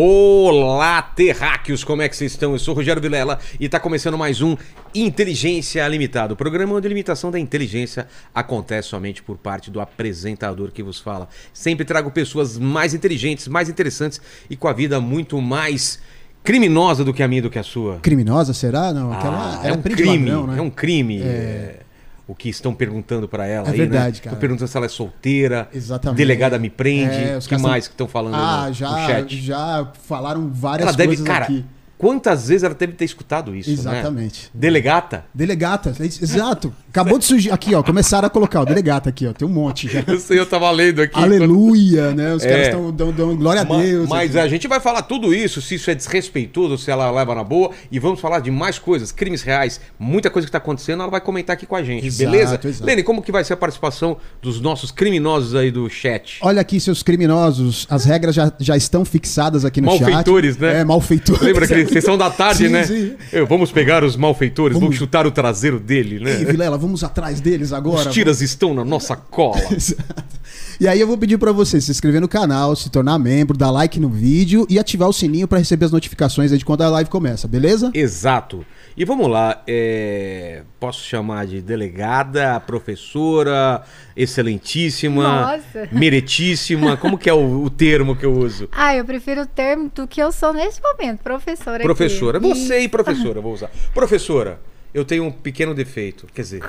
Olá, terráqueos, como é que vocês estão? Eu sou o Rogério Vilela e está começando mais um Inteligência Limitada. O programa onde a limitação da inteligência acontece somente por parte do apresentador que vos fala. Sempre trago pessoas mais inteligentes, mais interessantes e com a vida muito mais criminosa do que a minha do que a sua. Criminosa, será? Não, Ah, era é um crime, ladrão, né? é um crime. é, O que estão perguntando para ela É aí, verdade, né? cara. Estão perguntando se ela é solteira. Exatamente. Delegada me prende. É, os que mais tão- que estão falando Ah, no, já, no chat? já falaram várias Ela deve, coisas cara, aqui. Quantas vezes ela deve ter escutado isso, né? Exatamente. Delegata? Delegata, exato. Acabou de surgir. Aqui, ó. Começaram a colocar o delegata aqui, ó. Tem um monte já. Eu sei, eu tava lendo aqui. Aleluia, né? Os É. caras estão dando, dando glória a Deus. Mas aqui. a gente vai falar tudo isso, se isso é desrespeitoso, se ela leva na boa, e vamos falar de mais coisas, crimes reais, muita coisa que tá acontecendo, ela vai comentar aqui com a gente, Exato, beleza? exato. Lene, como que vai ser a participação dos nossos criminosos aí do chat? Olha aqui, seus criminosos. As regras já, já estão fixadas aqui no chat. Malfeitores, né? É, malfeitores. Lembra aquele sessão da tarde, Sim, né? sim. Eu, vamos pegar os malfeitores, vamos, Vamos. chutar o traseiro dele, né? Ei, Vilela, vamos atrás deles agora. Os tiras estão na nossa cola. Exato. E aí eu vou pedir pra você se inscrever no canal, se tornar membro, dar like no vídeo e ativar o sininho pra receber as notificações aí de quando a live começa, beleza? Exato. E vamos lá, é, posso chamar de delegada, professora, excelentíssima, Nossa. meretíssima, como que é o, o termo que eu uso? Ah, eu prefiro o termo do que eu sou nesse momento, professora. Aqui. Professora, você E- professora, vou usar. Professora, eu tenho um pequeno defeito, quer dizer?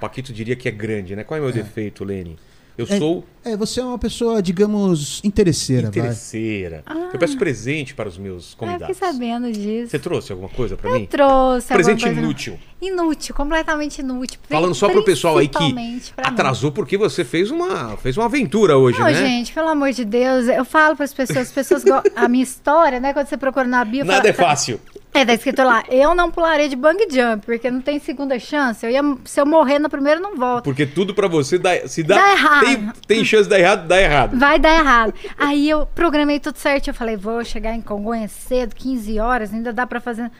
Paquito diria que é grande, né? Qual é o meu defeito, Lene? Eu É, sou É, você é uma pessoa, digamos, interesseira, interesseira. Eu peço presente para os meus Ah, eu convidados. fiquei sabendo disso. Você trouxe alguma coisa para eu mim? trouxe. alguma Presente coisa- inútil. Inútil, completamente inútil. Falando só pro pessoal aí que pra mim. atrasou porque você fez uma, fez uma aventura hoje, Não, né? gente, pelo amor de Deus, eu falo para as pessoas, as pessoas a minha história, né, quando você procura na bio, Nada fala- é fácil. É, tá escrito lá, eu não pularei de bang jump, porque não tem segunda chance. Eu ia, se eu morrer no primeiro, não volto. Porque tudo pra você dá, se dá, Dá errado. Tem, tem chance de dar errado, dá errado. Vai dar errado. Aí eu programei tudo certo. Eu falei, vou chegar em Congonhas cedo, 15 horas, ainda dá pra fazer.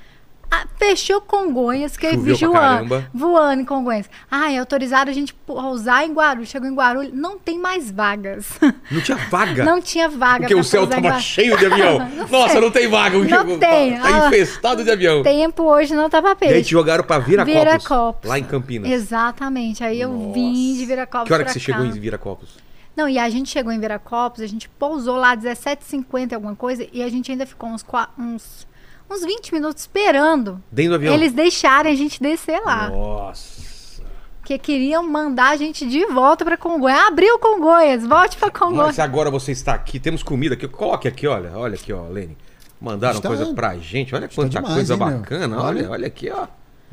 Ah, fechou Congonhas, que eu vi Choveu pra voando, voando em Congonhas. Ai, autorizaram a gente pousar em Guarulhos. Chegou em Guarulhos, não tem mais vagas. Não tinha vaga. Não tinha vaga porque o céu tava cheio de avião. Nossa, sei. não tem vaga. Não jogo tem. Tá, tá infestado de avião. Tempo hoje não tava E aí peixe. te jogaram pra Viracopos, Viracopos. lá em Campinas. Exatamente. Aí eu vim de Viracopos Que hora que você chegou cá. em Viracopos? Não, e a gente chegou em Viracopos, a gente pousou lá 17h50 alguma coisa, e a gente ainda ficou uns, uns, uns 20 minutos esperando Dentro do avião? eles deixarem a gente descer lá. Nossa. Porque queriam mandar a gente de volta pra Congonhas. Abriu Congonhas, volte pra Congonhas. Mas agora você está aqui, temos comida aqui. Coloque aqui, olha. Olha aqui, ó, Lene. Mandaram Está- coisa pra gente. Olha está quanta demais, coisa hein, bacana. Olha. olha aqui, ó.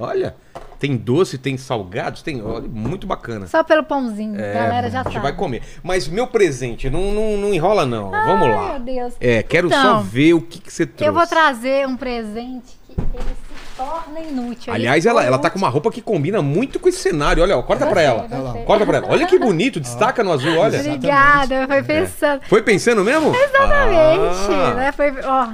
Olha. Tem doce, tem salgados, tem. Olha, muito bacana. Só pelo pãozinho, É, a galera já a gente sabe. vai comer. Mas meu presente, não, não, não enrola, não. Vamos lá. Ai, meu Deus. É, quero só Então, ver o que, que você trouxe. Eu vou trazer um presente que ele se torna inútil. Aliás, ela, ela tá com uma roupa que combina muito com esse cenário. Olha, ó, corta pra ela. Gostei. Corta pra ela. Olha que bonito, destaca no azul, olha. Obrigada, foi pensando. Foi pensando mesmo? Exatamente. Ah, né? Foi, ó,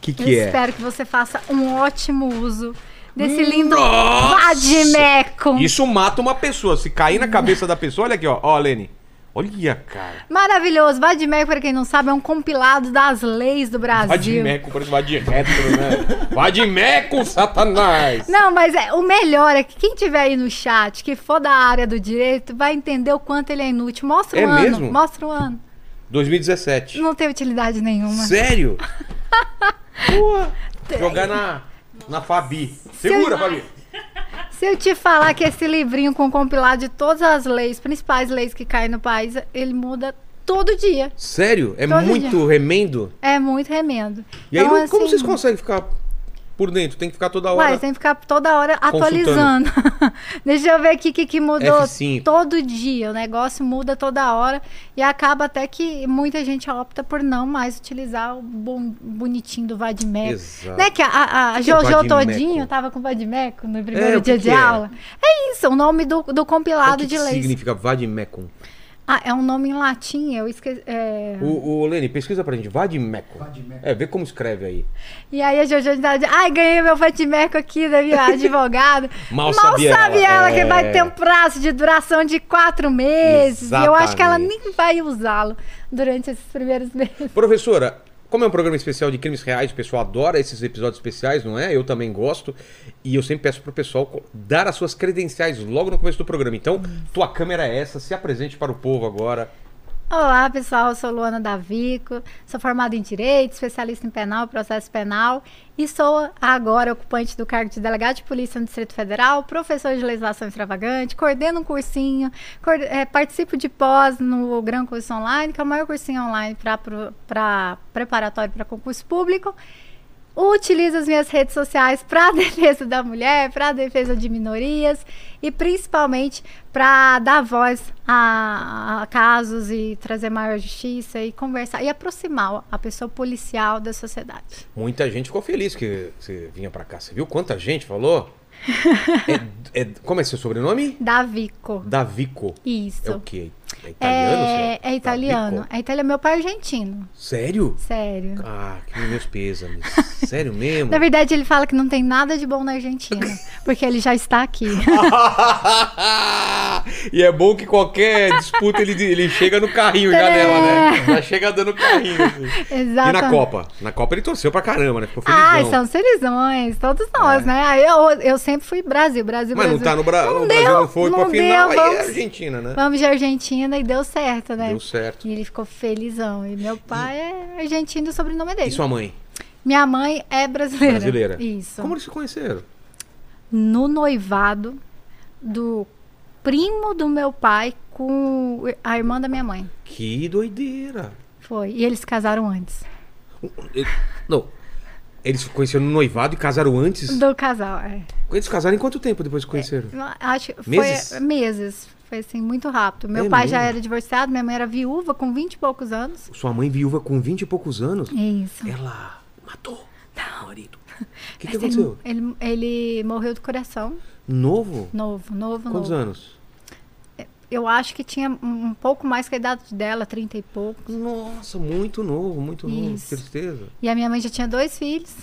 que eu que é? espero que você faça um ótimo uso desse lindo Nossa! vadimeco. Isso mata uma pessoa. Se cair na cabeça da pessoa, olha aqui, ó. Ó, Lene. Olha, cara. Maravilhoso. Vadimeco, para quem não sabe, é um compilado das leis do Brasil. Vadimeco, parece vadimecro, né? Vadimeco, satanás. Não, mas é, o melhor é que quem tiver aí no chat, que for da área do direito, vai entender o quanto ele é inútil. Mostra o É ano. mesmo? Mostra o ano. 2017. Não tem utilidade nenhuma. Sério? Pô, jogar na, na Fabi. Segura, eu- Fabi. Se eu te falar que esse livrinho com compilado de todas as leis, principais leis que caem no país, ele muda todo dia. Sério? É Todo muito remendo? É muito remendo. E aí, Então, não- como assim, vocês conseguem ficar por dentro? Tem que ficar toda hora. Ué, tem que ficar toda hora atualizando. Deixa eu ver aqui o que, que mudou F5. todo dia. O negócio muda toda hora e acaba até que muita gente opta por não mais utilizar o bom, bonitinho do Vadimeco. Exato. Né? Que a, a, a é Jojo Vadimeco? Todinho tava com Vadimeco no primeiro É, o dia de é? aula. É isso, o nome do, do O compilado que, de que leis. significa vadimecum? Ah, é um nome em latim, eu esqueci. é. O, o Lene, pesquisa pra gente. Vadimecum. Vadimeco. É, vê como escreve aí. E aí a Jojo tava dizendo, ai, ganhei meu Vadimeco aqui da minha advogada. Mal sabia sabe ela, ela, que é. vai ter um prazo de duração de quatro meses. E eu acho que ela Exatamente. nem vai usá-lo durante esses primeiros meses. Professora, Como é um programa especial de crimes reais, o pessoal adora esses episódios especiais, não é? Eu também gosto. E eu sempre peço pro pessoal dar as suas credenciais logo no começo do programa. Então, tua câmera é essa, se apresente para o povo agora. Olá, pessoal. Sou Luana Davico, sou formada em Direito, especialista em penal, processo penal e sou agora ocupante do cargo de delegado de polícia no Distrito Federal, professor de legislação extravagante, coordeno um cursinho, eh, participo de pós no Gran Curso Online, que é o maior cursinho online para preparatório para concurso público. Utilizo as minhas redes sociais para a defesa da mulher, para a defesa de minorias e principalmente para dar voz a, a casos e trazer maior justiça e conversar e aproximar a pessoa policial da sociedade. Muita gente ficou feliz que você vinha pra cá. Você viu quanta gente falou? é, é- como é seu sobrenome? Davico. Davico. Isso. É o quê? É italiano? É, é italiano. É italiano. Meu pai é argentino. Sério? Sério. Ah, que meus pêsames. Sério mesmo? Na verdade, ele fala que não tem nada de bom na Argentina, porque ele já está aqui. e é bom que qualquer disputa ele, ele chega no carrinho já É. nela, né? Já chega dando carrinho. Assim. E na. Copa? Na Copa ele torceu pra caramba, né? Ficou felizão. Ah, são felizões, todos nós, né? Aí eu, eu sempre fui Brasil, Brasil, É. Mas não Brasil. tá no, Bra... Não o Brasil deu, não foi não pra final, deu, aí é vamos- Argentina, né? Vamos de Argentina e deu certo, né? Deu certo. E ele ficou felizão. E meu pai é argentino, o sobrenome dele. E sua mãe? Minha mãe é brasileira. Brasileira. Isso. Como eles se conheceram? No noivado do primo do meu pai com a irmã da minha mãe. Que doideira. Foi. E eles se casaram antes Não. Eles se conheceram no noivado e casaram antes? do casal. É. Eles casaram em quanto tempo depois que conheceram? Acho que Meses? foi meses. Foi assim, muito rápido. Meu É pai já mesmo? era divorciado, minha mãe era viúva com 20 e poucos anos. Sua mãe viúva com 20 e poucos anos? Isso. Ela matou o marido. O que, que aconteceu? Ele, ele, ele morreu do coração. Novo? Novo, novo, Quantos novo. anos? Eu acho que tinha um pouco mais que a idade dela, 30 e pouco. Nossa, muito novo, muito novo. Isso. Que tristeza. E a minha mãe já tinha dois filhos.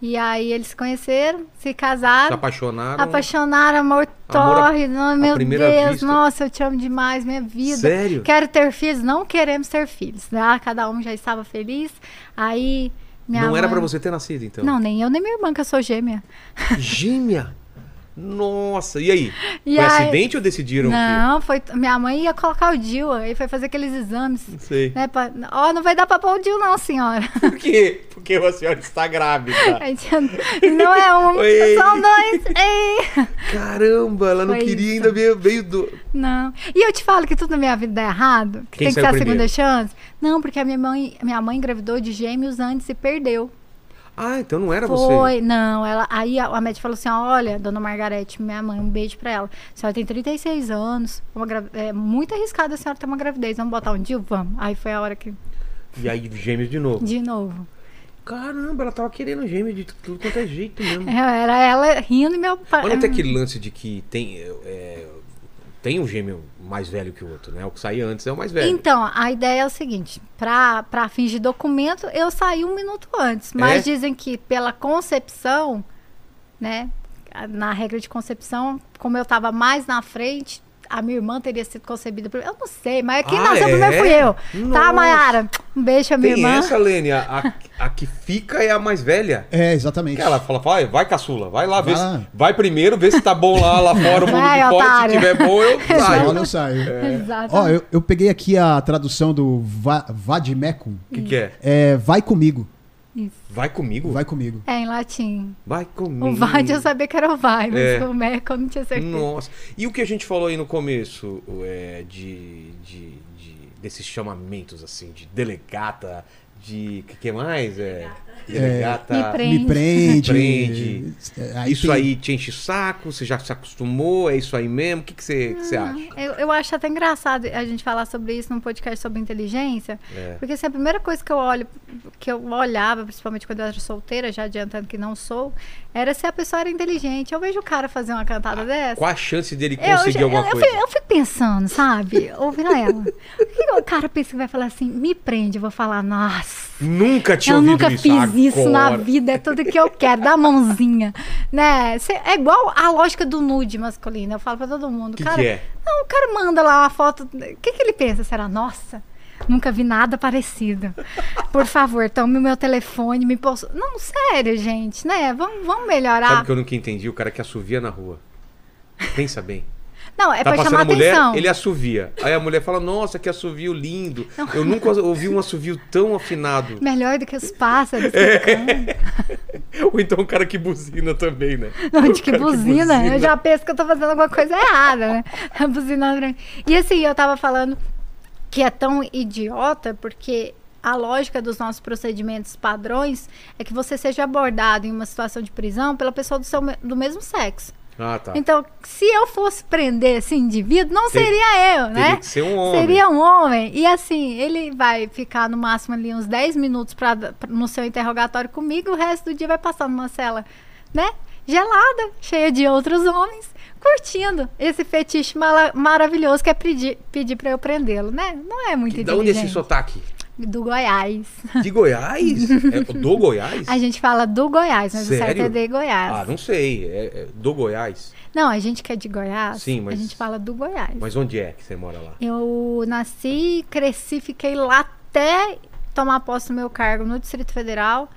E aí eles se conheceram, se Se casaram. apaixonaram. Apaixonaram, amor torre. Não, meu Deus, vista. nossa, eu te amo demais, minha vida. Sério? Quero ter filhos, não queremos ter filhos. Né? Cada um já estava feliz. Aí minha Não era mãe- pra você ter nascido, então? Não, nem eu, nem minha irmã, que eu sou gêmea. Gêmea? Nossa, e aí? E foi aí- acidente ou decidiram Não, foi. Minha mãe ia colocar o DIU, aí foi fazer aqueles exames. que. Não sei. Né, pra- Ó, não vai dar pra pôr o DIU, não, senhora. Por quê? Porque a senhora está grávida. Não é um, Oi. são dois. Ei. Caramba, ela não Foi queria isso. ainda ver veio do. Não. E eu te falo que tudo na minha vida dá errado, que Quem tem que ser saiu a segunda chance. Não, porque a minha mãe, minha mãe engravidou de gêmeos antes e perdeu. Ah, então não era você. Foi, não, ela, aí a, a médica falou assim, olha, dona Margarete, minha mãe, um beijo pra ela. A senhora tem 36 anos, uma é muito arriscada a senhora ter uma gravidez, vamos botar um dia? Vamos. Aí foi a hora que, E aí, gêmeos de novo. de novo. Caramba, ela tava querendo gêmeo de tudo quanto é jeito mesmo. É, Era ela rindo e meu pai... Não tem aquele lance de que tem. é, tem um gêmeo mais velho que o outro, né? O que saía antes é o mais velho. Então, a ideia é o seguinte: pra fins de documento, eu saí um minuto antes. Mas É? dizem que pela concepção, né? Na regra de concepção, como eu tava mais na frente, a minha irmã teria sido concebida primeiro. Eu não sei, mas quem Ah, nasceu é? primeiro fui eu. Nossa. Tá, Mayara? Um beijo a minha Tem irmã. essa, Lene, a, a, a que fica é a mais velha. É, exatamente. Que ela fala, vai, vai caçula, vai lá, Vai vê lá. se, vai primeiro, vê se tá bom lá, lá fora, o mundo Vai, de fora, se tiver bom, eu Se saio. rola, eu saio. Exato. Ó, eu, eu peguei aqui a tradução do Va Vadimecum. O que, que é? É vai comigo. Isso. Vai comigo? Vai comigo. É, em latim. Vai comigo. O Vade eu sabia que era o vai, mas É. o Meco eu não tinha certeza. Nossa. E o que a gente falou aí no começo é, de, de, de- desses chamamentos, assim, de delegata, de. O que, que mais? É, delegata. Me prende. Me prende. Prende. É, isso tem- aí te enche o saco? Você já se acostumou? É isso aí mesmo? O que, que, você, que você acha? Eu, eu acho até engraçado a gente falar sobre isso num podcast sobre inteligência. É. Porque assim, a primeira coisa que eu olho, que eu olhava, principalmente quando eu era solteira, já adiantando que não sou, era se a pessoa era inteligente. Eu vejo o cara fazer uma cantada dessa. Qual a chance dele conseguir eu, alguma eu, coisa? fico, eu fico pensando, sabe? Ouvindo ela. O que o cara pensa que vai falar assim, me prende? Eu vou falar, nossa. Nunca tinha Eu ouvido nunca isso. fiz isso na vida, é tudo que eu quero, dá a mãozinha, né? Cê- É igual a lógica do nude masculino, eu falo pra todo mundo. Que cara, que é? Não, o cara manda lá uma foto, o que que ele pensa? Será, nossa, Nunca vi nada parecido. Por favor, tome o meu telefone, me posso. Não, sério, gente, né? Vamos, vamos melhorar. Sabe que eu nunca entendi? O cara que assovia na rua. Pensa bem. Não, é tá pra chamar a mulher, atenção. ele assovia. Aí a mulher fala, nossa, que assovio lindo. Eu nunca ouvi um assovio tão afinado. Melhor do que os pássaros. É. que. Ou então o cara que buzina também, né? Não, de que cara buzina. Eu já penso que eu tô fazendo alguma coisa errada, né? Buzinando. E assim, eu tava falando que é tão idiota porque a lógica dos nossos procedimentos padrões é que você seja abordado em uma situação de prisão pela pessoa do, seu, do mesmo sexo. Ah, tá. Então, se eu fosse prender esse indivíduo, não Teria- seria eu, né? Ser um homem. Seria um homem. E assim, ele vai ficar no máximo ali uns 10 minutos pra, pra- no seu interrogatório comigo, o resto do dia vai passar numa cela, né? Gelada, cheia de outros homens, curtindo esse fetiche maravilhoso que é pedir, pedir pra eu prendê-lo, né? Não é muito Que- Da onde é esse inteligente. sotaque? Do Goiás. De Goiás? É do Goiás? A gente fala do Goiás, mas o certo Sério? é de Goiás. Ah, não sei. É, é do Goiás. Não, a gente que é de Goiás, Sim, mas- a gente fala do Goiás. Mas onde é que você mora lá? Eu nasci, cresci, fiquei lá até tomar posse do meu cargo no Distrito Federal,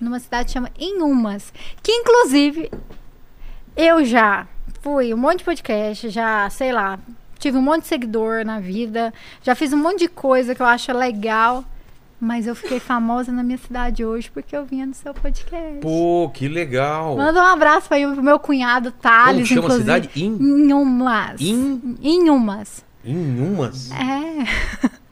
numa cidade que chama Inhumas. Que inclusive eu já fui um monte de podcast, já, sei lá, tive um monte de seguidor na vida, já fiz um monte de coisa que eu acho legal. Mas eu fiquei famosa na minha cidade hoje porque eu vinha no seu podcast. Pô, que legal. Manda um abraço para o meu cunhado Thales, chama a inclusive. cidade? In- Inhumas. In- Inhumas. Inhumas? É.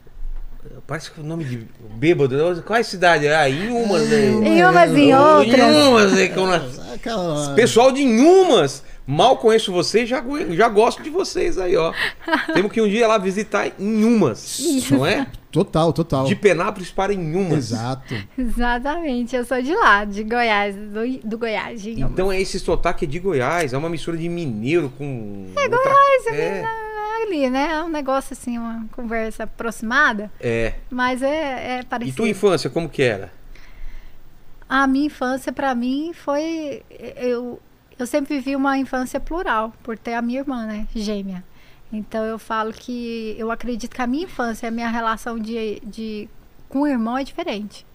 Parece que é o nome de bêbado. Qual é a cidade? Ah, Inhumas. né? Em umas e outras. Inhumas. é que eu nas- Aquela... Pessoal de Inhumas. Mal conheço vocês, já, já gosto de vocês aí, ó. Temos que um dia lá visitar Inhumas, não é? Total, total. De Penápolis para Inhumas. Exato. Exatamente, eu sou de lá, de Goiás, do, do Goiás. Então é esse sotaque de Goiás, é uma mistura de mineiro com. É Goiás, é, É ali, né? É um negócio assim, uma conversa aproximada, é. mas é, é E parecido. tua infância, como que era? A minha infância, pra mim, foi. Eu, eu sempre vivi uma infância plural, por ter a minha irmã, né? Gêmea. Então eu falo que eu acredito que a minha infância, a minha relação de, de com o irmão é diferente.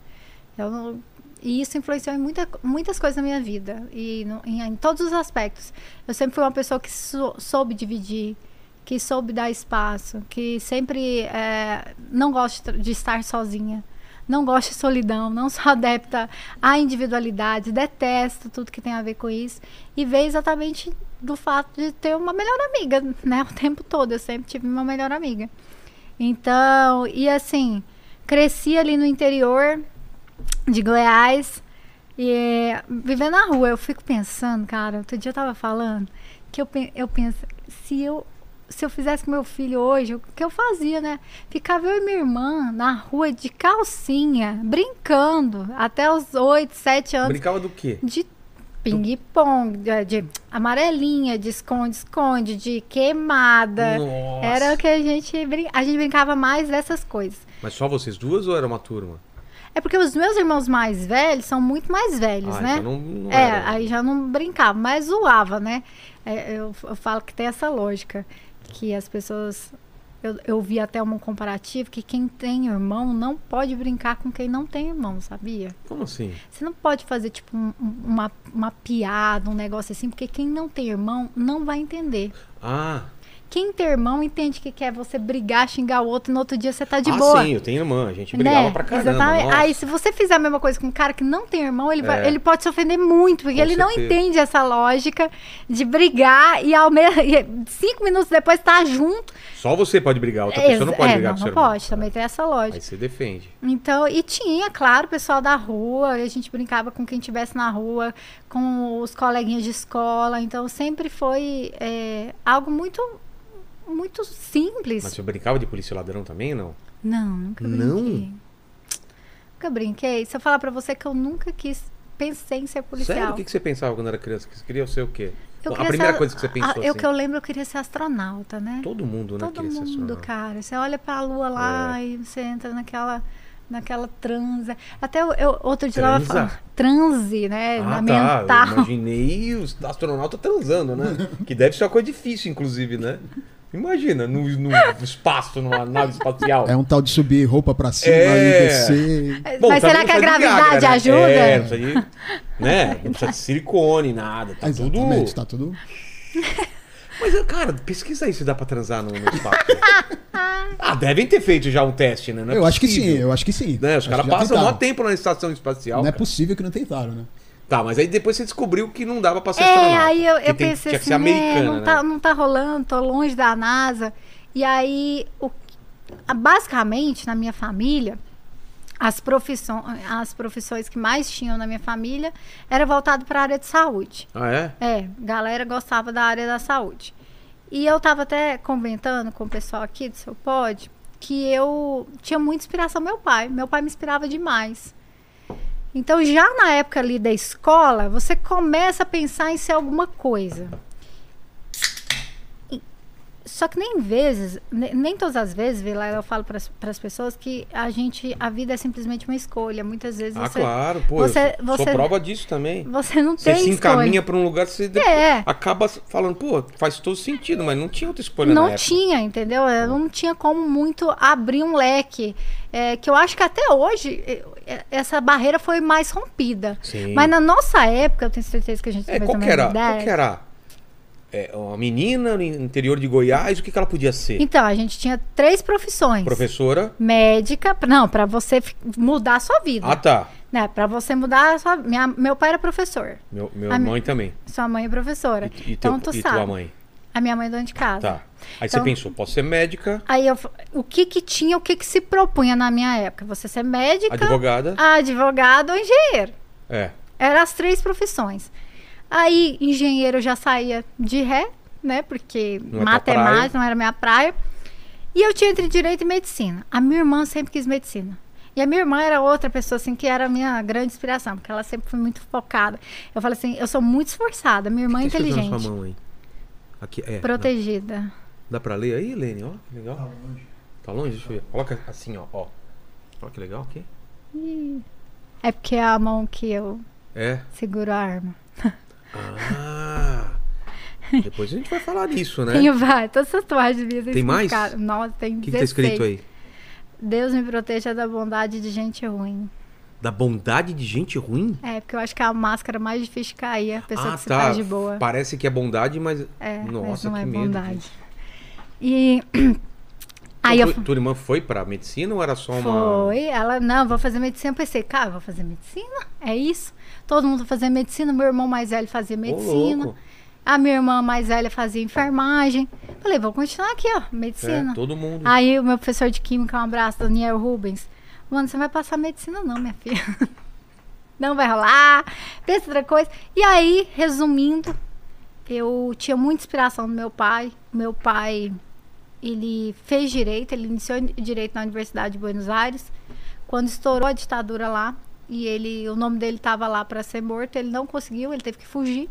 Eu não- e isso influenciou em muita, muitas coisas na minha vida. E no- em, em todos os aspectos. Eu sempre fui uma pessoa que sou- soube dividir, que soube dar espaço, que sempre eh, não gosto de estar sozinha. Não gosto de solidão, não sou adepta à individualidade, detesto tudo que tem a ver com isso. E veio exatamente do fato de ter uma melhor amiga, né? O tempo todo. Eu sempre tive uma melhor amiga. Então, e assim, cresci ali no interior de Goiás e vivendo na rua. Eu fico pensando, cara, outro dia eu tava falando que eu, eu penso, se eu se eu fizesse com meu filho hoje, o que eu fazia, né? Ficava eu e minha irmã na rua de calcinha, brincando, até os 8, 7 anos Brincava do quê? de ping-pong, de, de amarelinha, de esconde-esconde, de queimada. Nossa. Era o que a gente brin... a gente brincava mais dessas coisas. Mas só vocês duas ou era uma turma? É porque os meus irmãos mais velhos são muito mais velhos, Ah, né? então não- não é, aí já não brincava, mas zoava, né? É, eu, eu falo que tem essa lógica, que as pessoas. Eu, eu vi até um comparativo que quem tem irmão não pode brincar com quem não tem irmão, sabia? Como assim? Você não pode fazer, tipo, um- um- uma, uma piada, um negócio assim, porque quem não tem irmão não vai entender. Ah, Quem tem irmão entende que quer você brigar, xingar o outro, e no outro dia você tá de ah boa. sim, eu tenho irmã. A gente brigava Né? pra caramba. Exatamente. nossa. Aí, se você fizer a mesma coisa com um cara que não tem irmão, ele, vai- É. ele pode se ofender muito, porque Com ele não certeza. entende essa lógica de brigar e ao mesmo cinco minutos depois tá junto. Só você pode brigar, outra pessoa não pode é, brigar não, com seu não irmão. pode, também tem essa lógica. Aí você defende. Então, e tinha, claro, o pessoal da rua, a gente brincava com quem estivesse na rua, com os coleguinhas de escola, então sempre foi é, algo muito, muito simples. Mas você brincava de polícia ladrão também, não? Não, nunca Não? brinquei. Nunca brinquei. Se eu falar pra você que eu nunca quis, pensei em ser policial. Sério? O que que você pensava quando era criança? Você queria ser o quê? Eu a primeira ser- coisa que você pensou eu assim? que eu lembro, eu queria ser astronauta, né? Todo mundo, né? Todo mundo, astronauta. cara. Você olha pra lua lá É. e você entra naquela naquela transa. Até eu, eu- outro dia eu tava Transa? falando transe, né, Ah, tá. Eu imaginei os astronautas transando, né? que deve ser uma coisa difícil, inclusive, né? Imagina, no, no espaço, numa nave espacial. É um tal de subir roupa pra cima É. e descer. Mas será também que a gravidade Viagra, né? ajuda? É, não precisa de, né? Não precisa de silicone, nada. Tá Exatamente, tudo. tá tudo. Mas, cara, pesquisa aí se dá pra transar no, no espaço. ah, devem ter feito já um teste, né? Não é eu acho que sim, possível. eu acho que sim. Né? Os caras passam mó tempo na estação espacial. Não é cara. possível que não tentaram, né? Tá, mas aí depois você descobriu que não dava pra ser É, astronauta. aí eu, eu tem- pensei assim, né, americana, não, tá, né? não tá rolando, tô longe da NASA. E aí, o, basicamente, na minha família, as profissões, as profissões que mais tinham na minha família era voltado para a área de saúde. Ah, é? É, galera gostava da área da saúde. E eu tava até comentando com o pessoal aqui do seu pod que eu tinha muita inspiração meu pai. Meu pai me inspirava demais. Então, já na época ali da escola, você começa a pensar em ser alguma coisa. E- Só que nem vezes, ne- nem todas as vezes, Vila, eu falo para as pessoas que a gente, a vida é simplesmente uma escolha. Muitas vezes Ah, você, claro, pô. você- eu sou você- prova disso também. você não Você tem se escolha. encaminha pra um lugar, você É. acaba falando, pô, faz todo sentido, mas não tinha outra escolha na Não época. tinha, entendeu? Eu não tinha como muito abrir um leque. É, que eu acho que até hoje essa barreira foi mais rompida. Sim. Mas na nossa época, eu tenho certeza que a gente É, qual que era? menos Qual ideia. que era? É, uma menina no interior de Goiás, o que, que ela podia ser? Então, a gente tinha três profissões. Professora? Médica, não, para você mudar a sua vida. Ah, tá. Né, para você mudar a sua minha, Meu pai era professor. Meu, meu A mi- mãe também. Sua mãe é professora. E, e, então, teu, tu e sabe. tua mãe? A minha mãe é dona de casa. Tá. Aí Então- você pensou, posso ser médica, Aí eu, o que que tinha, o que que se propunha na minha época? Você ser médica, advogada. advogado ou engenheiro. É. Eram as três profissões. Aí, engenheiro já saía de ré, né? Porque Não é matemática não era minha praia. E eu tinha entre direito e medicina. A minha irmã sempre quis medicina. E a minha irmã era outra pessoa, assim, que era a minha grande inspiração, porque ela sempre foi muito focada. Eu falei assim, eu sou muito esforçada, minha irmã é tá inteligente, sua mão aí? Aqui, é. Protegida. Dá pra ler aí, Lene? Ó, que legal. Tá longe. Tá longe? Deixa eu ver. Coloca assim, ó. Ó, ó que legal aqui. É porque é a mão que eu É. seguro a arma. Ah. Depois a gente vai falar disso, né? Tenho várias, todas as tatuagens minhas. Tem mais? Nossa, tem O que, que tá 16. escrito aí? Deus me proteja da bondade de gente ruim. Da bondade de gente ruim? É, porque eu acho que é a máscara mais difícil de cair, a pessoa ah, que se tá. faz de boa. Parece que é bondade, mas. É, mas Nossa, não que é medo. bondade. disso. E aí Então, eu tu- Tua irmã foi pra medicina ou era só uma. foi, ela, não, vou fazer medicina. Eu pensei, cara, vou fazer medicina? É isso? Todo mundo fazia medicina, meu irmão mais velho fazia Ô, medicina. louco. a minha irmã mais velha fazia enfermagem. Falei, vou continuar aqui, ó, medicina. É, todo mundo. Aí o meu professor de química, um abraço, Daniel Rubens. Mano, você não vai passar medicina não, minha filha. Não vai rolar. Pensa outra coisa. E aí, resumindo, eu tinha muita inspiração do meu pai. Meu pai, ele fez direito, ele iniciou direito na Universidade de Buenos Aires. Quando estourou a ditadura lá, e ele, o nome dele estava lá para ser morto, ele não conseguiu, ele teve que fugir.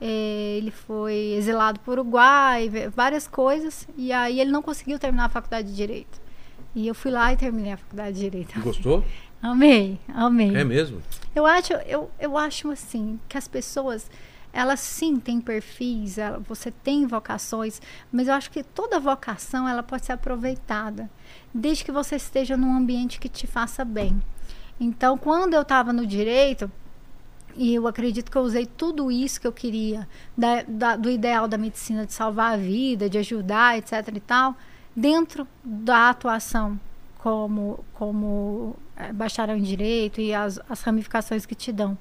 Eh, ele foi exilado para o Uruguai, várias coisas, e aí ele não conseguiu terminar a faculdade de Direito. E eu fui lá e terminei a faculdade de Direito. Gostou? Amei, amei. É mesmo? Eu acho, eu, eu acho assim, que as pessoas, elas sim têm perfis, ela- você tem vocações, mas eu acho que toda vocação ela pode ser aproveitada, desde que você esteja num ambiente que te faça bem. Então, quando eu estava no direito, e eu acredito que eu usei tudo isso que eu queria, da- da- do ideal da medicina de salvar a vida, de ajudar, etc e tal, dentro da atuação como, como eh, bacharel em direito e as, as ramificações que te dão.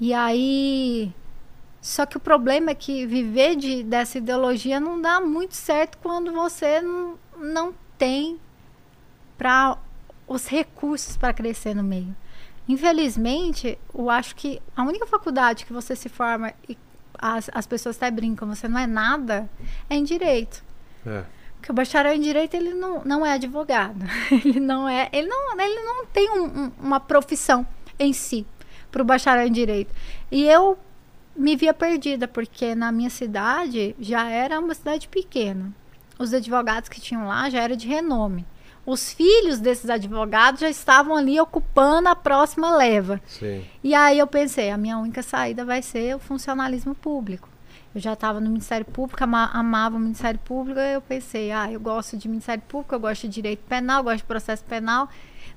E aí. Só que o problema é que viver de, dessa ideologia não dá muito certo quando você não, não tem para os recursos para crescer no meio. Infelizmente, eu acho que a única faculdade que você se forma e as, as pessoas até brincam, você não é nada, é em direito. É. Porque o bacharel em direito ele não, não é advogado. Ele não é, ele não, ele não tem um- um- uma profissão em si para o bacharel em direito. E eu me via perdida porque na minha cidade já era uma cidade pequena. Os advogados que tinham lá já era de renome. Os filhos desses advogados já estavam ali ocupando a próxima leva. Sim. E aí eu pensei, a minha única saída vai ser o funcionalismo público. Eu já estava no Ministério Público, ama- amava o Ministério Público, eu pensei, ah, eu gosto de Ministério Público, eu gosto de direito penal, eu gosto de processo penal.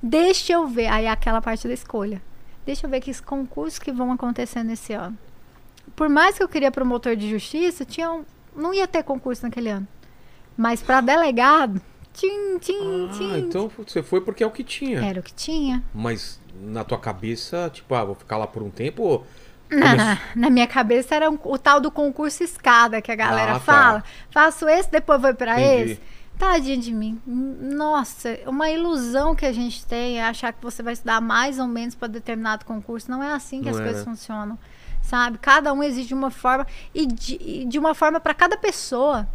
Deixa eu ver, aí é aquela parte da escolha. Deixa eu ver que os concursos que vão acontecer nesse ano. Por mais que eu queria promotor de justiça, tinha um- não ia ter concurso naquele ano. Mas para delegado, tim, tim, Ah, tim. então você foi porque é o que tinha. Era o que tinha. Mas na tua cabeça, tipo, ah, vou ficar lá por um tempo. ou- Na, na minha cabeça era um- o tal do concurso escada que a galera Ah, tá. fala. Faço esse, depois vou pra Entendi. esse. Tadinho de mim. Nossa, uma ilusão que a gente tem é achar que você vai estudar mais ou menos para determinado concurso. Não é assim que Não as é, coisas né? funcionam. Sabe? Cada um exige de uma forma e de, de uma forma para cada pessoa.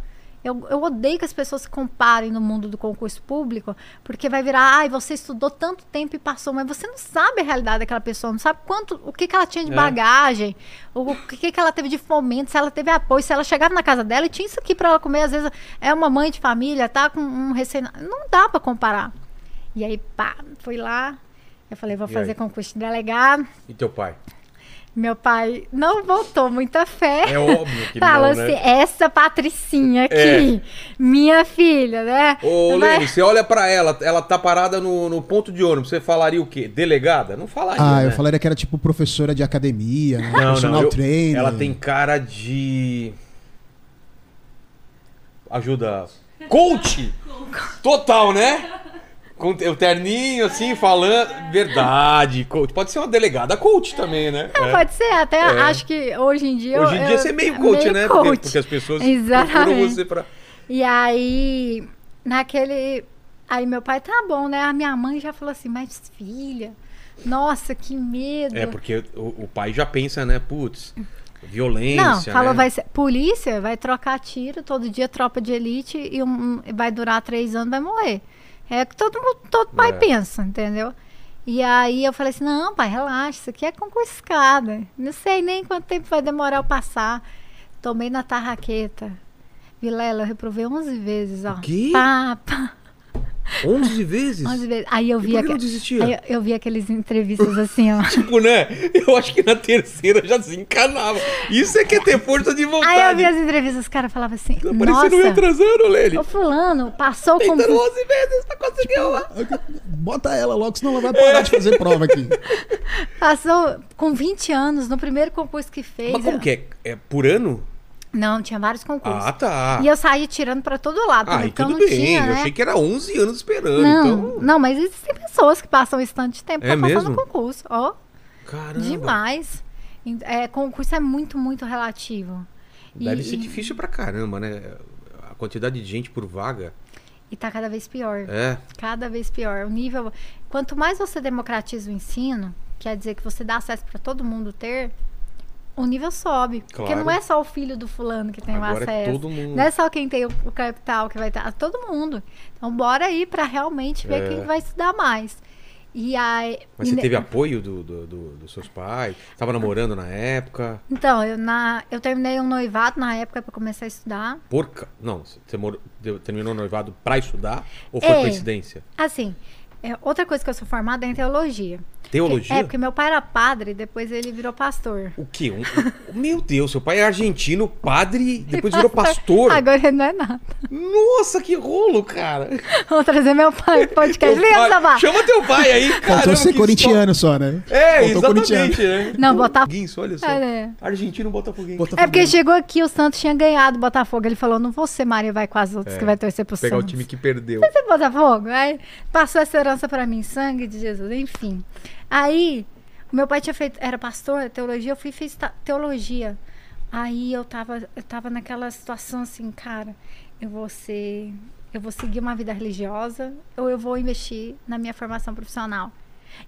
Eu, eu odeio que as pessoas se comparem no mundo do concurso público, porque vai virar, ai, você estudou tanto tempo e passou, mas você não sabe a realidade daquela pessoa, não sabe quanto, o que, que ela tinha de É. bagagem, o, o que, que ela teve de fomento, se ela teve apoio, se ela chegava na casa dela e tinha isso aqui para ela comer, às vezes é uma mãe de família, tá com um recém. Não dá para comparar. E aí, pá, fui lá, eu falei, vou E fazer aí? concurso de delegado. E teu pai? Meu pai não botou muita fé. É óbvio que Falou não, assim, né? essa Patricinha aqui, É. minha filha, né? Ô, Vai- Lene, você olha pra ela, ela tá parada no, no ponto de ônibus, você falaria o quê? Delegada? Não falaria, Ah, né? eu falaria que era tipo professora de academia, né? Não, personal não, eu- trainer. ela tem cara de... Ajuda... Coach! Total, né? Com o terninho, assim, falando... Verdade, coach. Pode ser uma delegada coach também, né? Não, É. pode ser, até É. acho que hoje em dia. Hoje em eu- dia você é meio coach, meio né? Porque, coach. porque as pessoas procuram você pra... E aí, naquele. Aí meu pai, tá bom, né? A minha mãe já falou assim, mas filha, nossa, que medo. É, porque o, o pai já pensa, né? Putz, Não, violência, falou, né? vai ser. Polícia vai trocar tiro todo dia, tropa de elite, e um, vai durar três anos, vai morrer. É o que todo, mundo- todo pai É. pensa, entendeu? E aí eu falei assim, não, pai, relaxa, isso aqui é concursada. Não sei nem quanto tempo vai demorar eu passar. Tomei na tarraqueta. Vilela, eu reprovei 11 vezes, ó. O quê? Pá, pá, 11 vezes? 11 vezes. Aí eu vi, por que não aque- desistia? aí eu, eu vi aqueles entrevistas assim, ó. Tipo, né? Eu acho que na terceira já se encanava. Isso é que é ter força de Aí eu vontade. vi as entrevistas, os caras falavam assim, Tá parecendo eu nossa, atrasando, Lene. o fulano passou com... Tentando 11 vezes pra conseguir lá. Bota ela logo, senão ela vai parar de fazer prova aqui. Passou com 20 anos no primeiro concurso que fez. Mas como que é? É por ano? Não, tinha vários concursos. Ah, tá. E eu saí tirando pra todo lado, Ah, e eu tudo não bem. tinha, eu né? achei que era 11 anos esperando. Não, então... não, mas existem pessoas que passam esse tanto de tempo É pra passar mesmo? no concurso. Ó, Caramba. demais. É, concurso é muito, muito relativo. E- Deve ser e- difícil pra caramba, né? A quantidade de gente por vaga. E tá cada vez pior. É. Cada vez pior. O nível. Quanto mais você democratiza o ensino, quer dizer que você dá acesso para todo mundo ter, o nível sobe. Porque Claro. não é só o filho do fulano que tem Agora o é acesso. todo mundo. Não é só quem tem o, o capital que vai estar. Todo mundo. Então, bora aí para realmente ver É. quem vai estudar mais. E aí. Mas e você ne- teve apoio do, do- do- dos seus pais? Tava namorando na época? Então, eu, na, eu terminei um noivado na época para começar a estudar. Porca. Não, você mor- terminou o noivado pra estudar? Ou foi É. coincidência? Assim, é, outra coisa que eu sou formada é em teologia. Teologia? É, porque meu pai era padre, depois ele virou pastor. O quê? Um- um- meu Deus, seu pai é argentino, padre, depois virou pastor. Agora ele não é nada. Nossa, que rolo, cara. Vou trazer meu pai pro podcast. Pai- Sabá. Chama teu pai aí, cara. Faltou ser corintiano só, né? É, Faltou exatamente, né? Não, Botafogo. Botafoguense, olha só. É, né? Argentino Botafoguense. Bota É porque chegou aqui, o Santos tinha ganhado o Botafogo. Ele falou: não vou ser Maria, vai com as outras É. que vai torcer pro Pegar o Santos. time que perdeu. Você é Botafogo? Aí passou essa herança pra mim, sangue de Jesus, enfim. Aí, o meu pai tinha feito, era pastor, teologia, eu fui fiz teologia. Aí eu tava, eu tava naquela situação assim, cara, eu vou ser, eu vou seguir uma vida religiosa ou eu vou investir na minha formação profissional.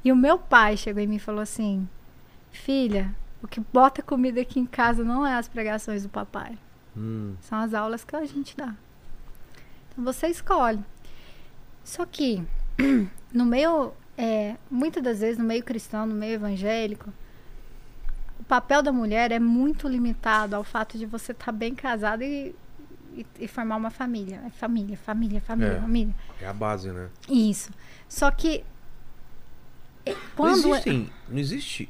E o meu pai chegou em mim e falou assim: "Filha, o que bota comida aqui em casa não é as pregações do papai, Hum, são as aulas que a gente dá. Então você escolhe. Só que no meio, é, muitas das vezes no meio cristão, no meio evangélico, o papel da mulher é muito limitado ao fato de você estar bem casado e, e, e formar uma família. É família, família, família, É. família. é a base, né? Isso. Só que é, quando Não existem, não existe.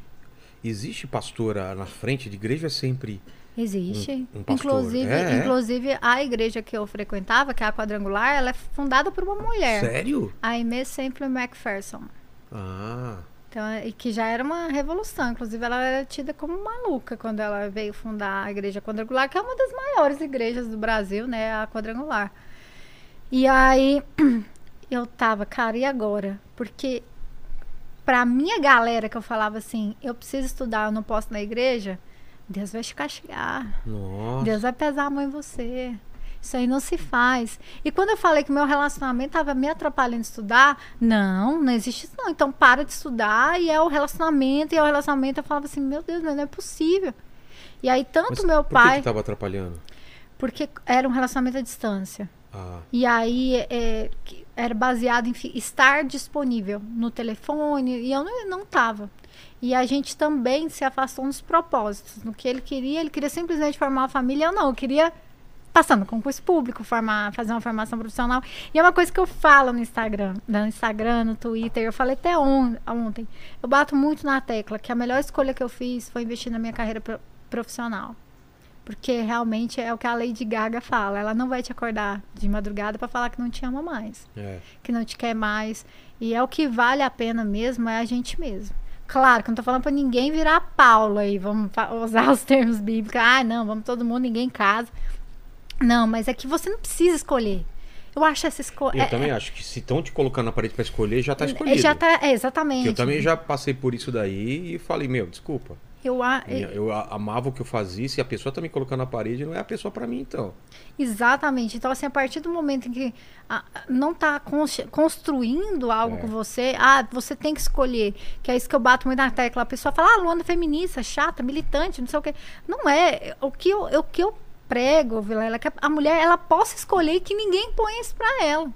Existe pastora na frente de igreja é sempre Existe. Um- um inclusive, É, é. inclusive, a igreja que eu frequentava, que é a quadrangular, ela é fundada por uma mulher. Sério? A Aimee Semple McPherson. Ah, Então, e que já era uma revolução. Inclusive, ela era tida como maluca quando ela veio fundar a Igreja Quadrangular, que é uma das maiores igrejas do Brasil, né? A Quadrangular. E aí, eu tava, cara, e agora? Porque pra minha galera que eu falava assim, eu preciso estudar, eu não posso na igreja, Deus vai te castigar. nossa. Deus vai pesar a mão em você. Isso aí não se faz. E quando eu falei que meu relacionamento estava me atrapalhando de estudar, não, não existe isso não. Então para de estudar e é o relacionamento, e é o relacionamento. Eu falava assim, meu Deus, não é possível. E aí tanto Mas meu por que pai, que tava atrapalhando? porque era um relacionamento à distância. Ah, E aí é, era baseado em estar disponível no telefone e eu não, não tava. E a gente também se afastou nos propósitos. No que ele queria, ele queria simplesmente formar uma família, eu não, eu queria passar no concurso público, formar, fazer uma formação profissional. E é uma coisa que eu falo no Instagram, no Instagram, no Twitter, eu falei até on- ontem. Eu bato muito na tecla que a melhor escolha que eu fiz foi investir na minha carreira pro- profissional. Porque realmente é o que a Lady Gaga fala. Ela não vai te acordar de madrugada para falar que não te ama mais, é. que não te quer mais. E é o que vale a pena mesmo, é a gente mesmo. Claro que eu não tô falando pra ninguém virar Paulo aí, vamos usar os termos bíblicos. Ah, não, vamos todo mundo, ninguém em casa. Não, mas é que você não precisa escolher. Eu acho essa escolha. Eu também acho que se estão te colocando na parede pra escolher, já tá escolhido. Já tá, é, exatamente. Eu também já passei por isso daí e falei, meu, desculpa. Eu, a- Minha- Eu amava o que eu fazia, se a pessoa tá me colocando na parede, não é a pessoa pra mim, então. Exatamente. Então, assim, a partir do momento em que não está construindo algo É. com você, ah, você tem que escolher. Que é isso que eu bato muito na tecla. A pessoa fala, ah, Luana é feminista, chata, militante, não sei o quê. Não é. O que eu, o que eu prego, Vilela, que a mulher ela possa escolher que ninguém põe isso pra ela.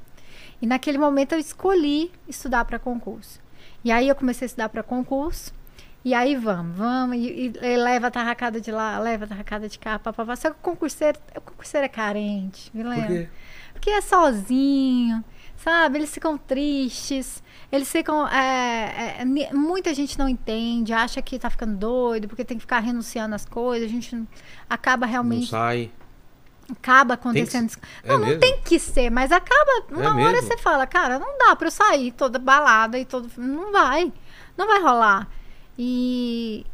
E naquele momento eu escolhi estudar para concurso. E aí eu comecei a estudar para concurso. E aí vamos, vamos, e, e- e leva a tarracada de lá, leva a tarracada de cá, papapá. Só que o concurseiro, o concurseiro é carente, Vilela. Por quê? Porque é sozinho, sabe? Eles ficam tristes, eles ficam. é, é, ni- muita gente não entende, acha que tá ficando doido, porque tem que ficar renunciando às coisas. A gente não- acaba Não realmente. sai. Acaba Tem que acontecendo. ser- isso. é não, não mesmo? tem que ser, mas acaba. Uma hora mesmo? você fala, cara, não dá pra eu sair toda balada e todo. Não vai. Não vai rolar. E,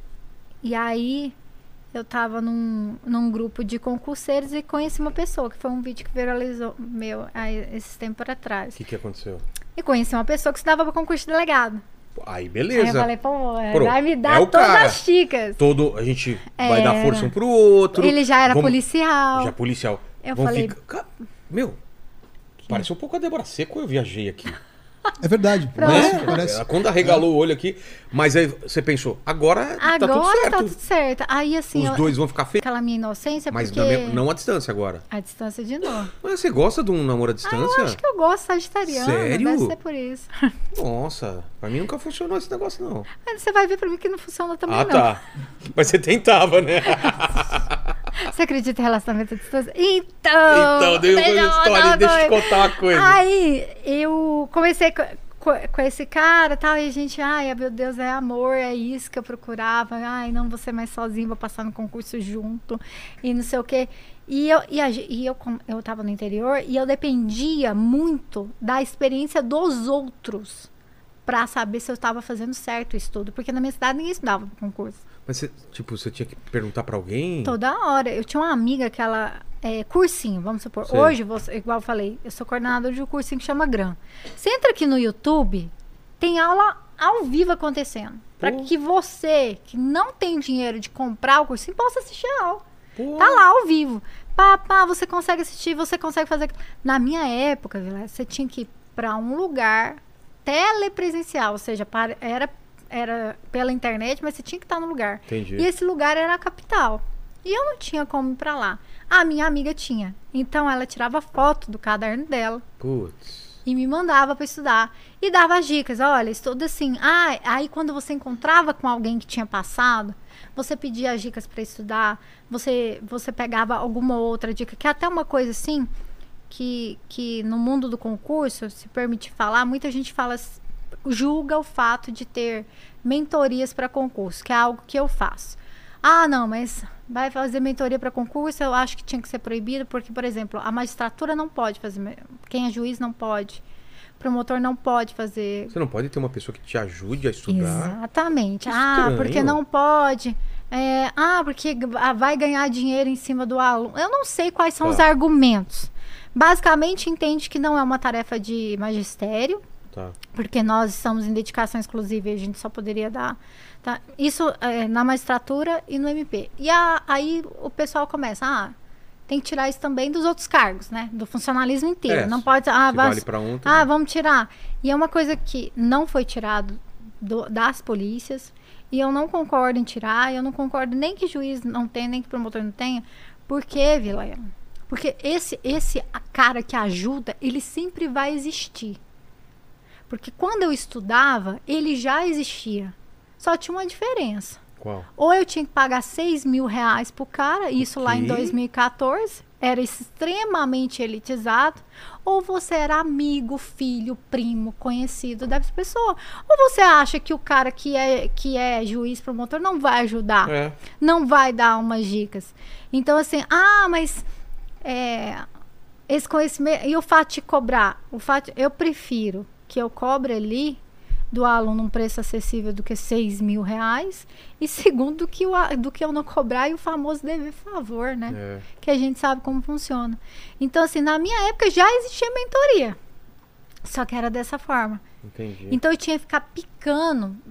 e aí eu tava num, num grupo de concurseiros e conheci uma pessoa, que foi um vídeo que viralizou meu aí, esses tempos atrás. O que, que aconteceu? E conheci uma pessoa que estudava para concurso de delegado. Aí, Aí eu beleza. falei, pô, Pronto. vai me dar É todas cara. as dicas. Todo, a gente vai dar Era. força um pro outro. Ele já era Vamos- policial. Já policial. Eu Vamos falei- ficar- Ca- Meu, parece um pouco a Débora Seco, eu viajei aqui. É verdade. Né? parece. Quando arregalou o olho aqui, mas aí você pensou, agora, tá tudo Agora certo. tá tudo certo. Aí assim, Os eu- dois vão ficar felizes. aquela minha inocência, Mas porque me- não a distância agora. a distância de novo. Mas você gosta de um namoro à distância? Eu acho que eu gosto sagitariano, Sério? deve ser por isso. Nossa, pra mim nunca funcionou esse negócio, não. Mas você vai ver pra mim que não funciona também ah, não. tá. Mas você tentava, né? Você acredita em relacionamento à distância? Então! então, deu deixa uma história, deixa eu te contar uma coisa. Aí, eu comecei co- co- com, esse cara e tal, e a gente, ai, meu Deus, é amor, é isso que eu procurava. Ai, não vou ser mais sozinho, vou passar no concurso junto, e não sei o quê. E eu, e a e eu, com- eu tava no interior e eu dependia muito da experiência dos outros pra saber se eu estava fazendo certo o estudo. Porque na minha cidade ninguém estudava concurso. Mas você, tipo, você tinha que perguntar pra alguém? Toda hora. Eu tinha uma amiga que ela. É, cursinho, vamos supor. Sei. Hoje, você, igual eu falei, eu sou coordenadora de um cursinho que chama GRAM. Você entra aqui no YouTube, tem aula ao vivo acontecendo. Pô. que você, que não tem dinheiro de comprar o cursinho, possa assistir a aula. Pô, Tá lá ao vivo. Pá, pá, você consegue assistir, você consegue fazer. Na minha época, Vila, você tinha que ir pra um lugar telepresencial, ou seja, para- era, era pela internet, mas você tinha que estar no lugar. Entendi. E esse lugar era a capital. E eu não tinha como ir pra lá. A minha amiga tinha. Então ela tirava foto do caderno dela Putz. e me mandava para estudar. E dava as dicas. Olha, estuda assim. Ah, aí quando você encontrava com alguém que tinha passado, você pedia as dicas para estudar. Você, você pegava alguma outra dica. Que é até uma coisa assim, que, que no mundo do concurso, se permitir falar, muita gente fala, s- julga o fato de ter mentorias para concurso, que é algo que eu faço. Ah, não, mas Vai fazer mentoria para concurso, eu acho que tinha que ser proibido, porque, por exemplo, a magistratura não pode fazer. Quem é juiz não pode. Promotor não pode fazer. Você não pode ter uma pessoa que te ajude a estudar. Exatamente. Ah, porque não pode. É, ah, porque ah, vai ganhar dinheiro em cima do aluno. Eu não sei quais são Tá. os argumentos. Basicamente, entende que não é uma tarefa de magistério, Tá. porque nós estamos em dedicação exclusiva e a gente só poderia dar. tá? Isso é, na magistratura e no MP. E a- aí o pessoal começa, ah, tem que tirar isso também dos outros cargos, né? Do funcionalismo inteiro. É, não pode. Ah, vale um, ah, vamos tirar. E é uma coisa que não foi tirado do- das polícias. E eu não concordo em tirar. Eu não concordo nem que juiz não tenha, nem que promotor não tenha. Por quê, Vilela? Porque esse, esse cara que ajuda, ele sempre vai existir. Porque quando eu estudava, ele já existia. Só tinha uma diferença. Qual? Ou eu tinha que pagar 6 mil reais pro cara, isso lá em quê? 2014, era extremamente elitizado, ou você era amigo, filho, primo, conhecido dessa pessoa. Ou você acha que o cara que é, que é juiz, promotor, não vai ajudar, É. não vai dar umas dicas. Então, assim, ah, mas é, esse conhecimento. E o fato de cobrar? O fato, eu prefiro que eu cobre ali do aluno um preço acessível do que 6 mil reais. E segundo, do que, o, do que eu não cobrar e o famoso dever favor, né? É. Que a gente sabe como funciona. Então, assim, na minha época já existia mentoria. Só que era dessa forma. Entendi. Então eu tinha que ficar picando,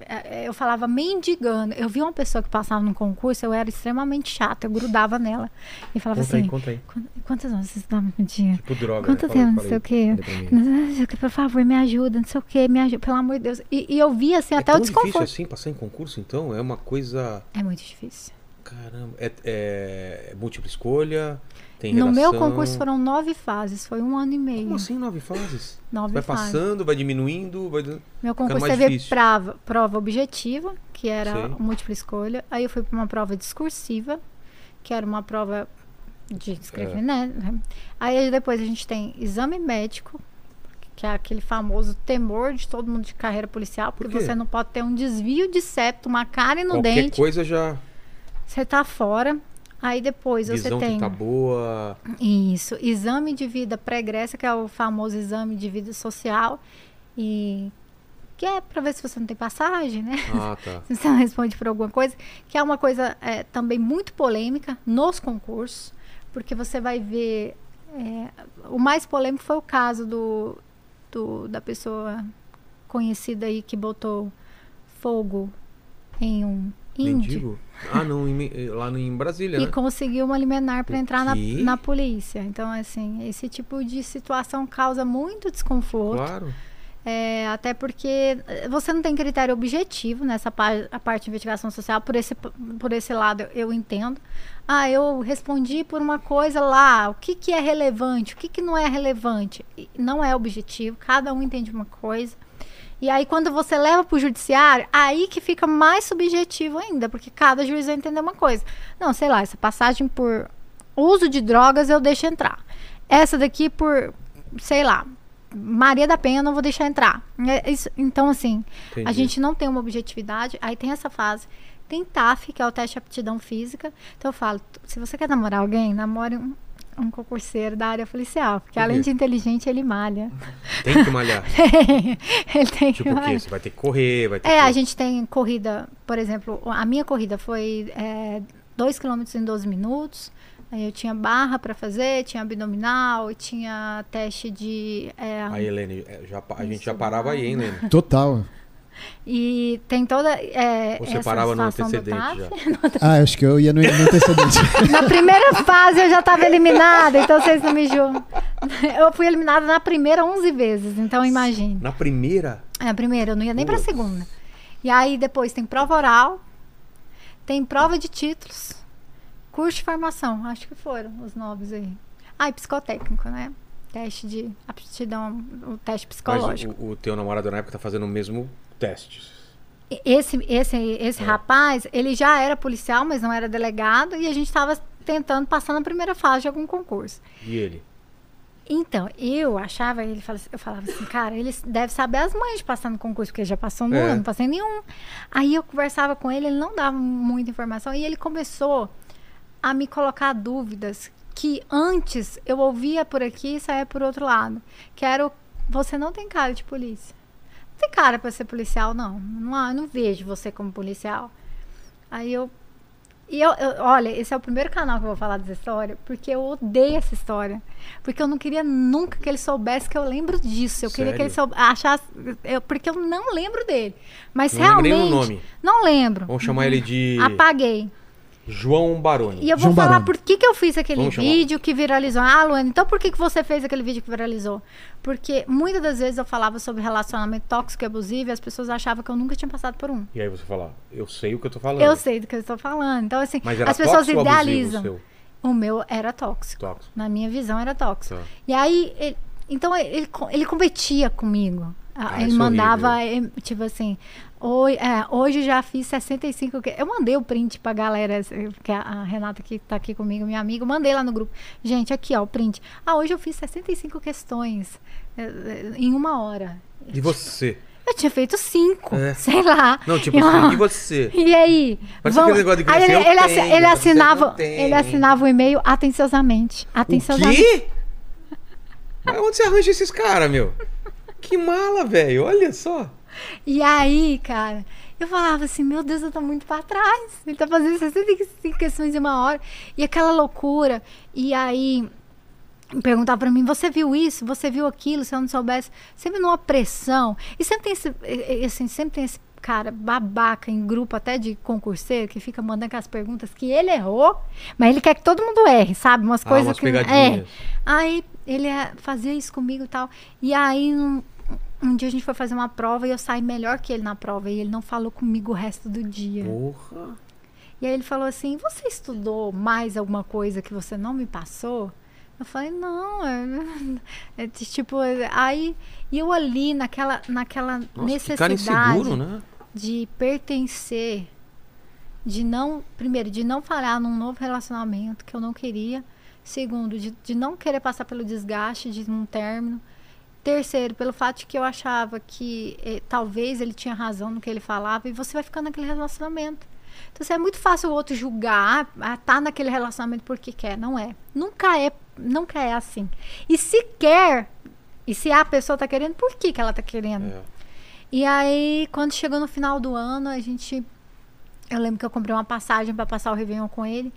eh, eh, eu falava mendigando. Eu vi uma pessoa que passava num concurso, eu era extremamente chata, eu grudava nela. E falava conta aí, assim: conta aí. "Quan- quantas horas vocês estavam no dia? Tipo droga. Quanto né? Tempo, não sei aí. o quê. Quê, Por favor, me ajuda, não sei o que, me ajuda, pelo amor de Deus. E, e eu vi assim É até o difícil desconforto. assim passar em concurso, então? É uma coisa. É muito difícil. Caramba. É, é múltipla escolha? Tem No redação? meu concurso foram nove fases, foi um ano e meio. Como assim nove fases? Nove vai fases. passando, vai diminuindo, vai. Meu concurso teve prova, prova objetiva, que era Sei. múltipla escolha. Aí eu fui para uma prova discursiva, que era uma prova de escrever, É. né? Aí depois a gente tem exame médico, que é aquele famoso temor de todo mundo de carreira policial, porque quê? você não pode ter um desvio de septo, uma cárie no Qualquer dente, coisa já. você tá fora. Aí depois Visão você tem que tá boa. isso, exame de vida pregressa, que é o famoso exame de vida social, e que é para ver se você não tem passagem, né? Ah, tá. Se você não responde por alguma coisa, que é uma coisa é, também muito polêmica nos concursos, porque você vai ver. é, o mais polêmico foi o caso do, do- da pessoa conhecida aí que botou fogo em um índio Mendigo? Ah, não, em- lá no- em Brasília, e né? conseguiu uma liminar para entrar na, na polícia. Então, assim, esse tipo de situação causa muito desconforto. Claro. É, até porque eh, você não tem critério objetivo nessa par- a parte de investigação social, por esse, por esse lado eu entendo. Ah, eu respondi por uma coisa lá, o que, que é relevante, o que, que não é relevante. Não é objetivo, cada um entende uma coisa. E aí, quando você leva para o judiciário, aí que fica mais subjetivo ainda, porque cada juiz vai entender uma coisa. Não, sei lá, essa passagem por uso de drogas eu deixo entrar. Essa daqui por, sei lá, Maria da Penha eu não vou deixar entrar. É isso- então, assim, a Entendi. gente não tem uma objetividade, aí tem essa fase. Tem TAF, que é o teste de aptidão física. Então eu falo, se você quer namorar alguém, namore um, um concurseiro da área policial. Porque Por além de inteligente, ele malha. Tem que malhar. ele tem que tipo o quê? malhar. Você vai ter que correr, vai ter É, que... a gente tem corrida, por exemplo, a minha corrida foi 2 km em 12 minutos. Aí eu tinha barra para fazer, tinha abdominal, tinha teste de. é, Aí, Helene, é, já, a gente já parava aí, hein, Helene? Total. E tem toda. É, Ou você essa parava no antecedente TAF. já? Ah, acho que eu ia no, no antecedente. Na primeira fase eu já estava eliminada, então vocês não me julgam. Eu fui eliminada na primeira 11 vezes, então imagine. Na primeira, É, a primeira, eu não ia nem pra Putz. segunda. E aí depois tem prova oral, tem prova de títulos, curso de formação, acho que foram os novos aí. Ah, e psicotécnico, né? Teste de aptidão, o teste mas psicológico. o, o teu namorado na época tá fazendo o mesmo teste. E- Esse, esse, esse É. rapaz, ele já era policial, mas não era delegado, e a gente estava tentando passar na primeira fase de algum concurso. E ele? Então, eu achava, ele eu falava assim, cara, ele deve saber as mães de passar no concurso, porque ele já passou no É. ano, não passei nenhum. Aí eu conversava com ele, ele não dava muita informação, e ele começou a me colocar dúvidas que antes eu ouvia por aqui e saía por outro lado. Que era o, você não tem cara de polícia. Não tem cara para ser policial, não. Não, não vejo você como policial. Aí eu e eu, eu, olha, esse é o primeiro canal que eu vou falar dessa história, porque eu odeio essa história. Porque eu não queria nunca que ele soubesse que eu lembro disso. Eu queria que ele achasse. Eu, porque eu não lembro dele. Mas Não realmente. lembra nem o nome. Não lembro. Vamos chamar ele de Apaguei. João Baroni. E eu vou João falar Baroni. por que, que eu fiz aquele Vamos chamar. vídeo que viralizou. Ah, Luana, então por que, que você fez aquele vídeo que viralizou? Porque muitas das vezes eu falava sobre relacionamento tóxico e abusivo e as pessoas achavam que eu nunca tinha passado por um. E aí você fala, eu sei o que eu tô falando. Eu sei do que eu estou falando. Então, assim, Mas era as pessoas idealizam. o? O meu era tóxico. Tóxico. Na minha visão era tóxico. Tá. E aí, ele- então ele, ele competia comigo. Ah, ele é mandava, eh, tipo assim, "Oi, é, hoje já fiz 65. que-" Eu mandei o print pra galera, que a, a Renata que tá aqui comigo, minha amiga, mandei lá no grupo. Gente, aqui ó, o print. Ah, hoje eu fiz 65 questões eh, eh, em uma hora. E você? Eu tinha feito cinco, É. sei lá. Não, tipo Eu- assim, e você? e aí? Parece negócio de Aí ele, ele assi- tenho, ele assinava, ele assinava o e-mail atenciosamente. O Atenciosamente. quê? Mas onde você arranja esses caras, meu? Que mala, velho. Olha só. E aí, cara, eu falava assim, meu Deus, eu tô muito pra trás. Ele tá fazendo 65 questões em uma hora. E aquela loucura. E aí, perguntava pra mim, você viu isso? Você viu aquilo? Se eu não soubesse. Sempre numa pressão. E sempre tem esse, assim, sempre tem esse cara babaca em grupo até de concurseiro que fica mandando aquelas perguntas que ele errou, mas ele quer que todo mundo erre, sabe? Umas Ah, coisas umas que é. Aí ele eh, fazia isso comigo e tal. E aí um dia a gente foi fazer uma prova e eu saí melhor que ele na prova e ele não falou comigo o resto do dia. Porra. E aí ele falou assim: Você estudou mais alguma coisa que você não me passou? Eu falei: Não, é, é tipo, aí e eu ali naquela, naquela Nossa, necessidade inseguro, né? de pertencer, de não, primeiro, de não falhar num novo relacionamento que eu não queria. Segundo, de, de não querer passar pelo desgaste de um término. Terceiro, pelo fato de que eu achava que eh, talvez ele tinha razão no que ele falava e você vai ficando naquele relacionamento. Então, assim, é muito fácil o outro julgar, ah, tá naquele relacionamento porque quer. Não é. Nunca é, nunca é assim. E se quer, e se a pessoa tá querendo, por que, que ela tá querendo? É. E aí, quando chegou no final do ano, a gente. Eu lembro que eu comprei uma passagem para passar o Réveillon com ele.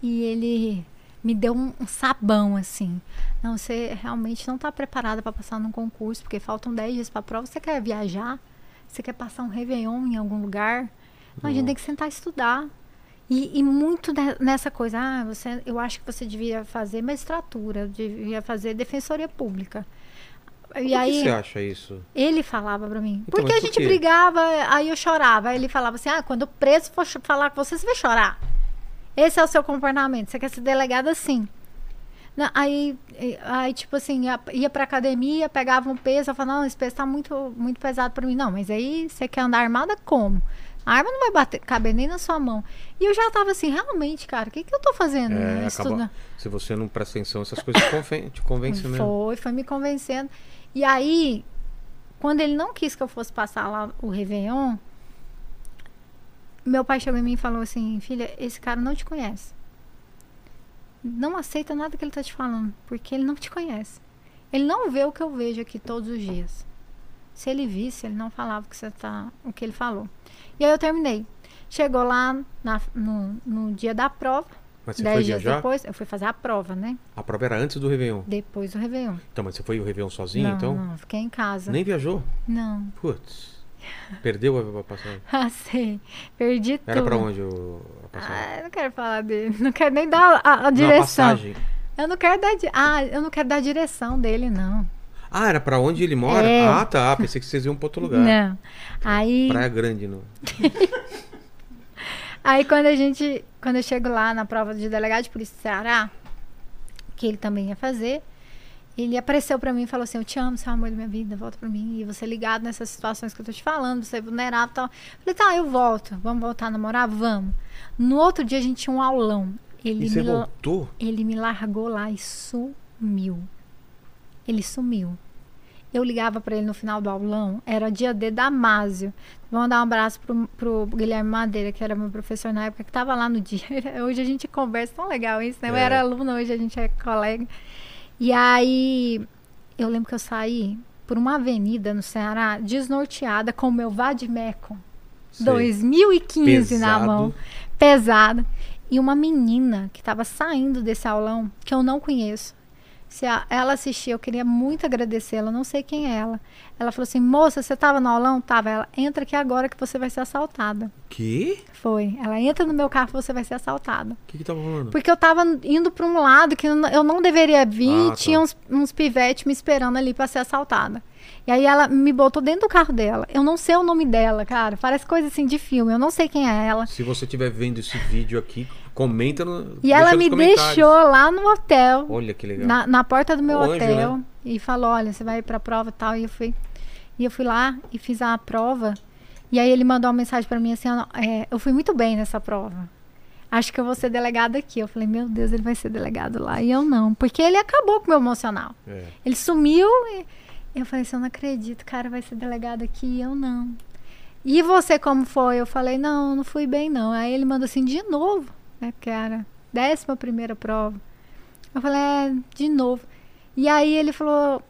E ele me deu um, um sabão, assim. Não, você realmente não está preparada para passar num concurso, porque faltam 10 dias para a prova. Você quer viajar? Você quer passar um Réveillon em algum lugar? Não, a gente tem que sentar e estudar. E, e muito ne- nessa coisa, ah, você, eu acho que você devia fazer magistratura, devia fazer defensoria pública. E Por que aí, você acha isso? ele falava pra mim. Então, porque a gente brigava, aí eu chorava. Aí ele falava assim: ah, quando o preso for falar com você, você vai chorar. Esse é o seu comportamento. Você quer ser delegado assim. Não, aí, aí, tipo assim, ia, ia pra academia, pegava um peso, eu falava, não, esse peso tá muito, muito pesado pra mim. Não, mas aí você quer andar armada como? A arma não vai bater, caber nem na sua mão. E eu já tava assim, realmente, cara, o que, que eu tô fazendo? É, né? acaba-. Se você não presta atenção, essas coisas conven- te convencem mesmo. Foi, foi me convencendo. E aí, quando ele não quis que eu fosse passar lá o Réveillon, meu pai chegou em mim e falou assim: Filha, esse cara não te conhece. Não aceita nada que ele tá te falando, porque ele não te conhece. Ele não vê o que eu vejo aqui todos os dias. Se ele visse, ele não falava o que, você tá, o que ele falou. E aí eu terminei. Chegou lá na- no, no dia da prova, Mas você dez foi dias viajar? depois, eu fui fazer a prova, né? A prova era antes do Réveillon. Depois do Réveillon. Então, mas você foi o Réveillon sozinho, não, então? não, fiquei em casa. Nem viajou? Não. Putz. Perdeu a- passagem. Ah, sei. Perdi Era tudo. pra onde o, a passagem? Ah, eu não quero falar dele. Não quero nem dar a, a Não, a direção. passagem. eu não quero dar. di- Ah, eu não quero dar a direção dele, não. Ah, era pra onde ele mora? É. Ah, tá. Pensei que vocês iam pra outro lugar. Não. Aí, Praia Grande, não. aí quando a gente. Quando eu chego lá na prova de delegado de polícia do Ceará, que ele também ia fazer, ele apareceu pra mim e falou assim: Eu te amo, você é o amor da minha vida, volta pra mim. E você ligado nessas situações que eu tô te falando, você é vulnerável e tal. Falei, tá, eu volto. Vamos voltar a namorar? Vamos. No outro dia a gente tinha um aulão. Ele E você voltou? Ele me largou lá e sumiu. Ele sumiu. Eu ligava para ele no final do aulão, era dia D Damásio. Vamos dar um abraço pro, pro Guilherme Madeira, que era meu professor na época, que estava lá no dia. Hoje a gente conversa tão legal isso, né? Eu É. era aluna, hoje a gente é colega. E aí, eu lembro que eu saí por uma avenida no Ceará, desnorteada, com o meu Vadimecum Sei. 2015 na Pesado. mão, pesada. E uma menina que estava saindo desse aulão, que eu não conheço. Se a- ela assistir, eu queria muito agradecê-la, não sei quem é ela. Ela falou assim: moça, você estava no aulão? Tava. Ela, entra aqui agora que você vai ser assaltada. Que? Foi. Ela entra no meu carro que você vai ser assaltada. O que que tava rolando? Porque eu tava indo para um lado que eu não- eu não deveria vir, Ah, tá. tinha uns, uns pivetes me esperando ali para ser assaltada. E aí ela me botou dentro do carro dela. Eu não sei o nome dela, cara. Parece coisa assim de filme. Eu não sei quem é ela. Se você estiver vendo esse vídeo aqui, comenta no. E ela me deixou lá no hotel, Olha que legal. na, na porta do meu hotel, né? e falou: olha, você vai pra prova e tal. E eu fui. E eu fui lá e fiz a prova. E aí ele mandou uma mensagem pra mim assim: é, eu fui muito bem nessa prova. Acho que eu vou ser delegado aqui. Eu falei, meu Deus, ele vai ser delegado lá. E eu não. Porque ele acabou com o meu emocional. É. Ele sumiu e eu falei assim, eu não acredito, o cara vai ser delegado aqui e eu não. E você como foi? Eu falei, não, não fui bem não. Aí ele mandou assim, de novo, né? Porque era décima primeira prova. Eu falei, é, de novo. E aí ele falou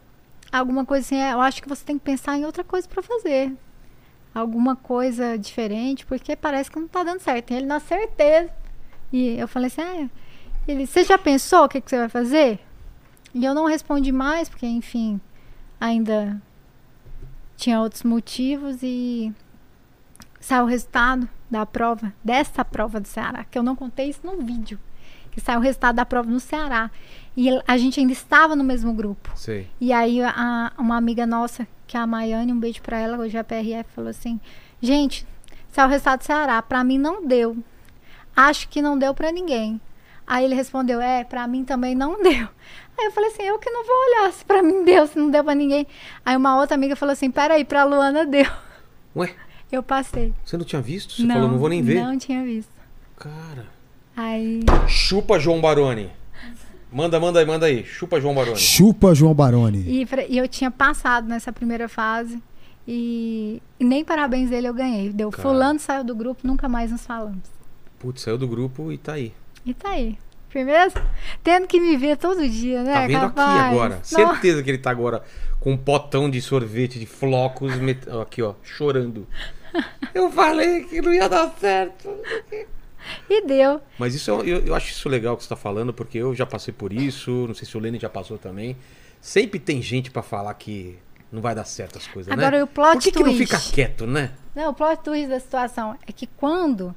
alguma coisa assim, é, eu acho que você tem que pensar em outra coisa pra fazer. Alguma coisa diferente, porque parece que não tá dando certo. E ele, na certeza. E eu falei assim, é. Ele, você já pensou o que, que você vai fazer? E eu não respondi mais, porque, enfim, ainda tinha outros motivos e saiu o resultado da prova, dessa prova do Ceará, que eu não contei isso no vídeo. Que saiu o resultado da prova no Ceará. E a gente ainda estava no mesmo grupo. Sei. E aí a- uma amiga nossa, que é a Maiane, um beijo pra ela, hoje é a PRF, falou assim: Gente, saiu o resultado do Ceará, pra mim não deu. Acho que não deu pra ninguém. Aí ele respondeu: É, pra mim também não deu. Aí eu falei assim: Eu que não vou olhar se pra mim deu, se não deu pra ninguém. Aí uma outra amiga falou assim: Peraí, pra Luana deu. Ué, Eu passei. você não tinha visto? Você falou, não vou nem ver. Não tinha visto. Cara. Aí. Chupa João Baroni. Manda, manda aí, manda aí. Chupa João Baroni. Chupa João Baroni. E, e eu tinha passado nessa primeira fase. E, e nem parabéns dele eu ganhei. Deu Cara. fulano saiu do grupo, nunca mais nos falamos. Putz, saiu do grupo e tá aí. E tá aí. Firmeza? Tendo que me ver todo dia, né? Tá vendo aqui capaz? agora. Nossa. Certeza que ele tá agora com um potão de sorvete de flocos, met- aqui ó, chorando. Eu falei que não ia dar certo. E deu. Mas isso eu, eu acho isso legal que você tá falando, porque eu já passei por isso, não sei se o Lênin já passou também. Sempre tem gente pra falar que não vai dar certo as coisas, Agora, né? o plot Por que, que não twist. fica quieto, né? Não, o plot twist da situação é que quando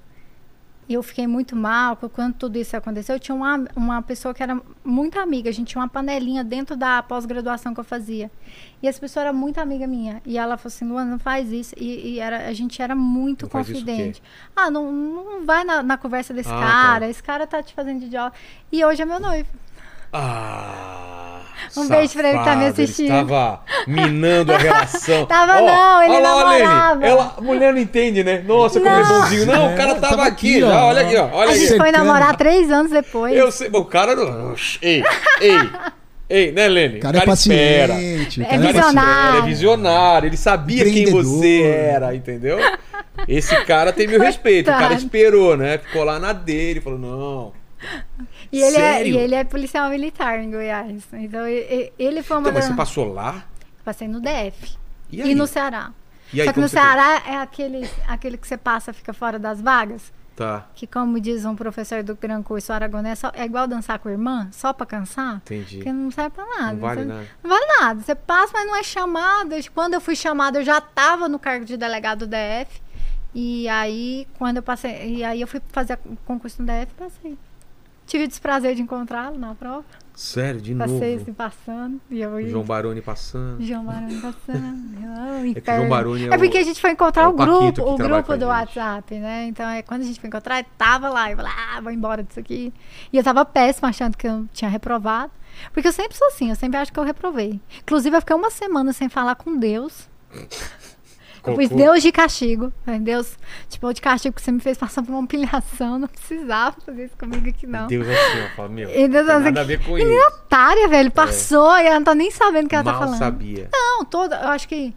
eu fiquei muito mal, quando tudo isso aconteceu, eu tinha uma, uma pessoa que era muito amiga. A gente tinha uma panelinha dentro da pós-graduação que eu fazia. E essa pessoa era muito amiga minha. E ela falou assim, Luana, não faz isso. E, e era, a gente era muito Não confidente. Ah, não, não vai na, na conversa desse Ah, cara. tá. Esse cara tá te fazendo de idiota. E hoje é meu noivo. Ah. Um beijo pra ele que tá me safado, assistindo. Ele estava minando a relação. Tava Ó, não, ele lá, Lene, namorava. Ela, a mulher não entende, né? Nossa, como é bonzinho. Não, o cara É, tava, tava aqui, aqui, já. ó. Olha aqui, ó. Olha a aqui. gente foi namorar três anos depois. Eu sei, o cara não. Ei, ei, ei, né, Lene? O cara é paciente. o É cara Cara visionário. espera, é visionário. Ele sabia quem você era, entendeu? Esse cara tem meu respeito. O cara esperou, né? Ficou lá na dele, falou: não. E ele, é, Sério? e ele é policial militar em Goiás. Então, ele foi uma Então, mas você passou lá? Passei no DF. E E, no Ceará. E aí, Só que no fez? Ceará é aquele, aquele que você passa fica fora das vagas. Tá, Que, como diz um professor do Gran Curso Aragonés, é igual dançar com a irmã, só pra cansar. entendi. Porque não serve pra nada. Não vale Você- nada. Não vale nada. Você passa, mas não é chamada. Quando eu fui chamada, eu já estava no cargo de delegado do DF. E aí, quando eu passei. E aí eu fui fazer o concurso no DF e passei. Tive o desprazer de encontrá-lo na prova. Sério, de Passei novo. assim, passando. E eu João Baroni passando. João Baroni passando. É que João. Baroni é É porque o- a gente foi encontrar é o o, grupo, o grupo do. WhatsApp, né? Então, é, quando a gente foi encontrar, tava lá. Eu falei, ah, vou embora disso aqui. E eu tava péssima, achando que eu tinha reprovado. Porque eu sempre sou assim, eu sempre acho que eu reprovei. Inclusive, eu fiquei uma semana sem falar com Deus. Eu pus. Deus de castigo. Falei, Deus, tipo, de castigo porque você me fez passar por uma humilhação. Não precisava fazer isso comigo aqui, não. Deus assim, ó, fala, meu, E Deus tem assim, nada a ver com isso. otária, velho. Passou e ela não tá nem sabendo o que ela tá Mal falando. sabia. Não, toda. Eu acho que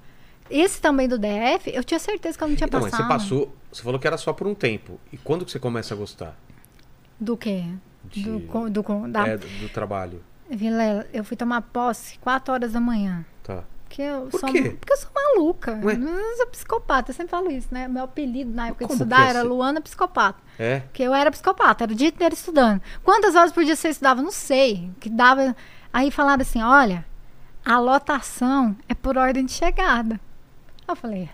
esse também do DF, eu tinha certeza que eu não tinha Então, mas passado. você passou, você falou que era só por um tempo. E quando que você começa a gostar Do quê? De- Do, do, da... é, do, do trabalho? Vilela, eu fui tomar posse 4 horas da manhã. Porque eu Por sou, quê? Porque eu sou maluca. Ué? Eu sou psicopata, eu sempre falo isso, né? Meu apelido na época de Como estudar é era ser- Luana Psicopata. É? Porque eu era psicopata, era o dia inteiro estudando. Quantas horas por dia você estudava? Não sei. Que dava. Aí falaram assim: olha, a lotação é por ordem de chegada. Eu falei,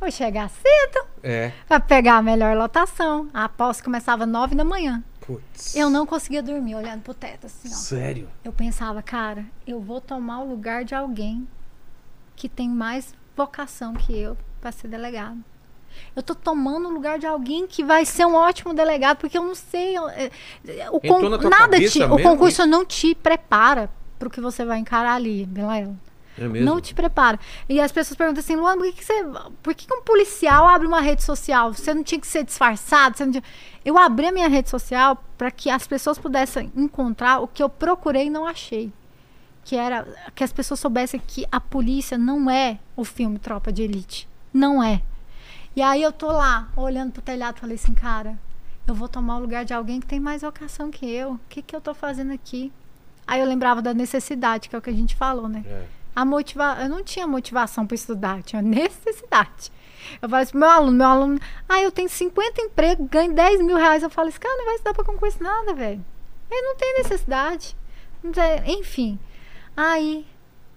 vou chegar cedo É. pra pegar a melhor lotação. A posse começava nove da manhã. Putz. Eu não conseguia dormir olhando pro teto, assim, ó. Sério? Eu pensava, cara, eu vou tomar o lugar de alguém que tem mais vocação que eu para ser delegado. Eu tô tomando o lugar de alguém que vai ser um ótimo delegado, porque eu não sei. eu- é- o Entrou con- nada te, o mesmo concurso isso? não te prepara para o que você vai encarar ali, Belela. É? Não te prepara. E as pessoas perguntam assim, Luana, por que, que você. Por que, que um policial abre uma rede social? Você não tinha que ser disfarçado? Você não tinha... Eu abri a minha rede social para que as pessoas pudessem encontrar o que eu procurei e não achei. Que era que as pessoas soubessem que a polícia não é o filme Tropa de Elite. Não é. E aí eu tô lá, olhando pro telhado, falei assim, cara, eu vou tomar o lugar de alguém que tem mais vocação que eu. O que, que eu tô fazendo aqui? Aí eu lembrava da necessidade, que é o que a gente falou, né? É. A motiva... Eu não tinha motivação para estudar, tinha necessidade. Eu falei assim, meu aluno, meu aluno, ah, eu tenho 50 empregos, ganho 10 mil reais. Eu falo, esse cara não vai estudar para concurso nada, velho. Ele não tem necessidade. Não tem- Enfim. Aí,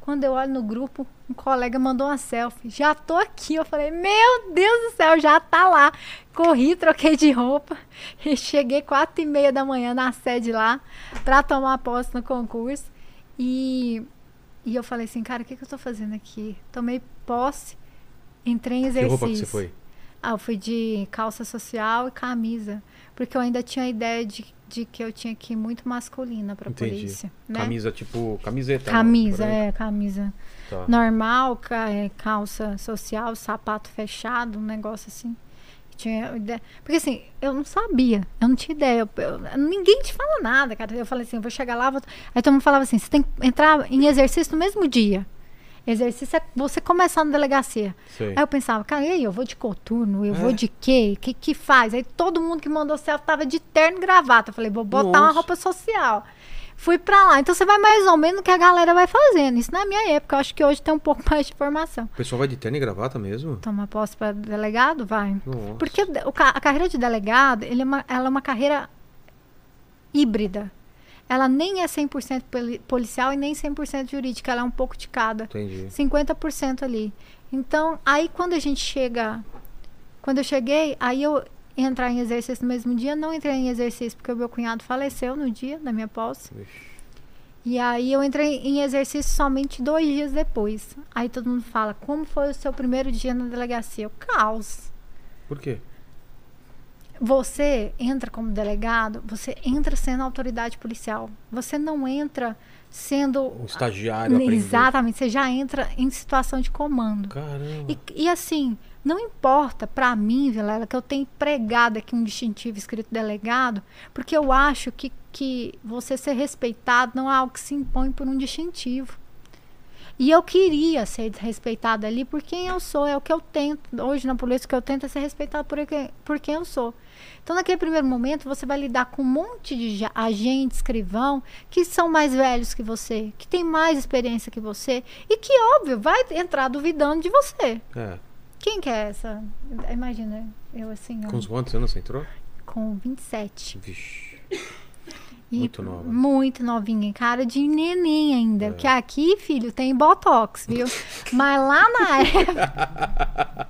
quando eu olho no grupo, um colega mandou uma selfie. Já tô aqui. Eu falei, meu Deus do céu, já tá lá. Corri, troquei de roupa. E cheguei quatro e meia da manhã na sede lá para tomar posse no concurso. E, e eu falei assim, cara, o que, que eu tô fazendo aqui? Tomei posse, entrei em Que exercício. roupa que você foi? Ah, eu fui de calça social e camisa. Porque eu ainda tinha a ideia de, de que eu tinha que ir muito masculina pra Entendi. polícia. Né? Camisa, tipo, camiseta. Camisa, não, branca. é, camisa. Tá. Normal, é, calça social, sapato fechado, um negócio assim. Tinha ideia. Porque assim, eu não sabia, eu não tinha ideia. eu- eu- ninguém te fala nada, cara. Eu falei assim, eu vou chegar lá, vou... aí todo mundo falava assim, você tem que entrar em exercício no mesmo dia. Exercício é você começar na delegacia. Sei. Aí eu pensava, cara, e aí, eu vou de coturno, eu É? vou de quê? O que que faz? Aí todo mundo que mandou selfie tava de terno e gravata. Eu falei, vou botar uma Nossa. roupa social. Fui pra lá. Então você vai mais ou menos o que a galera vai fazendo. Isso na minha época. Eu acho que hoje tem um pouco mais de informação. O pessoal vai de terno e gravata mesmo? Toma posse pra delegado? Vai. Nossa. Porque a carreira de delegado, ele é uma, ela é uma carreira híbrida. Ela nem é 100% poli- policial e nem 100% jurídica. Ela é um pouco de cada. Entendi. 50% ali. Então, aí quando a gente chega. Quando eu cheguei, aí eu entrar em exercício no mesmo dia. Não entrei em exercício porque o meu cunhado faleceu no dia da minha posse. Vixe. E aí eu entrei em exercício somente dois dias depois. Aí todo mundo fala: como foi o seu primeiro dia na delegacia? O caos. Por quê? Você entra como delegado, você entra sendo autoridade policial. Você não entra sendo. Um estagiário aprendeu. Exatamente, você já entra em situação de comando. Caramba. E, e assim, não importa pra mim, Vilela, que eu tenho pregado aqui um distintivo escrito delegado, porque eu acho que, que você ser respeitado não é algo que se impõe por um distintivo. E eu queria ser respeitada ali por quem eu sou, é o que eu tento. Hoje na polícia, o que eu tento é ser respeitado por, quem- por quem eu sou. Então, naquele primeiro momento, você vai lidar com um monte de agentes, escrivão, que são mais velhos que você, que têm mais experiência que você, e que, óbvio, vai entrar duvidando de você. É. Quem que é essa? Imagina, eu assim, ó, Com quantos anos você entrou? com 27. Vixe. E Muito nova. Muito novinha, cara de neném ainda. É. Porque aqui, filho, tem botox, viu? Mas lá na época.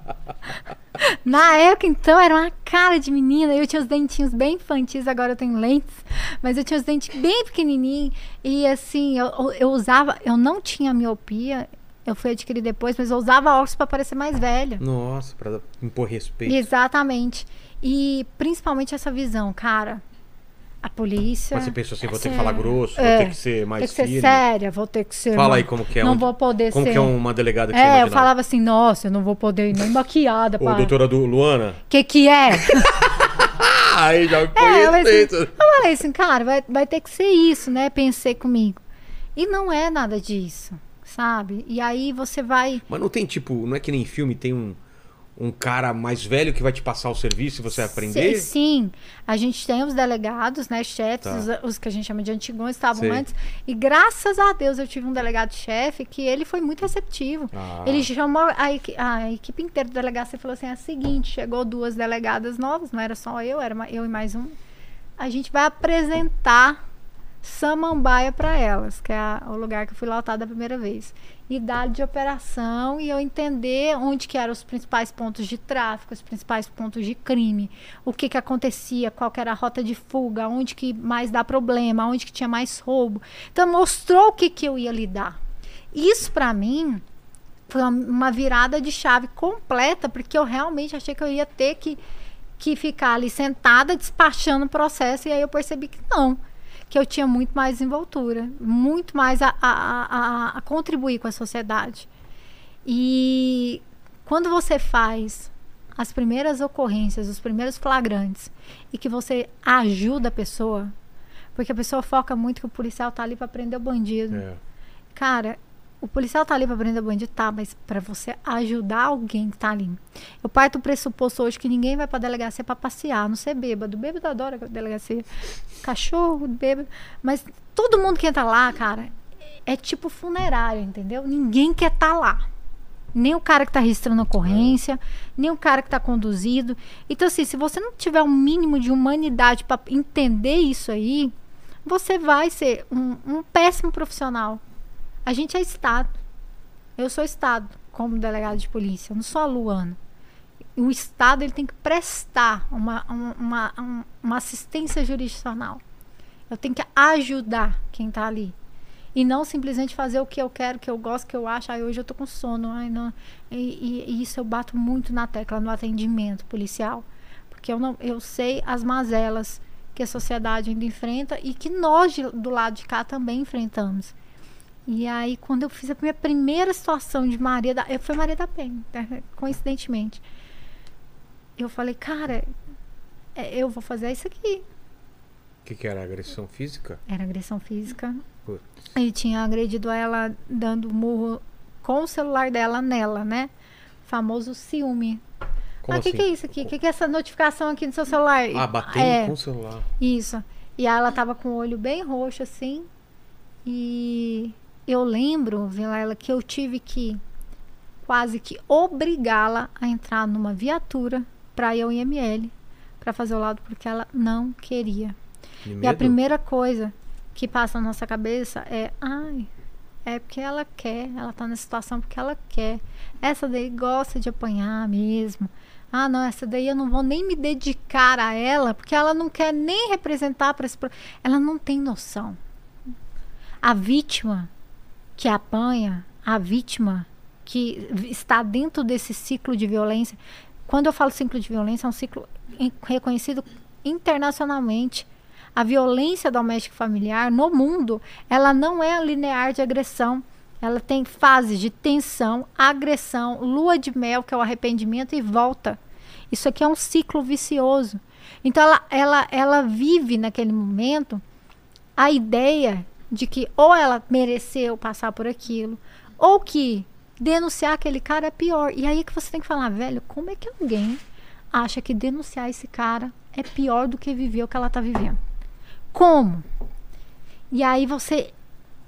na época, então, era uma cara de menina. Eu tinha os dentinhos bem infantis, agora eu tenho lentes. Mas eu tinha os dentes bem pequenininhos. E assim, eu, eu usava. Eu não tinha miopia. Eu fui adquirir depois, mas eu usava óculos para parecer mais velha. Nossa, pra impor respeito. Exatamente. E principalmente essa visão, cara. A polícia. Mas você pensou assim, vou ter que Sim. falar grosso, É. vou ter que ser mais Tem que ser firme. séria, vou ter que ser. Fala uma- aí como que é. Não onde- vou poder Como ser. que é uma delegada que você É, eu imaginava? falava assim, nossa, eu não vou poder ir nem maquiada, Ô, doutora do Luana. Que que é? Aí já É, eu falei, assim, eu falei assim, cara, vai, vai ter que ser isso, né? Pensei comigo. E não é nada disso, sabe? E aí você vai. Mas não tem tipo, não é que nem filme, tem um, um cara mais velho que vai te passar o serviço e você aprender? Se- Sim, a gente tem os delegados, né, chefes, Tá. os, os que a gente chama de antigões, estavam Sei. antes. E graças a Deus eu tive um delegado-chefe que ele foi muito receptivo. Ah. Ele chamou a, a equipe inteira do delegacia e falou assim: é o seguinte, chegou duas delegadas novas, não era só eu, era eu e mais um. A gente vai apresentar Samambaia para elas, que é a- o lugar que eu fui lotada a primeira vez. E dar de operação e eu entender onde que eram os principais pontos de tráfico, os principais pontos de crime, o que que acontecia, qual que era a rota de fuga, onde que mais dá problema, onde que tinha mais roubo. Então mostrou o que que eu ia lidar. Isso para mim foi uma- uma virada de chave completa, porque eu realmente achei que eu ia ter que, que ficar ali sentada despachando o processo, e aí eu percebi que não, que eu tinha muito mais desenvoltura, muito mais a, a, a, a- a contribuir com a sociedade. E quando você faz as primeiras ocorrências, os primeiros flagrantes, e que você ajuda a pessoa, porque a pessoa foca muito que o policial tá ali para prender o bandido. É. Cara, o policial tá ali pra prender o bandido, tá, mas pra você ajudar alguém que tá ali. Eu parto do pressuposto hoje que ninguém vai pra delegacia pra passear, não ser bêbado. Bêbado adora delegacia. Cachorro, bêbado. Mas todo mundo que entra lá, cara, é tipo funerário, entendeu? Ninguém quer estar lá. Nem o cara que tá registrando a ocorrência, nem o cara que tá conduzido. Então, assim, se você não tiver um mínimo de humanidade pra entender isso aí, você vai ser um, um péssimo profissional. A gente é Estado. Eu sou Estado como delegado de polícia. Eu não sou a Luana. O Estado ele tem que prestar uma, um- uma, um- uma assistência jurisdicional. Eu tenho que ajudar quem está ali. E não simplesmente fazer o que eu quero, que eu gosto, que eu acho. Ai, hoje eu tô com sono. Ai, não. E, e- e isso eu bato muito na tecla no atendimento policial. Porque eu, não, eu sei as mazelas que a sociedade ainda enfrenta e que nós de- do lado de cá também enfrentamos. E aí, quando eu fiz a minha primeira situação de Maria da... Eu fui Maria da Penha, né, coincidentemente. Eu falei, cara, é, eu vou fazer isso aqui. O que, que era? Agressão física? Era agressão física. Putz. Ele tinha agredido ela dando murro com o celular dela nela, né? Famoso ciúme. Como ah, o que, assim? que é isso aqui? O que, que é essa notificação aqui no seu celular? Ah, batendo É. com o celular. Isso. E aí ela tava com o olho bem roxo, assim. E eu lembro, Vilela, que eu tive que quase que obrigá-la a entrar numa viatura para ir ao IML para fazer o laudo, porque ela não queria. E a primeira coisa que passa na nossa cabeça é, ai, é porque ela quer, ela tá nessa situação porque ela quer. Essa daí gosta de apanhar mesmo. Ah, não, essa daí eu não vou nem me dedicar a ela, porque ela não quer nem representar para esse. pro- Ela não tem noção. A vítima que apanha, a vítima que está dentro desse ciclo de violência. Quando eu falo ciclo de violência, é um ciclo reconhecido internacionalmente. A violência doméstica familiar no mundo, ela não é linear de agressão. Ela tem fases de tensão, agressão, lua de mel, que é o arrependimento, e volta. Isso aqui é um ciclo vicioso. Então ela, ela, ela vive naquele momento a ideia de que ou ela mereceu passar por aquilo, ou que denunciar aquele cara é pior. E aí que você tem que falar, velho, como é que alguém acha que denunciar esse cara é pior do que viver o que ela está vivendo? Como? E aí você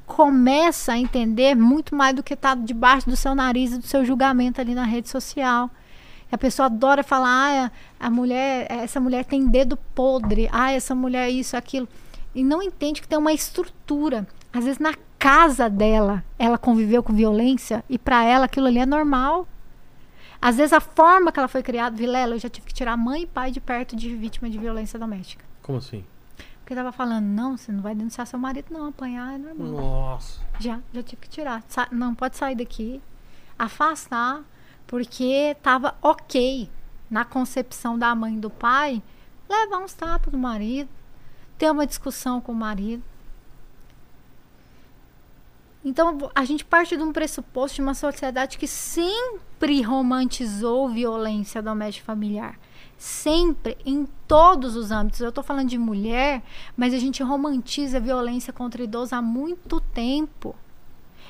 começa a entender muito mais do que está debaixo do seu nariz e do seu julgamento ali na rede social. A pessoa adora falar, ah, a mulher, essa mulher tem dedo podre, ah, essa mulher isso, aquilo. E não entende que tem uma estrutura. Às vezes na casa dela, ela conviveu com violência e para ela aquilo ali é normal. Às vezes a forma que ela foi criada, Vilela, eu já tive que tirar mãe e pai de perto de vítima de violência doméstica. Como assim? Porque tava falando, não, você não vai denunciar seu marido, não, apanhar é normal. Nossa. Já, já tive que tirar. Sa- não, pode sair daqui. Afastar, porque tava ok na concepção da mãe e do pai levar uns tapas do marido. Ter uma discussão com o marido. Então a gente parte de um pressuposto de uma sociedade que sempre romantizou violência doméstica familiar. Sempre, em todos os âmbitos. Eu estou falando de mulher, mas a gente romantiza violência contra idoso há muito tempo.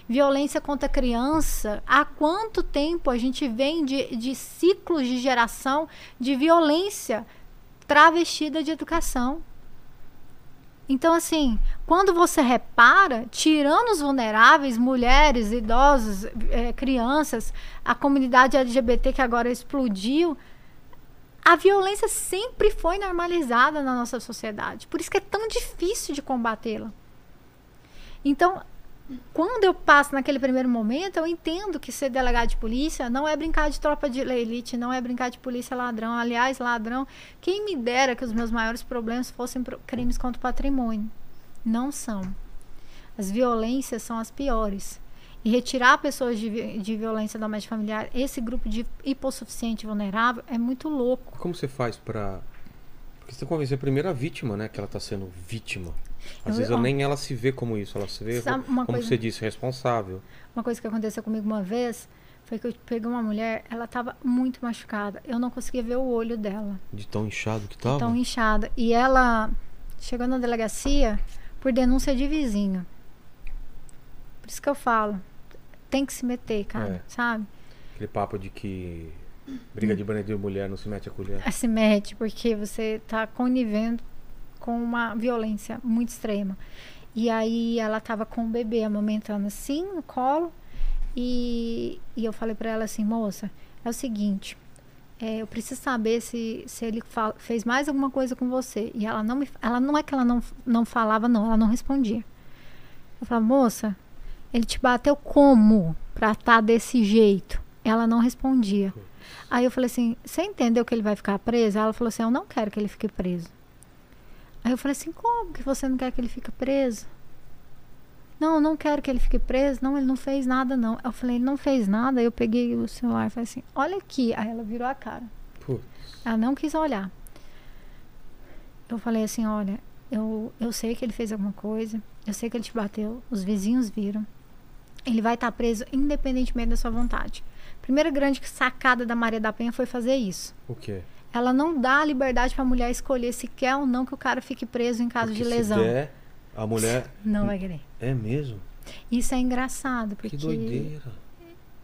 Violência contra criança. Há quanto tempo a gente vem de, de ciclos de geração de violência travestida de educação? Então, assim, quando você repara, tirando os vulneráveis, mulheres, idosos, é, crianças, a comunidade LGBT que agora explodiu, a violência sempre foi normalizada na nossa sociedade. Por isso que é tão difícil de combatê-la. Então, quando eu passo naquele primeiro momento, eu entendo que ser delegado de polícia não é brincar de tropa de elite, não é brincar de polícia ladrão. Aliás, ladrão, quem me dera que os meus maiores problemas fossem crimes contra o patrimônio. Não são. As violências são as piores. E retirar pessoas de, de violência doméstica familiar, esse grupo de hipossuficiente vulnerável, é muito louco. Como você faz para. Porque você tem que convencer a primeira vítima, né? Que ela está sendo vítima. Às eu, vezes ó, nem ela se vê como isso, ela se vê, como coisa, você disse, responsável. Uma coisa que aconteceu comigo uma vez foi que eu peguei uma mulher, ela estava muito machucada. Eu não conseguia ver o olho dela. De tão inchado que estava? Tão inchada. E ela chegou na delegacia por denúncia de vizinho. Por isso que eu falo, tem que se meter, cara, é. sabe? Aquele papo de que briga de banheiro de mulher não se mete a colher. Se mete, porque você está conivendo com uma violência muito extrema. E aí ela estava com o bebê amamentando assim no colo. E, e eu falei para ela assim, moça, é o seguinte, é, eu preciso saber se, se ele fala, fez mais alguma coisa com você. E ela não me, ela não é que ela não, não falava, não, ela não respondia. Eu falava, moça, ele te bateu como pra estar tá desse jeito? Ela não respondia. Aí eu falei assim, você entendeu que ele vai ficar preso? Ela falou assim, eu não quero que ele fique preso. Aí eu falei assim: como que você não quer que ele fique preso? Não, eu não quero que ele fique preso. Não, ele não fez nada, não. Eu falei: ele não fez nada. Aí eu peguei o celular e falei assim: olha aqui. Aí ela virou a cara. Putz. Ela não quis olhar. Eu falei assim: olha, eu, eu sei que ele fez alguma coisa. Eu sei que ele te bateu. Os vizinhos viram. Ele vai estar preso independentemente da sua vontade. Primeira grande sacada da Maria da Penha foi fazer isso. O quê? Ela não dá a liberdade para a mulher escolher se quer ou não que o cara fique preso em caso porque de lesão. Se der, a mulher não vai querer. É mesmo? Isso é engraçado, porque que doideira.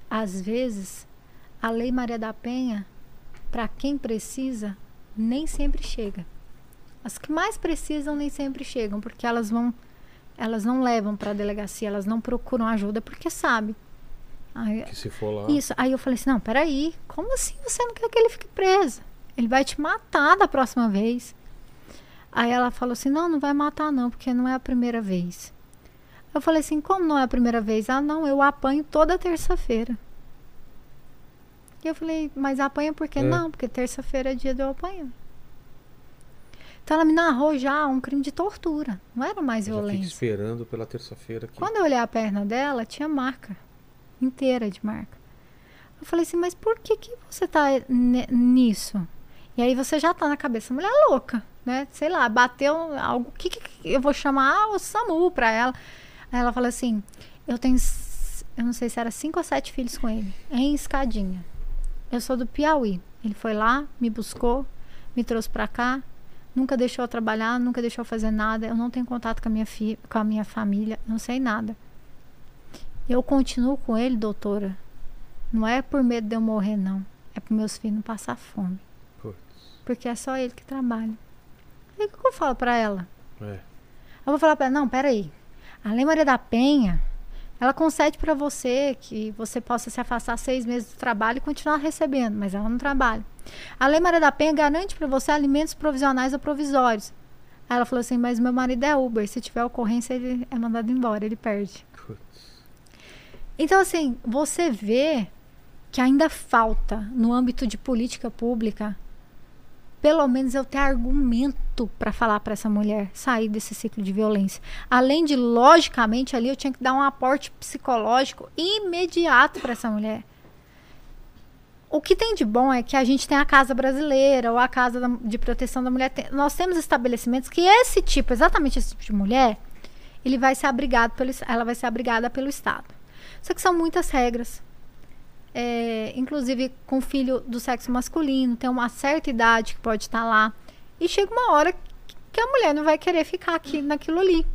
às vezes a Lei Maria da Penha, para quem precisa, nem sempre chega. As que mais precisam nem sempre chegam, porque elas vão elas não levam para a delegacia, elas não procuram ajuda porque sabe. Aí, que se for lá. Isso. Aí eu falei assim: "Não, peraí, como assim você não quer que ele fique preso?" Ele vai te matar da próxima vez. Aí ela falou assim: Não, não vai matar, não, porque não é a primeira vez. Eu falei assim: Como não é a primeira vez? Ah, não, eu apanho toda terça-feira. E eu falei: Mas apanha por quê? É. Não, porque terça-feira é dia de eu apanhar. Então ela me narrou já um crime de tortura. Não era mais eu violência. Já esperando pela terça-feira. Quando eu olhei a perna dela, tinha marca inteira de marca. Eu falei assim, mas por que, que você está nisso? E aí você já tá na cabeça, mulher louca, né? Sei lá, bateu algo. que, que eu vou chamar o SAMU pra ela? Aí ela fala assim: eu tenho. Eu não sei se era cinco ou sete filhos com ele, em escadinha. Eu sou do Piauí. Ele foi lá, me buscou, me trouxe pra cá, nunca deixou eu trabalhar, nunca deixou eu fazer nada. Eu não tenho contato com a minha, com a minha família, não sei nada. Eu continuo com ele, doutora. Não é por medo de eu morrer, não. É para meus filhos não passar fome. Porque é só ele que trabalha. E o que eu falo para ela? É. Eu vou falar para ela, não, peraí. A Lei Maria da Penha, ela concede para você que você possa se afastar seis meses do trabalho e continuar recebendo, mas ela não trabalha. A Lei Maria da Penha garante para você alimentos provisionais ou provisórios. Aí ela falou assim, mas meu marido é Uber, se tiver ocorrência ele é mandado embora, ele perde. Então assim, você vê que ainda falta no âmbito de política pública pelo menos eu ter argumento para falar para essa mulher sair desse ciclo de violência. Além de, logicamente, ali eu tinha que dar um aporte psicológico imediato para essa mulher. o que tem de bom é que a gente tem a Casa Brasileira ou a Casa de Proteção da Mulher. Nós temos estabelecimentos que esse tipo, exatamente esse tipo de mulher, ele vai ser abrigado pelo, ela vai ser abrigada pelo Estado. Só que são muitas regras. É, inclusive com filho do sexo masculino, tem uma certa idade que pode estar lá. E chega uma hora que a mulher não vai querer ficar aqui naquilo ali.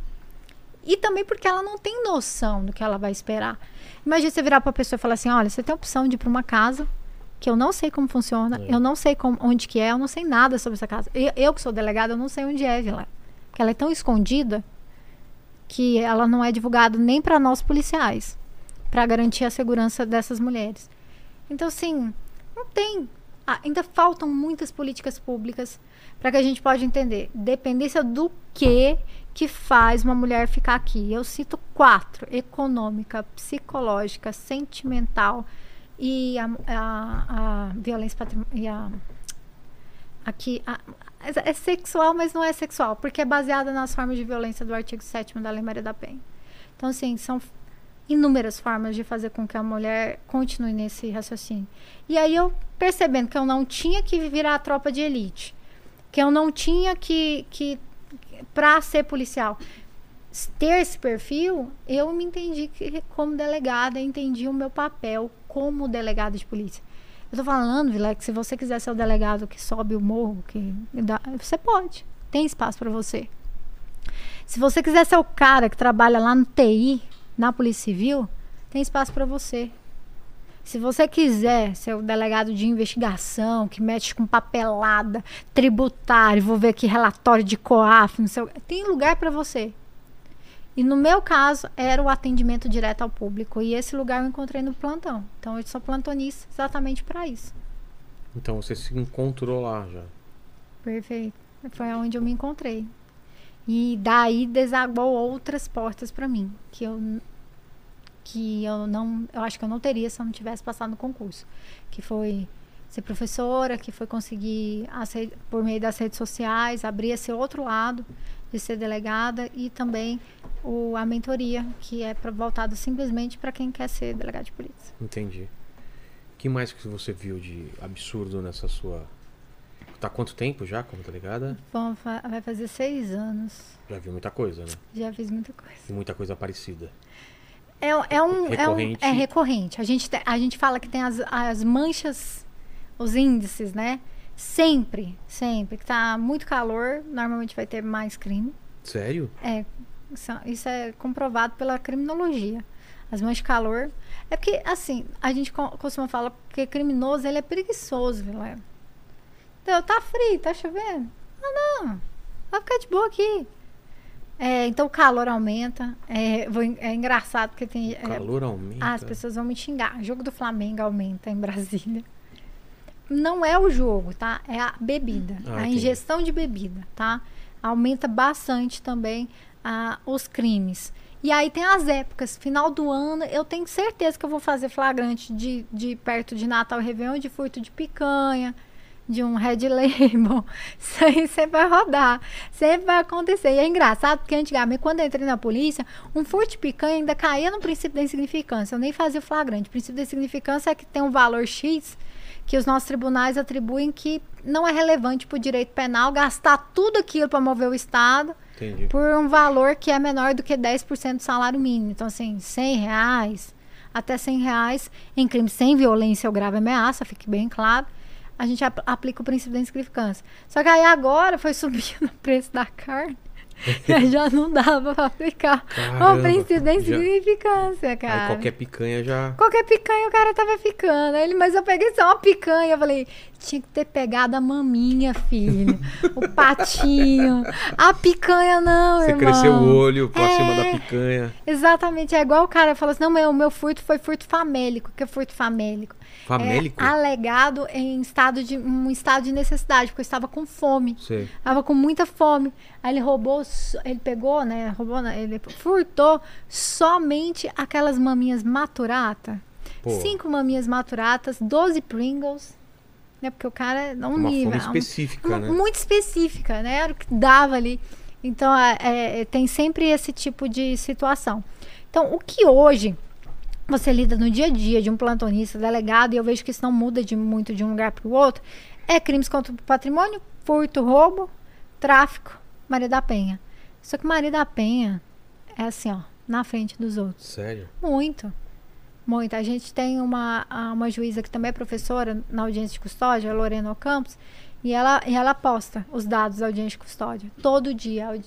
E também porque ela não tem noção do que ela vai esperar. Imagina você virar para a pessoa e falar assim: olha, você tem a opção de ir para uma casa que eu não sei como funciona, É. eu não sei como, onde que é, eu não sei nada sobre essa casa. Eu, eu que sou delegada, eu não sei onde é, Vila. Porque ela é tão escondida que ela não é divulgada nem para nós policiais, para garantir a segurança dessas mulheres. Então, assim, não tem. Ainda faltam muitas políticas públicas para que a gente pode entender. Dependência do que que faz uma mulher ficar aqui. Eu cito quatro: econômica, psicológica, sentimental e a, a, a violência patrimonial. Aqui, a- é sexual, mas não é sexual, porque é baseada nas formas de violência do artigo 7 da Lei Maria da Penha. Então, assim, são inúmeras formas de fazer com que a mulher continue nesse raciocínio. E aí eu percebendo que eu não tinha que virar a tropa de elite, que eu não tinha que, que para ser policial, ter esse perfil, eu me entendi que, como delegada, entendi o meu papel como delegada de polícia. Eu tô falando, Vila, que se você quiser ser o delegado que sobe o morro, que dá, você pode. Tem espaço para você. Se você quiser ser o cara que trabalha lá no TI, na Polícia Civil, tem espaço para você. Se você quiser ser o delegado de investigação, que mexe com papelada, tributário, vou ver aqui relatório de COAF, não sei, tem lugar para você. E no meu caso, era o atendimento direto ao público. E esse lugar eu encontrei no plantão. Então eu sou plantonista exatamente para isso. Então você se encontrou lá já. Perfeito. Foi onde eu me encontrei. E daí desaguou outras portas para mim, que eu que eu não, eu acho que eu não teria se eu não tivesse passado no concurso, que foi ser professora, que foi conseguir por meio das redes sociais abrir esse outro lado de ser delegada e também o, a mentoria, que é pra, voltado simplesmente para quem quer ser delegado de polícia. Entendi. O que mais que você viu de absurdo nessa sua. Tá há quanto tempo já como delegada? Bom, fa- vai fazer seis anos, Já viu muita coisa, né? já fiz muita coisa. E muita coisa parecida. É, é um, é, um, Recorrente. é recorrente. A gente, te- a gente fala que tem as, as manchas, os índices, né? Sempre, sempre. Que tá muito calor, normalmente vai ter mais crime. Sério? É, isso, é comprovado pela criminologia. As manchas de calor. É porque, assim, a gente co- costuma falar que criminoso ele é preguiçoso, Vilela. Então, tá frio, tá chovendo. Ah, não. Vai ficar de boa aqui. É, então o calor aumenta. É, vou é engraçado porque tem. O é, calor aumenta. ah, as pessoas vão me xingar. O jogo do Flamengo aumenta em Brasília. Não é o jogo, tá? É a bebida. Ah, a entendi. ingestão de bebida, tá? Aumenta bastante também ah, os crimes. E aí tem as épocas. Final do ano, eu tenho certeza que eu vou fazer flagrante de, de perto de Natal e Réveillon, de furto de picanha, de um Red Label. Isso aí sempre vai rodar. Sempre vai acontecer. E é engraçado porque antigamente, quando eu entrei na polícia, um furto picanha ainda caía no princípio da insignificância. Eu nem fazia o flagrante. O princípio da insignificância é que tem um valor X que os nossos tribunais atribuem que não é relevante para o direito penal gastar tudo aquilo para mover o Estado Entendi. por um valor que é menor do que 10% do salário mínimo. Então, assim, 100 reais até 100 reais em crime sem violência ou grave ameaça, fique bem claro, a gente ap- aplica o princípio da insignificância. Só que aí agora foi subindo o preço da carne. e aí já não dava para aplicar Caramba, o princípio da já- insignificância, cara. Aí qualquer picanha já. Qualquer picanha o cara tava ficando. Aí Ele, mas eu peguei só uma picanha. Eu falei, tinha que ter pegado a maminha, filho. o patinho. A picanha não, Você irmão. cresceu o olho pra É. cima da picanha. Exatamente. É igual o cara falou assim: não, meu, meu furto foi furto famélico. O que é furto famélico? Famélico? É alegado em estado de, um estado de necessidade, porque eu estava com fome. Sei. Tava com muita fome. Aí ele roubou, ele pegou, né? Roubou, né, ele furtou somente aquelas maminhas maturata. Pô. Cinco maminhas maturatas, 12 Pringles. Né? Porque o cara é um Uma nível. fome é específica, mu- né? Muito específica, né? Era o que dava ali. Então, é, é, tem sempre esse tipo de situação. Então, o que hoje você lida no dia a dia de um plantonista, delegado, e eu vejo que isso não muda de muito de um lugar para o outro, é crimes contra o patrimônio, furto, roubo, tráfico, Maria da Penha. Só que Maria da Penha é assim, ó, na frente dos outros. Sério? Muito. Muito. A gente tem uma, uma juíza que também é professora na audiência de custódia, a Lorena Ocampos, e ela, e ela posta os dados da audiência de custódia. Todo dia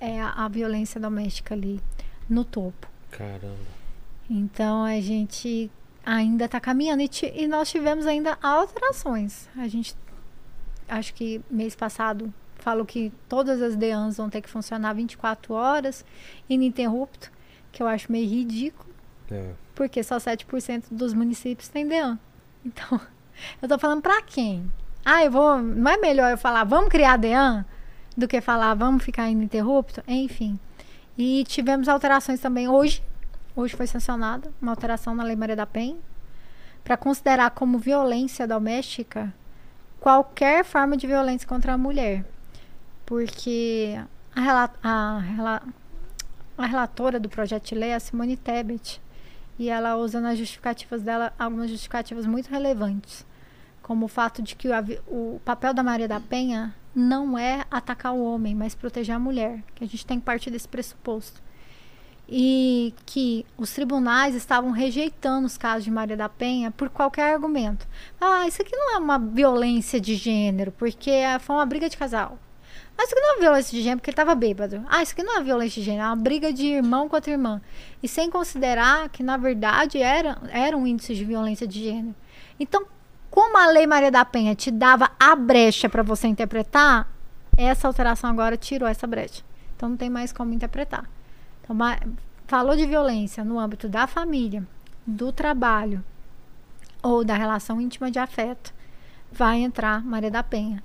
é a, a violência doméstica ali no topo. Caramba. Então a gente ainda está caminhando e, e nós tivemos ainda alterações. A gente, acho que mês passado, falou que todas as DEANs vão ter que funcionar 24 horas, ininterrupto, que eu acho meio ridículo, É. porque só 7% dos municípios têm DEAN. Então, eu tô falando para quem? Ah, eu vou. Não é melhor eu falar, vamos criar DEAN, do que falar, vamos ficar ininterrupto? Enfim. E tivemos alterações também hoje. Hoje foi sancionada uma alteração na Lei Maria da Penha para considerar como violência doméstica qualquer forma de violência contra a mulher. Porque a, a a relatora do projeto de lei é a Simone Tebet. E ela usa nas justificativas dela algumas justificativas muito relevantes. Como o fato de que o, o papel da Maria da Penha não é atacar o homem, mas proteger a mulher. Que a gente tem que partir desse pressuposto. E que os tribunais estavam rejeitando os casos de Maria da Penha por qualquer argumento. Ah, isso aqui não é uma violência de gênero, porque foi uma briga de casal. Ah, isso aqui não é violência de gênero porque ele estava bêbado. Ah, isso aqui não é violência de gênero, é uma briga de irmão contra irmã. E sem considerar que, na verdade, era, era um índice de violência de gênero. Então, como a Lei Maria da Penha te dava a brecha para você interpretar, essa alteração agora tirou essa brecha. Então, não tem mais como interpretar. Então, falou de violência no âmbito da família, do trabalho ou da relação íntima de afeto, vai entrar Maria da Penha.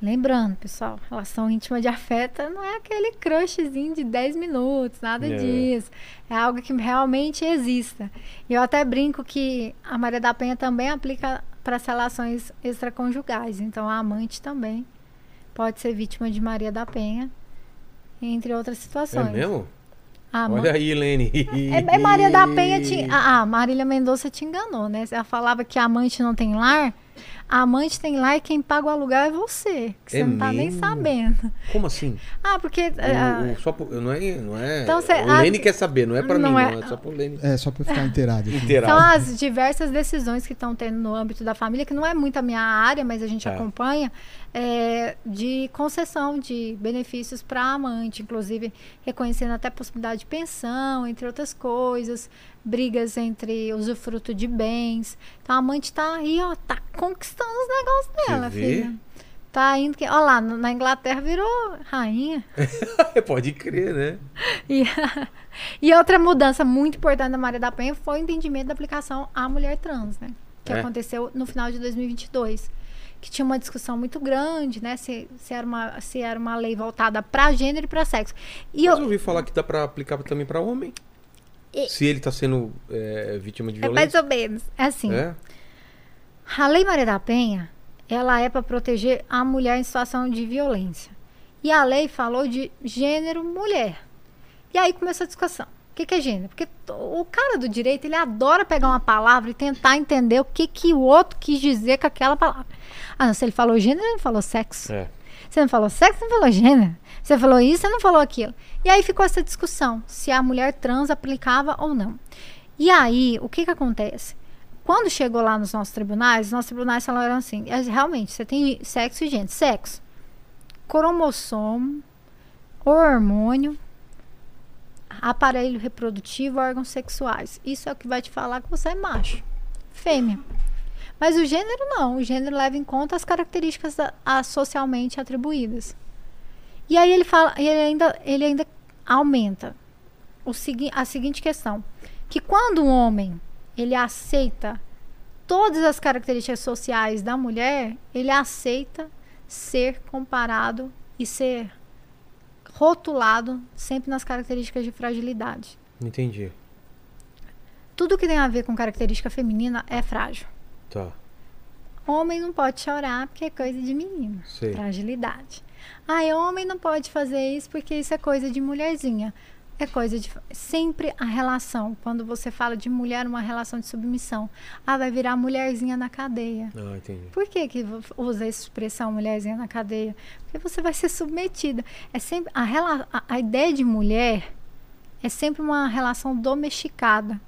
Lembrando, pessoal, relação íntima de afeto não é aquele crushzinho de 10 minutos, nada É. disso. É algo que realmente exista. E eu até brinco que a Maria da Penha também aplica para as relações extraconjugais. Então, a amante também pode ser vítima de Maria da Penha, entre outras É situações. mesmo? A ama- Olha aí, Lene. é, é Maria da Penha te. Ah, ah, Marília Mendonça te enganou, né? Ela falava que amante não tem lar. A amante tem lar e quem paga o aluguel é você. Que você É não tá nem sabendo. Como assim? Ah, porque. ah, O- o- só por- não é, não é. Então cê- o ah, Lene quer saber, não é pra não mim, é- não. É só pro Lene. É, só pra eu ficar inteirado. São as diversas decisões que estão tendo no âmbito da família, que não é muito a minha área, mas a gente Tá. acompanha, é, de concessão de benefícios para a amante, inclusive reconhecendo até possibilidade de pensão, entre outras coisas, brigas entre usufruto de bens. Então a amante está aí, ó, tá conquistando os negócios dela, filha. Tá indo que, ó lá, na Inglaterra virou rainha. Pode crer, né? E, e outra mudança muito importante da Maria da Penha foi o entendimento da aplicação à mulher trans, né? Que É. aconteceu no final de 2022. Que tinha uma discussão muito grande, né? Se, se, era, uma, se era uma lei voltada para gênero e para sexo. E Mas eu, ouvi falar que dá pra aplicar também pra homem. E- Se ele tá sendo é, vítima de é mais violência. ou menos. É assim. É? A Lei Maria da Penha, ela é para proteger a mulher em situação de violência. E a lei falou de gênero mulher. E aí começou a discussão. O que, que é gênero? Porque o cara do direito, ele adora pegar uma palavra e tentar entender o que, que o outro quis dizer com aquela palavra. Ah, não, se ele falou gênero, ele não falou sexo. É. Você não falou sexo, não falou gênero. Você falou isso, você não falou aquilo. E aí ficou essa discussão, se a mulher trans aplicava ou não. E aí, o que que acontece? Quando chegou lá nos nossos tribunais, os nossos tribunais falaram assim, é, realmente, você tem sexo e gênero. Sexo, cromossomo, hormônio, aparelho reprodutivo, órgãos sexuais. Isso é o que vai te falar que você é macho, fêmea. Mas o gênero não. O gênero leva em conta as características da- a- socialmente atribuídas. E aí ele fala, ele ainda, ele ainda aumenta o segui a seguinte questão, que quando um homem ele aceita todas as características sociais da mulher, ele aceita ser comparado e ser rotulado sempre nas características de fragilidade. Entendi. Tudo que tem a ver com característica feminina é frágil. Tá. Homem não pode chorar porque é coisa de menino. Sei. Fragilidade. Ai, homem não pode fazer isso porque isso é coisa de mulherzinha. é coisa de. Sempre a relação. Quando você fala de mulher, uma relação de submissão. Ah, vai virar mulherzinha na cadeia. Ah, entendi. Por que, que usa essa expressão mulherzinha na cadeia? Porque você vai ser submetida. É sempre a, rela, a, a ideia de mulher é sempre uma relação domesticada,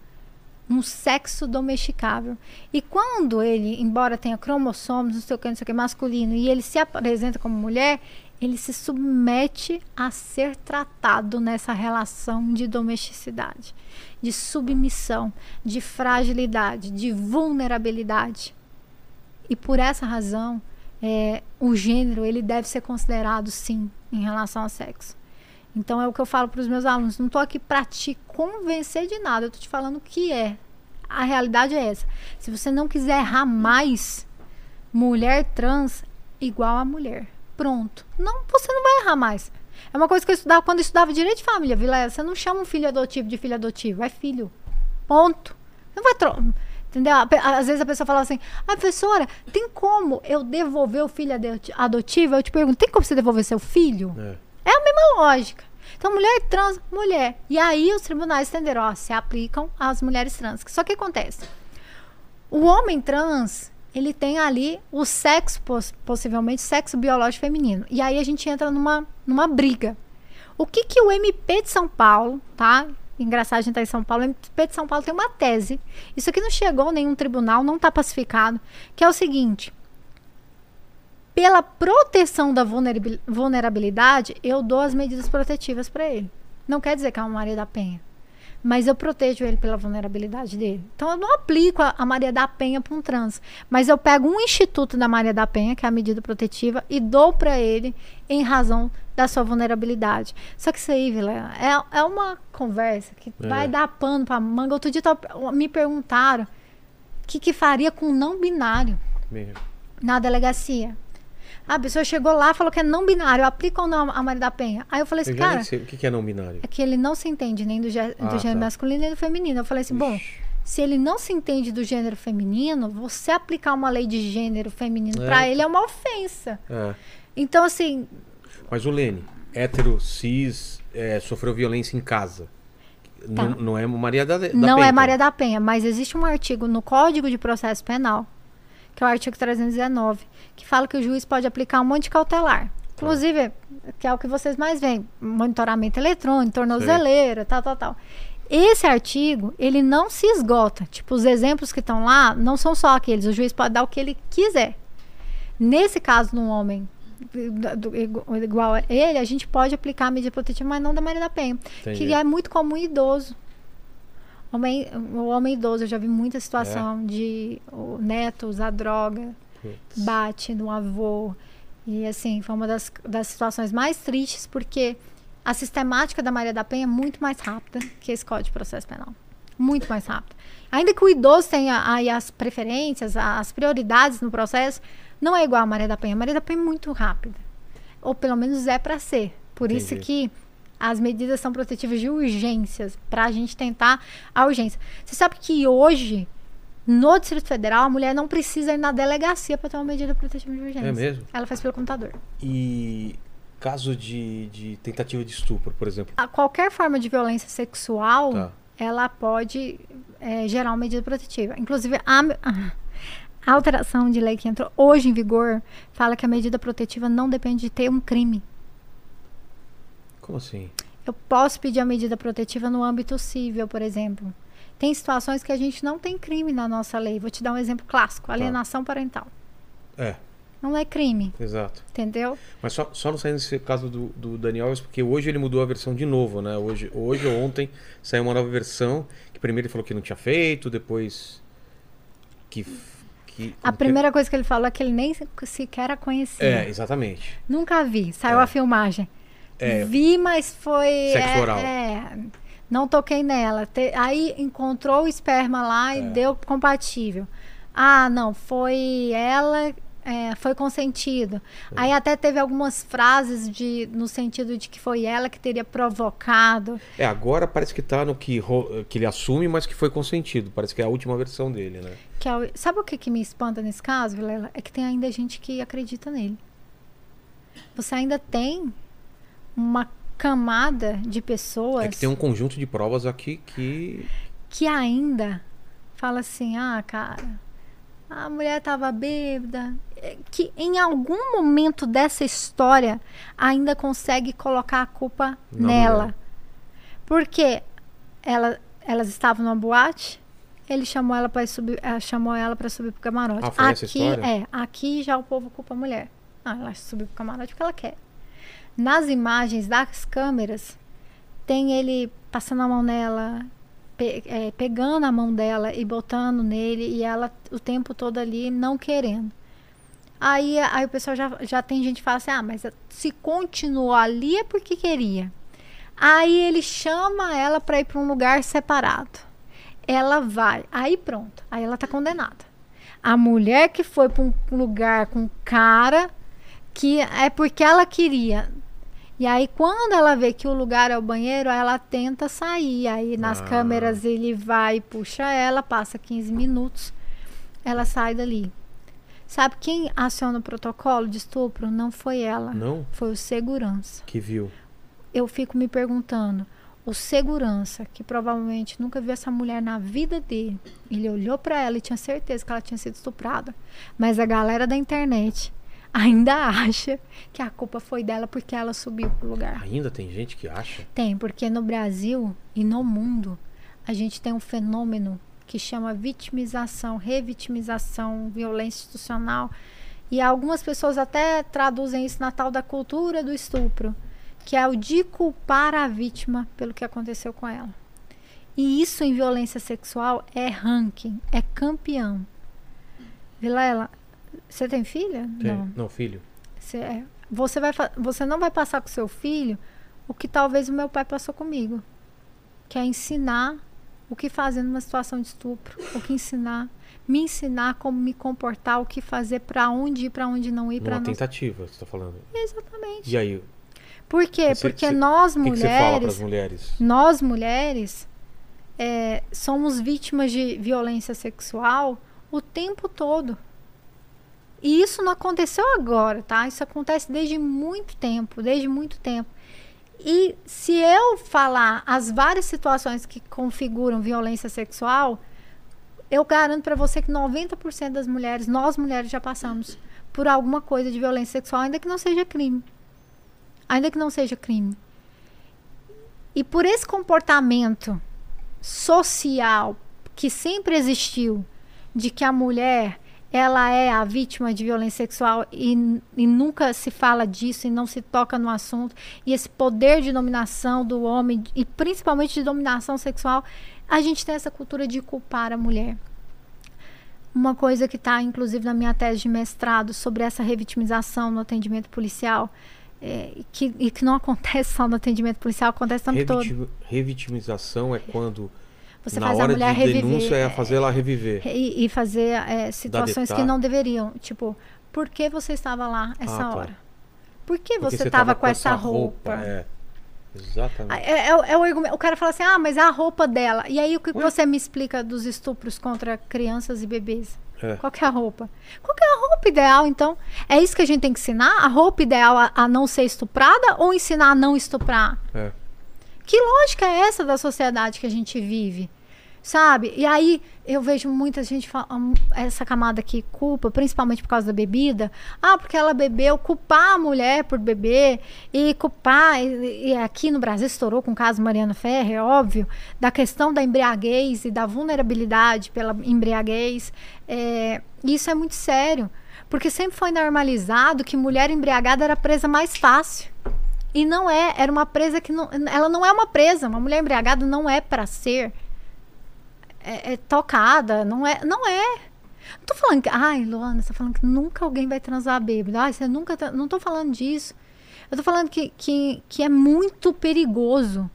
um sexo domesticável. E quando ele, embora tenha cromossomos, não sei o que, não sei o que, masculino, e ele se apresenta como mulher, ele se submete a ser tratado nessa relação de domesticidade, de submissão, de fragilidade, de vulnerabilidade. E por essa razão, é, o gênero ele deve ser considerado sim em relação ao sexo. Então é o que eu falo para os meus alunos. Não estou aqui para te convencer de nada. Eu estou te falando o que é. A realidade é essa. Se você não quiser errar mais, mulher trans igual a mulher. Pronto. Não, você não vai errar mais. É uma coisa que eu estudava quando eu estudava direito de família, Vila. Você não chama um filho adotivo de filho adotivo, é filho. Ponto. Não vai trocar. Entendeu? Às vezes a pessoa fala assim: ah, professora, tem como eu devolver o filho adotivo? Eu te pergunto: tem como você devolver seu filho? É, é a mesma lógica. Então, mulher trans, mulher. E aí os tribunais entenderam: ó, se aplicam às mulheres trans. Só que acontece? O homem trans, ele tem ali o sexo, possivelmente, sexo biológico feminino. E aí a gente entra numa, numa briga. O que, que o MP de São Paulo, tá? Engraçado a gente tá em São Paulo. O MP de São Paulo tem uma tese. Isso aqui não chegou em nenhum tribunal, não está pacificado. Que é o seguinte: pela proteção da vulnerabilidade, eu dou as medidas protetivas para ele. Não quer dizer que é uma Maria da Penha mas eu protejo ele pela vulnerabilidade dele. Então eu não aplico a, a Maria da Penha para um trans, mas eu pego um instituto da Maria da Penha, que é a medida protetiva, e dou para ele em razão da sua vulnerabilidade. Só que isso aí, Vila, é, é uma conversa que é. vai dar pano para manga. Outro dia me perguntaram o que, que faria com um não binário Mesmo. na delegacia. A pessoa chegou lá falou que é não binário. Aplica ou não a Maria da Penha? Aí eu falei assim, eu cara. O que é não binário? É que ele não se entende nem do, gê ah, do gênero tá. masculino nem do feminino. Eu falei assim, Ixi. bom, se ele não se entende do gênero feminino, você aplicar uma lei de gênero feminino é. para ele é uma ofensa. É. Então, assim. Mas o Lene, hétero, cis, é, sofreu violência em casa. Tá. Não, não, é Maria da, da Não Penha, é então. Maria da Penha, mas existe um artigo no Código de Processo Penal que é o artigo 319, que fala que o juiz pode aplicar um monte de cautelar. Inclusive, que é o que vocês mais veem, monitoramento eletrônico, tornozeleira, tal, tal, tal. Esse artigo, ele não se esgota. Tipo, os exemplos que estão lá não são só aqueles. O juiz pode dar o que ele quiser. Nesse caso, num homem do, do, igual a ele, a gente pode aplicar a medida protetiva, mas não da Maria da Penha. Entendi. Que é muito comum idoso. Homem, o homem idoso, eu já vi muita situação é. de o neto usar droga, Putz. bate no avô. E assim, foi uma das, das situações mais tristes, porque a sistemática da Maria da Penha é muito mais rápida que esse Código de Processo Penal. Muito mais rápida. Ainda que o idoso tenha aí as preferências, as prioridades no processo, não é igual a Maria da Penha. A Maria da Penha é muito rápida. Ou pelo menos é para ser. Por Entendi. isso que as medidas são protetivas de urgências, para a gente tentar a urgência. Você sabe que hoje, no Distrito Federal, a mulher não precisa ir na delegacia para ter uma medida protetiva de urgência. É mesmo? Ela faz pelo computador. E caso de, de tentativa de estupro, por exemplo? A qualquer forma de violência sexual, tá. ela pode é, gerar uma medida protetiva. Inclusive, a, a alteração de lei que entrou hoje em vigor fala que a medida protetiva não depende de ter um crime. Como assim? Eu posso pedir a medida protetiva no âmbito civil, por exemplo. Tem situações que a gente não tem crime na nossa lei. Vou te dar um exemplo clássico: tá. alienação parental. É. Não é crime. Exato. Entendeu? Mas só, só não saindo nesse caso do, do Daniel Alves, porque hoje ele mudou a versão de novo, né? Hoje, hoje ou ontem saiu uma nova versão, que primeiro ele falou que não tinha feito, depois que que, a primeira que... coisa que ele falou é que ele nem sequer a conhecia. É, exatamente. Nunca vi. Saiu é. a filmagem. É, Vi, mas foi. Sexo é, oral. É, não toquei nela. Te, aí encontrou o esperma lá e é. deu compatível. Ah, não, foi ela. É, foi consentido. Aí até teve algumas frases de, no sentido de que foi ela que teria provocado. É, agora parece que tá no que, que ele assume, mas que foi consentido. Parece que é a última versão dele, né? Que é, sabe o que, que me espanta nesse caso, Vilela? É que tem ainda gente que acredita nele. Você ainda tem uma camada de pessoas É que tem um conjunto de provas aqui que. que ainda fala assim: ah, cara, a mulher tava bêbada. É, Que em algum momento dessa história ainda consegue colocar a culpa Na nela. mulher. Porque ela, elas estavam numa boate, ele chamou ela para subir, eh, chamou ela para subir pro camarote. Ah, aqui é, aqui já o povo culpa a mulher. Ah, ela subiu pro camarote porque ela quer. Nas imagens das câmeras tem ele passando a mão nela, pe- eh, pegando a mão dela e botando nele e ela o tempo todo ali não querendo. Aí, aí o pessoal já, já tem gente que fala assim: ah, mas se continuou ali é porque queria. Aí ele chama ela para ir para um lugar separado. Ela vai. Aí pronto. Aí ela tá condenada. A mulher que foi para um lugar com cara que é porque ela queria. E aí quando ela vê que o lugar é o banheiro, ela tenta sair. Aí nas Ah. câmeras ele vai e puxa ela, passa 15 minutos, ela sai dali. Sabe quem aciona o protocolo de estupro? Não foi ela, Não? foi o segurança Que viu. eu fico me perguntando, o segurança, que provavelmente nunca viu essa mulher na vida dele, ele olhou pra ela e tinha certeza que ela tinha sido estuprada. Mas a galera da internet ainda acha que a culpa foi dela porque ela subiu pro lugar. Ainda tem gente que acha. Tem, porque no Brasil e no mundo a gente tem um fenômeno que chama vitimização, revitimização, violência institucional. E algumas pessoas até traduzem isso na tal da cultura do estupro, que é o de culpar a vítima pelo que aconteceu com ela. E isso em violência sexual é ranking, é campeão. Vilela, você tem filha? Tem. Não. Não, filho. Você, é, você, vai, você não vai passar com seu filho o que talvez o meu pai passou comigo. Que é ensinar o que fazer numa situação de estupro. O que ensinar. Me ensinar como me comportar, o que fazer, pra onde ir, pra onde não ir, Numa não. tentativa, você tá falando. Exatamente. E aí, Por quê? Você- Porque você- nós o que, que você fala mulheres. mulheres? Nós mulheres é, somos vítimas de violência sexual o tempo todo. E isso não aconteceu agora, tá? Isso acontece desde muito tempo, desde muito tempo. E se eu falar as várias situações que configuram violência sexual, eu garanto para você que 90% das mulheres, nós mulheres já passamos por alguma coisa de violência sexual, ainda que não seja crime. Ainda que não seja crime. E por esse comportamento social que sempre existiu de que a mulher ela é a vítima de violência sexual e, e nunca se fala disso e não se toca no assunto. E esse poder de dominação do homem e principalmente de dominação sexual a gente tem essa cultura de culpar a mulher. Uma coisa que está inclusive na minha tese de mestrado sobre essa revitimização no atendimento policial é, que, e que não acontece só no atendimento policial acontece o todo. Revitim- Revitimização é quando você na faz a mulher de reviver denúncia é fazer ela reviver. e, e fazer é, situações que não deveriam. Tipo, por que você estava lá essa Ah, tá. hora? Por que Porque você estava tava com essa roupa? É. Exatamente. Ah, É, é o- é o argumento- o cara fala assim, ah, mas é a roupa dela. E aí o que Ué? você me explica dos estupros contra crianças e bebês? É. Qual é a roupa? Qual é a roupa ideal, então? É isso que a gente tem que ensinar? A roupa ideal a, a não ser estuprada ou ensinar a não estuprar? É. Que lógica é essa da sociedade que a gente vive? Sabe? E aí eu vejo muita gente falando essa camada que culpa, principalmente por causa da bebida. Ah, porque ela bebeu, culpar a mulher por beber e culpar. E, e aqui no Brasil estourou com o caso Mariana Ferrer, é óbvio, da questão da embriaguez e da vulnerabilidade pela embriaguez. É, isso é muito sério. Porque sempre foi normalizado que mulher embriagada era presa mais fácil. E não é, era uma presa que não, ela não é uma presa, uma mulher embriagada não é para ser é, é tocada, não é, não é. Não tô falando que, ai, Luana, você tá falando que nunca alguém vai transar bêbado. Ai, você nunca, tá- não tô falando disso. Eu tô falando que, que, que é muito perigoso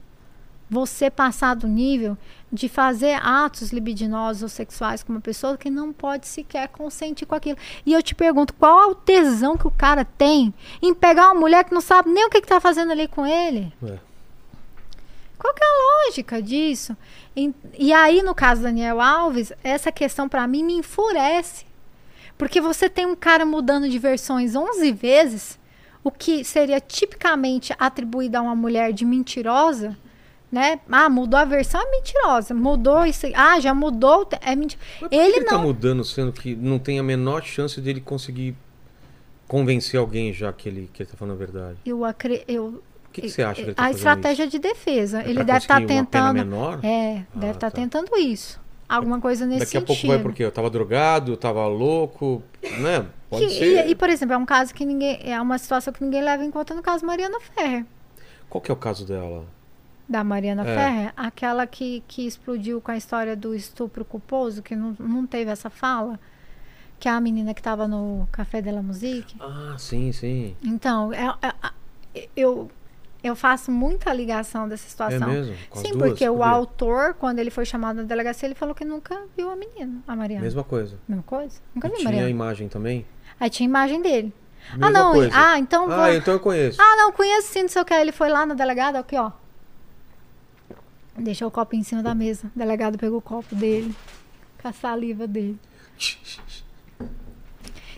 você passar do nível de fazer atos libidinosos ou sexuais com uma pessoa que não pode sequer consentir com aquilo. E eu te pergunto, qual é o tesão que o cara tem em pegar uma mulher que não sabe nem o que, que tá fazendo ali com ele? É. Qual que é a lógica disso? E, e aí, no caso do Daniel Alves, essa questão pra mim me enfurece. Porque você tem um cara mudando de versões 11 vezes, o que seria tipicamente atribuído a uma mulher de mentirosa, né? Ah, mudou a versão, é mentirosa. Mudou isso. Ah, já mudou, é mentira. Mas Ele ele tá não. mudando, sendo que não tem a menor chance dele conseguir convencer alguém já que ele, que ele tá falando a verdade? Eu acre... eu O que, você acha que ele tá a estratégia de defesa. É ele deve estar pena tentando. menor? É, Ah, deve estar tá. tentando isso. Alguma coisa nesse Daqui a sentido. pouco vai porque eu tava drogado, eu tava louco, né? Pode Que- ser. e, e, por exemplo, é um caso que ninguém. É uma situação que ninguém leva em conta no caso Mariana Ferrer. Qual que é o caso dela? Da Mariana É. Ferrer, aquela que, que explodiu com a história do estupro culposo, que não, não teve essa fala, que é a menina que estava no Café de la Musique. Ah, sim, sim. Então, é- é- eu, eu faço muita ligação dessa É situação. mesmo? Com Sim, duas? porque o Por quê? autor, quando ele foi chamado na delegacia, ele falou que nunca viu a menina, a Mariana. Mesma coisa. Mesma coisa? Nunca E vi a tinha a Mariana. imagem também? Aí tinha imagem dele. Mesma ah, não. coisa. Ah, então vou. Ah, então eu conheço. Ah, não, conheço sim, não sei o que. Ele foi lá no delegado, aqui, ó. Deixou o copo em cima da mesa. O delegado pegou o copo dele, com a saliva dele,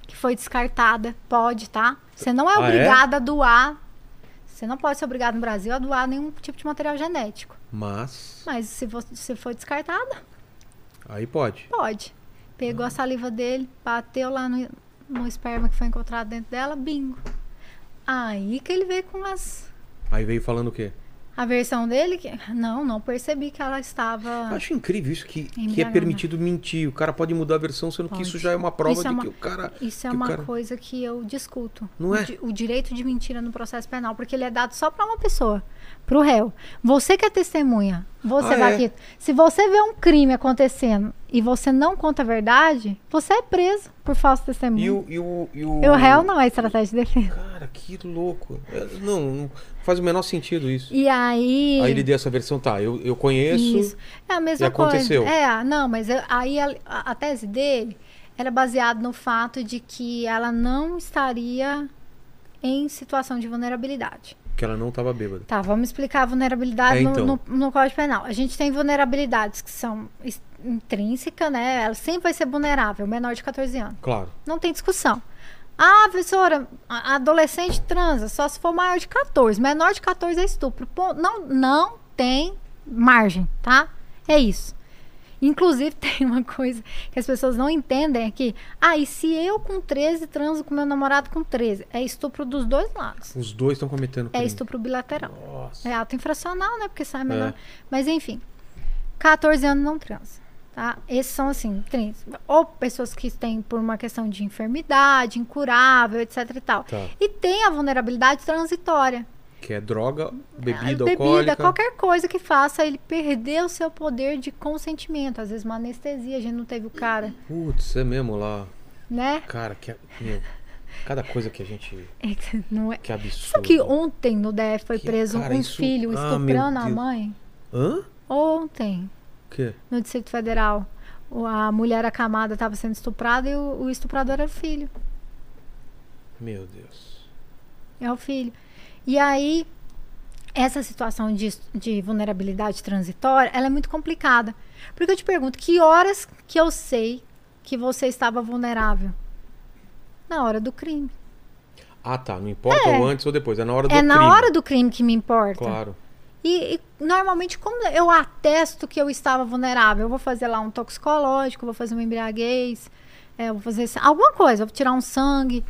que foi descartada. Pode, tá? Você não é Ah, é? obrigada a doar. Você não pode ser obrigado no Brasil a doar nenhum tipo de material genético. Mas. Mas se você for descartada, Aí pode. pode. Pegou a saliva dele, bateu lá no, no esperma que foi encontrado dentro dela, bingo. Aí que ele veio com as Aí veio falando o quê? A versão dele, que não, não percebi que ela estava. Eu acho incrível isso que, que é permitido mentir. O cara pode mudar a versão, sendo que Pode. isso já é uma prova Isso é de uma- que o cara. Isso é que o uma cara- coisa que eu discuto. Não o, é? di- o direito de mentira no processo penal, porque ele é dado só para uma pessoa, para o réu. Você que é testemunha, você Ah, vai é? aqui. Se você vê um crime acontecendo e você não conta a verdade, você é preso por falso testemunho. E o, e o, e o... E o réu não é estratégia de defesa. Cara, que louco. Não, não faz o menor sentido isso. E aí. Aí ele deu essa versão, tá, eu, eu conheço. Isso. É a mesma E aconteceu. coisa. É, não, mas eu- aí a, a- a tese dele era baseada no fato de que ela não estaria em situação de vulnerabilidade. Que ela não tava bêbada. Tá, vamos explicar a vulnerabilidade É, no- então. no, no Código Penal. A gente tem vulnerabilidades que são is- intrínseca, né? Ela sempre vai ser vulnerável, menor de 14 anos. Claro. Não tem discussão. Ah, professora, adolescente transa só se for maior de 14. Menor de 14 é estupro. Pô, não, não tem margem, tá? É isso. Inclusive, tem uma coisa que as pessoas não entendem aqui. Ah, e se eu com 13 transo com meu namorado com 13? É estupro dos dois lados. Os dois estão cometendo É crime. estupro bilateral. Nossa. É ato infracional, né? Porque sai menor. É. Mas enfim, 14 anos não transa. Tá? Esses são assim, trans. Ou pessoas que têm por uma questão de enfermidade, incurável, etc e tal. Tá. E tem a vulnerabilidade transitória. Que é droga, bebida, Ah, alcoólica. qualquer coisa que faça ele perder o seu poder de consentimento. Às vezes uma anestesia, a gente não teve o cara, Putz, é mesmo lá. né? Cara, que meu, cada coisa que a gente. É que não é. Que absurdo. Sabe que ontem no DF foi Que, preso cara, um isso- filho Ah, estuprando a Deus. mãe? Hã? Ontem. O quê? no Distrito Federal. A mulher acamada estava sendo estuprada e o, o estuprador era o filho. Meu Deus. É o filho. E aí, essa situação de, de vulnerabilidade transitória, ela é muito complicada. Porque eu te pergunto, que horas que eu sei que você estava vulnerável? Na hora do crime. Ah, tá. Não importa É. o antes ou depois. É na hora do é na crime. hora do crime que me importa. Claro. E, e, normalmente, como eu atesto que eu estava vulnerável, eu vou fazer lá um toxicológico, vou fazer uma embriaguez, é, vou fazer alguma coisa, vou tirar um sangue.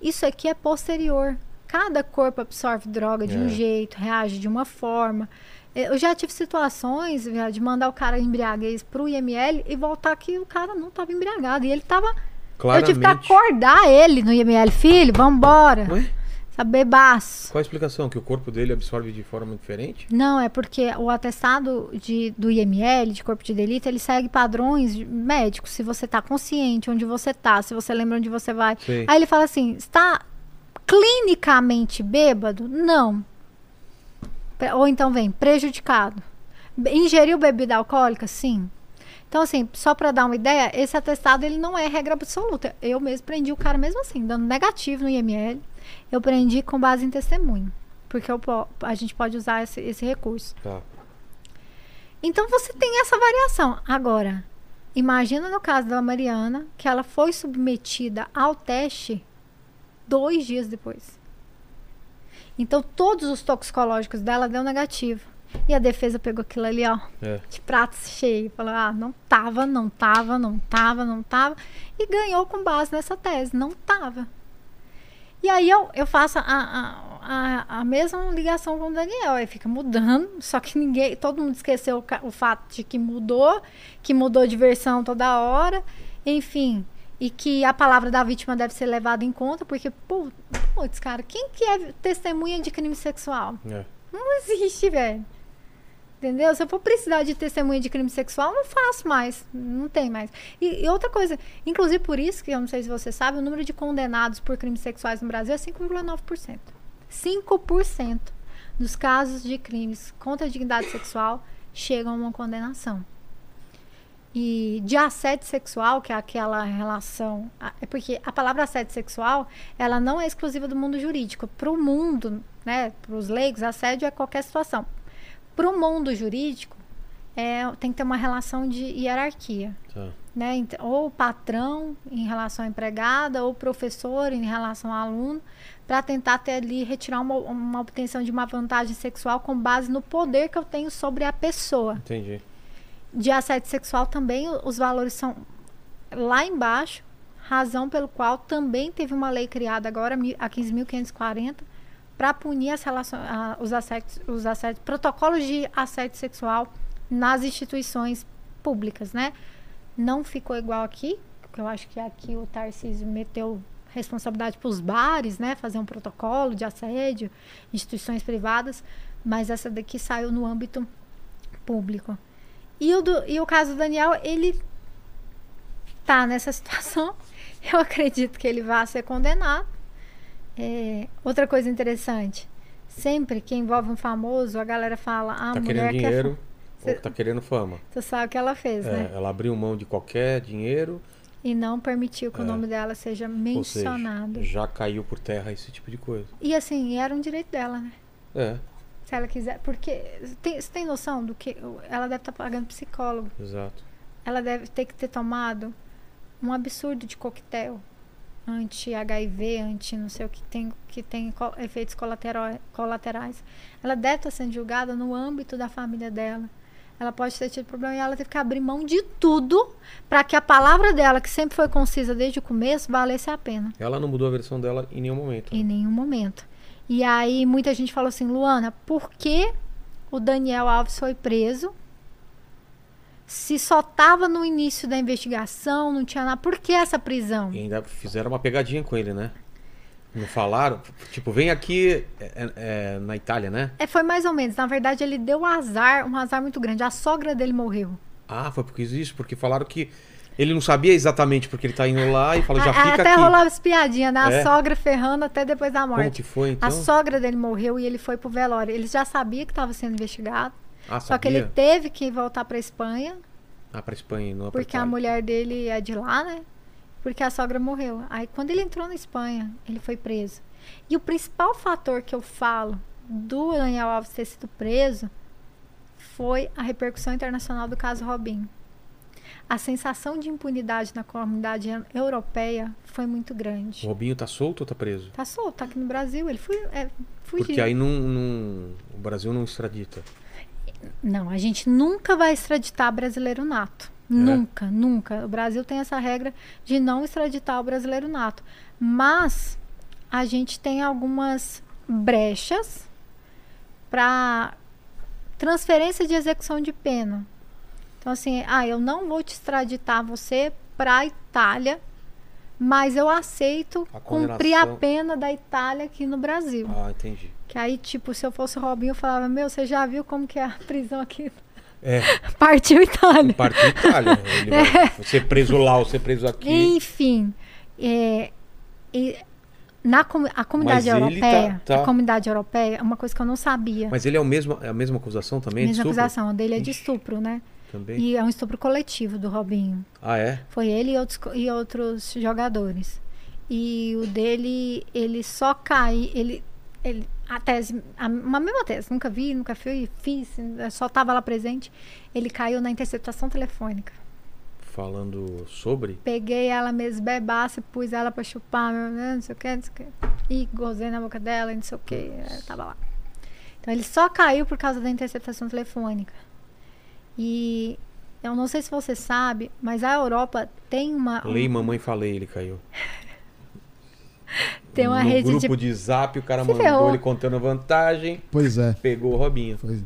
Isso aqui é posterior. Cada corpo absorve droga de um É. jeito, reage de uma forma. É, Eu já tive situações viu, de mandar o cara embriaguez pro IML e voltar que o cara não estava embriagado. E ele estava. Eu tive que Claramente. acordar ele no IML. Filho, vambora. Ué? Sabe, bebaço. Qual a explicação? Que o corpo dele absorve de forma diferente? Não, é porque o atestado de, do IML, de corpo de delito, ele segue padrões médicos. Se você está consciente onde você está, se você lembra onde você vai. Sei. Aí ele fala assim: está clinicamente bêbado? Não. Ou então vem prejudicado. Ingeriu bebida alcoólica? Sim. Então, assim, só para dar uma ideia, esse atestado ele não é regra absoluta. Eu mesmo prendi o cara mesmo assim, dando negativo no IML. Eu prendi com base em testemunho. Porque eu a gente pode usar esse, esse recurso. Tá. Então você tem essa variação. Agora, imagina no caso da Mariana, que ela foi submetida ao teste dois dias depois. Então, todos os toxicológicos dela deu negativo. E a defesa pegou aquilo ali, ó, É. de prato cheio. Falou, ah, não tava, não tava, não tava, não tava. E ganhou com base nessa tese, não tava. E aí eu, eu faço a, a, a, a mesma ligação com o Daniel. Aí fica mudando, só que ninguém, todo mundo esqueceu o, o fato de que mudou, que mudou de versão toda hora, enfim. E que a palavra da vítima deve ser levada em conta, porque, pô, putz, cara, quem que é testemunha de crime sexual? É. Não existe, velho. Entendeu? Se eu for precisar de testemunha de crime sexual, não faço mais. Não tem mais. E, e outra coisa, inclusive por isso, que eu não sei se você sabe, o número de condenados por crimes sexuais no Brasil é 5,9%. 5% dos casos de crimes contra a dignidade sexual chegam a uma condenação. E de assédio sexual, que é aquela relação. É porque a palavra assédio sexual, ela não é exclusiva do mundo jurídico. Para o mundo, né, para os leigos, assédio é qualquer situação. Para o mundo jurídico, é, tem que ter uma relação de hierarquia. Tá. Né? Ent- Ou patrão em relação à empregada, ou professor em relação ao aluno, para tentar ter ali, retirar uma, uma obtenção de uma vantagem sexual com base no poder que eu tenho sobre a pessoa Entendi. De assédio sexual também os valores são lá embaixo, razão pelo qual também teve uma lei criada agora, a 15.540, para punir as relações, ah, os, assédios, os assédios, protocolos de assédio sexual nas instituições públicas, né? Não ficou igual aqui, porque eu acho que aqui o Tarcísio meteu responsabilidade para os bares, né? Fazer um protocolo de assédio, instituições privadas, mas essa daqui saiu no âmbito público. E o, do- e o caso do Daniel, ele tá nessa situação. Eu acredito que ele vai ser condenado. É, outra coisa interessante. Sempre que envolve um famoso, a galera fala, ah, Tá mulher querendo quer dinheiro Cê- ou tá querendo fama. Tu sabe o que ela fez, É, né? ela abriu mão de qualquer dinheiro, E não permitiu que o É. nome dela seja mencionado. seja, já caiu por terra esse tipo de coisa. E assim, era um direito dela, né? É, Se ela quiser. Porque tem- você tem noção do que. Ela deve estar pagando psicólogo. exato. ela deve ter que ter tomado um absurdo de coquetel anti-HIV, anti não sei o que tem, que tem efeitos colaterais. Ela deve estar sendo julgada no âmbito da família dela. Ela pode ter tido problema e ela teve que abrir mão de tudo para que a palavra dela, que sempre foi concisa desde o começo, valesse a pena. Ela não mudou a versão dela em nenhum momento. Em nenhum momento. E aí muita gente falou assim, Luana, por que o Daniel Alves foi preso? Se só tava no início da investigação, não tinha nada. Por que essa prisão? E ainda fizeram uma pegadinha com ele, né? Não falaram? Tipo, vem aqui é, é, na Itália, né? É, foi mais ou menos. Na verdade, ele deu azar, um azar muito grande. A sogra dele morreu. Ah, foi porque isso, porque falaram que ele não sabia exatamente porque ele tá indo lá e falou, já A- fica até aqui. rolava as piadinhas, né? A É? sogra ferrando até depois da Como morte. que foi, então? A sogra dele morreu e ele foi pro velório. Ele já sabia que estava sendo investigado. Ah, Só que sabia? ele teve que voltar pra Espanha Ah, pra Espanha, não pra Porque a Itália. mulher dele é de lá, né? Porque a sogra morreu. Aí quando ele entrou na Espanha, ele foi preso. E o principal fator que eu falo do Daniel Alves ter sido preso foi a repercussão internacional do caso Robinho. A sensação de impunidade na comunidade europeia foi muito O grande. Robinho tá solto ou tá preso? Tá solto, tá aqui no Brasil. Ele foi, é, fugiu. Porque aí não, não- o Brasil não extradita. Não, a gente nunca vai extraditar brasileiro nato. É? Nunca, nunca. O Brasil tem essa regra de não extraditar o brasileiro nato. Mas a gente tem algumas brechas para transferência de execução de pena. Então, assim, ah, eu não vou te extraditar você para a Itália, mas eu aceito A cumprir a condenação- pena da Itália aqui no Brasil. Ah, entendi. Que aí, tipo, se eu fosse o Robinho, eu falava, meu, você já viu como que é a prisão aqui? É, Partiu Itália. parte Itália. Ele vai ser preso lá ou ser preso aqui. Enfim, é, e na a comunidade Mas tá- europeia, tá- a comunidade europeia, é uma coisa que eu não sabia. Mas ele é o mesmo, é a mesma acusação também? de Mesma acusação, dele é de estupro, né? Também? E é um estupro coletivo do Robinho. Ah, é? Foi ele e outros, e outros jogadores. E o dele, ele só cai, ele, ele a tese, a, uma mesma tese, nunca vi, nunca fui, fiz, só estava lá presente. Ele caiu na interceptação telefônica. falando sobre. Peguei ela mesmo bebaça, pus ela pra chupar, não sei o que, não sei o que. E gozei na boca dela, não sei o que. Tava lá. Então ele só caiu por causa da interceptação telefônica. E eu não sei se você sabe, mas a Europa tem uma. Lei Mamãe Falei, ele caiu. Tem uma no rede grupo de. de zap, o cara Se mandou ferrou. ele contando a vantagem, Pois é. pegou o Robinho. Pois- O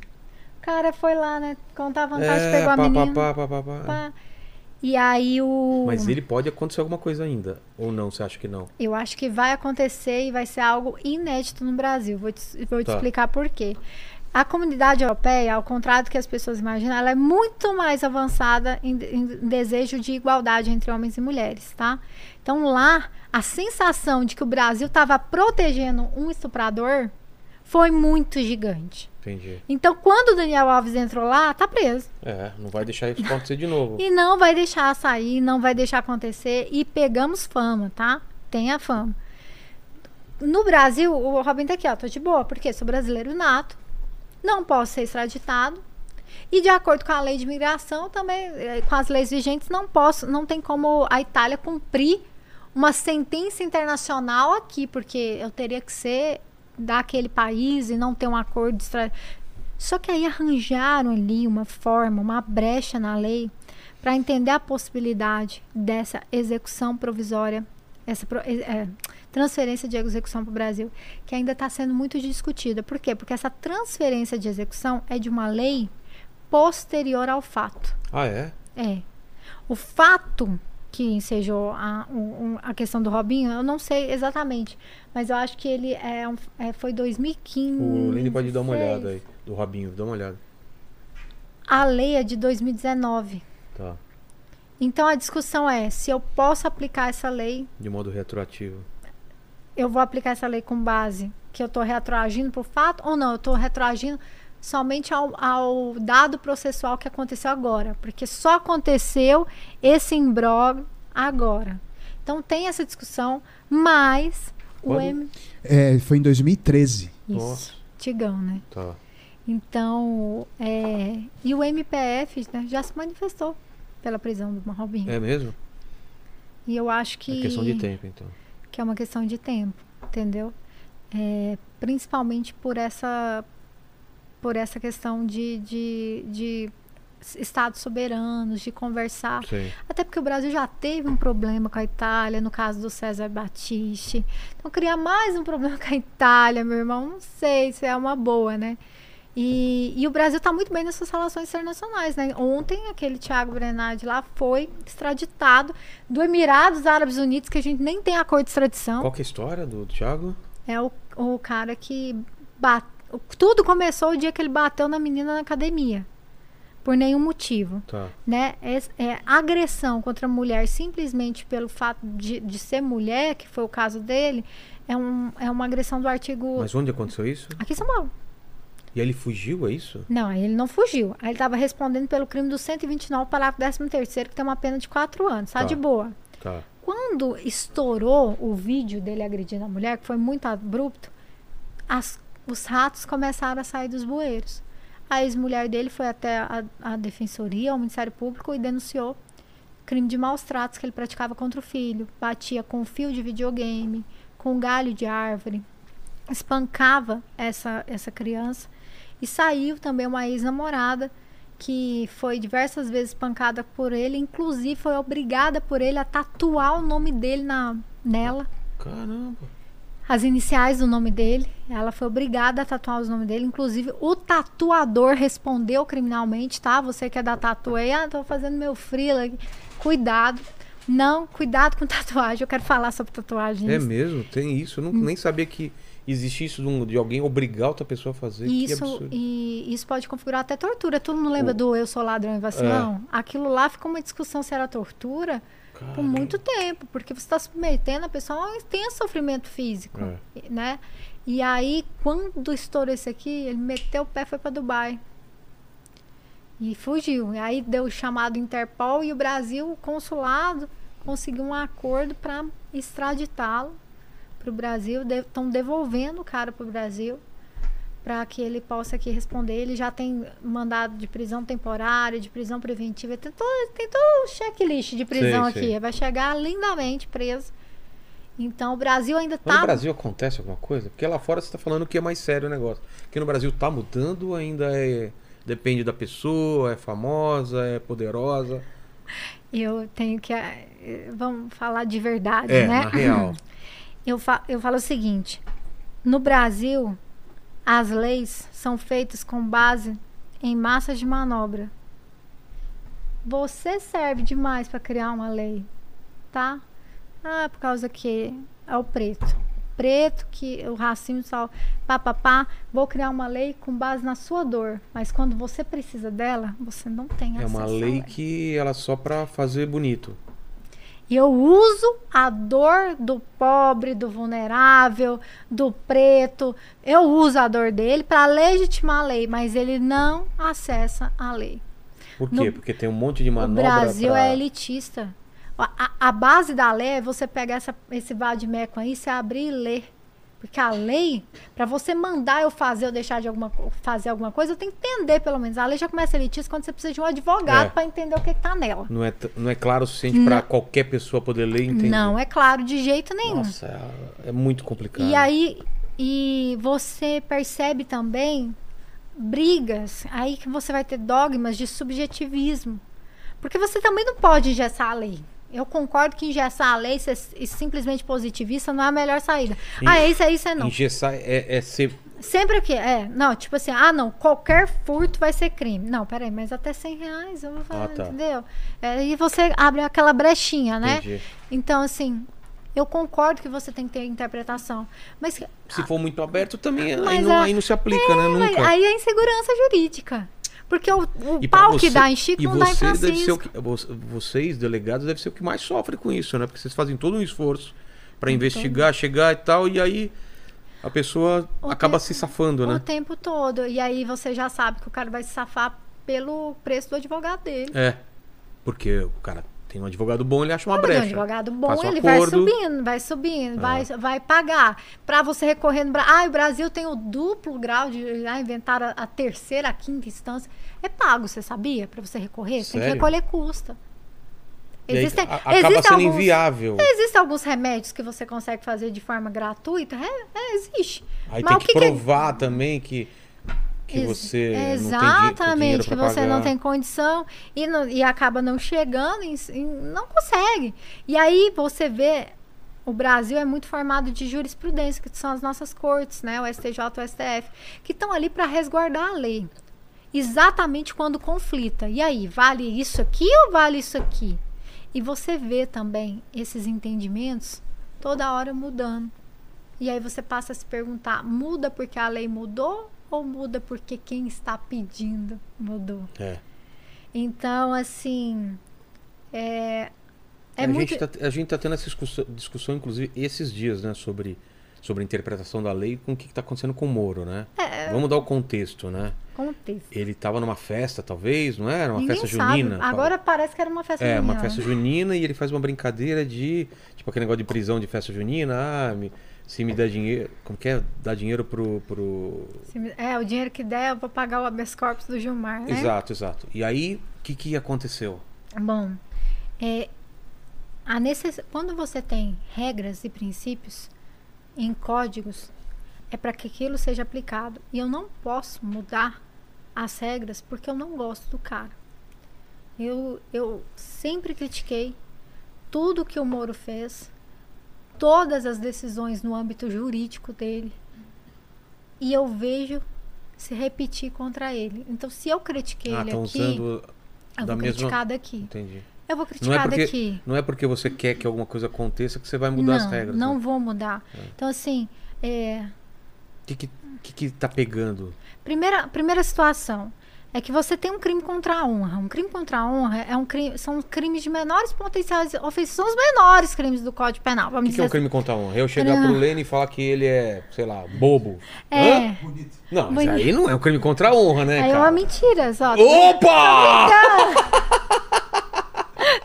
cara foi lá, né? Contar a vantagem, É, pegou a pá, pá, menina. pá, pá, pá, pá. pá. E aí o. Mas ele pode acontecer alguma coisa ainda. Ou não, você acha que não? Eu acho que vai acontecer e vai ser algo inédito no Brasil. Vou te, vou te Tá. explicar por quê. A comunidade europeia, ao contrário do que as pessoas imaginam, ela é muito mais avançada em, em desejo de igualdade entre homens e mulheres, tá? Então lá, a sensação de que o Brasil estava protegendo um estuprador foi muito gigante. Entendi. Então, quando o Daniel Alves entrou lá, tá preso. É, não vai deixar isso acontecer de novo. E não vai deixar sair, não vai deixar acontecer. E pegamos fama, tá? Tem a fama. No Brasil, o Robin tá aqui, ó, tô de boa, porque sou brasileiro nato, não posso ser extraditado. E de acordo com a lei de imigração, também, eh, com as leis vigentes, não posso, não tem como a Itália cumprir uma sentença internacional aqui, porque eu teria que ser daquele país e não ter um acordo de extra... Só que aí arranjaram ali uma forma, uma brecha na lei para entender a possibilidade dessa execução provisória, essa eh, transferência de execução para o Brasil, que ainda está sendo muito discutida. Por quê? Porque essa transferência de execução é de uma lei posterior ao fato. Ah, é? É. O fato que ensejou a, um- a questão do Robinho, eu não sei exatamente, mas eu acho que ele é, é, foi 2015. O Lene pode dar uma 16. olhada aí. Do Robinho, dá uma olhada. A lei é de 2019. Tá. Então a discussão é se eu posso aplicar essa lei, De modo retroativo. Eu vou aplicar essa lei com base que eu estou retroagindo para o fato ou não, eu estou retroagindo somente ao, ao dado processual que aconteceu agora, porque só aconteceu esse imbróglio agora. Então tem essa discussão, mas o Quando? M... É, foi em 2013. Nossa. Isso, Tigão, né? Tá. Então, é, e o MPF né, já se manifestou pela prisão do Robinho. É mesmo? E eu acho que É questão de tempo, então. Que é uma questão de tempo, entendeu? É, principalmente por essa por essa questão de, de, de estados soberanos, de conversar. Sim. Até porque o Brasil já teve um problema com a Itália, no caso do César Battisti. Então, criar mais um problema com a Itália, meu irmão, não sei se é uma boa, né? E, e o Brasil está muito bem nessas relações internacionais, né? Ontem, aquele Thiago Brenard lá foi extraditado do Emirados Árabes Unidos, que a gente nem tem acordo de extradição. Qual que é a história do Thiago? É o, o cara que bate. Tudo começou o dia que ele bateu na menina na academia. Por nenhum motivo. Tá. Né? É, é agressão contra a mulher simplesmente pelo fato de, de ser mulher, que foi o caso dele, é, um, é uma agressão do artigo. Mas onde aconteceu isso? Aqui em São Paulo. E ele fugiu, é isso? Não, ele não fugiu. Aí ele estava respondendo pelo crime do 129, parágrafo 13, que tem uma pena de 4 anos. Tá, Tá. de boa. Tá. Quando estourou o vídeo dele agredindo a mulher, que foi muito abrupto, as- os ratos começaram a sair dos bueiros. A ex-mulher dele foi até a, a defensoria, ao Ministério Público, e denunciou crime de maus tratos que ele praticava contra o filho. Batia com fio de videogame, com galho de árvore, espancava essa, essa criança. E saiu também uma ex-namorada que foi diversas vezes espancada por ele, inclusive foi obrigada por ele a tatuar o nome dele na, nela, Caramba. as iniciais do nome dele. Ela foi obrigada a tatuar os nomes dele, inclusive o tatuador respondeu criminalmente, tá? Você que é da tatu aí, ah, tô fazendo meu frila aqui. Cuidado. Não, cuidado com tatuagem. Eu quero falar sobre tatuagem. É mesmo? Tem isso? Eu não, nem sabia que existia isso de, um- de alguém obrigar outra pessoa a fazer. Isso, e isso pode configurar até tortura. Tu não lembra O- do eu sou ladrão e vacilão? Aquilo lá ficou uma discussão se era tortura por Caramba. muito tempo, porque você está submetendo a pessoa a um intenso sofrimento físico, É. né? E aí, quando estourou esse aqui, ele meteu o pé e foi para Dubai. E fugiu. E aí deu o chamado Interpol e o Brasil, o consulado, conseguiu um acordo para extraditá-lo para o Brasil. Estão devolvendo o cara para o Brasil para que ele possa aqui responder. Ele já tem mandado de prisão temporária, de prisão preventiva, tem todo, tem todo o checklist de prisão Sei, aqui. sei. Vai chegar lindamente preso. Então o Brasil ainda está no Brasil acontece alguma coisa? Porque lá fora você tá falando que é mais sério o negócio. Aqui no Brasil tá mudando, ainda é. Depende da pessoa, é famosa, é poderosa. Eu tenho que. eh, Vamos falar de verdade, É, né? na real. Eu, fa eu falo o seguinte: no Brasil, as leis são feitas com base em massa de manobra. Você serve demais para criar uma lei, tá? Ah, por causa que é o preto. Preto, que o racismo tal, pá, pá, pá, vou criar uma lei com base na sua dor. Mas quando você precisa dela, você não tem É acesso uma à lei que ela é só pra fazer bonito. E eu uso a dor do pobre, do vulnerável, do preto. Eu uso a dor dele para legitimar a lei, mas ele não acessa a lei. Por quê? No- Porque tem um monte de o manobra. Brasil pra- é elitista. A, a- a base da lei é você pegar essa, esse vadimeco aí, você abrir e ler. Porque a lei, para você mandar eu fazer ou deixar de alguma, fazer alguma coisa, eu tenho que entender pelo menos. A lei já começa elitista quando você precisa de um advogado É. para entender o que, que tá nela. Não é, não é claro o suficiente pra qualquer pessoa poder ler e entender. Não é claro de jeito nenhum. Nossa, é, é muito complicado. E aí, e você percebe também brigas, aí que você vai ter dogmas de subjetivismo. Porque você também não pode engessar a lei. Eu concordo que engessar a lei ser e simplesmente positivista não é a melhor saída. Ah, é isso, é isso, é não. Engessar é, é ser. Sempre que é, não, tipo assim, ah, não, qualquer furto vai ser crime. Não, peraí, mas até 100 reais eu vou falar, Ah, tá. entendeu? É, e você abre aquela brechinha, né? Entendi. Então, assim, eu concordo que você tem que ter interpretação. Mas Se for muito aberto, também aí Mas não, a- aí não se aplica, né? Mas Nunca. aí é insegurança jurídica. Porque o, o pau que você- dá em Chico e não dá em você deve ser o Francisco. que, vo- vocês, delegados, devem ser o que mais sofrem com isso, né? Porque vocês fazem todo um esforço pra investigar, chegar e tal, e aí a pessoa O acaba te- se safando, O né? tempo todo. E aí você já sabe que o cara vai se safar pelo preço do advogado dele. É. Porque o cara tem um advogado bom, ele acha uma brecha. um advogado bom, um ele vai acordo. subindo, vai subindo, É. vai, vai pagar. Pra você recorrer no Brasil. Ah, o Brasil tem o duplo grau de ah, inventar a, a terceira, a quinta instância. É pago, você sabia? Pra você recorrer? Tem Sério? que recolher custa. Aí Existem, a- acaba sendo alguns, inviável. Existem alguns remédios que você consegue fazer de forma gratuita? É, é, existe. Aí Mas tem que, que que é- provar também que, que você não tem Exatamente, que você pagar. não tem condição e, não- e acaba não chegando, em- em- não consegue. E aí você vê, o Brasil é muito formado de jurisprudência, que são as nossas cortes, né, o STJ, o STF, que estão ali para resguardar a lei. Exatamente quando conflita. E aí, vale isso aqui ou vale isso aqui? E você vê também esses entendimentos toda hora mudando. E aí você passa a se perguntar: muda porque a lei mudou ou muda porque quem está pedindo mudou? É. Então, assim. É, é a, muito. gente tá, a gente tá tendo essa discussão, discussão, inclusive, esses dias, né? Sobre, sobre a interpretação da lei com o que, que tá acontecendo com o Moro, né? É, Vamos dar o contexto, né? contexto. Ele tava numa festa, talvez, não era? Uma Ninguém festa sabe. junina. Agora parece que era uma festa É, junina. uma festa junina e ele faz uma brincadeira de. Tipo aquele negócio de prisão de festa junina. Ah, me- se me der dinheiro. Como que é? Dar dinheiro pro. pro... Me- É, o dinheiro que der, eu vou pagar o habeas corpus do Gilmar, né? Exato, exato. E aí, o que, que aconteceu? Bom, é, a necess... quando você tem regras e princípios em códigos, é para que aquilo seja aplicado. E eu não posso mudar as regras porque eu não gosto do cara. Eu, eu sempre critiquei tudo que o Moro fez, todas as decisões no âmbito jurídico dele. E eu vejo se repetir contra ele. Então, se eu critiquei ah, ele aqui, usando eu vou mesma. criticar daqui. Entendi. Eu vou Não é, criticar porque, daqui. não é porque você quer que alguma coisa aconteça que você vai mudar não, as regras. não né? vou mudar. É. Então, assim, é, O que, que, que, que tá pegando? primeira, primeira situação é que você tem um crime contra a honra. Um crime contra a honra é um crime, são crimes de menores potenciais ofensas, são os menores crimes do Código Penal. O que, que é um crime contra a honra? Eu chegar Ah. pro Lênin e falar que ele é, sei lá, bobo. assim. Hã? É, Não, mas Bonito. aí não é um crime contra a honra, né, aí é cara? uma mentira, só. Opa!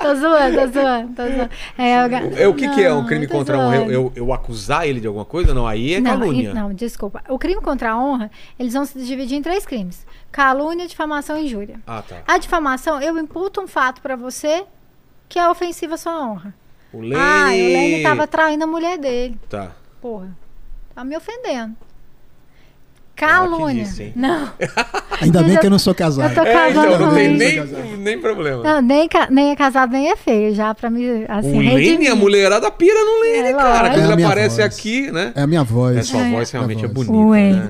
tô zoando, tô zoando, tô zoando. É, eu É, o que, que é um Não, crime contra a honra? Eu, zoando. eu, acusar ele de alguma coisa? Não, aí é não, calúnia. e- não, desculpa. O crime contra a honra, eles vão se dividir em três crimes: calúnia, difamação e injúria. Ah, tá. A difamação, eu imputo um fato pra você que é ofensivo à sua honra. O Lene... Ah, o Lene tava traindo a mulher dele. Tá. Porra, tá me ofendendo. Calúnia. Não, Ainda bem Eu que eu não sou casado. eu tô É, então, não tem nem, nem problema. Não, nem, nem é casado, nem é feio, já pra mim, assim, o Lene, a mulherada pira no Lene, É, cara. Quando É ele minha aparece voz. aqui, né? É a minha voz. É, sua É. voz realmente é voz. bonita, Ué. né?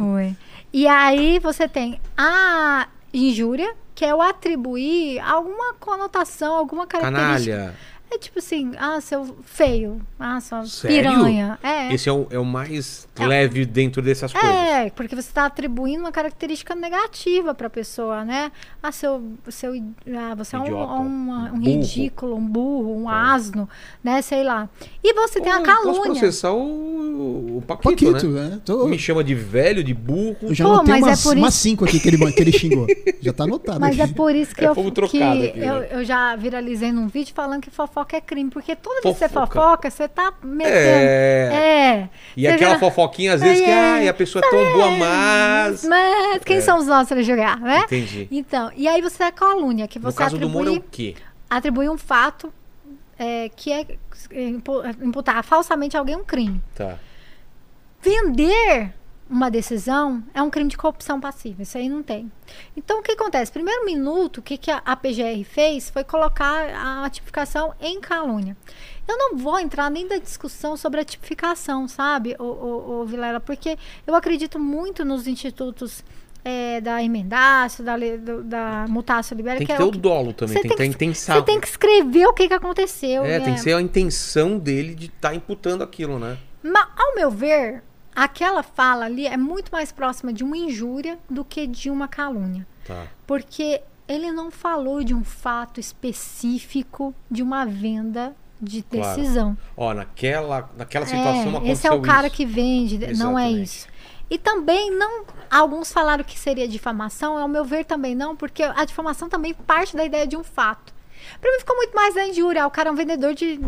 Ué. E aí você tem a injúria, que é o atribuir alguma conotação, alguma característica. Canalha. É tipo assim, ah, seu feio, ah, sua Sério? piranha. É. Esse é o, é o mais leve dentro dessas coisas. É, porque você está atribuindo uma característica negativa para a pessoa, né? Ah, seu, seu, ah, você é um, um, um ridículo, um burro, um É. asno, né? Sei lá. E você tem a eu Posso calúnia. processar o, o Paquito, Paquito, né? né? Tô- Me chama de velho, de burro. Eu já Pô, anotei mas é umas, por umas isso- cinco aqui que ele, que ele xingou. Já tá anotado Mas aqui. é por isso que, É eu, que aqui, eu, né? eu já viralizei num vídeo falando que fofoca é crime. Porque toda vez que você Fofoca. fofoca, você tá metendo. É. É. E Você aquela vira- fofoquinha, às vezes, que É. ai, a pessoa é tão boa, mas. Mas quem É. somos nós para julgar, né? Entendi. Então, e aí você a calúnia, que No você caso do atribui, Moro é o quê? atribui um fato é, que é é, impu- imputar falsamente a alguém um crime. Tá. Vender uma decisão é um crime de corrupção passiva. Isso aí não tem. Então, o que acontece? Primeiro minuto, o que, que a, PGR fez foi colocar a tipificação em calúnia. Eu não vou entrar nem da discussão sobre a tipificação, sabe, o, o, Vilela? Porque eu acredito muito nos institutos é, da emendácio, da, do- da mutácio libera, Tem que é ter o o dolo também, você tem que ter a tem intenção. Você tem que escrever o que, que aconteceu. É, né? tem que ser a intenção dele de estar imputando aquilo, né? Mas, ao meu ver, aquela fala ali é muito mais próxima de uma injúria do que de uma calúnia. Tá. Porque ele não falou de um fato específico de uma venda de Claro. decisão. Ó, naquela, naquela situação É, esse é o cara isso. que vende, não é Exatamente. isso. E também não. Alguns falaram que seria difamação, ao meu ver também não, porque a difamação também parte da ideia de um fato. Pra mim ficou muito mais a injúria. O cara é um vendedor de,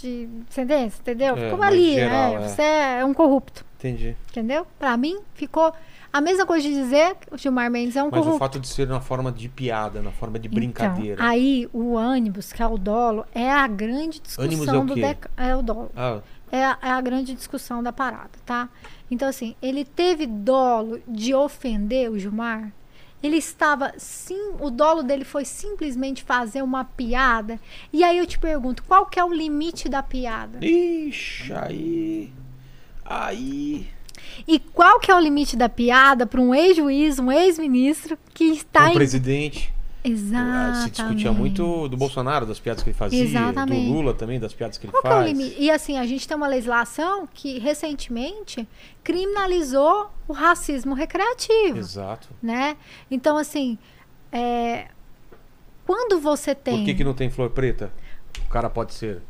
de sentença, entendeu? É, ficou ali. geral, é, é. Você é um corrupto, Entendi. entendeu? Pra mim ficou a mesma coisa de dizer que o Gilmar Mendes é um Mas o corrupto. fato de ser na forma de piada, na forma de Então, brincadeira. aí o ânimos, que é o dolo, é a grande discussão é o do quê? dec... é o dolo. Ah, É a, é a grande discussão da parada, tá? Então, assim, ele teve dolo de ofender o Gilmar? Ele estava, sim, o dolo dele foi simplesmente fazer uma piada. E aí eu te pergunto, qual que é o limite da piada? ixi, aí. Aí. E qual que é o limite da piada para um ex-juiz, um ex-ministro que está o em... presidente. ah, Exatamente. Se discutia muito do Bolsonaro, das piadas que ele fazia, Exatamente. do Lula também, das piadas que ele Qual que é o faz. limite? E assim, a gente tem uma legislação que recentemente criminalizou o racismo recreativo. Exato. né? Então, assim, é, quando você tem. Por que, que não tem flor preta? O cara pode ser.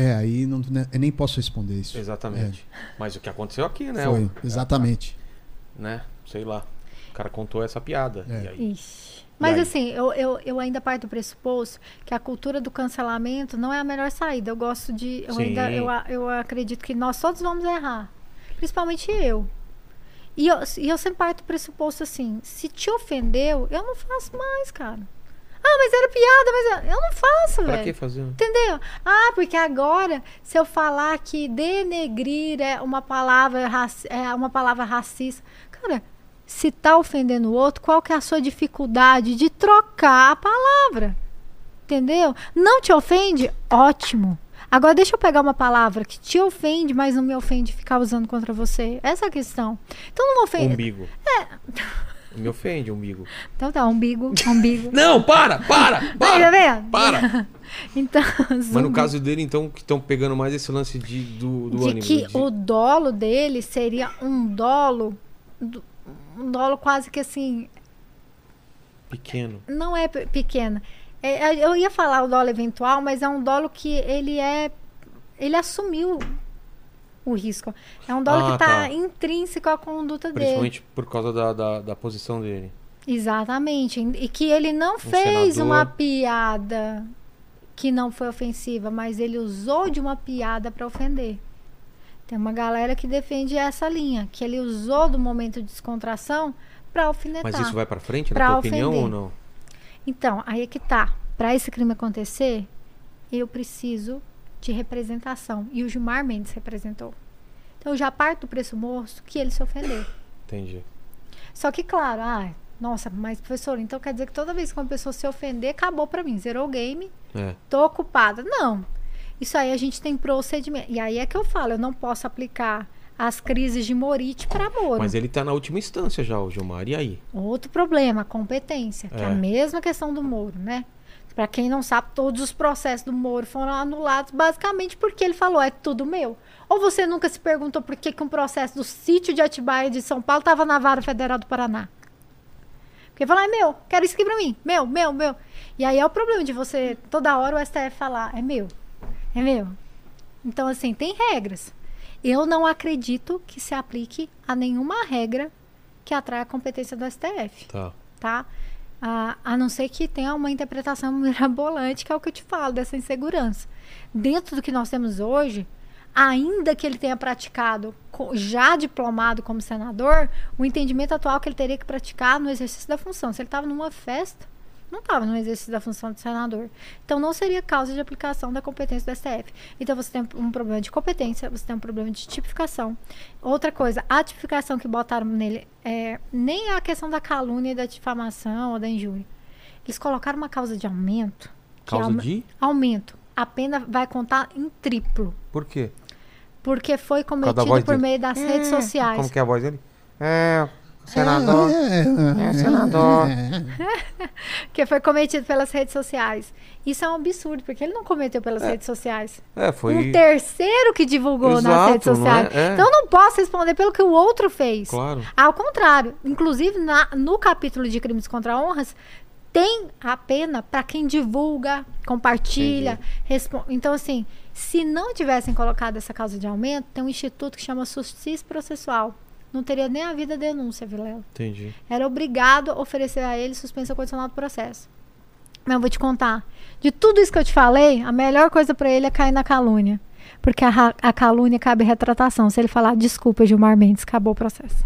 É, aí não, né, eu nem posso responder isso. Exatamente. Mas o que aconteceu aqui, né? Foi, O- exatamente. né? Sei lá. O cara contou essa piada. É. E aí? Ixi. Mas aí? assim, eu, eu, eu ainda parto do pressuposto que a cultura do cancelamento não é a melhor saída. Eu gosto de. Eu, Sim. ainda, eu, a- eu acredito que nós todos vamos errar. Principalmente eu. E eu, e eu sempre parto do pressuposto assim: se te ofendeu, eu não faço mais, cara. Ah, mas era piada, mas eu não faço, Pra velho. que fazer? Entendeu? Ah, porque agora, se eu falar que denegrir é uma palavra, é uma palavra racista, cara, se tá ofendendo o outro, qual que é a sua dificuldade de trocar a palavra? Entendeu? Não te ofende? Ótimo. Agora deixa eu pegar uma palavra que te ofende, mas não me ofende ficar usando contra você. Essa é a questão. Então não me ofende. Umbigo. Me ofende, umbigo. Então tá, umbigo, umbigo. Não, para, para, Tá para, vendo? para. Então, Mas no zumbi. caso dele, então, que estão pegando mais esse lance de, do, do de ânimo. que de- o dolo dele seria um dolo do- um dolo quase que assim Pequeno. não é pe- pequeno É, é, eu ia falar o dolo eventual mas é um dolo que ele é ele assumiu o risco é um dolo Ah, que está tá. intrínseco à conduta dele Principalmente por causa da, da, da posição dele. Exatamente. E que ele não fez senador. uma piada que não foi ofensiva, mas ele usou de uma piada para ofender. Tem uma galera que defende essa linha, que ele usou do momento de descontração para alfinetar. Mas isso vai pra frente, na tua opinião, ofender. ou não? Então, aí é que tá. Para esse crime acontecer, eu preciso de representação. E o Gilmar Mendes representou. Então, eu já parto do pressuposto que ele se ofendeu. Entendi. Só que, claro, ah, nossa, mas professor, então quer dizer que toda vez que uma pessoa se ofender, acabou pra mim, zerou o game, É. tô ocupada. Não. Isso aí a gente tem procedimento. E aí é que eu falo, eu não posso aplicar as crises de Morite para Moro. Mas ele tá na última instância já, o Gilmar. E aí? Outro problema, competência, que é. É. a mesma questão do Moro, né? Para quem não sabe, todos os processos do Moro foram anulados basicamente porque ele falou, é tudo meu. Ou você nunca se perguntou por que, que um processo do sítio de Atibaia de São Paulo estava na Vara Federal do Paraná? Porque falou, é meu, quero isso aqui pra mim, meu, meu, meu. E aí é o problema de você, toda hora o STF falar, é meu, é meu. Então, assim, tem regras. Eu não acredito que se aplique a nenhuma regra que atrai a competência do STF Tá. tá? A, a não ser que tenha uma interpretação mirabolante, que é o que eu te falo, dessa insegurança. Dentro do que nós temos hoje, ainda que ele tenha praticado, já diplomado como senador, o entendimento atual que ele teria que praticar no exercício da função. Se ele estava numa festa, não estava no exercício da função de senador. Então, não seria causa de aplicação da competência do STF. Então, você tem um problema de competência, você tem um problema de tipificação. Outra coisa, a tipificação que botaram nele, é, nem a questão da calúnia da difamação ou da injúria. Eles colocaram uma causa de aumento. Causa auma- de? Aumento. A pena vai contar em triplo. Por quê? Porque foi cometido por meio das redes sociais. Como que é a voz dele? É, senador. É, É, senador. Que foi cometido pelas redes sociais. Isso é um absurdo, porque ele não cometeu pelas redes sociais. É, foi. Um terceiro que divulgou nas Exato, redes não sociais. é? É. Então eu não posso responder pelo que o outro fez. Claro. Ao contrário, inclusive na- no capítulo de crimes contra honras, tem a pena para quem divulga, compartilha, respon- Então, assim, se não tivessem colocado essa causa de aumento, tem um instituto que chama Justiça Processual. Não teria nem a denúncia, Vilela. Entendi. Era obrigado a oferecer a ele suspensão condicional do processo. Mas eu vou te contar. De tudo isso que eu te falei, a melhor coisa pra ele é cair na calúnia. Porque a, a calúnia cabe retratação. Se ele falar, desculpa, Gilmar Mendes, acabou o processo.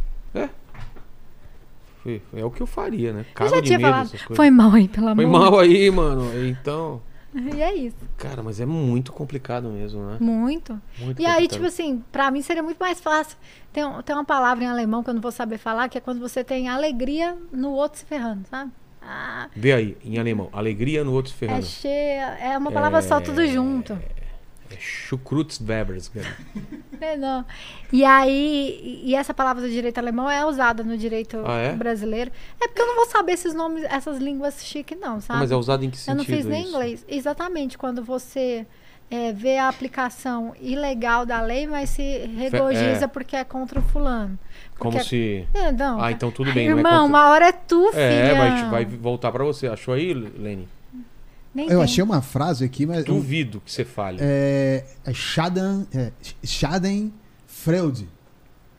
Foi- é o que eu faria, né? Eu Cago já de tinha medo falado. Foi mal aí, pelo amor. Foi mal aí, mano. Então. E é isso. Cara, mas é muito complicado mesmo, né? Muito. Muito E aí, tipo assim, pra mim seria muito mais fácil. Tem, tem uma palavra em alemão que eu não vou saber falar, que é quando você tem alegria no outro se ferrando, sabe? Ah, Vê aí, em alemão. Alegria no outro se é ferrando. cheia. É uma palavra só, tudo junto. É Schukruzwebers, cara. É, não. E aí, e essa palavra do direito alemão é usada no direito Ah, é? brasileiro. É porque eu não vou saber esses nomes, essas línguas chiques, não, sabe? mas é usado em que eu sentido não fiz nem isso? inglês. Exatamente, quando você é, vê a aplicação ilegal da lei, mas se regozija é. porque é contra o fulano. Como Porque- se... É, não. Ah, então tudo bem, não é Irmão, contra- uma hora é tu, filha. É, vai, vai voltar pra você. Achou aí, Lene? Nem Eu tem. achei uma frase aqui, mas. Duvido que você fale. É, é Schaden, é, Schadenfreude,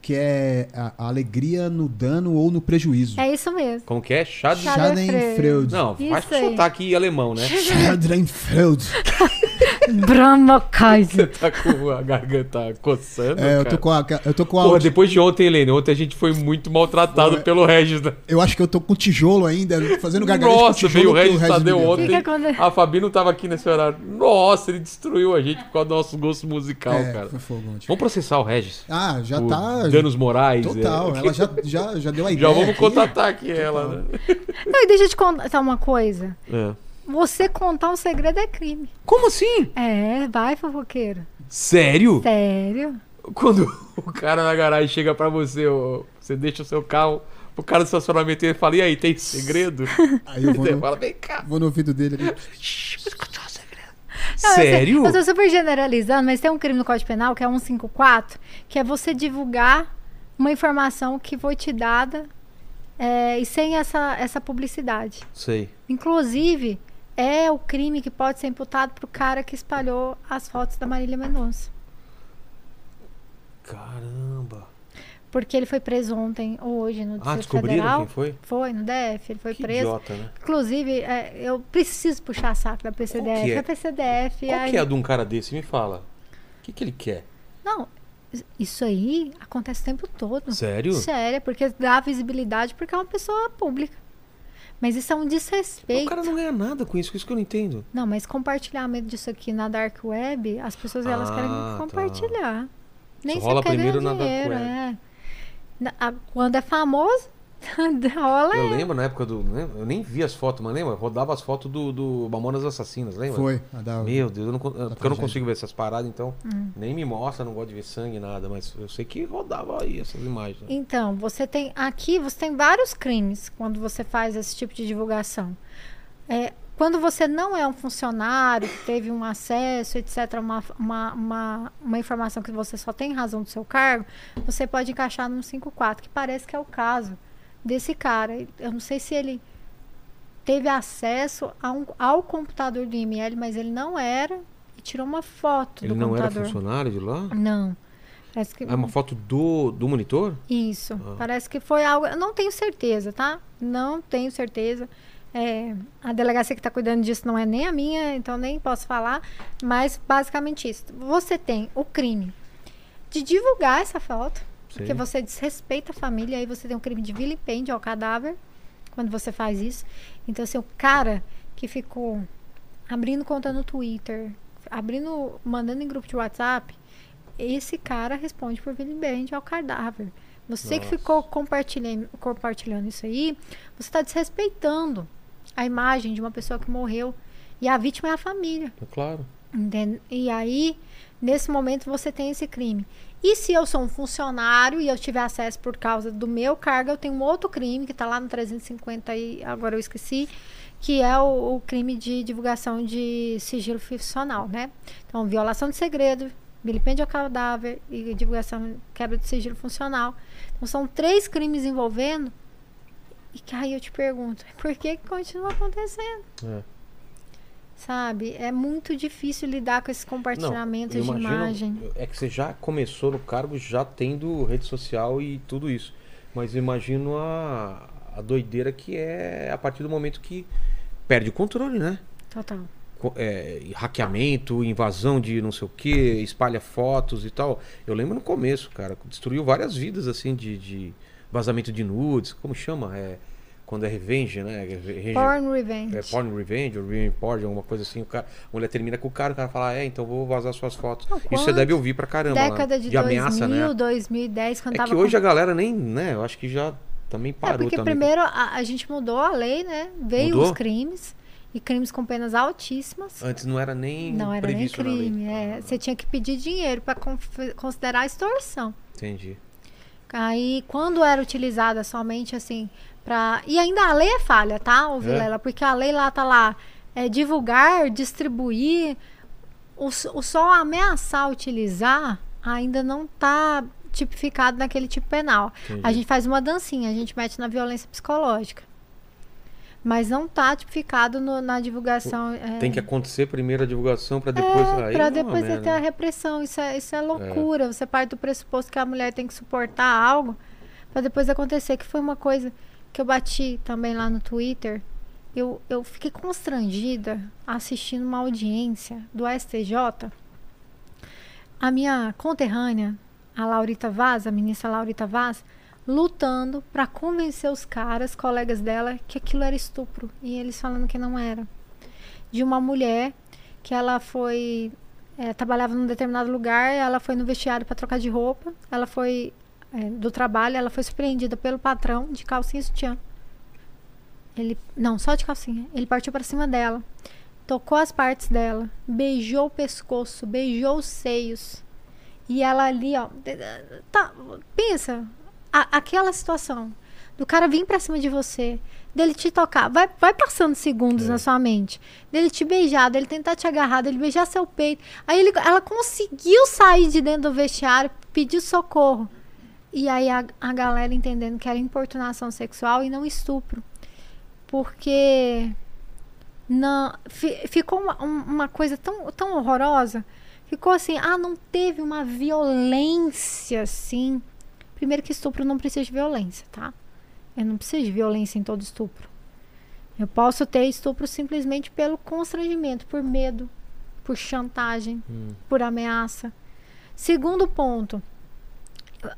que é a, a alegria no dano ou no prejuízo. É isso mesmo. Como que é? Chad... Schadenfreude. Não, vai Isso com aí. sotaque alemão, né? Schadenfreude. Brahma Você Kaiser. tá com a garganta coçando, É, eu cara. tô com a. Eu tô com a. Porra, depois de ontem, Helene, ontem a gente foi muito maltratado pelo Regis. né? Eu acho que eu tô com tijolo ainda, fazendo com Nossa, tijolo. veio o Regis Tadeu me deu. ontem. A Fabi não tava aqui nesse horário. Nossa, ele destruiu a gente por causa do nosso gosto musical, É, cara. foi fogo ontem. Vamos processar o Regis. Ah, já por tá. Danos morais. Total, é. ela já, já, já deu a Já ideia. vamos aqui. contatar aqui ela, né? Não, e deixa eu te contar uma coisa. É. Você contar um segredo é crime. Como assim? É, vai, fofoqueiro. Sério? Sério? Quando o cara na garagem chega pra você, você deixa o seu carro pro cara do estacionamento e ele fala, e aí, tem segredo? Aí eu vou no, fala, vem cá. vou no ouvido dele ali. Shhh, vou escutar o segredo. Não, eu sei- Sério? Eu tô super generalizando, mas tem um crime no Código Penal, que é 154, que é você divulgar uma informação que foi te dada é, e sem essa, essa publicidade. Sei. Inclusive, é o crime que pode ser imputado pro cara que espalhou as fotos da Marília Mendonça. Caramba. Porque ele foi preso ontem ou hoje no Ah, Distrito Federal. quem foi? Foi, no DF, ele foi Que preso. idiota, né? Inclusive, é, eu preciso puxar saco da PCDF. que é? A PCDF. Qual aí- que é a de um cara desse? Me fala. O que, que ele quer? Não, isso aí acontece o tempo todo. Sério? Sério, porque dá visibilidade porque é uma pessoa pública. Mas isso é um O desrespeito. cara não ganha nada com isso, isso que eu não entendo. Não, mas compartilhamento disso aqui na Dark Web, as pessoas elas Ah, querem tá. compartilhar. Nem rola primeiro na Dark dinheiro, Web. é. Quando é famoso, rola. Eu lembro na época do. né, Eu nem vi as fotos, mas lembra? Rodava as fotos do, do Mamonas Assassinas, lembra? Foi. a da- Meu Deus, eu não, porque eu não consigo ver essas paradas, então Hum. nem me mostra, não gosto de ver sangue, nada, mas eu sei que rodava aí essas imagens. né? Então, você tem aqui você tem vários crimes quando você faz esse tipo de divulgação. É, quando você não é um funcionário que teve um acesso, etc., uma, uma, uma, uma informação que você só tem razão do seu cargo, você pode encaixar no 54, que parece que é o caso desse cara. Eu não sei se ele teve acesso um- ao computador do IML, mas ele não era e tirou uma foto Ele do não era computador. funcionário de lá? Não. Parece que Ah, uma foto do, do monitor? isso. Ah. Parece que foi algo. Eu não tenho certeza, tá? Não tenho certeza. É, a delegacia que está cuidando disso não é nem a minha, então nem posso falar. Mas basicamente isso. Você tem o crime de divulgar essa foto, porque Sim. você desrespeita a família, aí você tem um crime de vilipêndio ao cadáver quando você faz isso. Então, assim, o cara que ficou abrindo conta no Twitter, abrindo, mandando em grupo de WhatsApp, esse cara responde por vilipêndio ao cadáver. Você que Nossa. ficou compartilhando, compartilhando isso aí, você está desrespeitando a imagem de uma pessoa que morreu. E a vítima é a família. É claro. Entende? E aí, nesse momento, você tem esse crime. E se eu sou um funcionário e eu tiver acesso por causa do meu cargo, eu tenho um outro crime que está lá no 350 e agora eu esqueci, que é o, o crime de divulgação de sigilo funcional, né? Então, violação de segredo, vilipêndio ao cadáver e divulgação, quebra de sigilo funcional. Então, são três crimes envolvendo. E que aí eu te pergunto, por que, que continua acontecendo? É. Sabe? É muito difícil lidar com esses compartilhamentos eu de imagem. É que você já começou no cargo já tendo rede social e tudo isso. Mas eu imagino a, a doideira que é a partir do momento que perde o controle, né? Total. É, hackeamento, invasão de não sei o que, espalha fotos e tal. Eu lembro no começo, cara, destruiu várias vidas assim de, de vazamento de nudes, como chama? É, quando é revenge, né? Revenge- Porn revenge. é porn revenge ou revenge porn, alguma coisa assim. O cara, a mulher termina com o cara, o cara fala, é, então vou vazar suas fotos. Não, Isso você deve ouvir pra caramba. Década né? de, de ameaça, 2000, né? 2010, quando É tava que hoje com... a galera nem, né? Eu acho que já também É parou porque também. primeiro a, a gente mudou a lei, né? Veio Mudou? os crimes e crimes com penas altíssimas. Antes não era nem Não era nem crime. é. Você tinha que pedir dinheiro para considerar extorsão. Entendi. Aí, quando era utilizada somente assim para e ainda a lei é falha, tá, ô É? Vilela? Porque a lei lá tá lá é, divulgar, distribuir, o, o só ameaçar utilizar ainda não tá tipificado naquele tipo penal. Entendi. A gente faz uma dancinha, a gente mete na violência psicológica. Mas não tá tipificado no- na divulgação. é, Tem que acontecer primeiro a divulgação pra depois. é Pra uma depois merda, ter a né? repressão. Isso é, isso é loucura. Você parte do pressuposto que a mulher tem que suportar algo pra depois acontecer. Que foi uma coisa que eu bati também lá no Twitter. Eu, eu fiquei constrangida assistindo uma audiência do STJ. A minha conterrânea, a Laurita Vaz, a ministra Laurita Vaz, lutando pra convencer os caras, colegas dela, que aquilo era estupro. E eles falando que não era. De uma mulher que ela foi é, trabalhava num determinado lugar, ela foi no vestiário para trocar de roupa, ela foi é, do trabalho, ela foi surpreendida pelo patrão de calcinha e sutiã. Ele, não, só de calcinha. Ele partiu para cima dela, tocou as partes dela, beijou o pescoço, beijou os seios. E ela ali, ó, tá, pensa, a- aquela situação do cara vir pra cima de você, dele te tocar, vai, vai passando segundos É. na sua mente, dele te beijar, dele tentar te agarrar, dele beijar seu peito. Aí ele, ela conseguiu sair de dentro do vestiário, pediu socorro. E aí a, a galera entendendo que era importunação sexual e não estupro. Porque não, fi- ficou uma, um- uma coisa tão, tão horrorosa. Ficou assim, ah, não teve uma violência assim. Primeiro que estupro não precisa de violência, tá? Eu não preciso de violência em todo estupro. Eu posso ter estupro simplesmente pelo constrangimento, por medo, por chantagem, Hum. por ameaça. Segundo ponto,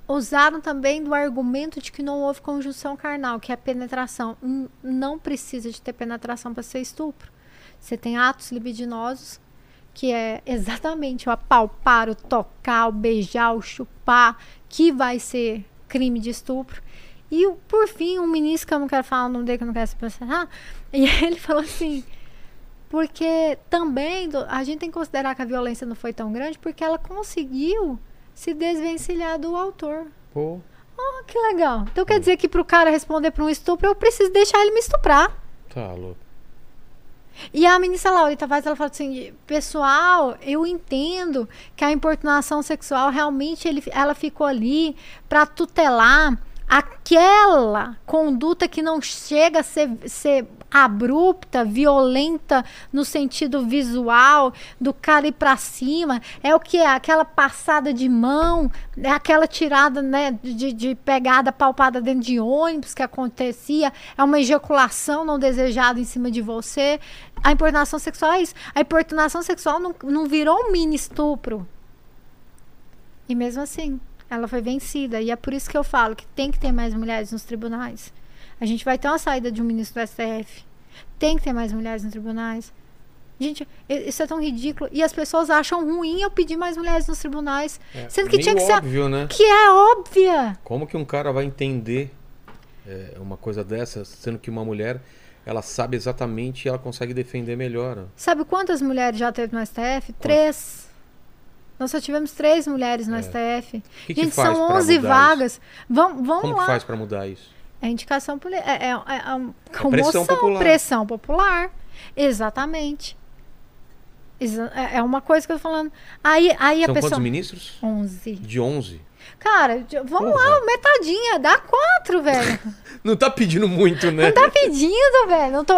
usaram também do argumento de que não houve conjunção carnal, que é penetração. Não precisa de ter penetração para ser estupro. Você tem atos libidinosos, que é exatamente o apalpar, o tocar, o beijar, o chupar, que vai ser crime de estupro. E o- por fim, um ministro que eu não quero falar o nome dele, que eu não quero se processar, e ele falou assim: porque também a gente tem que considerar que a violência não foi tão grande porque ela conseguiu se desvencilhar do autor. Pô. Ah, que legal. Então quer dizer que pro cara responder para um estupro, eu preciso deixar ele me estuprar. Tá louco. E a ministra Laurita Vaz, ela fala assim, pessoal, eu entendo que a importunação sexual realmente ele, ela ficou ali para tutelar aquela conduta que não chega a ser, ser abrupta, violenta no sentido visual, do cara ir para cima, é o que é aquela passada de mão, é aquela tirada né, de, de pegada palpada dentro de ônibus que acontecia, é uma ejaculação não desejada em cima de você. A importunação sexual é isso. A importunação sexual não, não virou um mini estupro. E mesmo assim, ela foi vencida. E é por isso que eu falo que tem que ter mais mulheres nos tribunais. A gente vai ter uma saída de um ministro do STF. Tem que ter mais mulheres nos tribunais. Gente, isso é tão ridículo. E as pessoas acham ruim eu pedir mais mulheres nos tribunais. É, Sendo que tinha que ser. óbvio, né? Que é óbvia. Como que um cara vai entender é, uma coisa dessa, sendo que uma mulher, ela sabe exatamente e ela consegue defender melhor. Sabe quantas mulheres já teve no STF? Três. Nós só tivemos três mulheres no É. STF. Que, que Gente, faz são pra 11 mudar vagas. Vamos, vamos? Como lá. que faz pra mudar isso? É indicação poli- é, é, é, é pressão comoção, popular. pressão popular. Exatamente. Exa- é é uma coisa que eu tô falando. Aí, aí a São pessoa. quantos ministros? 11. De 11. Cara, vamos Porra. lá, metadinha, dá quatro, velho. Não tá pedindo muito, né? Não tá pedindo, velho. Não tô,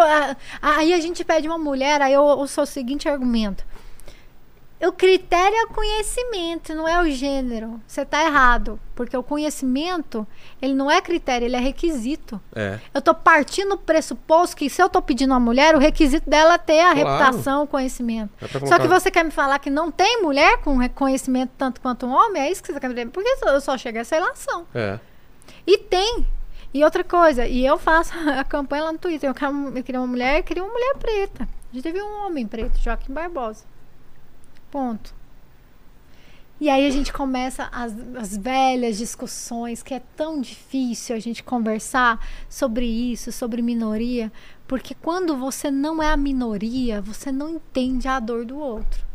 aí a gente pede uma mulher, aí eu uso o seguinte argumento. O critério é o conhecimento, não é o gênero. Você tá errado. Porque o conhecimento, ele não é critério, ele é requisito. É. Eu tô partindo do pressuposto que se eu tô pedindo uma mulher, o requisito dela é ter a Claro. reputação, o conhecimento. Só que você quer me falar que não tem mulher com conhecimento tanto quanto um homem? É isso que você quer me dizer? Porque eu só chego a essa relação. É. E tem. E outra coisa, e eu faço a campanha lá no Twitter. Eu, quero, eu queria uma mulher, eu queria uma mulher preta. A gente teve um homem preto, Joaquim Barbosa. Ponto. E aí a gente começa as, as velhas discussões, que é tão difícil a gente conversar sobre isso, sobre minoria, porque quando você não é a minoria, você não entende a dor do outro.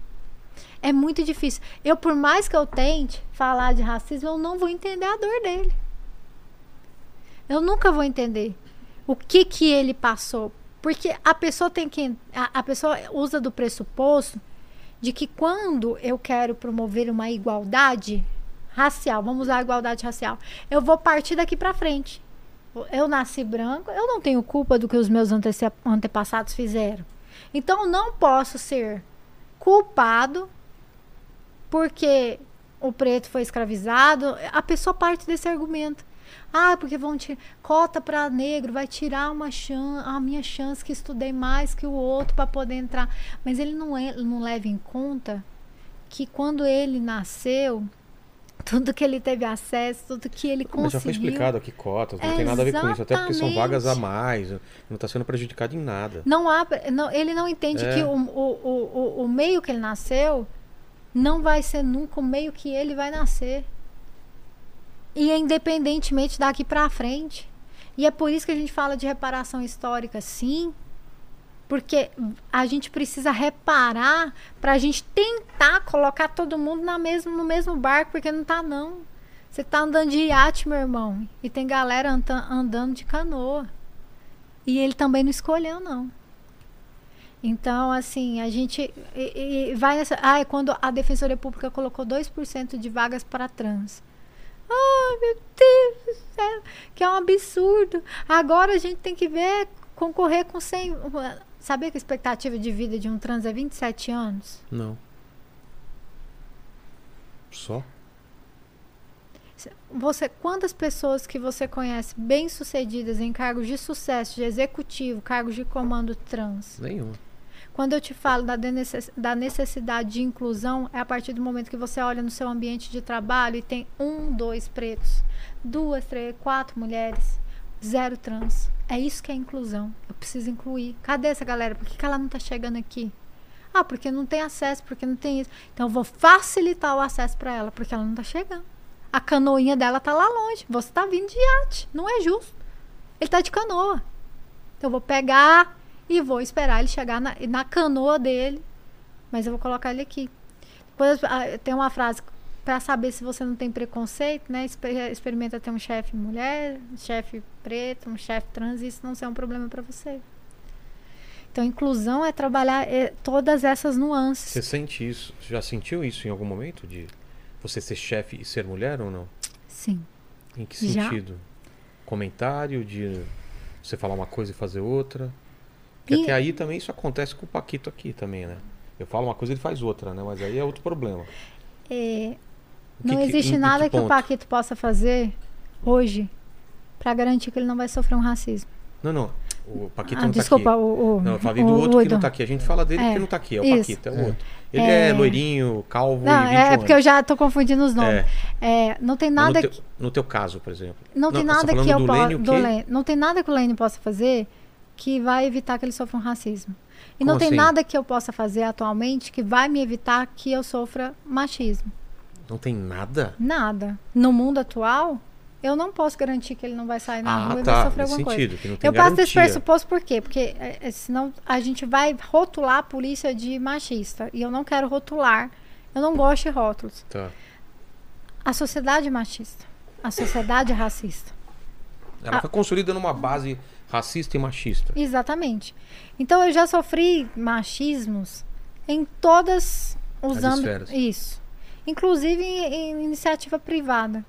É muito difícil. Eu, por mais que eu tente falar de racismo, eu não vou entender a dor dele. Eu nunca vou entender o que que ele passou, porque a pessoa tem que a, a pessoa usa do pressuposto de que quando eu quero promover uma igualdade racial, vamos usar a igualdade racial, eu vou partir daqui para frente. Eu nasci branco, eu não tenho culpa do que os meus antece- antepassados fizeram. Então não posso ser culpado porque o preto foi escravizado. A pessoa parte desse argumento. Ah, porque vão tirar cota para negro, vai tirar uma chance, a minha chance que estudei mais que o outro para poder entrar. Mas ele não, é, não leva em conta que quando ele nasceu, tudo que ele teve acesso, tudo que ele conseguiu. Mas já foi explicado aqui cotas, não É, tem nada a ver com isso. Até porque são vagas a mais. Não tá sendo prejudicado em nada. Não há, não, ele não entende É. que o, o, o, o meio que ele nasceu não vai ser nunca o meio que ele vai nascer. E é independentemente daqui para frente. E é por isso que a gente fala de reparação histórica, sim. Porque a gente precisa reparar para a gente tentar colocar todo mundo na mesmo, no mesmo barco, porque não tá não. Você tá andando de iate, meu irmão, e tem galera anda- andando de canoa. E ele também não escolheu, não. Então, assim, a gente e- e vai nessa. Ah, é quando a Defensoria Pública colocou 2% de vagas para trans. Ai, meu Deus do céu, que é um absurdo. Agora a gente tem que ver concorrer com 100. Sabia que a expectativa de vida de um trans é 27 anos? Não. Só? Você, quantas pessoas que você conhece bem-sucedidas em cargos de sucesso, de executivo, cargos de comando trans? Nenhuma. Quando eu te falo da, necessidade de inclusão, é a partir do momento que você olha no seu ambiente de trabalho e tem um, dois pretos, duas, três, quatro mulheres, zero trans. É isso que é inclusão. Eu preciso incluir. Cadê essa galera? Por que, que ela não está chegando aqui? Ah, porque não tem acesso, porque não tem isso. Então eu vou facilitar o acesso para ela, porque ela não está chegando. A canoinha dela tá lá longe. Você tá vindo de iate. Não é justo. Ele tá de canoa. Então eu vou pegar e vou esperar ele chegar na, na canoa dele. Mas eu vou colocar ele aqui. Depois ah, tem uma frase para saber se você não tem preconceito, né? Exper- Experimenta ter um chefe mulher, um chefe preto, um chefe trans, e isso não ser um problema para você. Então, inclusão é trabalhar eh, todas essas nuances. Você sente isso? Já sentiu isso em algum momento? De você ser chefe e ser mulher ou não? Sim. Em que Já. sentido? Comentário de você falar uma coisa e fazer outra? Porque E- até aí também isso acontece com o Paquito aqui também, né? Eu falo uma coisa e ele faz outra, né? Mas aí é outro problema. O que não que- existe em nada que, o ponto? Paquito possa fazer hoje para garantir que ele não vai sofrer um racismo. Não, não. O Paquito Ah, não desculpa, tá aqui. o, o. Não, eu falei o- do o outro que não tá aqui. A gente fala dele É, que não tá aqui. É o isso. Paquito, é o É. outro. Ele é, É. loirinho, calvo Não, e 21 é, é porque eu anos. já tô confundindo os nomes. É. É, não tem nada no, que. teu, no teu caso, por exemplo. Não, tem você tá nada que eu possa. O? Não tem nada que o Lênin possa fazer que vai evitar que ele sofra um racismo. E Como não tem assim? nada que eu possa fazer atualmente que vai me evitar que eu sofra machismo. Não tem nada? Nada. No mundo atual, eu não posso garantir que ele não vai sair na Ah, rua e tá. vai sofrer Nesse alguma sentido, coisa. que não tem Eu passo desse pressuposto por quê? Porque é, é, senão a gente vai rotular a polícia de machista. E eu não quero rotular. Eu não gosto de rótulos. Tá. A sociedade é machista. A sociedade é racista. Ela Ah. foi construída numa base racista e machista. Exatamente. Então eu já sofri machismos em todas esferas. Isso. Inclusive em, em iniciativa privada.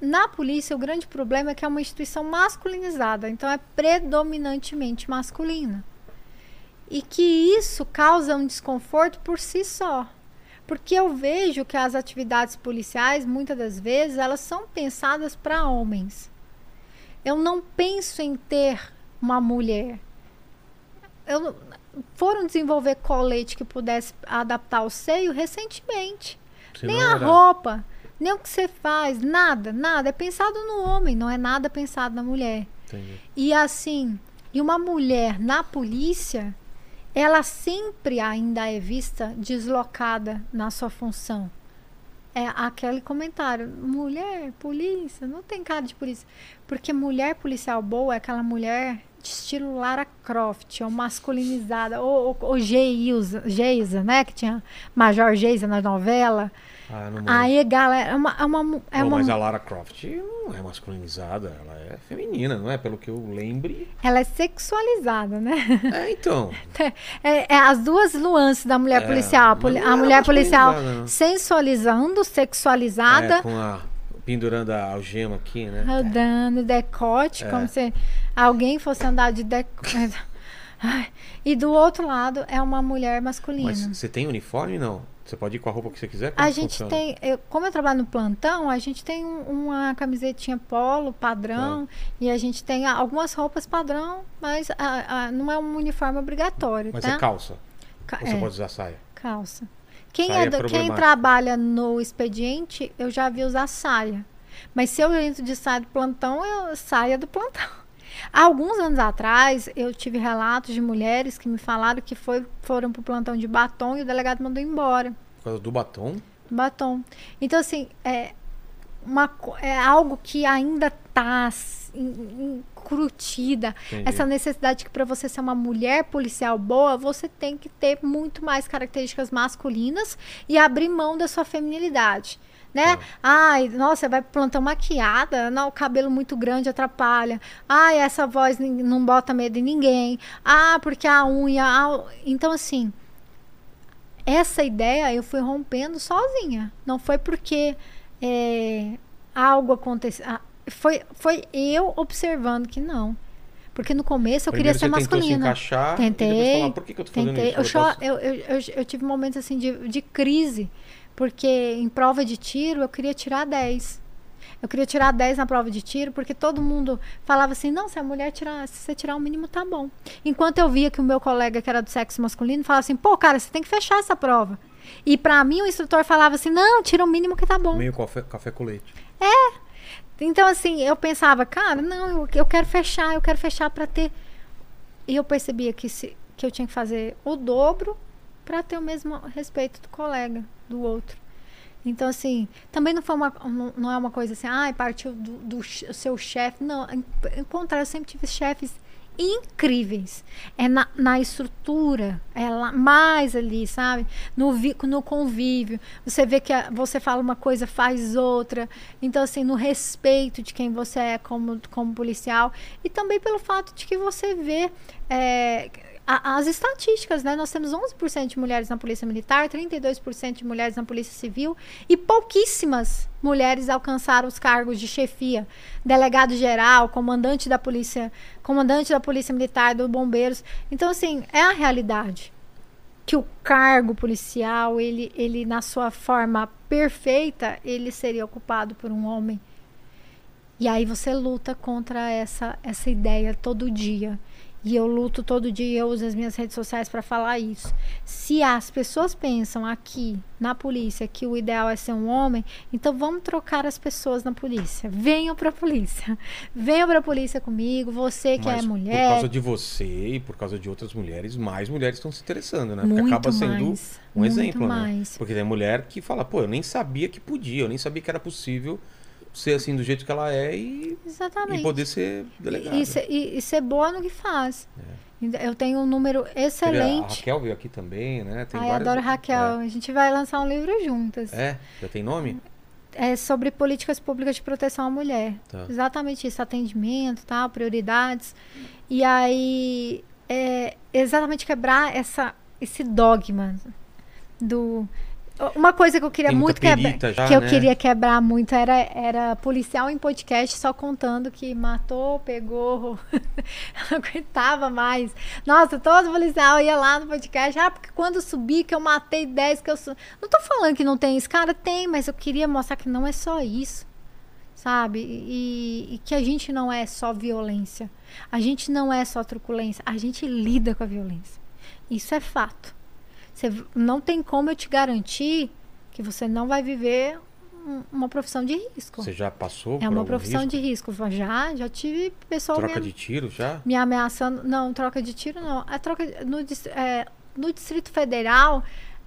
Na polícia, o grande problema é que é uma instituição masculinizada, então é predominantemente masculina. E que isso causa um desconforto por si só. Porque eu vejo que as atividades policiais, muitas das vezes, elas são pensadas para homens. Eu não penso em ter uma mulher. Eu, foram desenvolver colete que pudesse adaptar o seio recentemente. Senão Nem a era- roupa, nem o que você faz, nada, nada. É pensado no homem, não é nada pensado na mulher. Entendi. E assim, e uma mulher na polícia, ela sempre ainda é vista deslocada na sua função. É aquele comentário, mulher, polícia, não tem cara de polícia. Porque mulher policial boa é aquela mulher de estilo Lara Croft, ou masculinizada, ou, ou, ou Geisa, Geisa, né? Que tinha Major Geisa na novela. Ah, não. Aí, galera, é uma. É uma, é uma mas a Lara Croft não é masculinizada, ela é feminina, não é? Pelo que eu lembre. Ela é sexualizada, né? É, então. É, é as duas nuances da mulher É, policial. A, é mulher policial não. sensualizando, sexualizada, É, com a. pendurando a algema aqui, né? rodando decote, É. como se alguém fosse andar de decote. E do outro lado é uma mulher masculina. Mas você tem uniforme não? Você pode ir com a roupa que você quiser? Como A gente funciona? tem, eu- como eu trabalho no plantão, a gente tem um- uma camisetinha polo padrão e a gente tem algumas roupas padrão, mas ah, ah, não é um uniforme obrigatório, Mas tá? é calça. Ca- Ou você é. pode usar saia? Calça. Quem, Saia é é do- quem trabalha no expediente, eu já vi usar saia. Mas se eu entro de saia do plantão, eu saia do plantão. Há alguns anos atrás, eu tive relatos de mulheres que me falaram que foi, foram pro plantão de batom e o delegado mandou embora. Por causa do batom? Batom. Então, assim, é, uma, é algo que ainda está encrutida. Entendi. Essa necessidade que para você ser uma mulher policial boa, você tem que ter muito mais características masculinas e abrir mão da sua feminilidade. Né? Tá. Ai, nossa, vai pro plantão maquiada, não, o cabelo muito grande atrapalha. Ai, essa voz não bota medo em ninguém. Ah, porque a unha. ah, Então, assim, essa ideia eu fui rompendo sozinha. Não foi porque é, algo aconteceu. Foi, foi eu observando que não. Porque no começo eu Primeiro queria ser você tentou se masculina. encaixar Tentei, falar, por que, que eu tô fazendo Tentei. isso? Eu, Eu posso- eu, eu, eu tive momentos assim de, de crise. Porque em prova de tiro eu queria tirar 10. Eu queria tirar 10 na prova de tiro, porque todo mundo falava assim: não, se a mulher tirar, se você tirar o mínimo, tá bom. Enquanto eu via que o meu colega, que era do sexo masculino, falava assim: pô, cara, você tem que fechar essa prova. E pra mim o instrutor falava assim: não, tira o mínimo que tá bom. Meio café, café com leite. Então, assim, eu pensava, cara, não, eu, eu quero fechar, eu quero fechar pra ter. E eu percebia que, se, que eu tinha que fazer o dobro pra ter o mesmo respeito do colega, do outro. Então, assim, também não foi uma, não, não é uma coisa assim, ai, partiu do, do seu chefe. Não, pelo contrário, eu sempre tive chefes incríveis. É na, na estrutura, é lá, mais ali, sabe? No, vi, no convívio. Você vê que a- você fala uma coisa, faz outra. Então, assim, no respeito de quem você é como, como policial. E também pelo fato de que você vê. é, a- as estatísticas, né? Nós temos 11% de mulheres na Polícia Militar, 32% de mulheres na Polícia Civil e pouquíssimas mulheres alcançaram os cargos de chefia, delegado geral, comandante da Polícia, comandante da Polícia Militar, do Bombeiros. Então assim, é a realidade que o cargo policial, ele ele na sua forma perfeita, ele seria ocupado por um homem. E aí você luta contra essa essa ideia todo dia. E eu luto todo dia, eu uso as minhas redes sociais para falar isso. Se as pessoas pensam aqui na polícia que o ideal é ser um homem, então vamos trocar as pessoas na polícia. Venham para a polícia. Venham para a polícia comigo, você que Mas é por mulher. causa de você e por causa de outras mulheres, mais mulheres estão se interessando, né? Porque Muito acaba sendo mais, um exemplo, né? mais. Porque tem mulher que fala, pô, eu nem sabia que podia, eu nem sabia que era possível ser assim do jeito que ela é e, Exatamente. e poder ser delegada. E, e, ser, e- ser boa no que faz. Eu tenho um número Teve A excelente. Raquel veio aqui também, né? Tem Ai, várias- adoro Raquel. A gente vai lançar um livro juntas. É. é, já tem nome? É sobre políticas públicas de proteção à mulher. Tá. Exatamente isso, atendimento, tal, prioridades. E aí, é exatamente quebrar essa, esse dogma do uma coisa que eu queria muito quebrar, já, que eu né? queria quebrar muito era era policial em podcast só contando que matou, pegou, não aguentava mais. Nossa, todo policial ia lá no podcast, ah, porque quando subi que eu matei 10, que eu su... não tô falando que não tem isso, cara, tem, mas eu queria mostrar que não é só isso sabe? E, e que a gente não é só violência. A gente não é só truculência. A gente lida com a violência. Isso é fato. Você não tem como eu te garantir que você não vai viver um- uma profissão de risco. Você já passou É por uma profissão risco? de risco. Já, já tive pessoal Troca me, de tiro já? me ameaçando. Não, troca de tiro não. A troca de- no, é, no Distrito Federal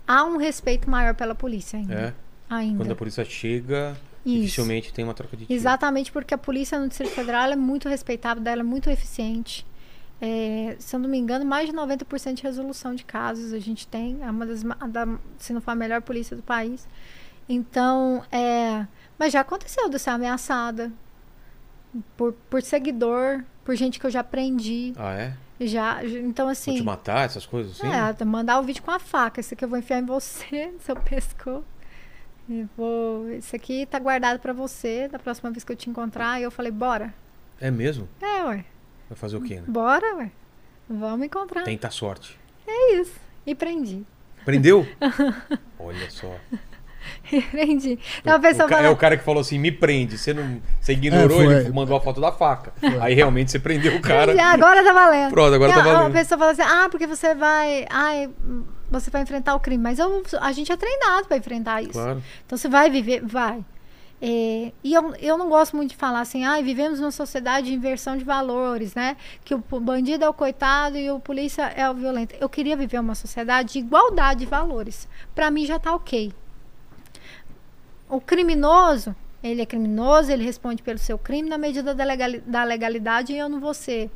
há um respeito maior pela polícia ainda. É. ainda. Quando a polícia chega, Isso. dificilmente tem uma troca de tiro. Exatamente porque a polícia no Distrito Federal é muito respeitável, ela é muito eficiente. É, se eu não me engano, mais de 90% de resolução de casos a gente tem. É uma das, da, se não for a melhor polícia do país. Então, é, mas já aconteceu de ser ameaçada por, por seguidor, por gente que eu já prendi. Ah, é? Já, então Vou assim. te matar, essas coisas assim? É, mandar o vídeo com a faca. Esse aqui eu vou enfiar em você, no seu pescoço. Vou. Esse aqui tá guardado pra você. Da próxima vez que eu te encontrar, eu falei, bora. É mesmo? É, ué. Vai fazer o quê, né? Bora, ué. Vamos encontrar. Tenta a sorte. É isso. E prendi. Prendeu? Olha só. E prendi. Então O ca- fala. É o cara que falou assim, me prende. Você não. Você ignorou, É, foi. ele mandou a foto da faca. Aí realmente você prendeu o cara. "Prendi, agora tá valendo. Pronto, agora tá a- valendo. A pessoa fala assim: ah, porque você vai. Ai, você vai enfrentar o crime. Mas eu, a gente é treinado pra enfrentar isso. Claro. Então você vai viver, vai. É, e eu, eu não gosto muito de falar assim, ah, vivemos numa sociedade de inversão de valores, né? Que o bandido é o coitado e o polícia é o violento. Eu queria viver uma sociedade de igualdade de valores. Pra mim já tá ok. O criminoso, ele é criminoso, ele responde pelo seu crime na medida da, legali- da legalidade e eu não vou ser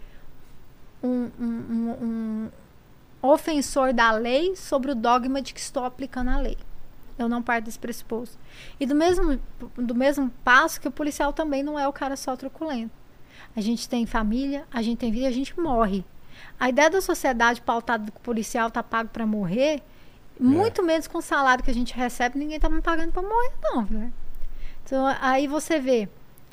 um, um- um- um ofensor da lei sobre o dogma de que estou aplicando a lei. Eu não parto desse pressuposto. E do mesmo, do mesmo passo que o policial também não é o cara só truculento. A gente tem família, a gente tem vida, a gente morre. A ideia da sociedade pautada que o policial tá pago para morrer, muito menos com o salário que a gente recebe, ninguém tá me pagando para morrer, não, né? Então, aí você vê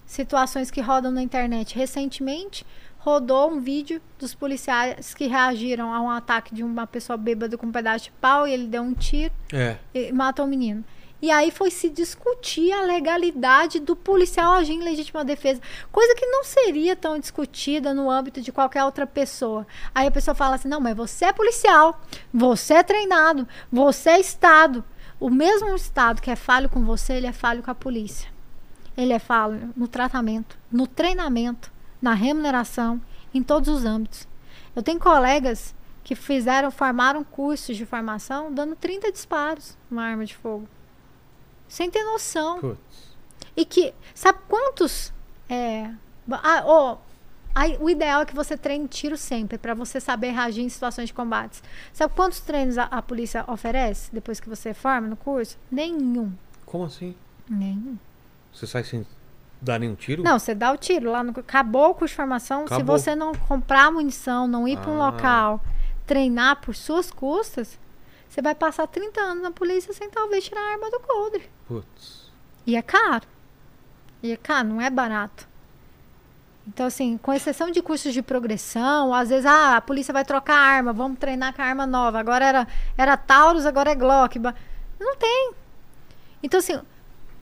situações que rodam na internet. Recentemente, rodou um vídeo dos policiais que reagiram a um ataque de uma pessoa bêbada com um pedaço de pau e ele deu um tiro É. e matou o menino. E aí foi se discutir a legalidade do policial agir em legítima defesa, coisa que não seria tão discutida no âmbito de qualquer outra pessoa. Aí a pessoa fala assim: não, mas você é policial, você é treinado, você é Estado. O mesmo Estado que é falho com você, ele é falho com a polícia. Ele é falho no tratamento, no treinamento, na remuneração, em todos os âmbitos. Eu tenho colegas que fizeram, formaram cursos de formação dando 30 disparos numa arma de fogo. Sem ter noção. E que, sabe quantos. É, ah, oh, aí, o ideal é que você treine tiro sempre, para você saber reagir em situações de combates. Sabe quantos treinos a, a polícia oferece depois que você forma no curso? Nenhum. Como assim? Nenhum. Você sai sem dar nenhum tiro? Não, você dá o tiro lá no. Acabou o curso de formação. Acabou. Se você não comprar munição, não ir para um Ah. local, treinar por suas custas, você vai passar 30 anos na polícia sem talvez tirar a arma do coldre. Putz. E é caro. E é caro, não é barato. Então, assim, com exceção de cursos de progressão, às vezes, ah, a polícia vai trocar a arma, vamos treinar com a arma nova. Agora era, era Taurus, agora é Glock. Não tem. Então, assim,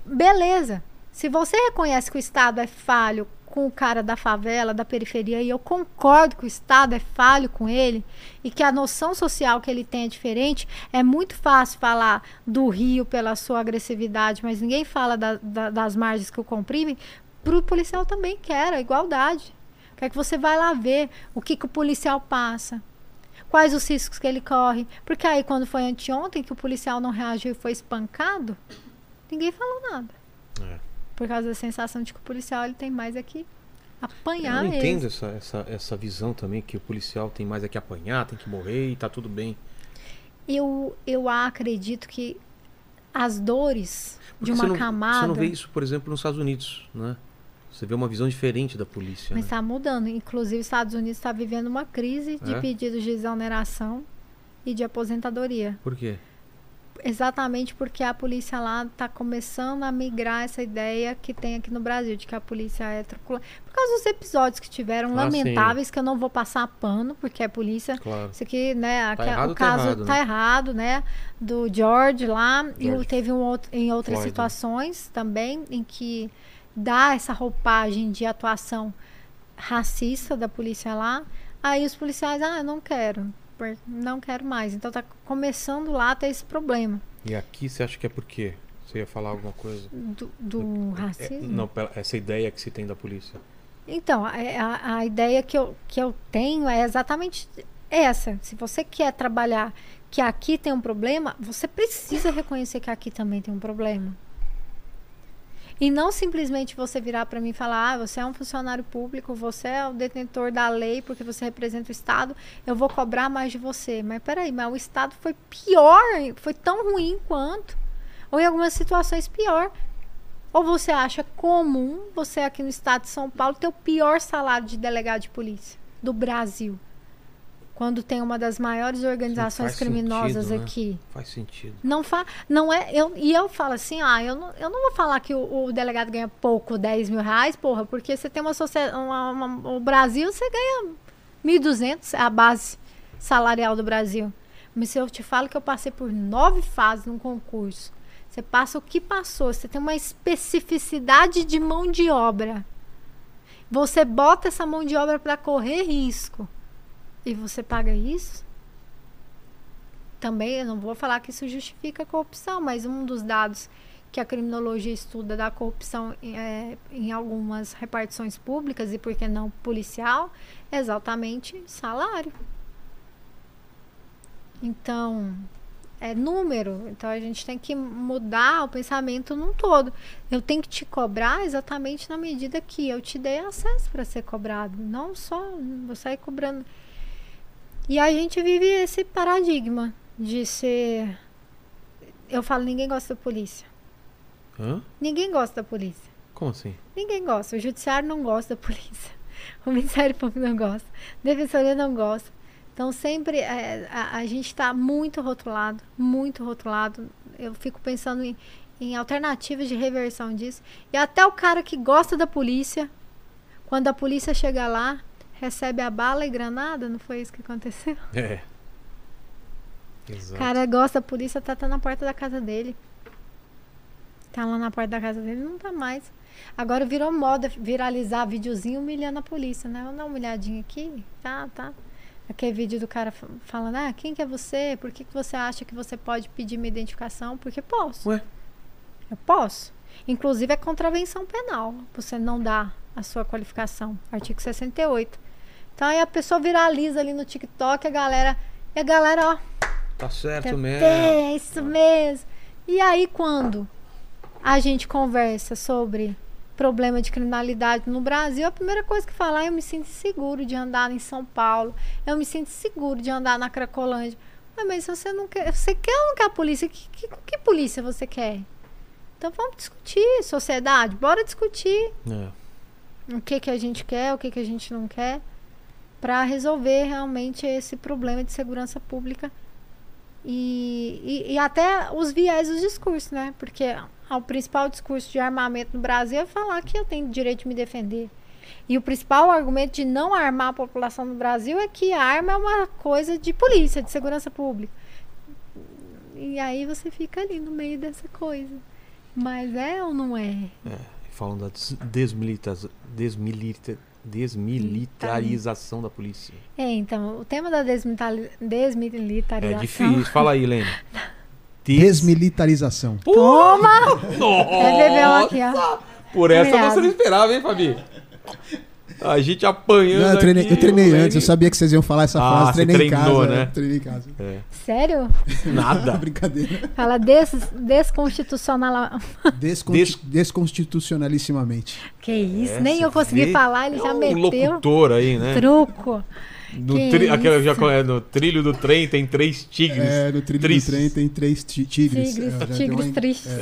beleza. Se você reconhece que o Estado é falho com o cara da favela, da periferia, e eu concordo que o Estado é falho com ele, e que a noção social que ele tem é diferente, é muito fácil falar do Rio pela sua agressividade, mas ninguém fala da- da- das margens que o comprimem, para o policial também quer a igualdade. Quer que você vai lá ver o que, que o policial passa, quais os riscos que ele corre. Porque aí, quando foi anteontem que o policial não reagiu e foi espancado, ninguém falou nada. É. Por causa da sensação de que o policial ele tem mais aqui apanhar Eu não entendo essa, essa, essa visão também que o policial tem mais é que apanhar, tem que morrer e tá tudo bem. Eu, eu acredito que as dores Porque de você uma não, camada. Você não vê isso, por exemplo, nos Estados Unidos, né? Você vê uma visão diferente da polícia. Mas né? está mudando. Inclusive, os Estados Unidos está vivendo uma crise de É? pedidos de exoneração e de aposentadoria. Por quê? Exatamente porque a polícia lá está começando a migrar essa ideia que tem aqui no Brasil, de que a polícia é truculenta. Por causa dos episódios que tiveram Ah, lamentáveis, que eu não vou passar pano, porque é polícia. Claro. Isso aqui, né? aqui- errado, o tá caso errado, tá né? errado, né? Do George lá. E George o- teve um outro, em outras Floyd. situações também, em que dá essa roupagem de atuação racista da polícia lá. Aí os policiais, ah, eu não quero. Por- Não quero mais. Então tá começando lá a ter esse problema E aqui você acha que é por quê? Você ia falar alguma coisa? do, do É, racismo. não, pela- essa ideia que se tem da polícia. Então, a- a ideia que eu, que eu tenho é exatamente essa. Se você quer trabalhar que aqui tem um problema, você precisa reconhecer que aqui também tem um problema. E não simplesmente você virar para mim e falar: ah, você é um funcionário público, você é o detentor da lei porque você representa o Estado, eu vou cobrar mais de você. Mas peraí, mas o Estado foi pior, foi tão ruim quanto. Ou em algumas situações pior. Ou você acha comum você aqui no estado de São Paulo ter o pior salário de delegado de polícia do Brasil? Quando tem uma das maiores organizações criminosas sentido, né? aqui. Faz sentido. Não fa não é. Eu, e eu falo assim, ah, eu não, eu não vou falar que o, o delegado ganha pouco, 10 mil reais, porra, porque você tem uma sociedade. O Brasil, você ganha 1.200, é a base salarial do Brasil. Mas se eu te falo que eu passei por nove fases num concurso, você passa o que passou, você tem uma especificidade de mão de obra. Você bota essa mão de obra para correr risco. E você paga isso? Também eu não vou falar que isso justifica a corrupção, mas um dos dados que a criminologia estuda da corrupção é, em algumas repartições públicas e por que não policial é exatamente salário. Então, é número. Então a gente tem que mudar o pensamento num todo. Eu tenho que te cobrar exatamente na medida que eu te dei acesso para ser cobrado, não só vou sair cobrando. E a gente vive esse paradigma de ser. Eu falo, ninguém gosta da polícia. Hã? Ninguém gosta da polícia. Como assim? Ninguém gosta. O judiciário não gosta da polícia. O Ministério Público não gosta. A Defensoria não gosta. Então, sempre é, a, a gente está muito rotulado, muito rotulado. Eu fico pensando em, em alternativas de reversão disso. E até o cara que gosta da polícia, quando a polícia chega lá, recebe a bala e granada, não foi isso que aconteceu? É. O Exato. cara gosta da polícia, tá, tá na porta da casa dele. tá lá na porta da casa dele, não tá mais. Agora virou moda viralizar videozinho humilhando a polícia, né? Vamos dar uma olhadinha aqui. Tá, tá. Aquele vídeo do cara fa- falando, ah, quem que é você? Por que, que você acha que você pode pedir minha identificação? Porque posso. Ué? Eu posso. Inclusive é contravenção penal. Você não dá a sua qualificação. Artigo 68. Então aí a pessoa viraliza ali no TikTok, a galera. E a galera, ó, Tá certo mesmo. é isso mesmo. E aí quando a gente conversa sobre problema de criminalidade no Brasil, a primeira coisa que falar é eu me sinto seguro de andar em São Paulo, eu me sinto seguro de andar na Cracolândia. Mas se você não quer, você quer ou não quer a polícia? Que, que, que polícia você quer? Então vamos discutir, sociedade, bora discutir É. o que, que a gente quer, o que, que a gente não quer, para resolver realmente esse problema de segurança pública e, e, e até os viés dos discursos, né? Porque o principal discurso de armamento no Brasil é falar que eu tenho direito de me defender. E o principal argumento de não armar a população no Brasil é que a arma é uma coisa de polícia, de segurança pública. E aí você fica ali no meio dessa coisa. Mas é ou não é? Falando da des- desmilita- desmilita- desmilitarização da polícia. É, então, o tema da desmilitari- É desmilitarização. difícil. Fala aí, Lênin. Des- Desmilitarização. Toma! Nossa! É aqui, ó. Por essa Obrigada. você não esperava, hein, Fabi? A gente apanhando. Não, eu treinei, aqui, eu treinei antes, eu sabia que vocês iam falar essa Ah, frase, treinei em casa. né? é, Treinei em casa. É. Sério? Nada. Brincadeira. Fala des, desconstitucional. Desconsti- Des- Desconstitucionalissimamente. Que isso, É, nem eu consegui vê? falar, ele É já um meteu. locutor aí, né? Truco. No, tri- aquela, já, é, no trilho do trem tem três tigres. É, no trilho Tristes. do trem tem três ti- tigres. Tigres, É, tigres tristes.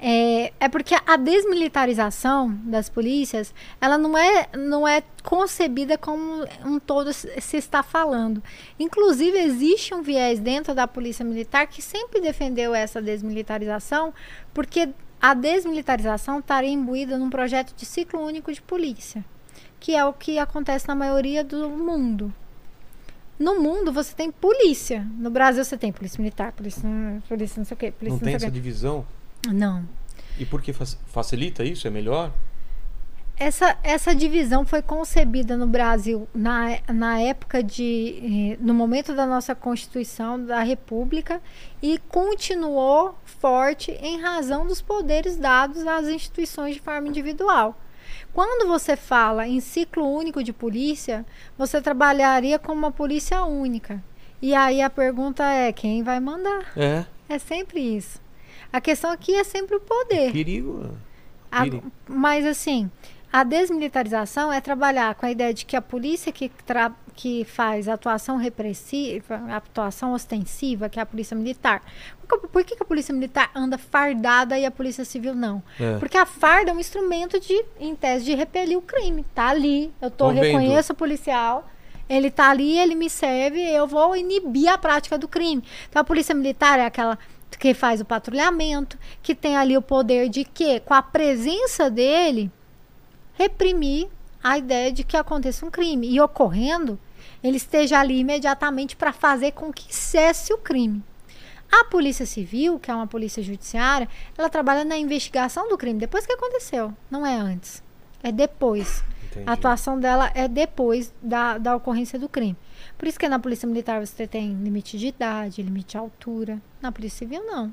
É. É, porque a desmilitarização das polícias, ela não é, não é concebida como um todo se está falando. Inclusive, existe um viés dentro da polícia militar que sempre defendeu essa desmilitarização, porque a desmilitarização estaria imbuída num projeto de ciclo único de polícia, que é o que acontece na maioria do mundo. No mundo, você tem polícia. No Brasil, você tem polícia militar, polícia, polícia não sei o quê, polícia Não não, tem essa quê. divisão? Não. E por que fac- facilita isso? É melhor? Essa, essa divisão foi concebida no Brasil na, na época de. eh, no momento da nossa Constituição da República e continuou forte em razão dos poderes dados às instituições de forma individual. Quando você fala em ciclo único de polícia, você trabalharia com uma polícia única. E aí a pergunta é: quem vai mandar? É. É sempre isso. A questão aqui é sempre o poder. Perigo. A- mas assim, a desmilitarização é trabalhar com a ideia de que a polícia que, que faz atuação repressiva, atuação ostensiva, que é a polícia militar. Por que, por que a polícia militar anda fardada e a polícia civil não? É. Porque a farda é um instrumento de, em tese, de repelir o crime. Tá ali, eu tô, reconheço o policial, ele tá ali, ele me serve, eu vou inibir a prática do crime. Então a polícia militar é aquela que faz o patrulhamento, que tem ali o poder de que, com a presença dele, reprimir a ideia de que aconteça um crime. E ocorrendo, ele esteja ali imediatamente para fazer com que cesse o crime. A Polícia Civil, que é uma polícia judiciária, ela trabalha na investigação do crime, depois que aconteceu, não é antes. É depois. Entendi. A atuação dela é depois da, da ocorrência do crime. Por isso que na Polícia Militar você tem limite de idade, limite de altura. Na Polícia Civil, não.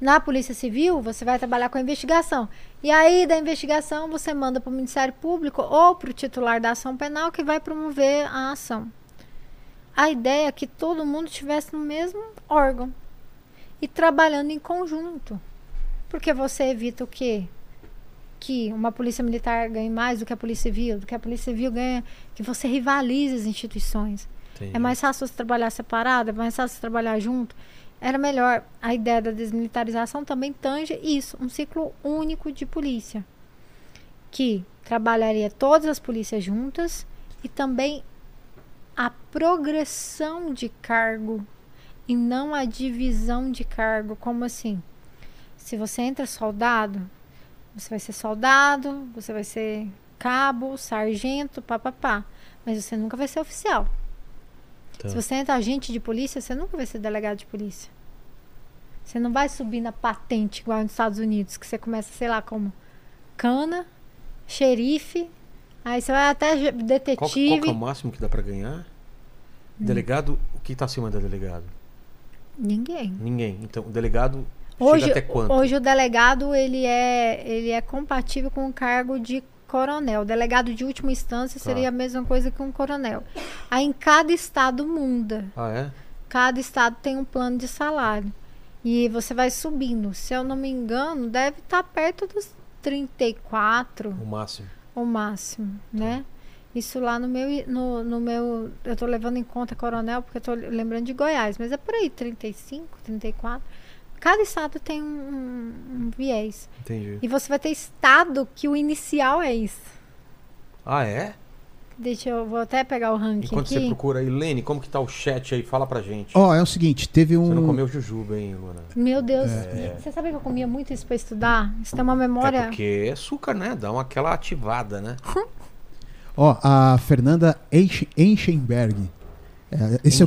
Na Polícia Civil, você vai trabalhar com a investigação. E aí, da investigação, você manda para o Ministério Público ou para o titular da ação penal que vai promover a ação. A ideia é que todo mundo estivesse no mesmo órgão e trabalhando em conjunto. Porque você evita o quê? Que uma polícia militar ganhe mais do que a polícia civil, do que a polícia civil ganha, que você rivalize as instituições. Entendi. É mais fácil você trabalhar separado, é mais fácil você trabalhar junto. Era melhor. A ideia da desmilitarização também tange isso, um ciclo único de polícia. Que trabalharia todas as polícias juntas e também a progressão de cargo e não a divisão de cargo. Como assim? Se você entra soldado, você vai ser soldado, você vai ser cabo, sargento, papapá. Mas você nunca vai ser oficial. Tá. Se você entra agente de polícia, você nunca vai ser delegado de polícia. Você não vai subir na patente igual nos Estados Unidos, que você começa, sei lá, como cana, xerife, aí você vai até ge- Qual, qual detetive. é o máximo que dá pra ganhar? Delegado, o que tá acima da delegado? Ninguém. Ninguém. Então, o delegado Hoje, hoje o delegado ele é, ele é compatível com o cargo de coronel. Delegado de última instância Tá. seria a mesma coisa que um coronel. Aí em cada estado muda. Ah, é? Cada estado tem um plano de salário. E você vai subindo. Se eu não me engano, deve estar perto dos 34 O máximo. o máximo, né? Isso lá no meu, no, no meu, eu tô levando em conta coronel porque eu tô lembrando de Goiás, mas é por aí, 35, 34. Cada estado tem um, um- um viés. Entendi. E você vai ter estado que o inicial é isso. Ah, é? Deixa eu, vou até pegar o ranking Enquanto você aqui. procura aí, Lene, como que tá o chat aí? Fala pra gente. Ó, é o seguinte, teve Você não um. comeu jujuba, hein, Luana? Meu Deus, você sabe que eu comia muito isso pra estudar? Isso tem uma memória. É porque é açúcar, né? Dá uma, aquela ativada, né? Ó, a Fernanda Enche- Enchenberg. É, esse, é,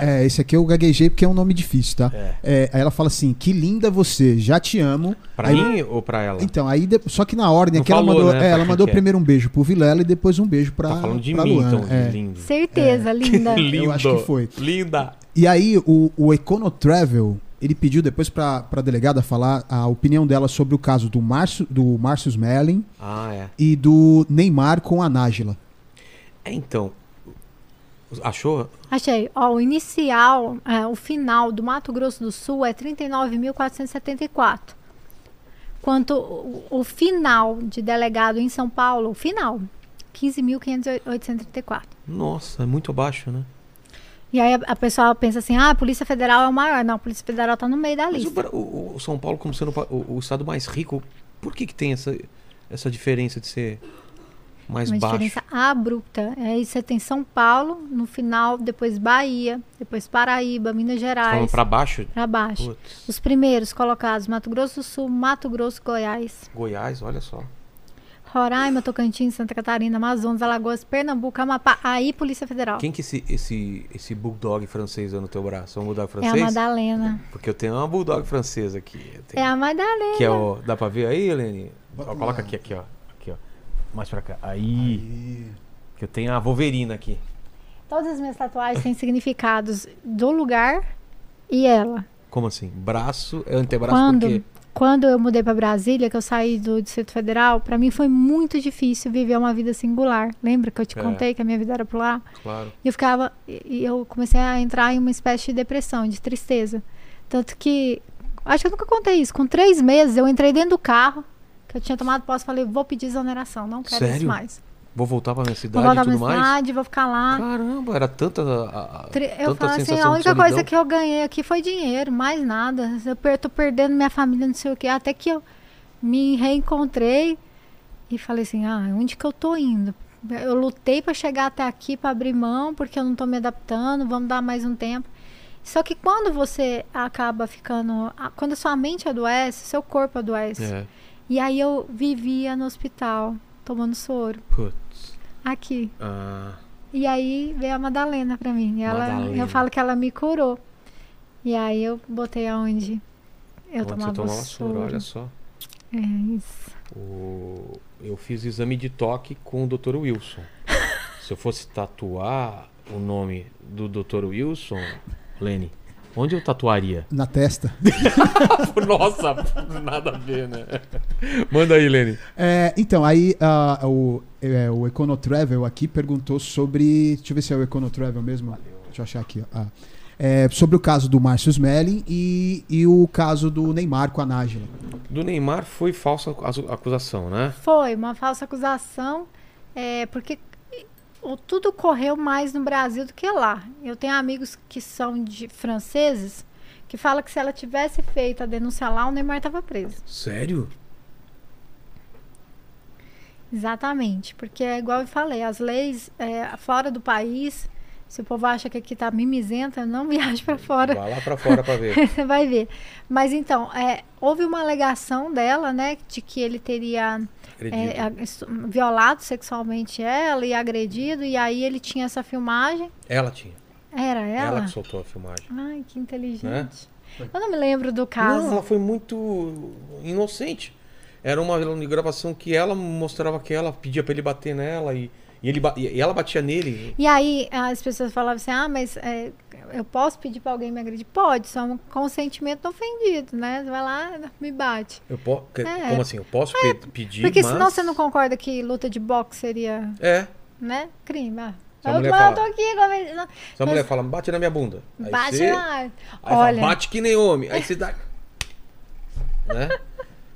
é, esse aqui eu gaguejei porque é um nome difícil, tá? É. É, aí ela fala assim: que linda você, já te amo. Pra Aí- mim ou pra ela? Então, aí de- só que na ordem aqui ela mandou, né, é, ela mandou primeiro um beijo pro Vilela e depois um beijo pra, Tá falando de pra mim, Luana. então, é. lindo. Certeza, linda. Lindo. Eu acho que foi. Linda. E aí o, o Econotravel, ele pediu depois pra, pra delegada falar a opinião dela sobre o caso do Márcio do Márcio Smelling Ah, é. e do Neymar com a Nájila. É, então. Achou? Achei. Ó, o inicial, é, o final do Mato Grosso do Sul é 39.474. Quanto o, o final de delegado em São Paulo, o final, 15.834. Nossa, é muito baixo, né? E aí a, a pessoa pensa assim, ah, a Polícia Federal é o maior. Não, a Polícia Federal tá no meio da Mas lista. O- o São Paulo, como sendo o, o estado mais rico, por que, que tem essa, essa diferença de ser mais Uma baixo? diferença abrupta. Aí você tem São Paulo, no final, depois Bahia, depois Paraíba, Minas Falando Gerais, pra baixo? pra baixo. Putz, Os primeiros colocados, Mato Grosso do Sul, Mato Grosso, Goiás. Goiás, olha só. Roraima, Tocantins, Santa Catarina, Amazonas, Alagoas, Pernambuco, Amapá, aí Polícia Federal. Quem que esse, esse, esse bulldog francês é no teu braço? É um bulldog É a francês? Madalena. Porque eu tenho uma bulldog francesa aqui. Tenho- É a Madalena. Que é o. Dá pra ver aí, Helene? Ó, coloca aqui, aqui, ó. Mais pra cá. Aí. Que eu tenho a Wolverina aqui. Todas as minhas tatuagens têm significados do lugar e ela. Como assim? Braço é antebraço Quando, porque. quando eu mudei para Brasília, que eu saí do Distrito Federal, para mim foi muito difícil viver uma vida singular. Lembra que eu te É. contei que a minha vida era por lá? Claro. E eu ficava. E eu comecei a entrar em uma espécie de depressão, de tristeza. Tanto que. Acho que eu nunca contei isso. Com três meses, eu entrei dentro do carro, que eu tinha tomado posse, falei, vou pedir exoneração, não quero isso Sério? mais. Vou voltar pra minha Vou cidade voltar e tudo minha mais? cidade, vou ficar lá. Caramba, era tanta. A, a, Eu tanta falo assim, a única coisa que eu ganhei aqui foi dinheiro, mais nada. Eu per- tô perdendo minha família, não sei o quê. Até que eu me reencontrei e falei assim, ah, onde que eu tô indo? Eu lutei para chegar até aqui, para abrir mão, porque eu não tô me adaptando, vamos dar mais um tempo. Só que quando você acaba ficando, quando a sua mente adoece, seu corpo adoece. É. E aí eu vivia no hospital, tomando soro, Putz. aqui. Ah, E aí veio a Madalena pra mim. Ela, Madalena. eu falo que ela me curou. E aí eu botei aonde eu onde tomava, tomava soro. soro, olha só. É isso. O- Eu fiz exame de toque com o Dr. Wilson. Se eu fosse tatuar o nome do Dr. Wilson, Lene, onde eu tatuaria? Na testa. Nossa, nada a ver, né? Manda aí, Lene. É, então, aí ah, o, é, o Econotravel aqui perguntou sobre. Deixa eu ver se é o Econotravel mesmo. Deixa eu achar aqui. ó. Ah. É, sobre o caso do Márcio Smelling e, e o caso do Neymar com a Nájila. Do Neymar foi falsa acu- acusação, né? Foi uma falsa acusação, é, porque o- tudo correu mais no Brasil do que lá. Eu tenho amigos que são de franceses que falam que se ela tivesse feito a denúncia lá, o Neymar estava preso. Sério? Exatamente, porque é igual eu falei, as leis é, fora do país, se o povo acha que aqui tá mimizenta, não viaje para fora. Vai lá pra fora pra ver. Você vai ver. Mas então, é, houve uma alegação dela, né, de que ele teria é, violado sexualmente ela e agredido, e aí ele tinha essa filmagem. Ela tinha. Era ela? Ela que soltou a filmagem. Ai, que inteligente. Eu não me lembro do caso. Não, ela foi muito inocente. Era uma gravação que ela mostrava que ela pedia pra ele bater nela e, e, ele, e ela batia nele. E aí as pessoas falavam assim: ah, mas é, eu posso pedir pra alguém me agredir? Pode, só um consentimento ofendido, né? Vai lá, me bate. Eu po... É. Como assim? Eu posso pe- pedir, Porque mas... senão você não concorda que luta de boxe seria, É. né? Crime. Ah. Eu, fala- tô aqui. não. Se a mulher fala, bate na minha bunda. Aí Bate você... lá. Aí fala, Olha, bate que nem homem. Aí você dá. né?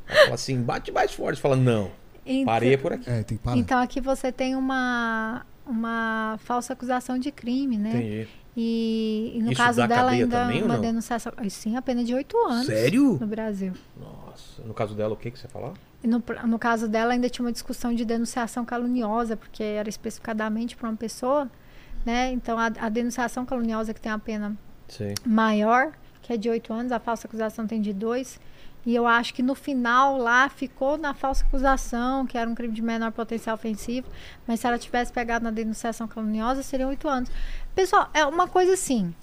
Aí fala assim, bate mais forte. Fala, não, então- parei por aqui. É, tem que parar. Então aqui você tem uma, uma falsa acusação de crime, né? Entendi. E, e no Isso caso dela ainda também uma denunciação. Sim, a pena de oito anos Sério? no Brasil. Nossa. No caso dela, o que, que você falar? No, no caso dela ainda tinha uma discussão de denunciação caluniosa, porque era especificadamente para uma pessoa, né? Então a, a denunciação caluniosa que tem a pena Sim. maior, que é de oito anos, a falsa acusação tem de dois. E eu acho que no final lá ficou na falsa acusação, que era um crime de menor potencial ofensivo. Mas se ela tivesse pegado na denunciação caluniosa, seriam oito anos. Pessoal, é uma coisa assim: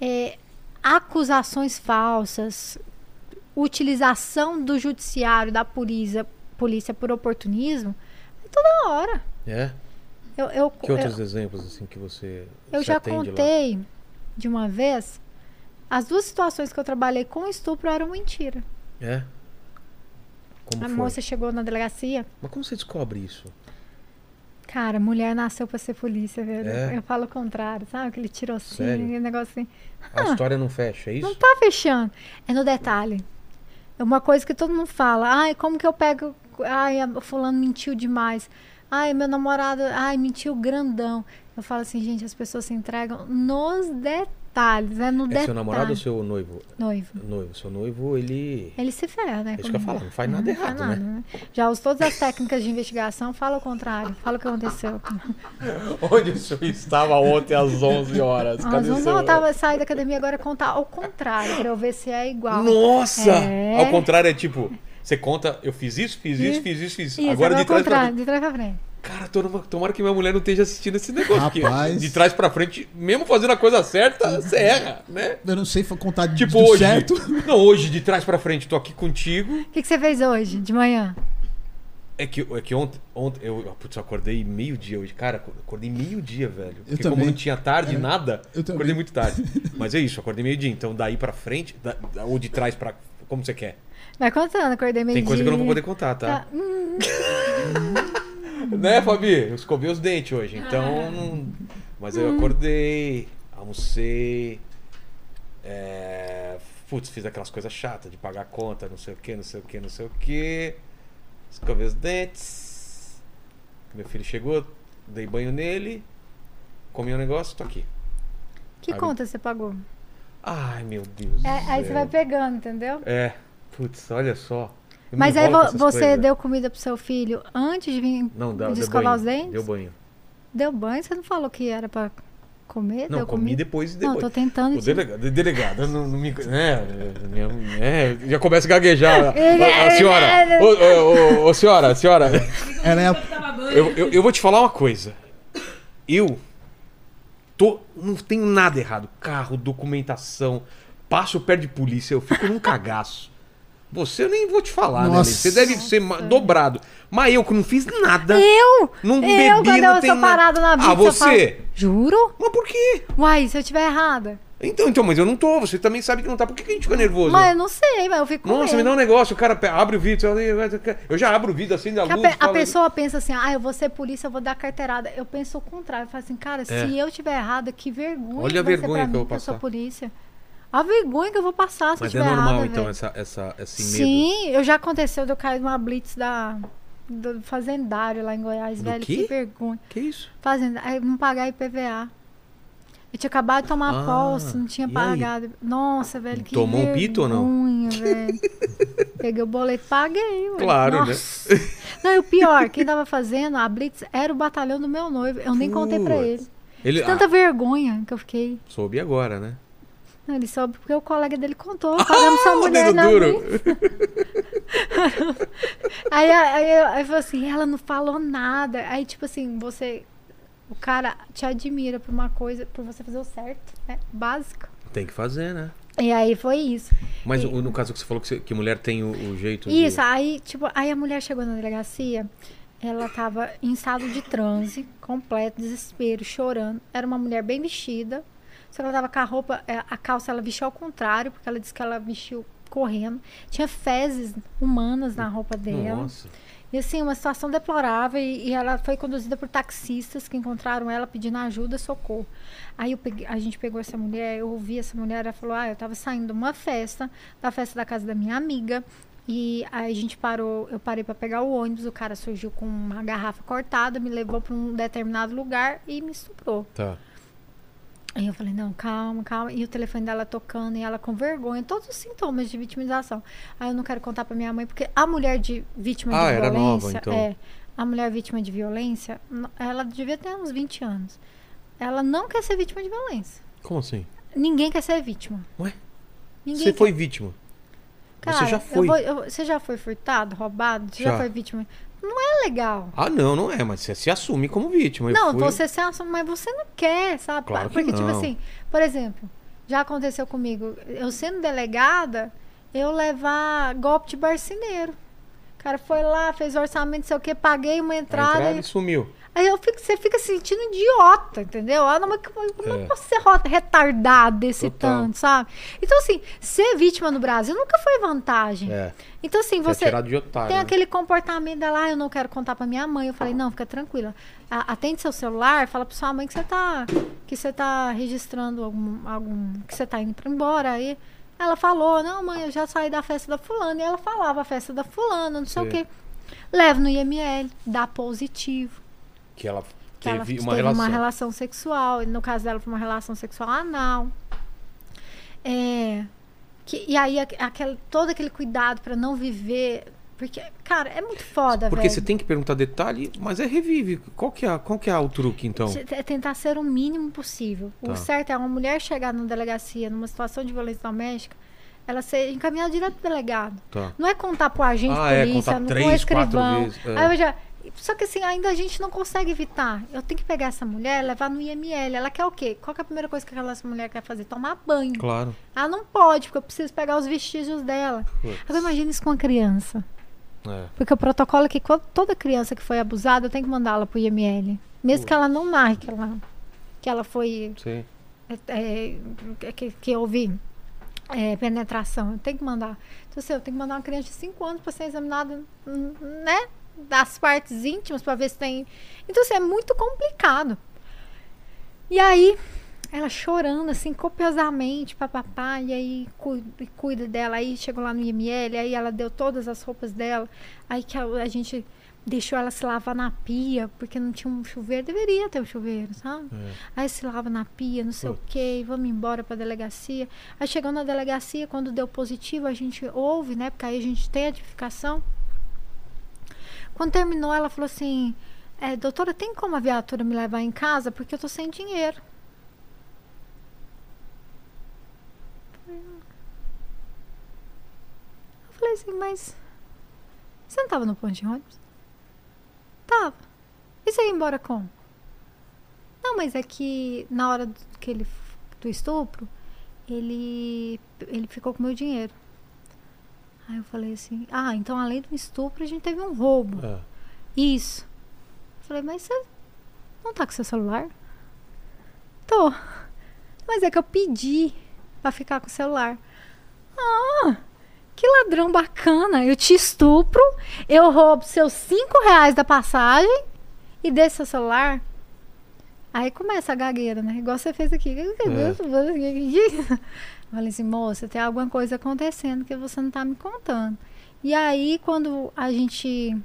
é, acusações falsas, utilização do judiciário, da polícia, polícia por oportunismo, é toda hora. É? Eu, eu, Que outros exemplos, assim, que você eu já atende lá? contei de uma vez, as duas situações que eu trabalhei com estupro eram mentira. É? Como a foi? moça chegou na delegacia. Mas como você descobre isso? Cara, mulher nasceu pra ser polícia, velho. É? Eu falo o contrário, sabe? Aquele tirocínio, Sério? aquele negócio assim. A história não fecha, é Não isso? tá fechando. É no detalhe. É uma coisa que todo mundo fala. Ai, como que eu pego. Ai, fulano mentiu demais. Ai, meu namorado. Ai, mentiu grandão. Eu falo assim, gente, as pessoas se entregam nos detalhes. É no É detalhe. seu namorado ou seu noivo? Noivo. Noivo. Seu noivo, ele... Ele se ferra, né? É isso que eu falo, não faz nada errado, né? Já uso todas as técnicas de investigação, fala o contrário, fala o que aconteceu. Onde o senhor estava ontem às 11 horas? Mas não, não, eu tava saindo da academia agora contar ao contrário, pra eu ver se é igual. Nossa! É. Ao contrário, é tipo... Você conta, eu fiz isso, fiz isso, Isso. fiz isso, fiz isso. Isso, Agora de ao trás pra contrário, de trás pra frente. Cara, tomara, tomara que minha mulher não esteja assistindo esse negócio. porque Rapaz. de trás pra frente, mesmo fazendo a coisa certa, você erra, né? Eu não sei contar de Tipo hoje. certo. Não, hoje, de trás pra frente, tô aqui contigo. O que, que você fez hoje, de manhã? É que, é que ontem, ontem eu, putz, eu acordei meio-dia hoje. Cara, eu acordei meio-dia, velho. Porque como também. não tinha tarde, nada, eu também. acordei muito tarde. Mas é isso, eu acordei meio-dia. Então daí pra frente, da- da- ou de trás pra. Como você quer? Vai contando, acordei meio Tem coisa que eu não vou poder contar, tá? Tá. Hum, Né, Fabi? Eu escovei os dentes hoje, então. não- Mas eu acordei, almocei. É... Putz, fiz aquelas coisas chatas de pagar conta, não sei o que, não sei o que, não sei o que. Escovei os dentes. Meu filho chegou, dei banho nele, comi um negócio, tô aqui. que Aí- conta você pagou? Ai, meu Deus. É, do aí você vai pegando, entendeu? É, putz, olha só. Mas aí vo- você coisas. deu comida pro seu filho antes de vir Não, dá, de deu escovar banho, os dentes? Deu banho. Deu banho? Você não falou que era pra comer? Não, deu comi comida? depois e dei Não, tô tentando. O te- delegado, delegado não, não me. É, minha- é, já começa a gaguejar. Ô, ô, senhora, ô, ô, ô, ô, senhora, senhora, Ela é a... eu, eu, eu vou te falar uma coisa. Eu tô, não tenho nada errado. Carro, documentação, passo perto de polícia, eu fico num cagaço. Você eu nem vou te falar, né? Nossa. Lê? Você deve ser dobrado. Mas eu que não fiz nada. Eu? Não eu, bebi, quando não eu nada. parada na vida, Ah, eu você? falo, Juro? Mas por quê? Uai, se eu tiver errada. Então, então, mas eu não tô. Você também sabe que não tá. Por que, que a gente fica nervoso? Mas eu não sei, mas eu fico com Nossa, me medo. dá um negócio, o cara abre o vídeo, eu já abro o vídeo, acende a Que a, luz. pe- a pessoa pensa assim, ah, eu vou ser polícia, eu vou dar carteirada. Eu penso o contrário, eu falo assim, cara, se eu tiver errada, que vergonha É. Olha a vergonha que eu vou eu sou passar. polícia. A vergonha que eu vou passar se Mas é normal, errada, então, velho. essa, essa, esse medo. Sim, eu já aconteceu de eu cair numa blitz da, do fazendário lá em Goiás, Do velho. quê? Que vergonha. Que isso? Fazendário, não pagar IPVA. Eu tinha acabado de tomar Ah, posse, não tinha e aí? pagado. Nossa, velho, que Tomou um pito ou não? vergonha, velho. Peguei o boleto, paguei, ué. Claro, né? Nossa. Não, e o pior, quem tava fazendo a blitz era o batalhão do meu noivo. Eu nem contei pra ele. Ele, Tanta ah, vergonha que eu fiquei. soube agora, né? Ele soube porque o colega dele contou. Pagamos sua o mulher na duro. Aí, aí, aí falou assim, ela não falou nada. Aí, tipo assim, você O cara te admira por uma coisa, por você fazer o certo, né? Básico. Tem que fazer, né? E aí foi isso. Mas E- no caso que você falou que, você- que mulher tem o, o jeito Isso, de... aí, tipo, aí a mulher chegou na delegacia, ela tava em estado de transe, completo, desespero, chorando. Era uma mulher bem vestida, só que ela tava com a roupa, é, a calça ela vestiu ao contrário, porque ela disse que ela vestiu correndo. Tinha fezes humanas na roupa dela. Nossa. E assim, uma situação deplorável. E, e ela foi conduzida por taxistas que encontraram ela pedindo ajuda, socorro. Aí peguei- a gente pegou essa mulher, eu ouvi essa mulher, ela falou: Ah, eu tava saindo de uma festa, da festa da casa da minha amiga. E aí a gente parou, eu parei para pegar o ônibus, o cara surgiu com uma garrafa cortada, me levou para um determinado lugar e me estuprou. Tá. Aí eu falei, não, calma, calma. E o telefone dela tocando e ela com vergonha, todos os sintomas de vitimização. Aí eu não quero contar pra minha mãe, porque a mulher de vítima Ah, de era nova, violência. então. É, a mulher vítima de violência, ela devia ter uns 20 anos. Ela não quer ser vítima de violência. Como assim? Ninguém quer ser vítima. Ué? Ninguém Você quer. foi vítima. Cara, você já foi. vou- eu- você já foi furtado, roubado? Você já, Já. foi vítima? Não é legal. Ah, não, não é, mas você se assume como vítima. Eu Não, fui- você se assume, mas você não quer, sabe? Claro que Porque, tipo não. assim, por exemplo, já aconteceu comigo, eu sendo delegada, eu levar golpe de barcineiro. O cara foi lá, fez orçamento, não sei o que, paguei uma A entrada. entrada e sumiu. Aí eu fico, você fica se sentindo idiota, entendeu? Ah, não, mas como É. é. você ro- retardado desse Total. tanto, sabe? Então, assim, ser vítima no Brasil nunca foi vantagem. É. Então, assim, Você é você. de otário. Tem né? aquele comportamento dela, ah, eu não quero contar pra minha mãe. Eu falei, não, fica tranquila. Atende seu celular, fala pra sua mãe que você tá, que você tá registrando algum, algum. que você tá indo pra embora. Aí ela falou, não, mãe, eu já saí da festa da fulana. E ela falava a festa da fulana, não sei o Sim. quê. Leva no IML, dá positivo. Que ela Que ela teve teve uma relação. uma relação sexual. No caso dela, foi uma relação sexual anal. É, que, e aí, aqu- aquele, todo aquele cuidado pra não viver. Porque, cara, é muito foda, Porque velho. você tem que perguntar detalhe, mas é revive. Qual que é, qual que é o truque, então? É tentar ser o mínimo possível. Tá. O certo é uma mulher chegar na delegacia numa situação de violência doméstica, ela ser encaminhada direto pro delegado. Tá. Não é contar pro agente Ah, é, polícia, contar não três, com o escrivão. quatro vezes, é. Aí eu já. Só que assim, ainda a gente não consegue evitar. Eu tenho que pegar essa mulher, levar no IML. Ela quer o quê? Qual que é a primeira coisa que aquela mulher quer fazer? Tomar banho. Claro. Ela não pode, porque eu preciso pegar os vestígios dela. Putz. Agora imagina isso com uma criança. É. Porque o protocolo é que toda criança que foi abusada, eu tenho que mandá-la pro IML. Mesmo que ela não narre que ela, que ela foi. Sim. é, é, que, que houve é, penetração. Eu tenho que mandar. Então, assim, eu tenho que mandar uma criança de 5 anos para ser examinada, né? Das partes íntimas para ver se tem. Então, assim, é muito complicado. E aí, ela chorando, assim, copiosamente, papapá, e aí cu- e cuida dela. Aí chegou lá no IML, aí ela deu todas as roupas dela. Aí que a, a gente deixou ela se lavar na pia, porque não tinha um chuveiro. Deveria ter um chuveiro, sabe? É. Aí se lava na pia, não sei o Putz. quê, e vamos embora pra delegacia. Aí chegando na delegacia, quando deu positivo, a gente ouve, né? Porque aí a gente tem a identificação. Quando terminou, ela falou assim: é, doutora, tem como a viatura me levar em casa? Porque eu tô sem dinheiro. Eu falei assim, mas você não tava no ponto de ônibus? Tava. E você ia embora como? Não, mas é que na hora do, que ele, do estupro, ele, ele ficou com meu dinheiro. Aí eu falei assim, ah, então além do estupro a gente teve um roubo. É. Isso. Eu falei, mas você não tá com seu celular? Tô. Mas é que eu pedi pra ficar com o celular. Ah, que ladrão bacana. Eu te estupro, eu roubo seus cinco reais da passagem e dê seu celular. Aí começa a gagueira, né? Igual você fez aqui. Eu falei assim, moça, tem alguma coisa acontecendo que você não tá me contando. E aí, quando a gente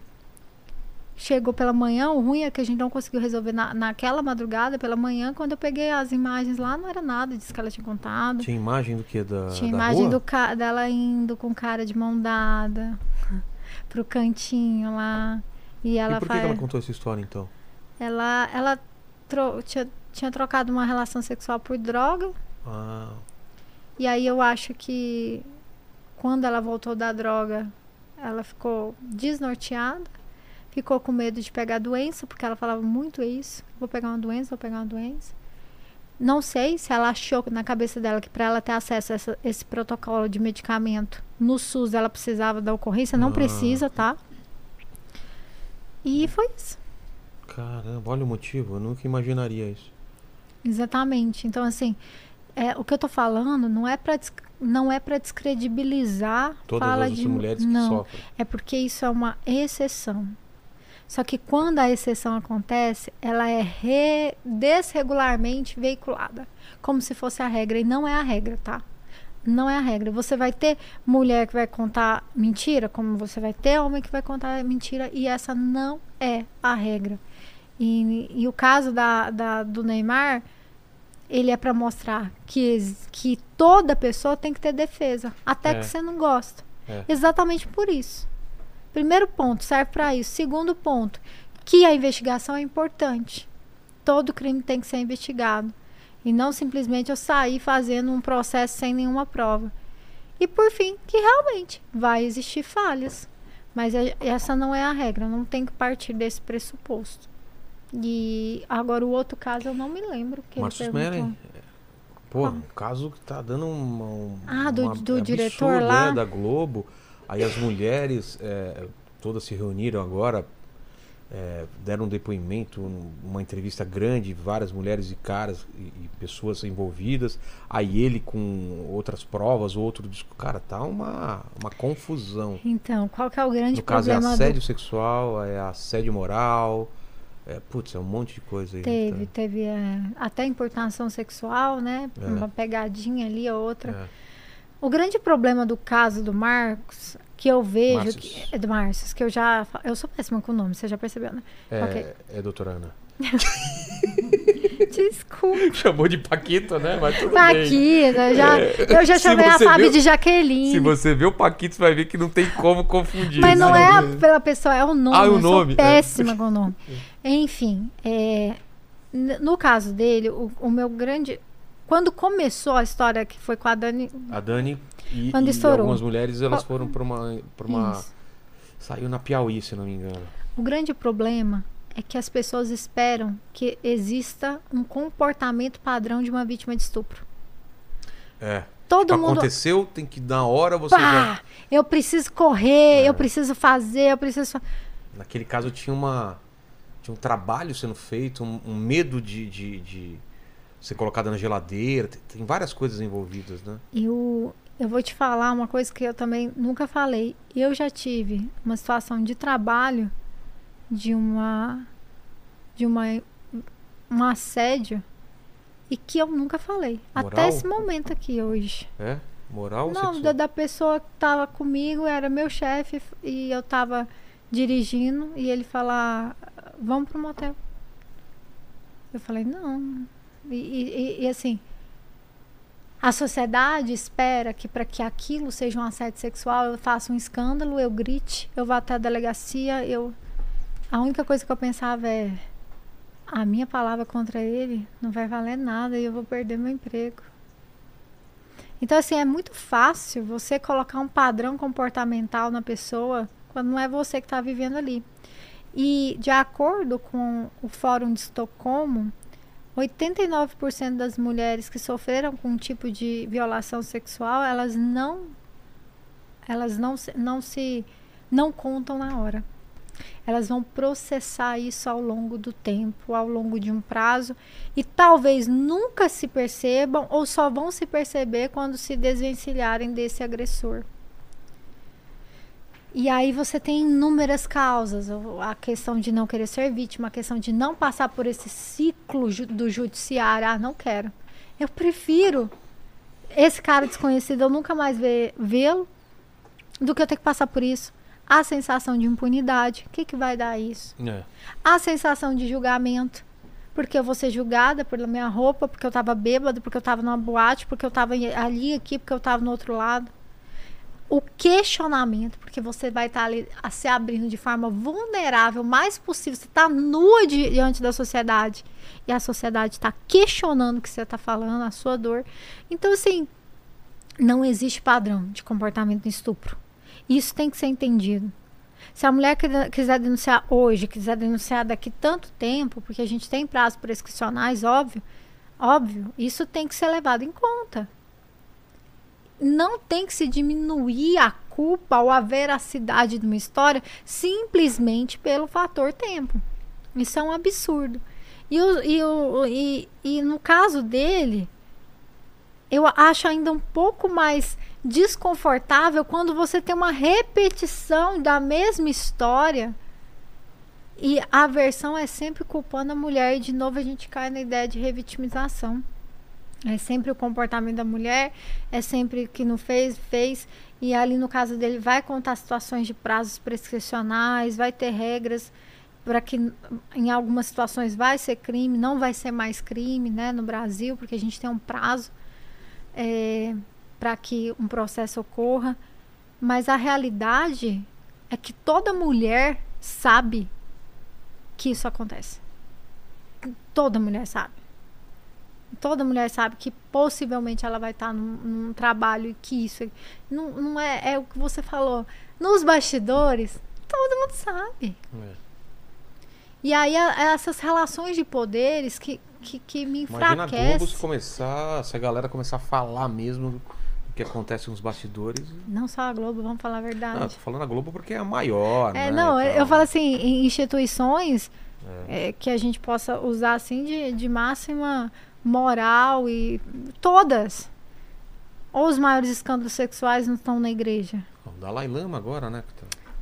chegou pela manhã, o ruim é que a gente não conseguiu resolver na, naquela madrugada, pela manhã, quando eu peguei as imagens lá, não era nada disso que ela tinha contado. Tinha imagem do que? Da, Tinha da imagem rua? do dela indo com cara de mão dada pro cantinho lá. E ela e por que, faz. que ela contou essa história, então? Ela, ela tro- tinha, tinha trocado uma relação sexual por droga. Ah, E aí eu acho que quando ela voltou da droga, ela ficou desnorteada, ficou com medo de pegar doença, porque ela falava muito isso. Vou pegar uma doença, vou pegar uma doença. Não sei se ela achou na cabeça dela que para ela ter acesso a essa, esse protocolo de medicamento no SUS ela precisava da ocorrência. Não Ah. precisa, tá? E foi isso. Caramba, olha o motivo. Eu nunca imaginaria isso. Exatamente. Então, assim, é, o que eu tô falando não é para não é para descredibilizar Todas fala as de mulheres que não. sofrem. É porque isso é uma exceção. Só que quando a exceção acontece, ela é re- desregularmente veiculada, como se fosse a regra. E não é a regra, tá? Não é a regra. Você vai ter mulher que vai contar mentira, como você vai ter homem que vai contar mentira, e essa não é a regra. E, e o caso da, da- do Neymar, ele é para mostrar que, que toda pessoa tem que ter defesa, até É. que você não gosta. É. Exatamente por isso. Primeiro ponto, serve para isso. Segundo ponto, que a investigação é importante. Todo crime tem que ser investigado. E não simplesmente eu sair fazendo um processo sem nenhuma prova. E por fim, que realmente vai existir falhas. Mas é- essa não é a regra, não tem que partir desse pressuposto. E agora o outro caso eu não me lembro. Que Marcos. Mellen. Pô, um caso que tá dando uma. um- Ah, do- uma- do é diretor absurdo, lá? né, da Globo. Aí as mulheres é, todas se reuniram agora, é, deram um depoimento, um- uma entrevista grande, várias mulheres e caras e, e pessoas envolvidas. Aí ele com outras provas, outro disco. Cara, tá uma, uma confusão. Então, qual que é o grande No caso é problema do assédio sexual, é assédio moral. É, putz, é um monte de coisa aí. Teve, tá? teve é, até importação sexual, né? É. Uma pegadinha ali ou outra. É. O grande problema do caso do Marcos, que eu vejo. Que, é do Márcios, que eu já. Eu sou péssima com o nome, você já percebeu, né? É, Ok. é, doutora Ana. Desculpa. Chamou de Paquito, né? Mas tudo Paquita, já, eu já chamei a Fábio viu- de Jaqueline. Se você vê o Paquito, você vai ver que não tem como confundir. Mas não né? é a- pela pessoa, é o nome. Ah, o nome, é. péssima com o nome. Enfim, é, no caso dele, o, o meu grande. Quando começou a história que foi com a Dani. A Dani e, Quando e estourou. algumas mulheres, elas foram pra uma, pra uma... Isso. Saiu na Piauí, se não me engano. O grande problema é que as pessoas esperam que exista um comportamento padrão de uma vítima de estupro. É. Todo Tipo, mundo. aconteceu, tem que na hora você já... Pá, eu preciso correr, É. eu preciso fazer, eu preciso. Naquele caso tinha uma... Tinha um trabalho sendo feito, um, um medo de, de, de ser colocada na geladeira. Tem, tem várias coisas envolvidas, né? Eu, eu vou te falar uma coisa que eu também nunca falei. Eu já tive uma situação de trabalho de uma de uma um assédio e que eu nunca falei Moral? até esse momento aqui hoje. É? Moral Não, da, da pessoa que tava comigo, era meu chefe e eu tava dirigindo e ele falar, vamos pro motel. Eu falei, não. E, e- e, assim, a sociedade espera que para que aquilo seja um assédio sexual, eu faça um escândalo, eu grite, eu vá até a delegacia, eu. A única coisa que eu pensava é a minha palavra contra ele não vai valer nada e eu vou perder meu emprego. Então, assim, é muito fácil você colocar um padrão comportamental na pessoa quando não é você que está vivendo ali. E, de acordo com o Fórum de Estocolmo, 89% das mulheres que sofreram com um tipo de violação sexual, elas não elas não não se não contam na hora. Elas vão processar isso ao longo do tempo, ao longo de um prazo, e talvez nunca se percebam ou só vão se perceber quando se desvencilharem desse agressor. E aí você tem inúmeras causas, a questão de não querer ser vítima, a questão de não passar por esse ciclo ju- do judiciário, ah, não quero. Eu prefiro esse cara desconhecido, eu nunca mais vê-lo, do que eu ter que passar por isso. A sensação de impunidade, o que, que vai dar isso? É. a sensação de julgamento. Porque eu vou ser julgada pela minha roupa, porque eu tava bêbada, porque eu tava numa boate, porque eu tava em- ali, aqui, porque eu tava no outro lado. O questionamento, porque você vai estar ali a, se abrindo de forma vulnerável, o mais possível. Você está nua di- diante da sociedade. E a sociedade está questionando o que você está falando, a sua dor. Então, assim, não existe padrão de comportamento em estupro. Isso tem que ser entendido. Se a mulher quiser denunciar hoje, quiser denunciar daqui tanto tempo, porque a gente tem prazos prescricionais, óbvio, óbvio, isso tem que ser levado em conta. Não tem que se diminuir a culpa ou a veracidade de uma história simplesmente pelo fator tempo. Isso é um absurdo. E, o, e, o, e, e no caso dele, eu acho ainda um pouco mais desconfortável quando você tem uma repetição da mesma história e a versão é sempre culpando a mulher e de novo a gente cai na ideia de revitimização. É sempre o comportamento da mulher, é sempre que não fez, fez. E ali no caso dele vai contar situações de prazos prescricionais, vai ter regras para que em algumas situações vai ser crime, não vai ser mais crime, né, no Brasil, porque a gente tem um prazo é, para que um processo ocorra. Mas a realidade é que toda mulher sabe que isso acontece. Toda mulher sabe. Toda mulher sabe que possivelmente ela vai estar num, num trabalho e que isso não, não é, é o que você falou. Nos bastidores, todo mundo sabe. É. E aí a- essas relações de poderes que, que, que me Imagina a Globo se enfraquecem. começar, se a galera começar a falar mesmo que acontece nos bastidores. Não só a Globo, vamos falar a verdade. Não, falando a Globo porque é a maior, É, né, não, eu falo assim, em instituições é, que a gente possa usar assim de, de máxima moral e todas. Ou os maiores escândalos sexuais não estão na igreja. O Dalai Lama agora, né?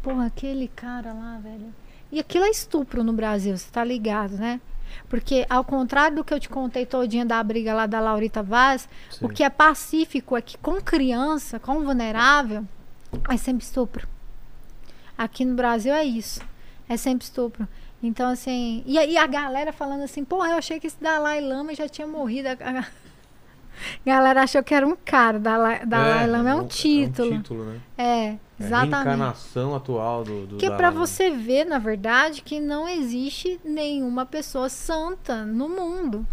Porra, aquele cara lá, velho. E aquilo é estupro no Brasil, você tá ligado, né? Porque, ao contrário do que eu te contei todinha da briga lá da Laurita Vaz, o Sim. que é pacífico é que com criança, com vulnerável, é sempre estupro. Aqui no Brasil é isso. É sempre estupro. Então, assim. E aí a galera falando assim, porra, eu achei que esse Dalai Lama já tinha morrido. A a galera achou que era um cara. Dalai, Dalai Lama é um, título. É um título, né? É, É a exatamente. reencarnação atual do, do Que é Lama. você ver, na verdade, que não existe nenhuma pessoa santa no mundo.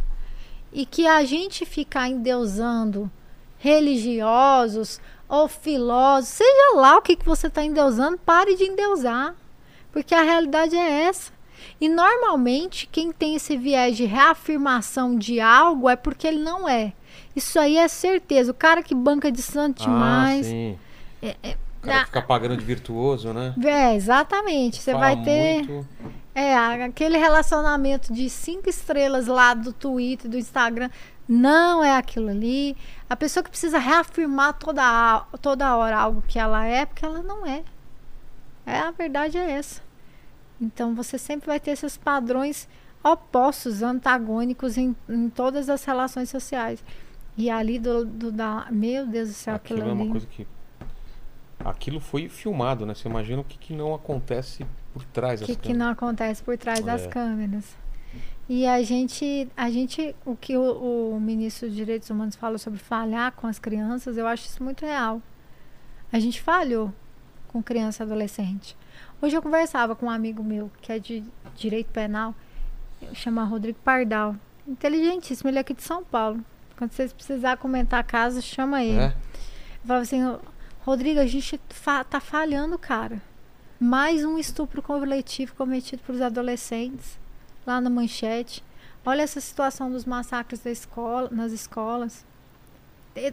E que a gente ficar endeusando religiosos ou filósofos, seja lá o que, que você está endeusando, pare de endeusar. Porque a realidade é essa. E normalmente quem tem esse viés de reafirmação de algo é porque ele não é. Isso aí é certeza. O cara que banca de santo demais. Ah, sim. é- é- O cara Ah, fica pagando de virtuoso, né? é, exatamente. Você Fala vai ter. muito. É, aquele relacionamento de cinco estrelas lá do Twitter, do Instagram, não é aquilo ali. A pessoa que precisa reafirmar toda, toda hora algo que ela é, porque ela não é. É, a verdade é essa. Então você sempre vai ter esses padrões opostos, antagônicos em, em todas as relações sociais. E ali do, do da. Meu Deus do céu, aquilo, Aquilo é uma coisa que. Aquilo foi filmado, né? Você imagina o que, que não acontece por trás O das que, que câmeras. não acontece por trás das É. câmeras. E a gente, a gente, o que o, o ministro dos Direitos Humanos falou sobre falhar com as crianças, eu acho isso muito real. A gente falhou com criança e adolescente. Hoje eu conversava com um amigo meu que é de direito penal, chama Rodrigo Pardal. Inteligentíssimo, ele é aqui de São Paulo. Quando vocês precisar comentar caso, chama ele. É? Eu falava assim, Rodrigo, a gente fa tá falhando, cara. Mais um estupro coletivo cometido por adolescentes lá na manchete. Olha essa situação dos massacres da escola, nas escolas.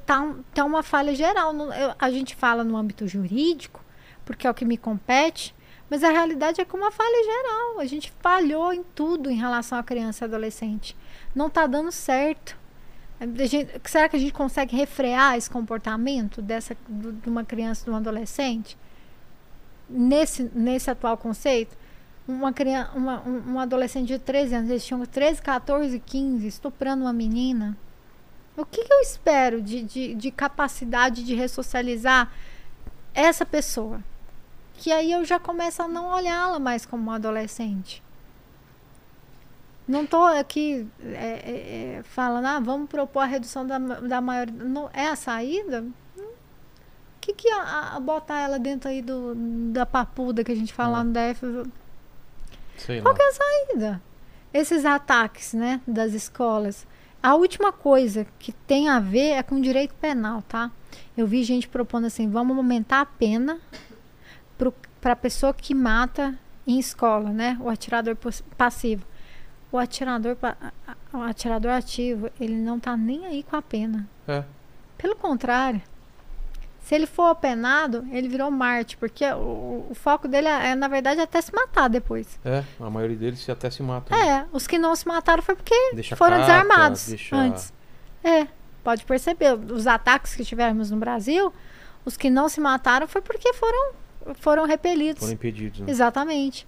Tá, um- tá uma falha geral. no- eu- a gente fala no âmbito jurídico, porque é o que me compete, mas a realidade é que é uma falha geral. A gente falhou em tudo em relação à criança e adolescente. Não está dando certo. Gente- será que a gente consegue refrear esse comportamento dessa, do- de uma criança de um adolescente? Nesse, nesse atual conceito? Uma, criança, uma, um, um adolescente de 13 anos, eles tinham 13, 14, 15, estuprando uma menina. O que, que eu espero de, de, de capacidade de ressocializar essa pessoa? Que aí eu já começo a não olhá-la mais como uma adolescente. Não estou aqui é, é, é, falando, ah, vamos propor a redução da, da maioria. Não, é a saída? O que, que a, a- botar ela dentro aí do, da papuda que a gente fala lá no DF? Sei Qual é a saída? Esses ataques, né, das escolas. A última coisa que tem a ver é com direito penal, tá? Eu vi gente propondo assim, vamos aumentar a pena para a pessoa que mata em escola, né? O atirador passivo. O atirador, o atirador ativo, ele não tá nem aí com a pena. É. Pelo contrário. Se ele for apenado, ele virou Marte, porque o, o foco dele é, é, na verdade, até se matar depois. É, a maioria deles até se mata. né? É, os que não se mataram foi porque Deixa foram carta, desarmados deixa- antes. É, pode perceber, os ataques que tivemos no Brasil, os que não se mataram foi porque foram, foram repelidos. Foram impedidos. Né? Exatamente.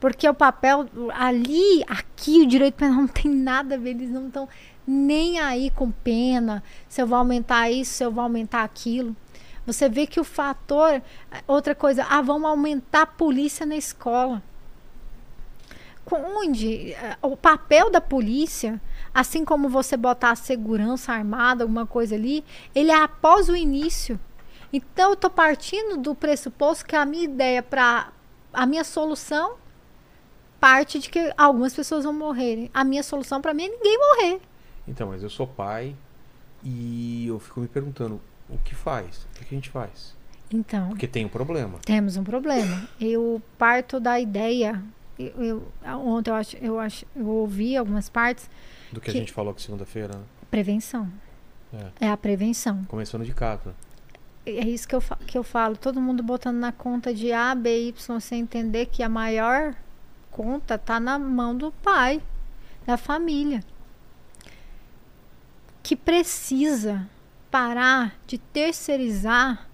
Porque o papel ali, aqui, o direito penal não tem nada a ver, eles não estão nem aí com pena, se eu vou aumentar isso, se eu vou aumentar aquilo. Você vê que o fator, outra coisa, ah, vamos aumentar a polícia na escola. Onde eh, o papel da polícia, assim como você botar a segurança armada, alguma coisa ali, ele é após o início. Então eu tô partindo do pressuposto que a minha ideia para a minha solução parte de que algumas pessoas vão morrerem. A minha solução para mim é ninguém morrer. Então, mas eu sou pai e eu fico me perguntando o que faz? O que a gente faz? Então, Porque tem um problema. temos um problema. Eu parto da ideia. Eu, eu- ontem eu acho, eu acho, eu ouvi algumas partes. Do que, Que- a gente falou aqui segunda-feira, né? Prevenção. É. É a prevenção. Começando de casa. É isso que eu, que eu falo. Todo mundo botando na conta de A, B, Y, sem entender que a maior conta tá na mão do pai, da família. Que precisa parar de terceirizar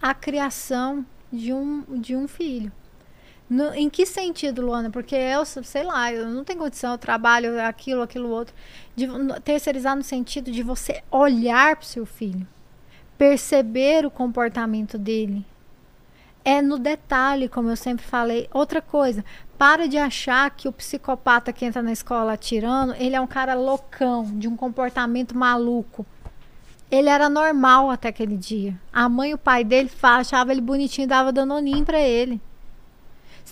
a criação de um, de um filho. No- em que sentido, Luana? Porque eu, sei lá, eu não tenho condição, eu trabalho aquilo, aquilo outro. De, terceirizar no sentido de você olhar para o seu filho perceber o comportamento dele. É no detalhe, como eu sempre falei. Outra coisa, para de achar que o psicopata que entra na escola atirando, ele é um cara loucão, de um comportamento maluco. Ele era normal até aquele dia. A mãe e o pai dele fa- achava ele bonitinho e dava danoninho pra ele.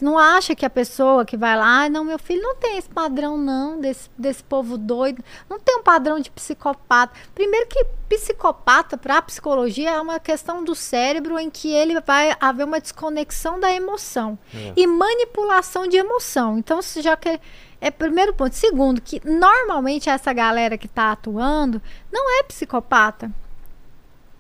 Você não acha que a pessoa que vai lá, ah, não, meu filho não tem esse padrão, não, desse, desse povo doido. Não tem um padrão de psicopata. Primeiro que psicopata, para a psicologia, é uma questão do cérebro em que ele vai haver uma desconexão da emoção É. e manipulação de emoção. Então, se já que é primeiro ponto. Segundo, que normalmente essa galera que está atuando não é psicopata.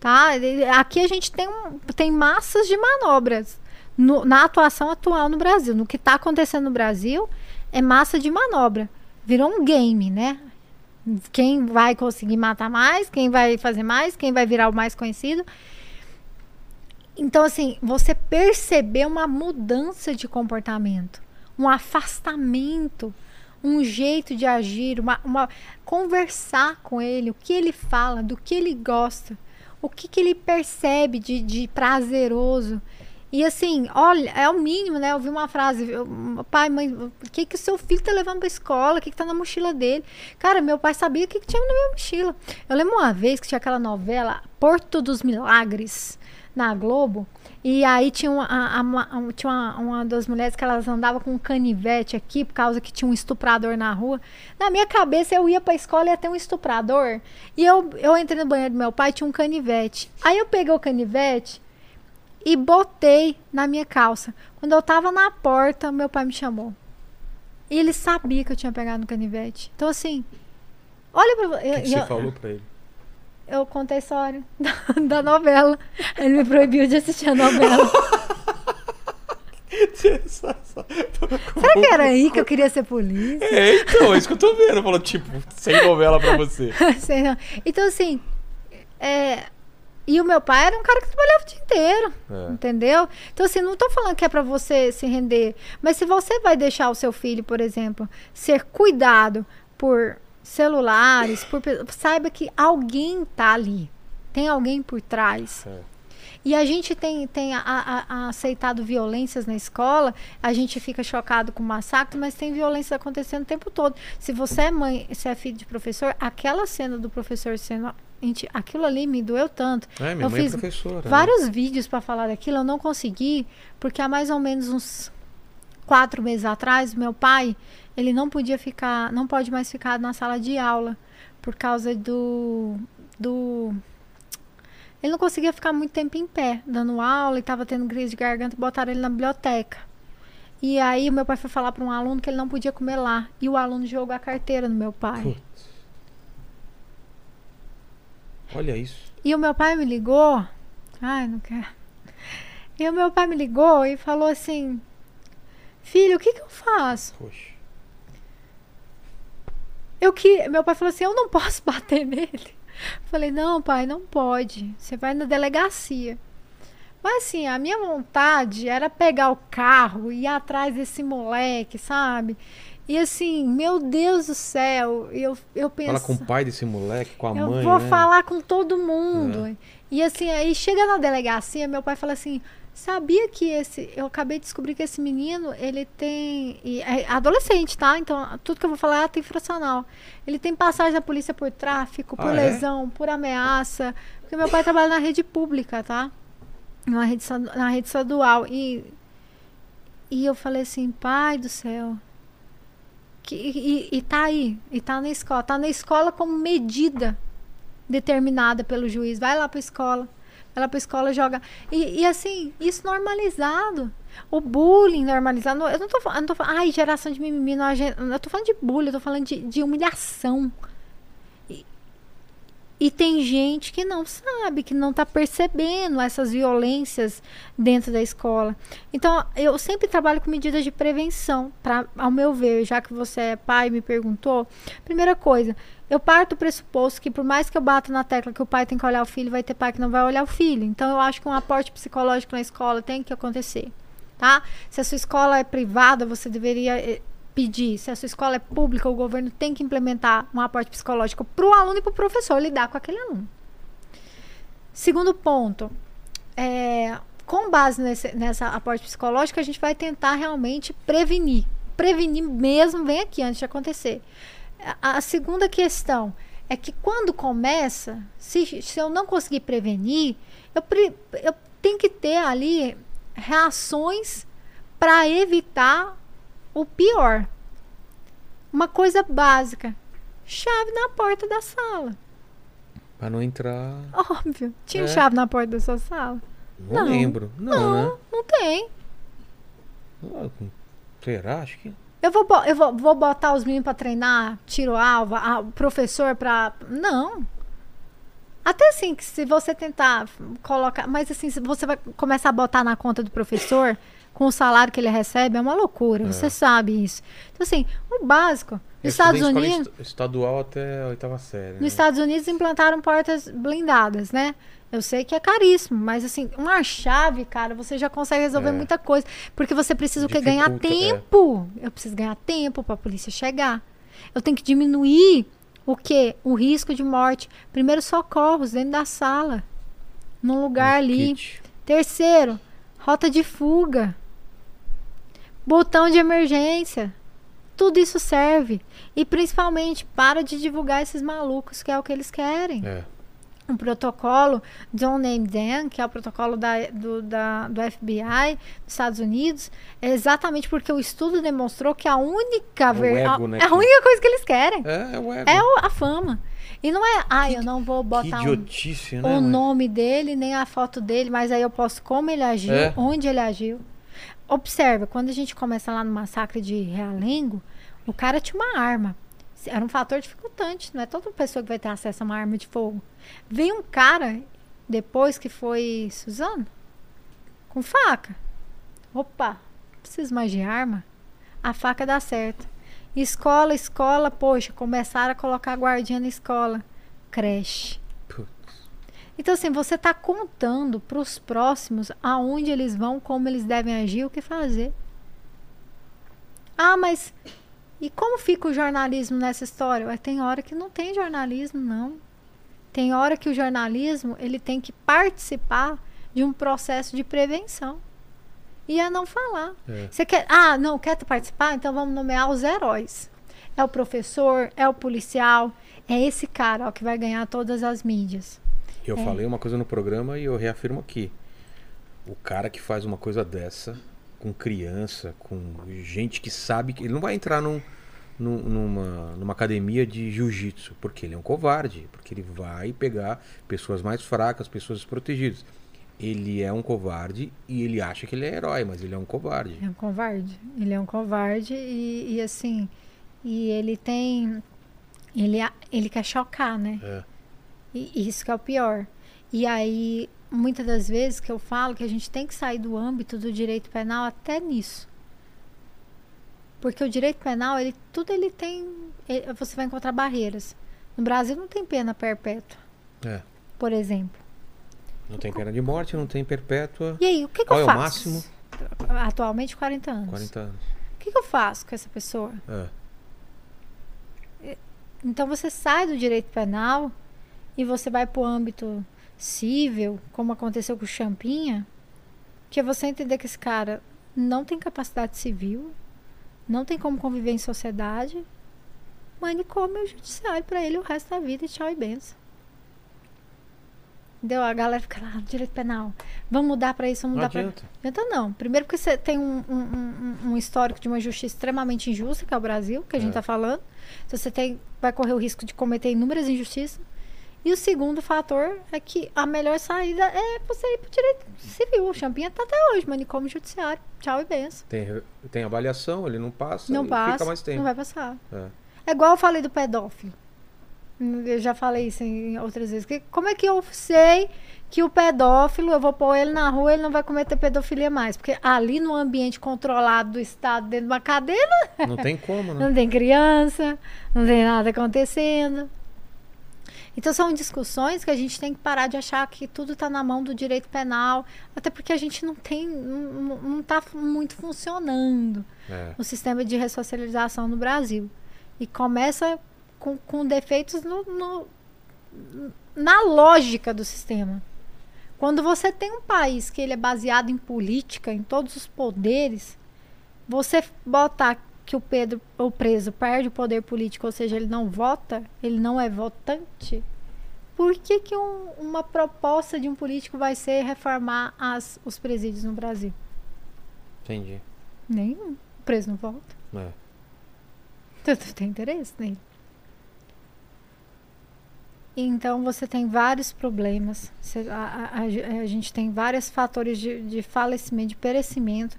Tá? Aqui a gente tem, um, tem massas de manobras no- na atuação atual no Brasil. No que está acontecendo no Brasil é massa de manobra. Virou um game, né? Quem vai conseguir matar mais, quem vai fazer mais, quem vai virar o mais conhecido. Então, assim, você percebeu uma mudança de comportamento, um afastamento, um jeito de agir, uma, uma- conversar com ele, o que ele fala, do que ele gosta, o que, que ele percebe de, de prazeroso. E assim, olha, é o mínimo, né? Eu vi uma frase, pai, mãe, o que que o seu filho tá levando pra escola? O que que tá na mochila dele? Cara, meu pai sabia o que que tinha na minha mochila. Eu lembro uma vez que tinha aquela novela Porto dos Milagres na Globo. E aí tinha uma, a- a- tinha uma, uma das mulheres que elas andavam com um canivete aqui, por causa que tinha um estuprador na rua. Na minha cabeça, eu ia pra escola e ia ter um estuprador. E eu, eu entrei no banheiro do meu pai, tinha um canivete. Aí eu peguei o canivete e botei na minha calça. Quando eu tava na porta, meu pai me chamou. E ele sabia que eu tinha pegado no canivete. Então, assim, olha pra O que você eu- falou pra ele? eu contei a história da, da novela. Ele me proibiu de assistir a novela. Será que era aí que eu queria ser polícia? É, então, é isso que eu tô vendo. Falou, tipo, sem novela pra você. Sei não. Então, assim, é, e o meu pai era um cara que trabalhava o dia inteiro, É. entendeu? Então, assim, não tô falando que é pra você se render, mas se você vai deixar o seu filho, por exemplo, ser cuidado por celulares, por, saiba que alguém tá ali, tem alguém por trás. É. E a gente tem, tem a- a- a- aceitado violências na escola, a gente fica chocado com o massacre, mas tem violência acontecendo o tempo todo. Se você é mãe, se é filho de professor, aquela cena do professor sendo. Gente, aquilo ali me doeu tanto. É, minha eu mãe é fiz professora. né? vários vídeos para falar daquilo, eu não consegui, porque há mais ou menos uns quatro meses atrás, meu pai, ele não podia ficar, não pode mais ficar na sala de aula por causa do, do Ele não conseguia ficar muito tempo em pé, dando aula e estava tendo crise de garganta, botaram ele na biblioteca. E aí o meu pai foi falar para um aluno que ele não podia comer lá. E o aluno jogou a carteira no meu pai. Olha isso. E o meu pai me ligou. Ai, não quero. E o meu pai me ligou e falou assim: Filho, o que, que eu faço? Poxa. Eu que. Meu pai falou assim: Eu não posso bater nele. Falei: Não, pai, não pode. Você vai na delegacia. Mas assim, a minha vontade era pegar o carro e ir atrás desse moleque, sabe? E assim, meu Deus do céu, eu, eu penso. Fala com o pai desse moleque, com a eu mãe. vou né? falar com todo mundo. E assim, aí chega na delegacia, meu pai fala assim: sabia que esse. Eu acabei de descobrir que esse menino, ele tem. E é adolescente, tá? Então, tudo que eu vou falar é ato infracional. Ele tem passagem da polícia por tráfico, por Ah, é? lesão, por ameaça. Porque meu pai trabalha na rede pública, tá? Na rede, na rede estadual. E, e eu falei assim, pai do céu. Que, e, e tá aí, e tá na escola. Tá na escola como medida determinada pelo juiz. Vai lá pra escola. Vai lá pra escola, joga. E, e assim, isso normalizado. O bullying normalizado. Eu não tô eu não tô falando ai, geração de mimimi. Não, a eu tô falando de bullying, eu tô falando de, de humilhação. E, tem gente que não sabe, que não tá percebendo essas violências dentro da escola. Então, eu sempre trabalho com medidas de prevenção, pra, ao meu ver, já que você é pai e me perguntou. Primeira coisa, eu parto do pressuposto que por mais que eu bata na tecla que o pai tem que olhar o filho, vai ter pai que não vai olhar o filho. Então eu acho que um aporte psicológico na escola tem que acontecer, tá? Se a sua escola é privada, você deveria eh, pedir. Se a sua escola é pública, o governo tem que implementar um aporte psicológico para o aluno e para o professor lidar com aquele aluno. Segundo ponto, é, com base nesse, nessa aporte psicológico, a gente vai tentar realmente prevenir. Prevenir mesmo vem aqui antes de acontecer. A, a segunda questão é que quando começa, se, se eu não conseguir prevenir, eu, pre- eu tenho que ter ali reações para evitar o pior. Uma coisa básica: chave na porta da sala. Pra não entrar. Óbvio. Tinha É. chave na porta da sua sala? Não, Não. lembro. Não, né? não tem. Será? Acho que. Eu vou, eu vou, vou botar os meninos pra treinar, tiro alva, a- o professor pra. Não. Até assim, que se você tentar colocar. Mas assim, se você vai começar a botar na conta do professor com o salário que ele recebe, é uma loucura. É. Você sabe isso. Então, assim, o básico. Nos Estados Unidos. esta- estadual até a oitava série. né? Nos Estados Unidos implantaram portas blindadas, né? Eu sei que é caríssimo, mas assim, uma chave, cara, você já consegue resolver É. muita coisa. Porque você precisa o quê? Ganhar Dificulta, é. tempo. Eu preciso ganhar tempo para a polícia chegar. Eu tenho que diminuir o quê? O risco de morte. Primeiro, socorros dentro da sala. Num lugar Um ali. kit. Terceiro, rota de fuga. Botão de emergência. Tudo isso serve. E principalmente, para de divulgar esses malucos, que é o que eles querem. É. Um protocolo Don't Name Them, que é o protocolo da, do, da, do FBI dos Estados Unidos, é exatamente porque o estudo demonstrou que a única É ver- ego, a, né, é a que- única coisa que eles querem. É, é o ego. É a fama. E não é, ah, eu não vou botar um, idiotice, né? o mas- nome dele, nem a foto dele, mas aí eu posso como ele agiu, É. onde ele agiu. Observa, quando a gente começa lá no massacre de Realengo, o cara tinha uma arma. Era um fator dificultante, não é toda pessoa que vai ter acesso a uma arma de fogo. Veio um cara, depois que foi Suzano, com faca. Opa, preciso mais de arma? A faca dá certo. Escola, escola, poxa, começaram a colocar guardinha na escola. Creche. Então, assim, você está contando para os próximos aonde eles vão, como eles devem agir, o que fazer. Ah, mas e como fica o jornalismo nessa história? Ué, tem hora que não tem jornalismo, não. Tem hora que o jornalismo ele tem que participar de um processo de prevenção. E é não falar. É. Você quer. Ah, não, quer participar? Então vamos nomear os heróis. É o professor, é o policial, é esse cara ó, que vai ganhar todas as mídias. Eu É. falei uma coisa no programa e eu reafirmo aqui. O cara que faz uma coisa dessa com criança, com gente que sabe que ele não vai entrar num, num- numa, numa academia de jiu-jitsu? Porque ele é um covarde. Porque ele vai pegar pessoas mais fracas, pessoas desprotegidas. Ele é um covarde e ele acha que ele é herói, mas ele é um covarde. É um covarde. Ele é um covarde e, e assim, e ele tem, ele, ele quer chocar, né? É. E isso que é o pior. E aí, muitas das vezes que eu falo que a gente tem que sair do âmbito do direito penal até nisso. Porque o direito penal, ele tudo ele tem, ele- você vai encontrar barreiras. No Brasil não tem pena perpétua, É. por exemplo. Não tem pena de morte, não tem perpétua. E aí, o que, que Qual eu é o faço? máximo? Atualmente 40 anos. 40 anos. O que, que eu faço com essa pessoa? É. Então você sai do direito penal e você vai para o âmbito civil, como aconteceu com o Champinha, que é você entender que esse cara não tem capacidade civil, não tem como conviver em sociedade, manicômio judiciário para ele o resto da vida e tchau e benção. Entendeu? A galera fica lá, direito penal. Vamos mudar para isso, vamos Não mudar para. Adianta não. Primeiro porque você tem um, um- um- um histórico de uma justiça extremamente injusta, que é o Brasil, que a gente É. está falando. Então você tem, vai correr o risco de cometer inúmeras injustiças. E o segundo fator é que a melhor saída é você ir para o direito civil. O Champinha está até hoje, manicômio judiciário. Tchau e benção. Tem, tem avaliação, ele não passa. Não passa, Fica mais tempo. não vai passar. É. É igual eu falei do pedófilo. Eu já falei isso em outras vezes. Que- como é que eu sei que o pedófilo, eu vou pôr ele na rua, ele não vai cometer pedofilia mais? Porque ali no ambiente controlado do Estado, dentro de uma cadeia, Não tem como, né? não tem criança, não tem nada acontecendo. Então são discussões que a gente tem que parar de achar que tudo está na mão do direito penal, até porque a gente não tem, não está muito funcionando É. o sistema de ressocialização no Brasil. E começa com, com defeitos no- no- na lógica do sistema. Quando você tem um país que ele é baseado em política, em todos os poderes, você botar que o, Pedro, o preso perde o poder político, ou seja, ele não vota, ele não é votante, por que, que um- uma proposta de um político vai ser reformar as, os presídios no Brasil? Entendi. Nenhum. O preso não volta. É. Tu, tu tem interesse nele. Então você tem vários problemas. Você- a, a- a- a gente tem vários fatores de, de falecimento, de perecimento,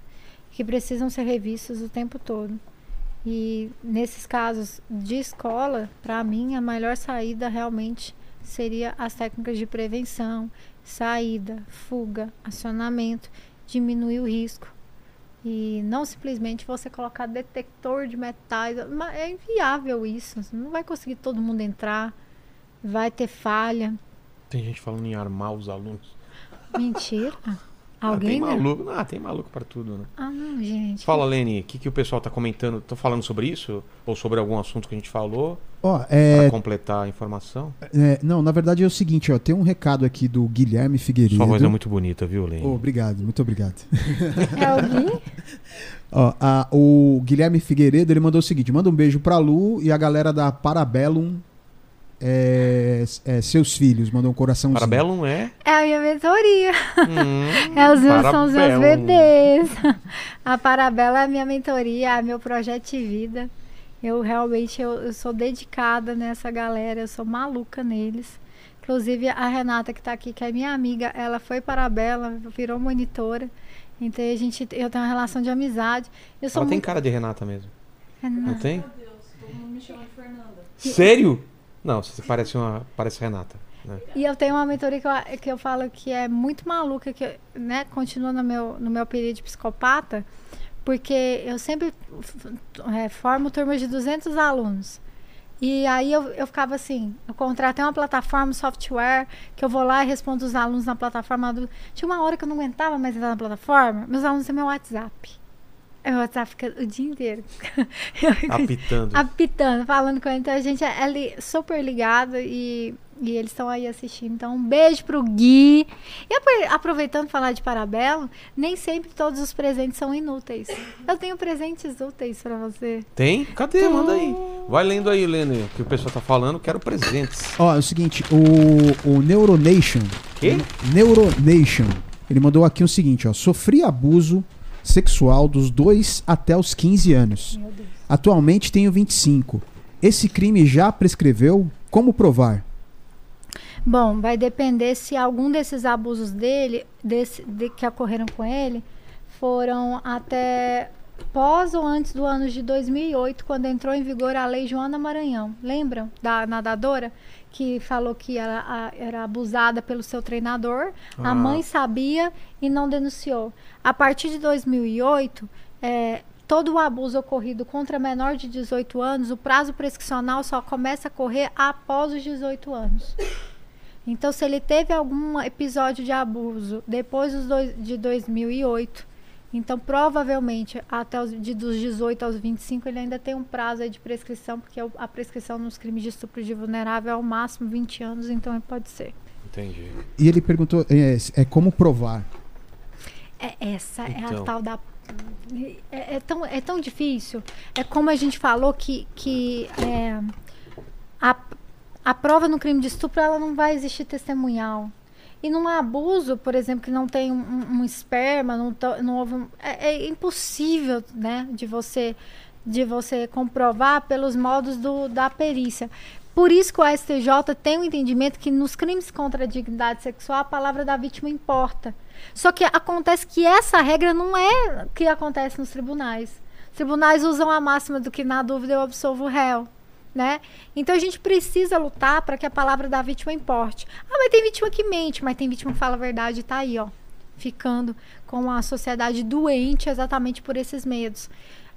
que precisam ser revistos o tempo todo. E nesses casos de escola, para mim, a melhor saída realmente seria as técnicas de prevenção, saída, fuga, acionamento, diminuir o risco. E não simplesmente você colocar detector de metais. É inviável isso. Você não vai conseguir todo mundo entrar. Vai ter falha. Tem gente falando em armar os alunos. Mentira. Ah, Alguém, tem né? maluco. Ah, tem maluco pra tudo, né? Ah, não, gente. Fala, Lene, o que, que o pessoal tá comentando? Tá falando sobre isso? Ou sobre algum assunto que a gente falou? Ó, Pra é, completar a informação? é, não, na verdade é o seguinte, ó, tem um recado aqui do Guilherme Figueiredo. Sua voz é muito bonita, viu, Lene? Oh, obrigado, muito obrigado. É alguém? Ó, a- o Guilherme Figueiredo, ele mandou o seguinte, manda um beijo pra Lu e a galera da Parabellum, é, é, seus filhos, mandou um coraçãozinho. Parabellum é? É a minha mentoria. Hum, É os meus, são os meus bebês. A Parabela é a minha mentoria, é meu projeto de vida. Eu realmente eu, eu sou dedicada nessa galera, eu sou maluca neles. Inclusive a Renata que está aqui, que é minha amiga, ela foi Parabela, virou monitora. Então a gente, eu tenho uma relação de amizade. Eu sou Ela tem muito cara de Renata mesmo. Não Renata. tem? Meu Deus, todo mundo me chama de Fernanda. Sério? Não, você parece uma. Parece Renata. né? E eu tenho uma mentoria que eu, que eu falo que é muito maluca, que né, continua no meu, no meu período de psicopata, porque eu sempre é, formo turmas de 200 alunos. E aí eu, eu ficava assim, eu contratei uma plataforma, software, que eu vou lá e respondo os alunos na plataforma. Tinha uma hora que eu não aguentava mais entrar na plataforma, meus alunos têm meu WhatsApp. Meu WhatsApp fica o dia inteiro. Eu Apitando. apitando, falando com ele. Então a gente é, é super ligado e, e eles estão aí assistindo. Então um beijo pro Gui. E apro- aproveitando falar de Parabelo, nem sempre todos os presentes são inúteis. Eu tenho presentes úteis pra você. Tem? Cadê? Manda aí. Vai lendo aí, Lene, o que o pessoal tá falando. Quero presentes. Ó, é o seguinte, o, o Neuronation. Quê? Neuronation. Ele mandou aqui o seguinte, ó. Sofri abuso sexual dos 2 até os 15 anos. Atualmente tenho 25. Esse crime já prescreveu? Como provar? Bom, vai depender se algum desses abusos dele, desse, de, que ocorreram com ele, foram até pós ou antes do ano de 2008, quando entrou em vigor a Lei Joana Maranhão. Lembram da nadadora que falou que era, a- era abusada pelo seu treinador? Ah. A mãe sabia e não denunciou. A partir de 2008, é, todo o abuso ocorrido contra menor de 18 anos, o prazo prescricional só começa a correr após os 18 anos. Então, se ele teve algum episódio de abuso depois dos dois, de 2008, então provavelmente até os, de, dos 18 aos 25 ele ainda tem um prazo aí de prescrição, porque o- a prescrição nos crimes de estupro de vulnerável é ao máximo 20 anos, então ele pode ser. Entendi. E ele perguntou: é, é como provar? É, essa é Então. a tal da. É, é tão, é tão difícil. É como a gente falou que, que é, a, a prova no crime de estupro ela não vai existir testemunhal. E num abuso, por exemplo, que não tem um, um- esperma, não, to- não houve um- é, é impossível né, de, você, de você comprovar pelos modos do, da perícia. Por isso que o STJ tem um entendimento que nos crimes contra a dignidade sexual a palavra da vítima importa. Só que acontece que essa regra não é que acontece nos tribunais. Os tribunais usam a máxima do que na dúvida eu absolvo o réu. Né? Então a gente precisa lutar para que a palavra da vítima importe. Ah, mas tem vítima que mente, mas tem vítima que fala a verdade e tá aí, ó, ficando com a sociedade doente exatamente por esses medos.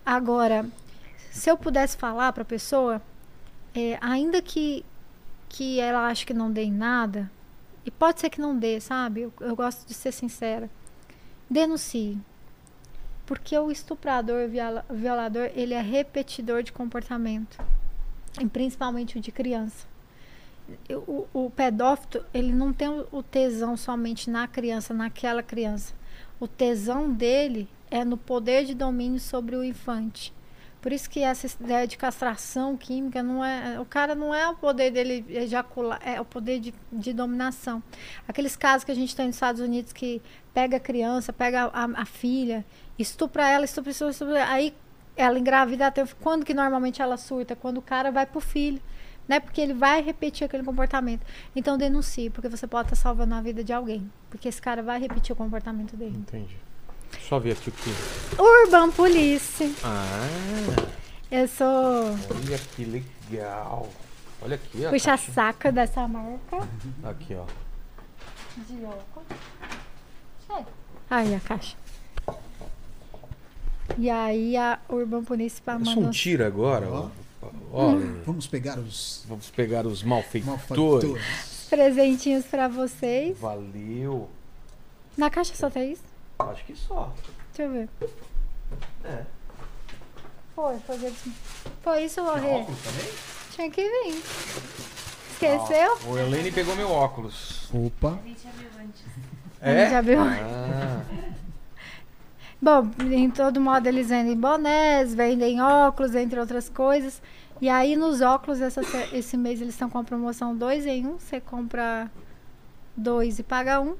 Agora, se eu pudesse falar para a pessoa, é, ainda que que ela ache que não dê em nada, e pode ser que não dê, sabe? Eu, eu gosto de ser sincera. Denuncie. Porque o estuprador, viola- violador, ele é repetidor de comportamento. E principalmente o de criança. O, o ele não tem o- tesão somente na criança, naquela criança. O tesão dele é no poder de domínio sobre o infante. Por isso que essa ideia de castração química não é. O cara não é o poder dele ejacular, é o poder de, de dominação. Aqueles casos que a gente tem nos Estados Unidos que pega a criança, pega a, a filha, estupra ela, estupra, estupra, estupra, aí ela engravida até. Quando que normalmente ela surta? Quando o cara vai pro filho. Né? Porque ele vai repetir aquele comportamento. Então denuncie, porque você pode estar salvando a vida de alguém. Porque esse cara vai repetir o comportamento dele. Entendi. Só ver aqui o que. Urban Police. Ah, Eu sou olha que legal. Olha aqui, ó. puxa-saco dessa marca. Aqui, ó. De óculos. Chega. Aí a caixa. E aí a Urban Police pra Isso um tiro agora, ó. Ó, Hum. Vamos pegar os vamos pegar os malfeitores. malfeitores. presentinhos pra vocês. Valeu. Na caixa só tem isso? Acho que só. Deixa eu ver. É. Foi, foi, isso- foi isso, Rê? Também? Tinha que vir. Esqueceu? O Helene pegou meu óculos. Opa. A gente já viu. Ah, Bom, em todo modo eles vendem bonés, vendem óculos, entre outras coisas. E aí nos óculos, essa se- esse mês eles estão com a promoção 2 em 1. Um, você compra dois e paga um.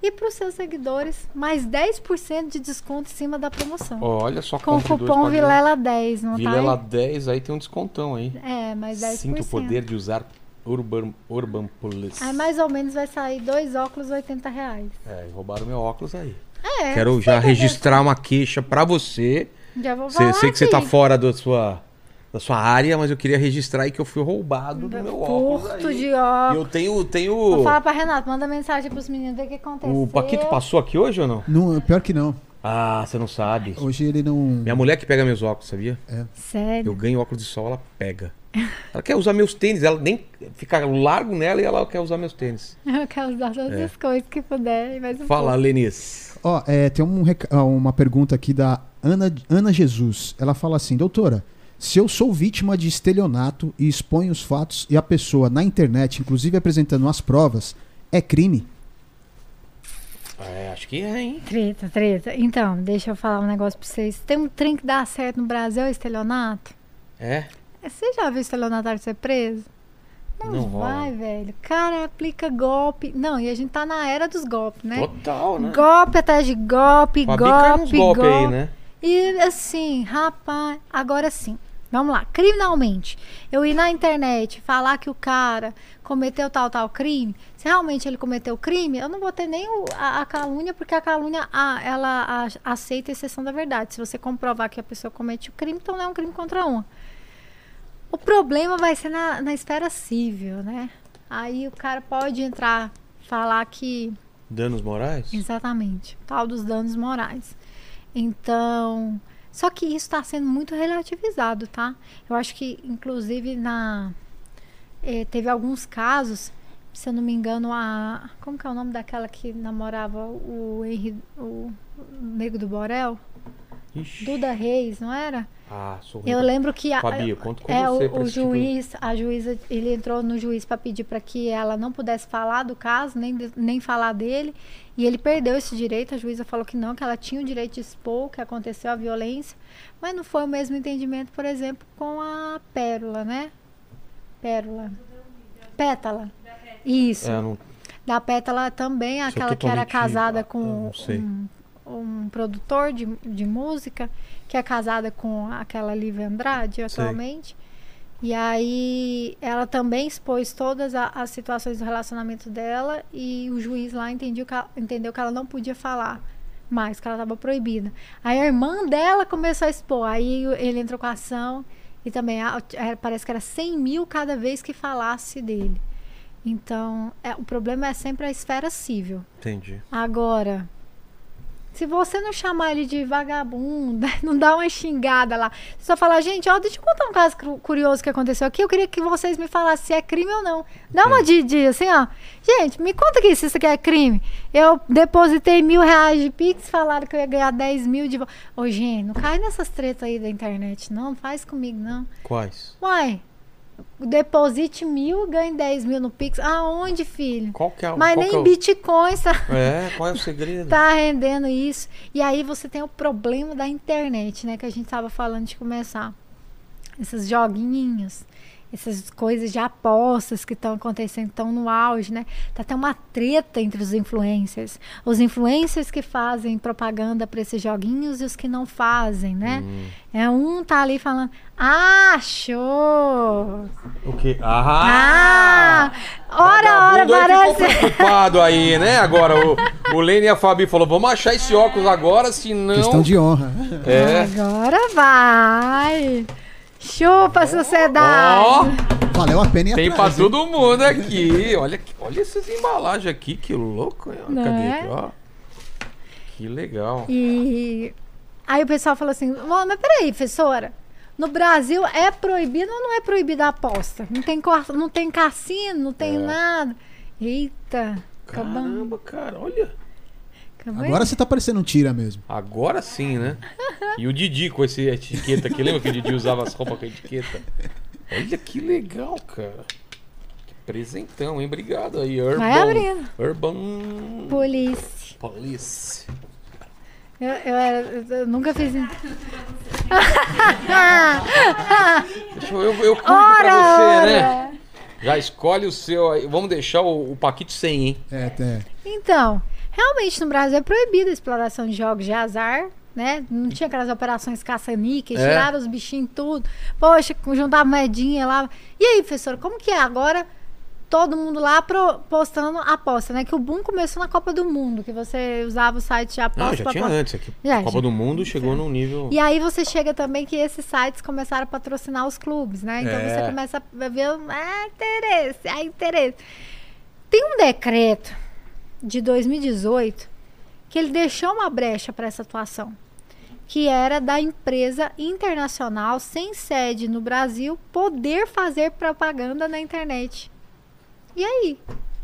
E para os seus seguidores, mais 10% de desconto em cima da promoção. olha só com o cupom pague um. Vilela10, não Vilela tá? 10, aí tem um descontão aí. É, mais 10%. Sinta o poder de usar Urban, Urban Police. Aí mais ou menos vai sair dois óculos 80 reais. É, roubaram meu óculos aí. É, Quero já registrar uma queixa pra você. já vou Cê- falar sei que você tá fora da sua, da sua área, mas eu queria registrar aí que eu fui roubado do meu óculos Curto aí. de óculos. eu tenho, tenho... Vou falar pra Renato, manda mensagem pros meninos ver o que aconteceu. O Paquito passou aqui hoje ou não? Não, pior que não. Ah, você não sabe. Hoje ele não. Minha mulher que pega meus óculos, sabia? Eu Sério? ganho óculos de sol, ela pega. Ela quer usar meus tênis, ela nem fica largo nela e ela quer usar meus tênis. Eu quero usar todas É. as coisas que puder. mais um Fala, pouco. Lenice. Ó, é, tem um uma pergunta aqui da Ana, Ana Jesus. Ela fala assim: Doutora, se eu sou vítima de estelionato e exponho os fatos e a pessoa na internet, inclusive apresentando as provas, é crime? É, acho que é, hein? Treta, treta. Então, deixa eu falar um negócio pra vocês. Tem um trem que dá certo no Brasil, é estelionato. É? Você já viu estelionatário ser preso? Não, Não rola. vai, velho. Cara, aplica golpe. Não, e a gente tá na era dos golpes, né? Total, né? Golpe atrás de golpe, Fabica uns golpe, golpes golpe. aí, né? E assim, rapaz, agora sim, Vamos lá, criminalmente. Eu ir na internet falar que o cara cometeu tal, tal crime. Se realmente ele cometeu crime, eu não vou ter nem o- a, a calúnia, porque a calúnia a- ela a- aceita a exceção da verdade. Se você comprovar que a pessoa comete o crime, então não é um crime contra a honra. O problema vai ser na, na esfera civil, né? Aí o cara pode entrar, falar que Danos morais? Exatamente. Tal dos danos morais. Então, só que isso está sendo muito relativizado, tá? Eu acho que, inclusive, na eh, teve alguns casos, se eu não me engano, a como que é o nome daquela que namorava o Henri, o Nego do Borel, Ixi. Duda Reis, não era? Ah, sou Eu lembro que a, Fabi, eu conto com é, você o, o tipo juiz, a juíza, ele entrou no juiz para pedir para que ela não pudesse falar do caso, nem, nem falar dele, e ele perdeu esse direito. A juíza falou que não, que ela tinha o direito de expor o que aconteceu, a violência, mas não foi o mesmo entendimento, por exemplo, com a Pérola, né? Pérola. Pétala. Isso. É, não... Da Pétala também, aquela que era casada com um, um produtor de, de música, que é casada com aquela Lívia Andrade atualmente. E aí ela também expôs todas a- as situações do relacionamento dela e o juiz lá entendeu que ela, entendeu que ela não podia falar mais, que ela estava proibida. Aí a irmã dela começou a expor, aí ele entrou com a ação e também a- é, parece que era 100 mil cada vez que falasse dele. Então, é, o problema é sempre a esfera civil. Entendi. Agora, se você não chamar ele de vagabunda, não dá uma xingada lá, só falar, gente, ó, deixa eu contar um caso curioso que aconteceu aqui, eu queria que vocês me falassem se é crime ou não. Dá uma de, de assim, ó, gente, me conta aqui se isso aqui é crime. Eu depositei mil reais de Pix, falaram que eu ia ganhar 10 mil de... Ô, gente, não cai nessas tretas aí da internet, não, não faz comigo, não. Quais? Uai, deposite mil, ganhe 10 mil no Pix. Aonde, filho? Qual que é. Mas nem que é o- Bitcoin tá, É, qual é o segredo? tá rendendo isso. E aí você tem o problema da internet, né? Que a gente tava falando de começar. Esses joguinhos, essas coisas de apostas que estão acontecendo, estão no auge, né? Tá até uma treta entre os influencers. Os influencers que fazem propaganda para esses joguinhos e os que não fazem, né? Hum. É um tá ali falando, ah, show! O quê? Ah! Ah! Ora, ora, parece. ficou preocupado aí, né? Agora, o, o Lene e a Fabi falou, vamos achar esse óculos agora, senão... Questão de honra. É. Agora vai! Chupa, sociedade! Ó, Valeu a pena ir tem pra atrás, hein? todo mundo aqui. Olha, que- olha essas embalagens aqui, que louco. hein? Não Cadê? é? Ó. Que legal. E aí o pessoal falou assim: "Ó, mas peraí, professora. No Brasil é proibido ou não é proibida a aposta? Não tem, cor- não tem cassino, não tem É. nada. Eita, acabamos. Caramba, cara, olha. Agora você tá parecendo um tira mesmo. Agora sim, né? E o Didi com esse etiqueta aqui. Lembra que o Didi usava as roupas com a etiqueta? Olha que legal, cara. Que presentão, hein? Obrigado aí, Urban. Vai abrindo. Urban Polícia. Police. Eu, eu era- eu nunca fiz isso. Deixa eu, eu, eu cuido Ora, pra você, né? ora. Já escolhe o seu aí. Vamos deixar o, o Paquito sem, hein? É, é. Então, realmente no Brasil é proibida a exploração de jogos de azar, né? Não tinha aquelas operações caça-níquel, É. tiraram os bichinhos tudo. Poxa, juntava moedinha lá. E aí, professor, como que é agora? Todo mundo lá pro- postando aposta, né? Que o boom começou na Copa do Mundo, que você usava o site de aposta. Não, já tinha apostar. antes aqui. A Copa já. do Mundo chegou num nível. E aí você chega também que esses sites começaram a patrocinar os clubes, né? Então É. você começa a ver, ah, interesse, ah, interesse. Tem um decreto de 2018 que ele deixou uma brecha para essa atuação, que era da empresa internacional sem sede no Brasil poder fazer propaganda na internet. E aí?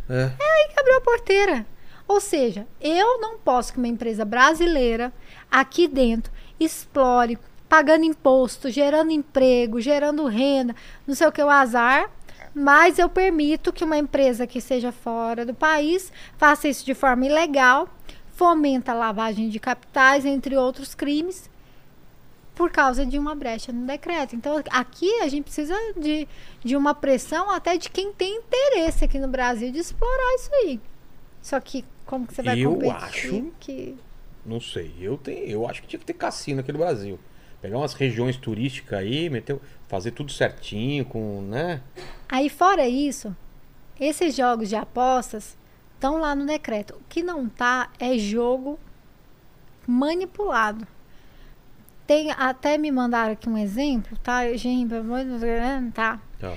É. aí que abriu a porteira. Ou seja, eu não posso que uma empresa brasileira aqui dentro explore, pagando imposto, gerando emprego, gerando renda, não sei o que, o azar. Mas eu permito que uma empresa que seja fora do país faça isso de forma ilegal, fomenta a lavagem de capitais, entre outros crimes, por causa de uma brecha no decreto. Então, aqui a gente precisa de, de uma pressão até de quem tem interesse aqui no Brasil de explorar isso aí. Só que como que você vai Eu competir? acho- que Não sei. Eu, tenho, eu acho que tinha que ter cassino aqui no Brasil. Pegar umas regiões turísticas aí, meter, fazer tudo certinho, com, né? Aí, fora isso, esses jogos de apostas estão lá no decreto. O que não tá é jogo manipulado. Tem, até me mandaram aqui um exemplo, tá? Gente, tá? Tá,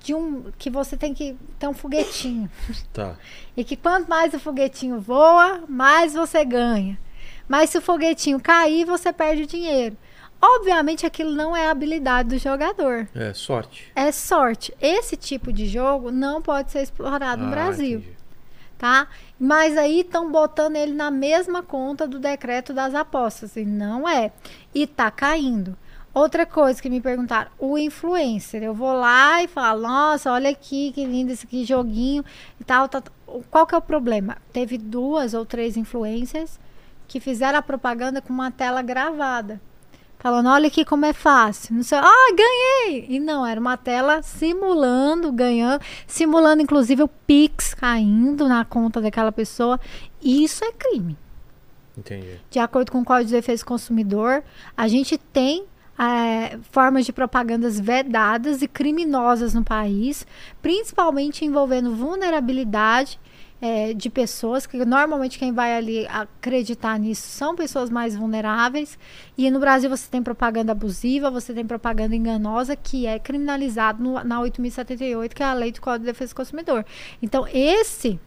De um que você tem que ter um foguetinho. tá. E que quanto mais o foguetinho voa, mais você ganha. Mas se o foguetinho cair, você perde o dinheiro. Obviamente aquilo não é a habilidade do jogador. É, sorte. É sorte. Esse tipo de jogo não pode ser explorado no Ah, Brasil, entendi. tá? Mas aí estão botando ele na mesma conta do decreto das apostas. E não é. E tá caindo. Outra coisa que me perguntaram, o influencer. Eu vou lá e falo, nossa, olha aqui, que lindo esse joguinho e tal, tal, tal. Qual que é o problema? Teve duas ou três influencers que fizeram a propaganda com uma tela gravada. Falando, olha aqui como é fácil. Não sei, ah, ganhei! E não, era uma tela simulando, ganhando, simulando inclusive o Pix caindo na conta daquela pessoa. Isso é crime. Entendi. De acordo com o Código de Defesa do Consumidor, a gente tem eh, formas de propagandas vedadas e criminosas no país, principalmente envolvendo vulnerabilidade eh, de pessoas, que normalmente quem vai ali acreditar nisso são pessoas mais vulneráveis. E no Brasil você tem propaganda abusiva, você tem propaganda enganosa, que é criminalizado no- na 8.078, que é a Lei do Código de Defesa do Consumidor. Então, esse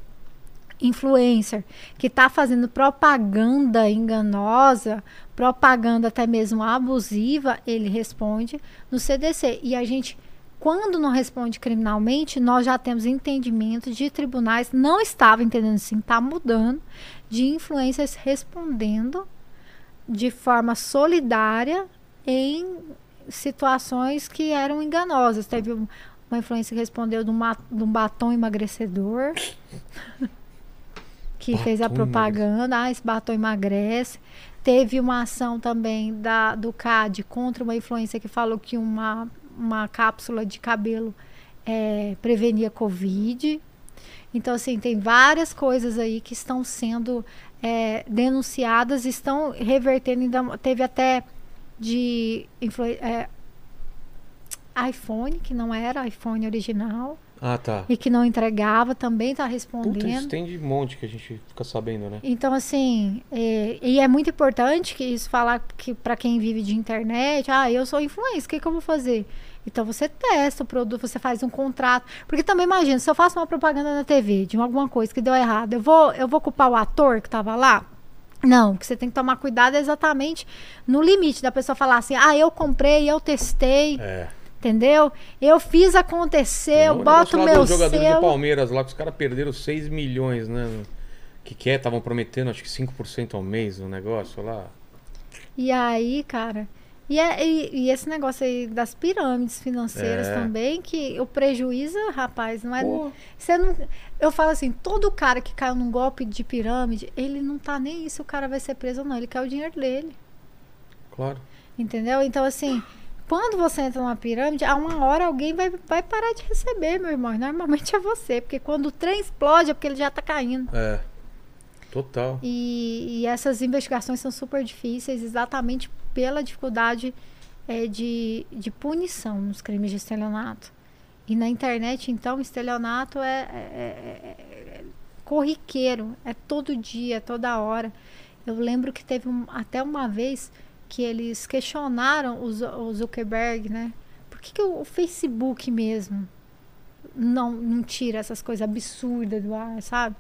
influencer que está fazendo propaganda enganosa, propaganda até mesmo abusiva, ele responde no CDC. E a gente, quando não responde criminalmente, nós já temos entendimento de tribunais, não estava entendendo assim, está mudando, de influencers respondendo de forma solidária em situações que eram enganosas. Teve um- uma influência que respondeu de, uma, de um batom emagrecedor. que fez a Batom propaganda, ah, esse batom emagrece. Teve uma ação também da, do CAD contra uma influência que falou que uma, uma cápsula de cabelo eh, prevenia Covid. Então, assim, tem várias coisas aí que estão sendo eh, denunciadas, estão revertendo. Ainda, teve até de eh, iPhone, que não era iPhone original, Ah, tá. e que não entregava, também está Puta, respondendo. isso tem de monte que a gente fica sabendo, né? Então, assim, é, e é muito importante que isso falar que para quem vive de internet, ah, eu sou influencer, o que, que eu vou fazer? Então você testa o produto, você faz um contrato. Porque também imagina, se eu faço uma propaganda na TV de alguma coisa que deu errado, eu vou, eu vou culpar o ator que estava lá? Não, o que você tem que tomar cuidado é exatamente no limite da pessoa falar assim, ah, eu comprei, eu testei, É. entendeu? Eu fiz acontecer, eu boto o meu dos jogadores do. Palmeiras lá, que os caras perderam 6 milhões, né? Que que é? Estavam prometendo acho que 5% ao mês no negócio lá. E aí, cara, e, é- e- e esse negócio aí das pirâmides financeiras É. também, que o prejuízo, rapaz, não é. Pô. Você não, eu falo assim, todo cara que caiu num golpe de pirâmide, ele não tá nem aí se o cara vai ser preso ou não, ele quer o dinheiro dele. Claro. Entendeu? Então, assim, quando você entra numa pirâmide, a uma hora alguém vai, vai parar de receber, meu irmão. Normalmente é você, porque quando o trem explode é porque ele já tá caindo. É. Total. E, e essas investigações são super difíceis exatamente pela dificuldade eh, de, de punição nos crimes de estelionato. E na internet, então, estelionato é, é- é- é corriqueiro, é todo dia, é toda hora. Eu lembro que teve um- até uma vez que eles questionaram o, o Zuckerberg, né? Por que, que o, o Facebook mesmo não, não tira essas coisas absurdas do ar, sabe?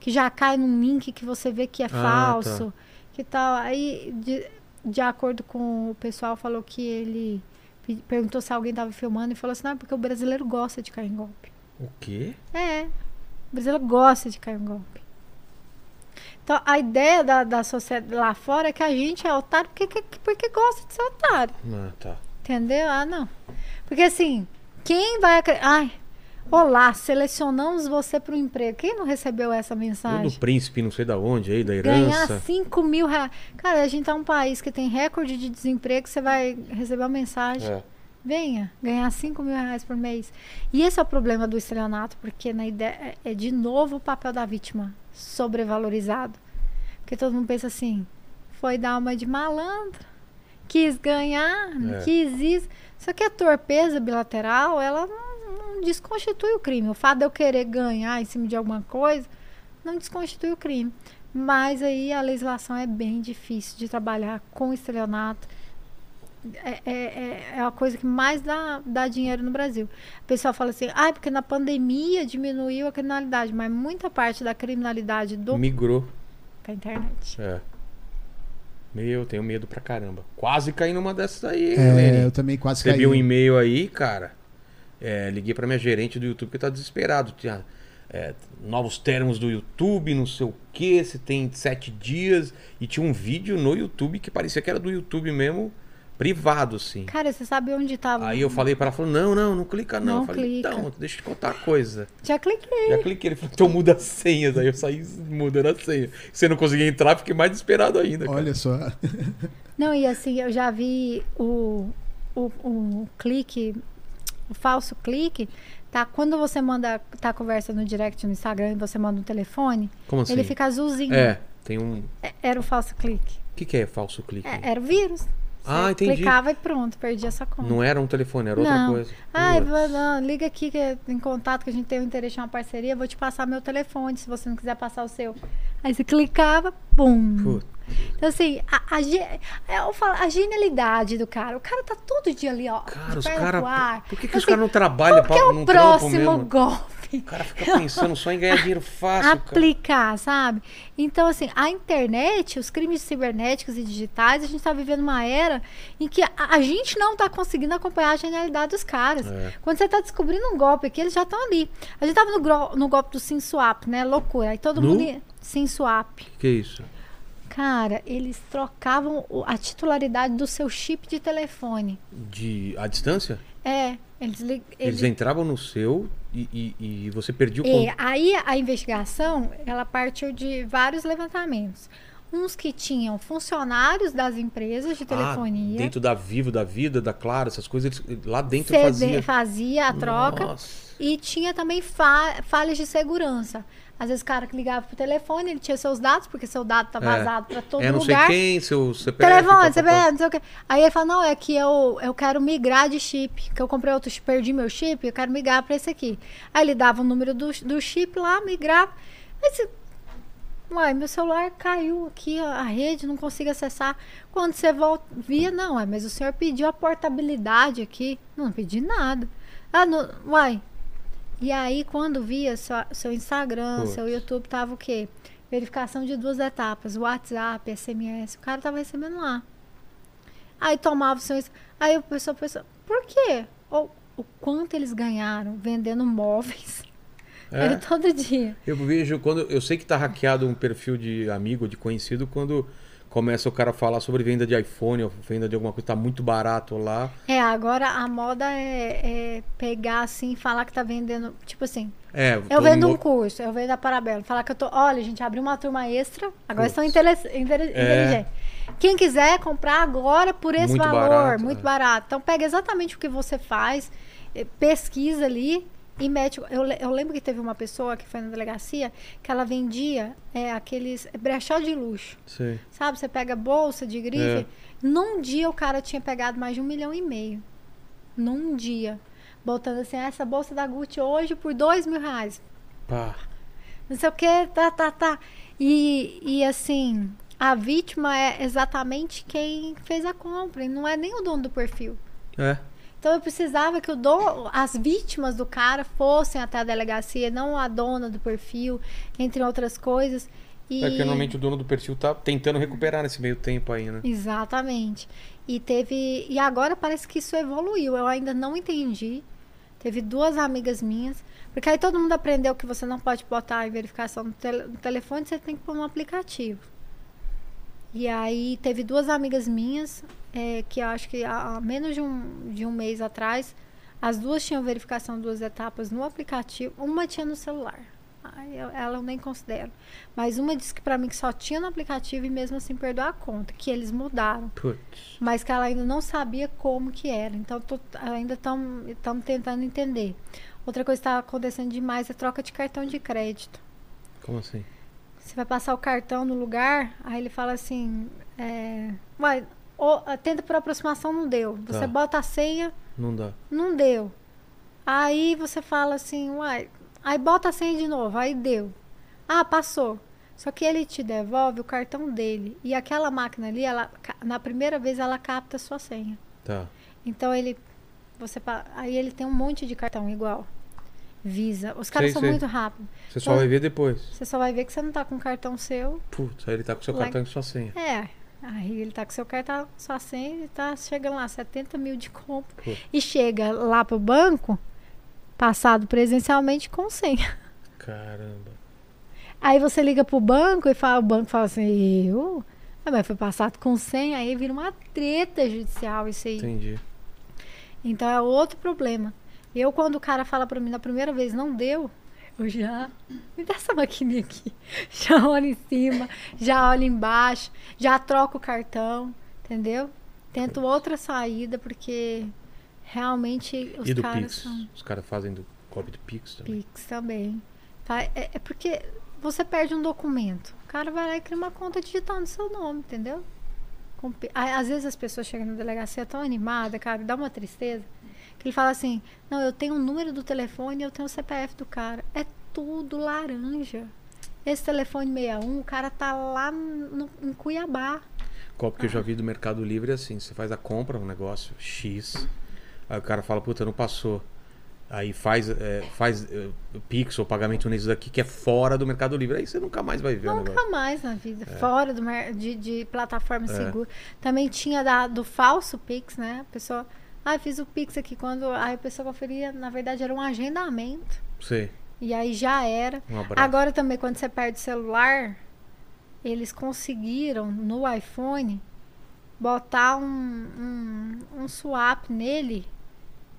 Que já cai num link que você vê que é tá. falso, que tal. Aí, de, de acordo com o pessoal, falou que ele pe- perguntou se alguém estava filmando e falou assim: não, é porque o brasileiro gosta de cair em golpe. O quê? É, o brasileiro gosta de cair em golpe. Então, a ideia da, da sociedade lá fora é que a gente é otário porque, que- porque gosta de ser otário. Ah, tá. Entendeu? Ah, não. Porque assim, quem vai. Ai, olá, selecionamos você para o emprego. Quem não recebeu essa mensagem? do príncipe, não sei da onde aí, da Ganhar herança. 5 mil reais. Cara, a gente tá um país que tem recorde de desemprego, você vai receber uma mensagem. É. Venha, ganhar 5 mil reais por mês. E esse é o problema do estelionato, porque na ideia é, é de novo o papel da vítima sobrevalorizado. Porque todo mundo pensa assim, foi dar uma de malandro quis ganhar, É. quis isso. Só que a torpeza bilateral, ela não desconstitui o crime. O fato de eu querer ganhar em cima de alguma coisa não desconstitui o crime. Mas aí a legislação é bem difícil de trabalhar com estelionato. É, é, é- é a coisa que mais dá, dá dinheiro no Brasil. O pessoal fala assim, ah, porque na pandemia diminuiu a criminalidade, mas muita parte da criminalidade do Migrou. pra internet. É. Meu, tenho medo pra caramba. Quase caí numa dessas aí, É, eu também quase Recebi caí. um e-mail aí, cara. É, liguei pra minha gerente do YouTube que tá desesperado. Tinha é, novos termos do YouTube, não sei o que, se tem sete dias. E tinha um vídeo no YouTube que parecia que era do YouTube mesmo, privado, assim. Cara, você sabe onde tava? Aí eu falei pra ela, falou, não, não, não clica não. Não eu falei, clica. então, deixa eu te contar uma coisa. Já cliquei. Já cliquei, ele falou, então muda as senhas. Aí eu saí mudando a senha. Se eu não conseguia entrar, fiquei mais desesperado ainda. cara. Olha só. Não, e assim, eu já vi o, o, o clique, o falso clique, tá? Quando você manda, tá conversa no direct no Instagram e você manda um telefone, Como assim? ele fica azulzinho. É, tem um. É- Era o falso clique. O que, que é falso clique? É, era o vírus. Ah, Você entendi. Clicava e pronto, perdi essa conta. Não era um telefone, era outra Não. coisa. Ai, Putz. vou- não, liga aqui que é em contato que a gente tem o interesse em uma parceria, vou te passar meu telefone, se você não quiser passar o seu. Aí você clicava, pum. Putz. Então, assim, a, a, é, eu falo, a genialidade do cara. O cara tá todo dia ali, ó. Cara, os caras. Por que, que Então, os caras não trabalham é pra, o num trampo próximo golpe? O cara fica pensando só em ganhar dinheiro fácil, cara. Aplicar, sabe? Então, assim, a internet, os crimes cibernéticos e digitais, a gente tá vivendo uma era em que a, a gente não tá conseguindo acompanhar a genialidade dos caras. É. Quando você tá descobrindo um golpe aqui, eles já estão ali. A gente tava no, no golpe do SimSwap, né? Loucura. Aí todo No? mundo. ia- SimSwap. O que, que é isso? Cara, eles trocavam a titularidade do seu chip de telefone. De. A distância? É, eles. Eles eles entravam no seu e, e, e você perdia o É, aí a investigação, ela partiu de vários levantamentos. Uns que tinham funcionários das empresas de telefonia. Ah, dentro da Vivo, da Vida, da Claro, essas coisas, eles, lá dentro CD fazia. fazia a troca. Nossa. E tinha também fa- falhas de segurança. Às vezes o cara que ligava pro telefone, ele tinha seus dados, porque seu dado tá É. vazado pra todo é não lugar. sei quem, seu CPF. Telefone. CPF, não sei o quê. Aí ele fala, não, é que eu, eu quero migrar de chip. Que eu comprei outro chip, perdi meu chip, eu quero migrar pra esse aqui. Aí ele dava o número do, do chip lá, migrava. Aí você. Uai, meu celular caiu aqui, a a rede, não consigo acessar. Quando você volta, via, não, é, mas o senhor pediu a portabilidade aqui. Não, não pedi nada. Ah, não, uai. E aí, quando via seu, seu Instagram, Putz. seu YouTube, tava o quê? Verificação de duas etapas, WhatsApp, SMS, o cara tava recebendo lá. Aí tomava o seu. Aí o pessoal pensou, por quê? Ou o quanto eles ganharam vendendo móveis. É. Era todo dia. Eu vejo quando. Eu sei que tá hackeado um perfil de amigo, de conhecido, quando começa o cara a falar sobre venda de iPhone ou venda de alguma coisa, tá muito barato lá. É, agora a moda é, é pegar assim e falar que tá vendendo. Tipo assim, É, eu vendo um curso, eu vendo a Parabelo. Falar que eu tô. Olha, gente, abri uma turma extra. Agora estão intele- inteligentes. Quem quiser comprar agora por esse Muito valor, barato, muito é. barato. Então pega exatamente o que você faz, eh, pesquisa ali e mete. Eu, eu lembro que teve uma pessoa que foi na delegacia que ela vendia é, aqueles brechó de luxo. Sei. Sabe, você pega bolsa de grife. É. Num dia o cara tinha pegado mais de um milhão e meio. Num dia. Botando assim, essa bolsa da Gucci hoje por dois mil reais. Pá. Não sei o que, tá, tá, tá. E, e assim, a vítima é exatamente quem fez a compra. E não é nem o dono do perfil. É. Então eu precisava que o dono, as vítimas do cara fossem até a delegacia, não a dona do perfil, entre outras coisas. E... É porque normalmente o dono do perfil tá tentando recuperar nesse meio tempo aí, né? Exatamente. E teve. E agora parece que isso evoluiu. Eu ainda não entendi. Teve duas amigas minhas. Porque aí todo mundo aprendeu que você não pode botar em verificação no, tele- no telefone, você tem que pôr no aplicativo. E aí teve duas amigas minhas, é, que eu acho que há, há menos de um, de um mês atrás, as duas tinham verificação duas etapas no aplicativo, uma tinha no celular. Ai, eu- ela eu nem considero. Mas uma disse que pra mim que só tinha no aplicativo e mesmo assim perdeu a conta, que eles mudaram Putz. mas que ela ainda não sabia como que era. Então tô- ainda estamos tentando entender. Outra coisa que está acontecendo demais é troca de cartão de crédito. Como assim? Você vai passar o cartão no lugar, aí ele fala assim, é, uai, Ou, ah, tenta por aproximação, não deu. Você Tá. bota a senha, Não dá. não deu. Aí você fala assim, uai, aí bota a senha de novo, aí deu. Ah, passou. Só que ele te devolve o cartão dele. E aquela máquina ali, ela, na primeira vez, ela capta a sua senha. Tá. Então ele. Você, aí ele tem um monte de cartão igual. Visa. Os caras Sei, são sei. muito rápidos. Você só Então- vai ver depois. Você só vai ver que você não tá com cartão seu. Putz, aí ele tá com seu Lá- cartão e sua senha. É. Aí ele tá com seu cartão, sua senha, e tá chegando lá, 70 mil de compra. E chega lá pro banco, passado presencialmente com senha. Caramba. Aí você liga pro banco e fala, o banco fala assim, eu? Ah, mas foi passado com senha, aí vira uma treta judicial isso aí. Entendi. Então é outro problema. Eu, quando o cara fala pra mim na primeira vez, não deu, eu já. Me dá essa maquininha aqui. Já olho em cima, já olho embaixo, já troco o cartão, entendeu? Tento outra saída, porque realmente os e do caras Pix? são Os caras fazem do golpe do Pix também. Pix também. Tá? É, é porque você perde um documento. O cara vai lá e cria uma conta digital no seu nome, entendeu? Com Às vezes as pessoas chegam na delegacia tão animada, cara, dá uma tristeza. Que ele fala assim: Não, eu tenho o número do telefone e eu tenho o CPF do cara. É tudo laranja. Esse telefone 61, o cara tá lá no, em Cuiabá. Golpe que eu já vi do Mercado Livre é assim: você faz a compra, um negócio X. Aí o cara fala, puta, não passou. Aí faz, é, faz é, Pix ou pagamento nisso daqui que é fora do Mercado Livre. Aí você nunca mais vai ver Nunca mais na vida, fora do, de, de plataforma É. segura. Também tinha da, do falso Pix, né? A pessoa, ah, fiz o Pix aqui quando aí a pessoa conferia, na verdade era um agendamento. Sei. E aí já era. Um abraço. Agora também, quando você perde o celular, eles conseguiram no iPhone botar um, um, um swap nele.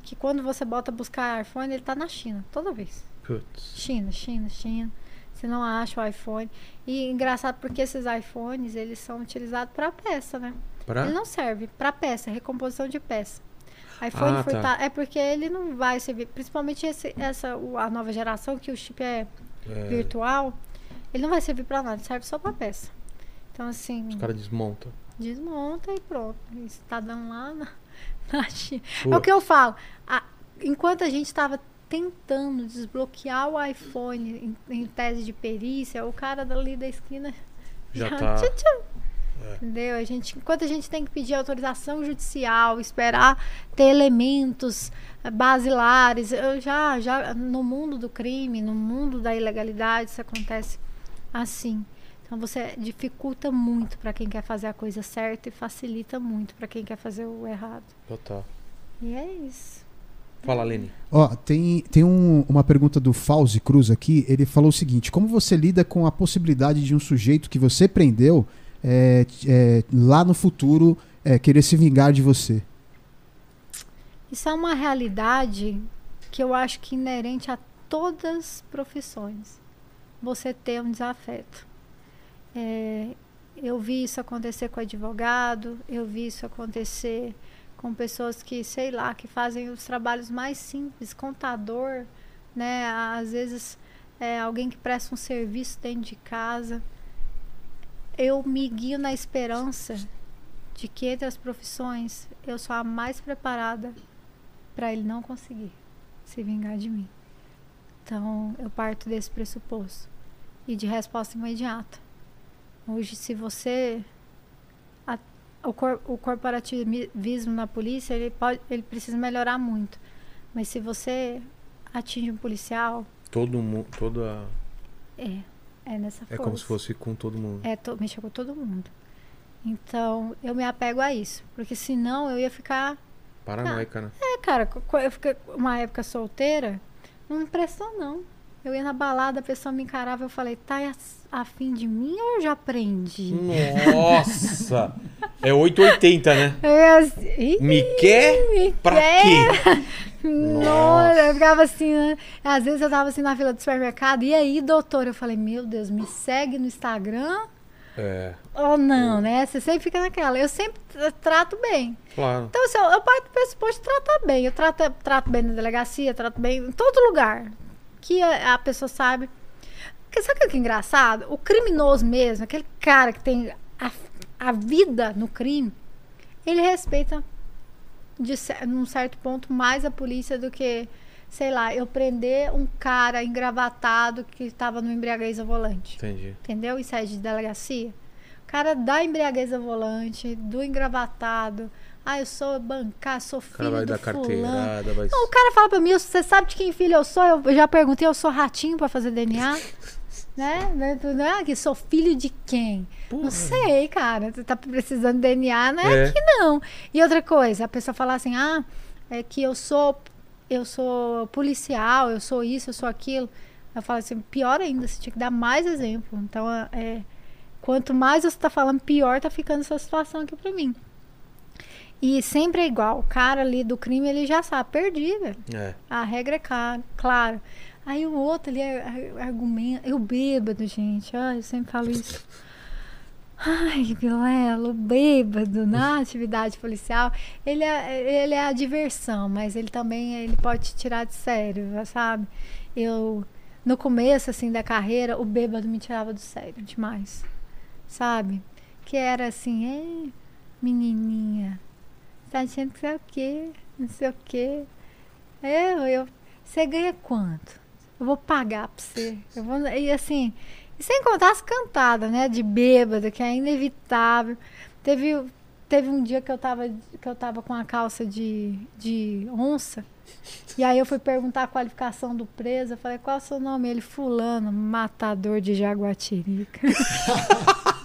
Que quando você bota buscar iPhone, ele tá na China, toda vez. Putz. China, China, China. Você não acha o iPhone. E engraçado porque esses iPhones, eles são utilizados para peça, né? Pra? Ele não serve para peça, recomposição de peça. iPhone Ah, tá. furtado é porque ele não vai servir, principalmente esse, essa a nova geração que o chip é, É, virtual, ele não vai servir para nada, serve só para peça. Então assim, os caras desmontam. desmonta e pronto. Isso tá dando lá na, na China. É o que eu falo. a- enquanto a gente estava tentando desbloquear o iPhone em, em tese de perícia, o cara dali da esquina Já tá. tchum, tchum. É. Entendeu? A gente, enquanto a gente tem que pedir autorização judicial, esperar ter elementos eh, basilares, eu já, já no mundo do crime, no mundo da ilegalidade, isso acontece assim. Então você dificulta muito para quem quer fazer a coisa certa e facilita muito para quem quer fazer o errado. Total. E é isso. Fala, Lene. Ó, tem, tem um- uma pergunta do Fauzi Cruz aqui. Ele falou o seguinte: como você lida com a possibilidade de um sujeito que você prendeu é, é, lá no futuro é, querer se vingar de você? Isso é uma realidade que eu acho que inerente a todas as profissões. Você ter um desafeto. É, eu vi isso acontecer com advogado, eu vi isso acontecer com pessoas que, sei lá, que fazem os trabalhos mais simples, contador, né? Às vezes é alguém que presta um serviço dentro de casa. Eu me guio na esperança de que entre as profissões eu sou a mais preparada para ele não conseguir se vingar de mim. Então, eu parto desse pressuposto e de resposta imediata. Hoje, se você a- o, cor, o corporativismo na polícia, ele pode, ele precisa melhorar muito. Mas se você atinge um policial, Todo mundo. Toda. é, é nessa É força. como se fosse com todo mundo. É, to, mexer com todo mundo. Então, eu me apego a isso. Porque senão eu ia ficar. Paranoica, né? É, cara, eu fiquei uma época solteira, não prestou, não. Eu ia na balada, a pessoa me encarava, eu falei, tá afim de mim ou eu já aprendi? Nossa! É 880, né? Eu ia assim, "Ih, Me quer? me Pra quer?" quê? Nossa, eu ficava assim, né? Às vezes eu tava assim na fila do supermercado, e aí, doutor? Eu falei, meu Deus, me segue no Instagram É, ou não, né? Você sempre fica naquela. Eu sempre tra- trato bem. claro. Então, assim, eu, eu parto do pressuposto de tratar bem. Eu trato, trato bem na delegacia, trato bem em todo lugar. Que a, a pessoa sabe. Porque sabe o que é engraçado? O criminoso mesmo, aquele cara que tem a, a vida no crime, ele respeita de num certo ponto mais a polícia do que, sei lá, eu prender um cara engravatado que estava no embriaguez ao volante. Entendi. Entendeu? Isso é de delegacia. O cara da embriaguez ao volante, do engravatado. Ah, eu sou bancar, sou O cara filho vai do dar fulano. vai. Não, o cara fala pra mim, você sabe de quem filho eu sou? Eu já perguntei, eu sou ratinho pra fazer DNA? né? né? Que sou filho de quem? Porra. Não sei, cara. Você tá precisando de DNA, não é, É. que não. E outra coisa, a pessoa fala assim, ah, é que eu sou, eu sou policial, eu sou isso, eu sou aquilo. Eu falo assim, pior ainda, você tinha que dar mais exemplo. Então, é, quanto mais você tá falando, pior tá ficando essa situação aqui pra mim. E sempre é igual. O cara ali do crime, ele já sabe, perdi, velho. É. A regra é clara, claro. Aí o outro ali ar- ar- argumenta. Eu bêbado, gente. Ai, eu sempre falo isso. Ai, Vilela, o bêbado na atividade policial, ele é, ele é a diversão, mas ele também ele pode te tirar de sério, sabe? Eu, no começo, assim, da carreira, o bêbado me tirava do sério demais, sabe? Que era assim, ei, menininha, tá achando que sei o quê, não sei o quê. Eu, eu, você ganha quanto? Eu vou pagar pra você. Eu vou, e assim, sem contar as cantadas, né? De bêbado, que é inevitável. Teve, teve um dia que eu tava, que eu tava com a calça de, de onça. E aí eu fui perguntar a qualificação do preso. Eu falei, qual é o seu nome? Ele, fulano, matador de jaguatirica.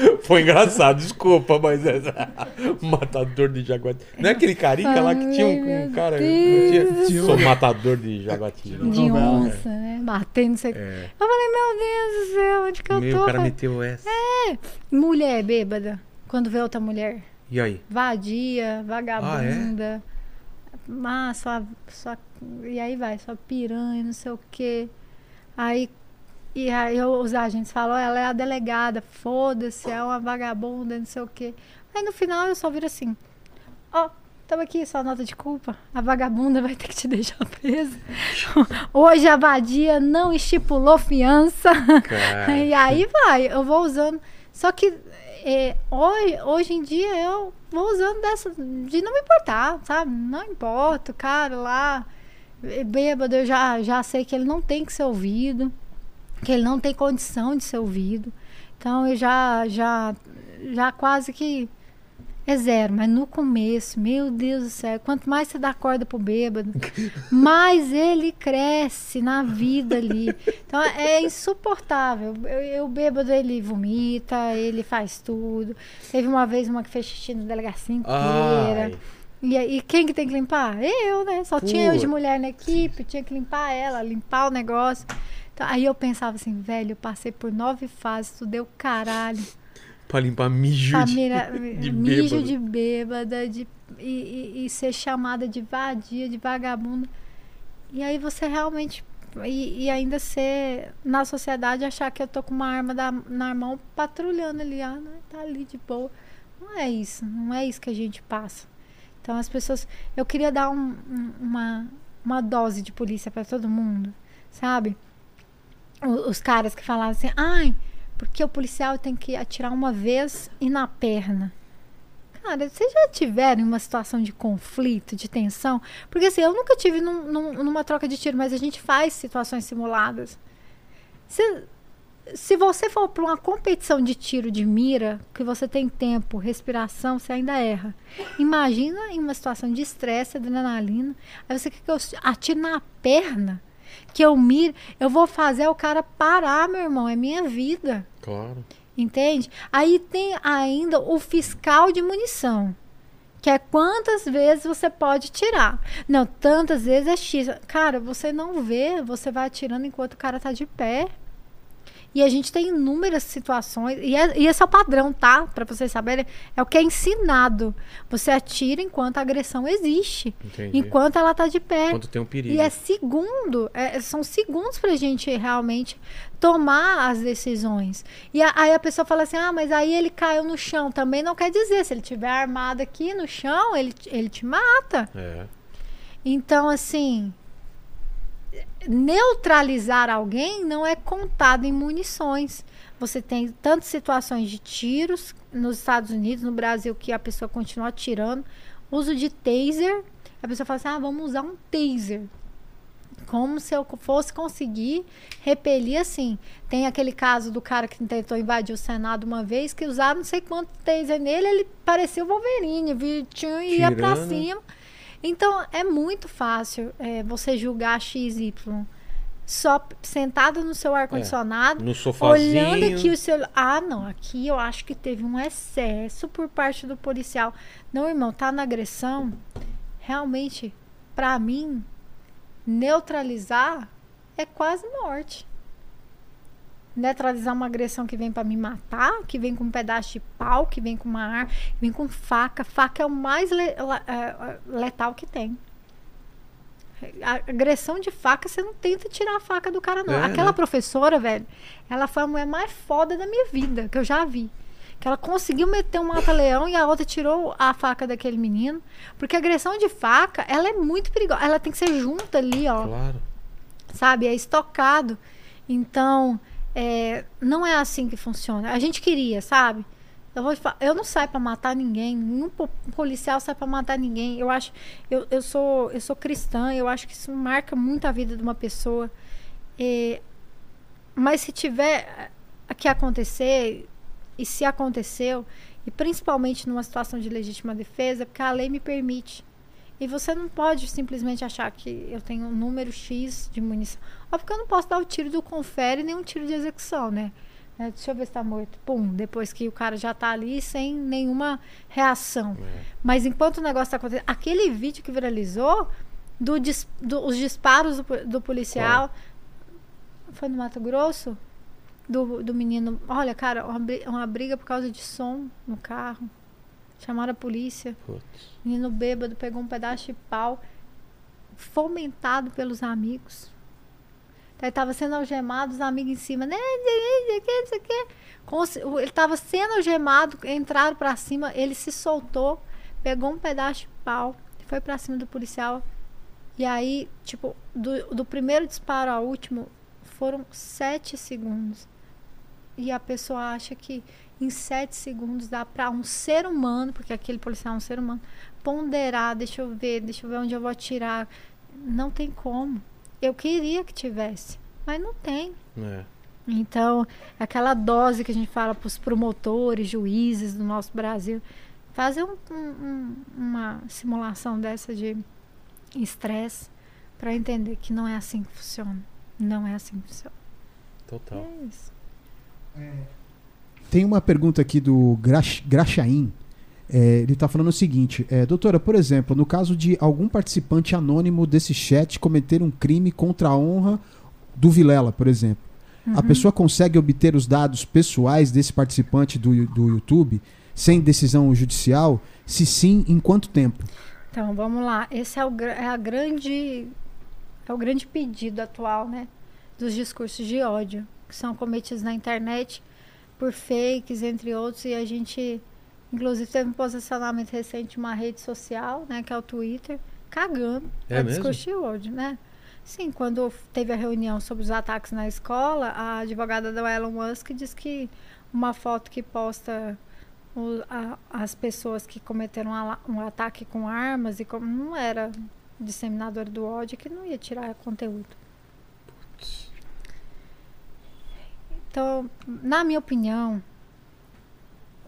Foi engraçado, desculpa, mas essa. Matador de jaguatirica. Não é aquele carinha lá que tinha um, um Ai, cara. não Deus. tinha- Sou matador de jaguatirica. De onça, né? Batendo, não sei o quê. É. Eu falei, meu Deus do céu, onde que eu Meu, tô? o cara meteu essa. Mulher bêbada, quando vê outra mulher. E aí? vadia, vagabunda. Ah, só, só, e aí vai, só piranha, não sei o quê. Aí, e aí eu- os agentes falam, ela é a delegada, foda-se, é uma vagabunda, não sei o quê. Aí no final eu só viro assim, ó, tamo aqui, sua nota de culpa. A vagabunda vai ter que te deixar presa. Hoje a vadia não estipulou fiança. Cara. E aí vai, eu vou usando. Só que é, hoje, hoje em dia eu vou usando dessa. De não me importar, sabe? Não importa, o cara lá, é bêbado, eu já, já sei que ele não tem que ser ouvido, que ele não tem condição de ser ouvido. Então eu já, já, já quase que é zero, mas no começo, meu Deus do céu, quanto mais você dá corda pro bêbado, mais ele cresce na vida ali. Então é insuportável. O bêbado ele vomita, ele faz tudo. Teve uma vez uma que fez xixi na delegacia inteira. Ai. E aí, quem que tem que limpar? Eu, né? Só tinha eu de mulher na equipe, tinha que limpar ela, limpar o negócio. Então, aí eu pensava assim, velho, eu passei por nove fases, tu deu caralho. Pra limpar mijo de, Família, de mijo bêbado. de bêbada, de, e, e- e ser chamada de vadia, de vagabunda. E aí você realmente. E, e ainda ser na sociedade achar que eu tô com uma arma da, na mão patrulhando ali, ah, né, tá ali de boa. Não é isso, não é isso que a gente passa. Então as pessoas. Eu queria dar um- um- uma, uma dose de polícia para todo mundo, sabe? Os caras que falavam assim, ai, porque o policial tem que atirar uma vez e na perna. Cara, vocês já tiveram uma situação de conflito, de tensão? Porque assim, eu nunca tive num- num- numa troca de tiro, mas a gente faz situações simuladas. Se, se você for para uma competição de tiro de mira, que você tem tempo, respiração, você ainda erra. Imagina em uma situação de estresse, adrenalina. Aí você quer que eu atire na perna? Que eu mire, eu vou fazer o cara parar, meu irmão. É minha vida. Claro. Entende? Aí tem ainda o fiscal de munição. Que é quantas vezes você pode tirar. Não, tantas vezes é X. Cara, você não vê, você vai atirando enquanto o cara tá de pé. E a gente tem inúmeras situações, e, é, e esse é o padrão, tá? Pra vocês saberem, é o que é ensinado. Você atira enquanto a agressão existe, Entendi. enquanto ela tá de pé. Quando tem um perigo. E é segundo, é- são segundos pra gente realmente tomar as decisões. E a- aí a pessoa fala assim: ah, mas aí ele caiu no chão. Também não quer dizer, se ele tiver armado aqui no chão, ele, ele te mata. É. Então, assim, neutralizar alguém não é contado em munições. Você tem tantas situações de tiros nos Estados Unidos, no Brasil, que a pessoa continua atirando. Uso de taser. A pessoa fala assim: ah, vamos usar um taser. Como se eu fosse conseguir repelir assim. Tem aquele caso do cara que tentou invadir o Senado uma vez, que usaram não sei quanto taser nele, ele parecia o Wolverine, viu? Tinha, ia pra cima. Então, é muito fácil é, você julgar XY. Só sentado no seu ar-condicionado, No sofazinho. olhando aqui o seu. Ah, não, aqui eu acho que teve um excesso por parte do policial. Não, irmão, tá na agressão. Realmente, pra mim, neutralizar é quase morte. Neutralizar uma agressão que vem pra me matar, que vem com um pedaço de pau, que vem com uma arma, que vem com faca. Faca é o mais le- la- é, letal que tem. A agressão de faca, você não tenta tirar a faca do cara, não. É, Aquela né? professora, velho, ela foi a mulher mais foda da minha vida, que eu já vi. Que ela conseguiu meter um mata-leão e a outra tirou a faca daquele menino. Porque a agressão de faca, ela é muito perigosa. Ela tem que ser junta ali, ó Claro. sabe? É estocado. Então, é, não é assim que funciona. A gente queria, sabe? Eu, vou eu não saio pra matar ninguém. Nenhum po- policial sai pra matar ninguém. Eu acho, eu, eu sou, eu sou cristã. Eu acho que isso marca muito a vida de uma pessoa. É, mas se tiver que acontecer e se aconteceu e principalmente numa situação de legítima defesa, porque a lei me permite. E você não pode simplesmente achar que eu tenho um número X de munição. Óbvio que eu não posso dar o tiro do confere nem um tiro de execução, né? É, deixa eu ver se tá morto. Pum, depois que o cara já tá ali sem nenhuma reação. Mas enquanto o negócio tá acontecendo. Aquele vídeo que viralizou do, dis- do- os disparos do, do policial. Foi no Mato Grosso? Do, do menino. Olha, cara, uma, uma briga por causa de som no carro. Chamaram a polícia. Putz. Menino bêbado pegou um pedaço de pau, fomentado pelos amigos. Daí tava sendo algemado, os amigos em cima, né? Que. Cons- o- Ele tava sendo algemado, entraram pra cima, ele se soltou, pegou um pedaço de pau, foi pra cima do policial. E aí, tipo, do, do primeiro disparo ao último, foram sete segundos. E a pessoa acha que em sete segundos dá pra um ser humano, porque aquele policial é um ser humano, ponderar, deixa eu ver, deixa eu ver onde eu vou atirar. Não tem como. Eu queria que tivesse, mas não tem. É. Então, aquela dose que a gente fala para os promotores, juízes do nosso Brasil, fazer um- um- um- uma simulação dessa de estresse para entender que não é assim que funciona. Não é assim que funciona. Total. É isso. Tem uma pergunta aqui do Grax- Graxaim. É, ele está falando o seguinte: é, Doutora, por exemplo, no caso de algum participante anônimo desse chat cometer um crime contra a honra do Vilela, por exemplo, a pessoa consegue obter os dados pessoais desse participante do, do YouTube sem decisão judicial? Se sim, em quanto tempo? Então, vamos lá. Esse é o, é a grande é o grande pedido atual, né, dos discursos de ódio que são cometidos na internet por fakes, entre outros, e a gente inclusive teve um posicionamento recente de uma rede social, né, que é o Twitter, cagando É para mesmo? discutir ódio, né? Sim, quando teve a reunião sobre os ataques na escola, a advogada do Elon Musk disse que uma foto que posta o- a- as pessoas que cometeram ala- um ataque com armas e como não era disseminador do ódio, que não ia tirar conteúdo. Então, na minha opinião,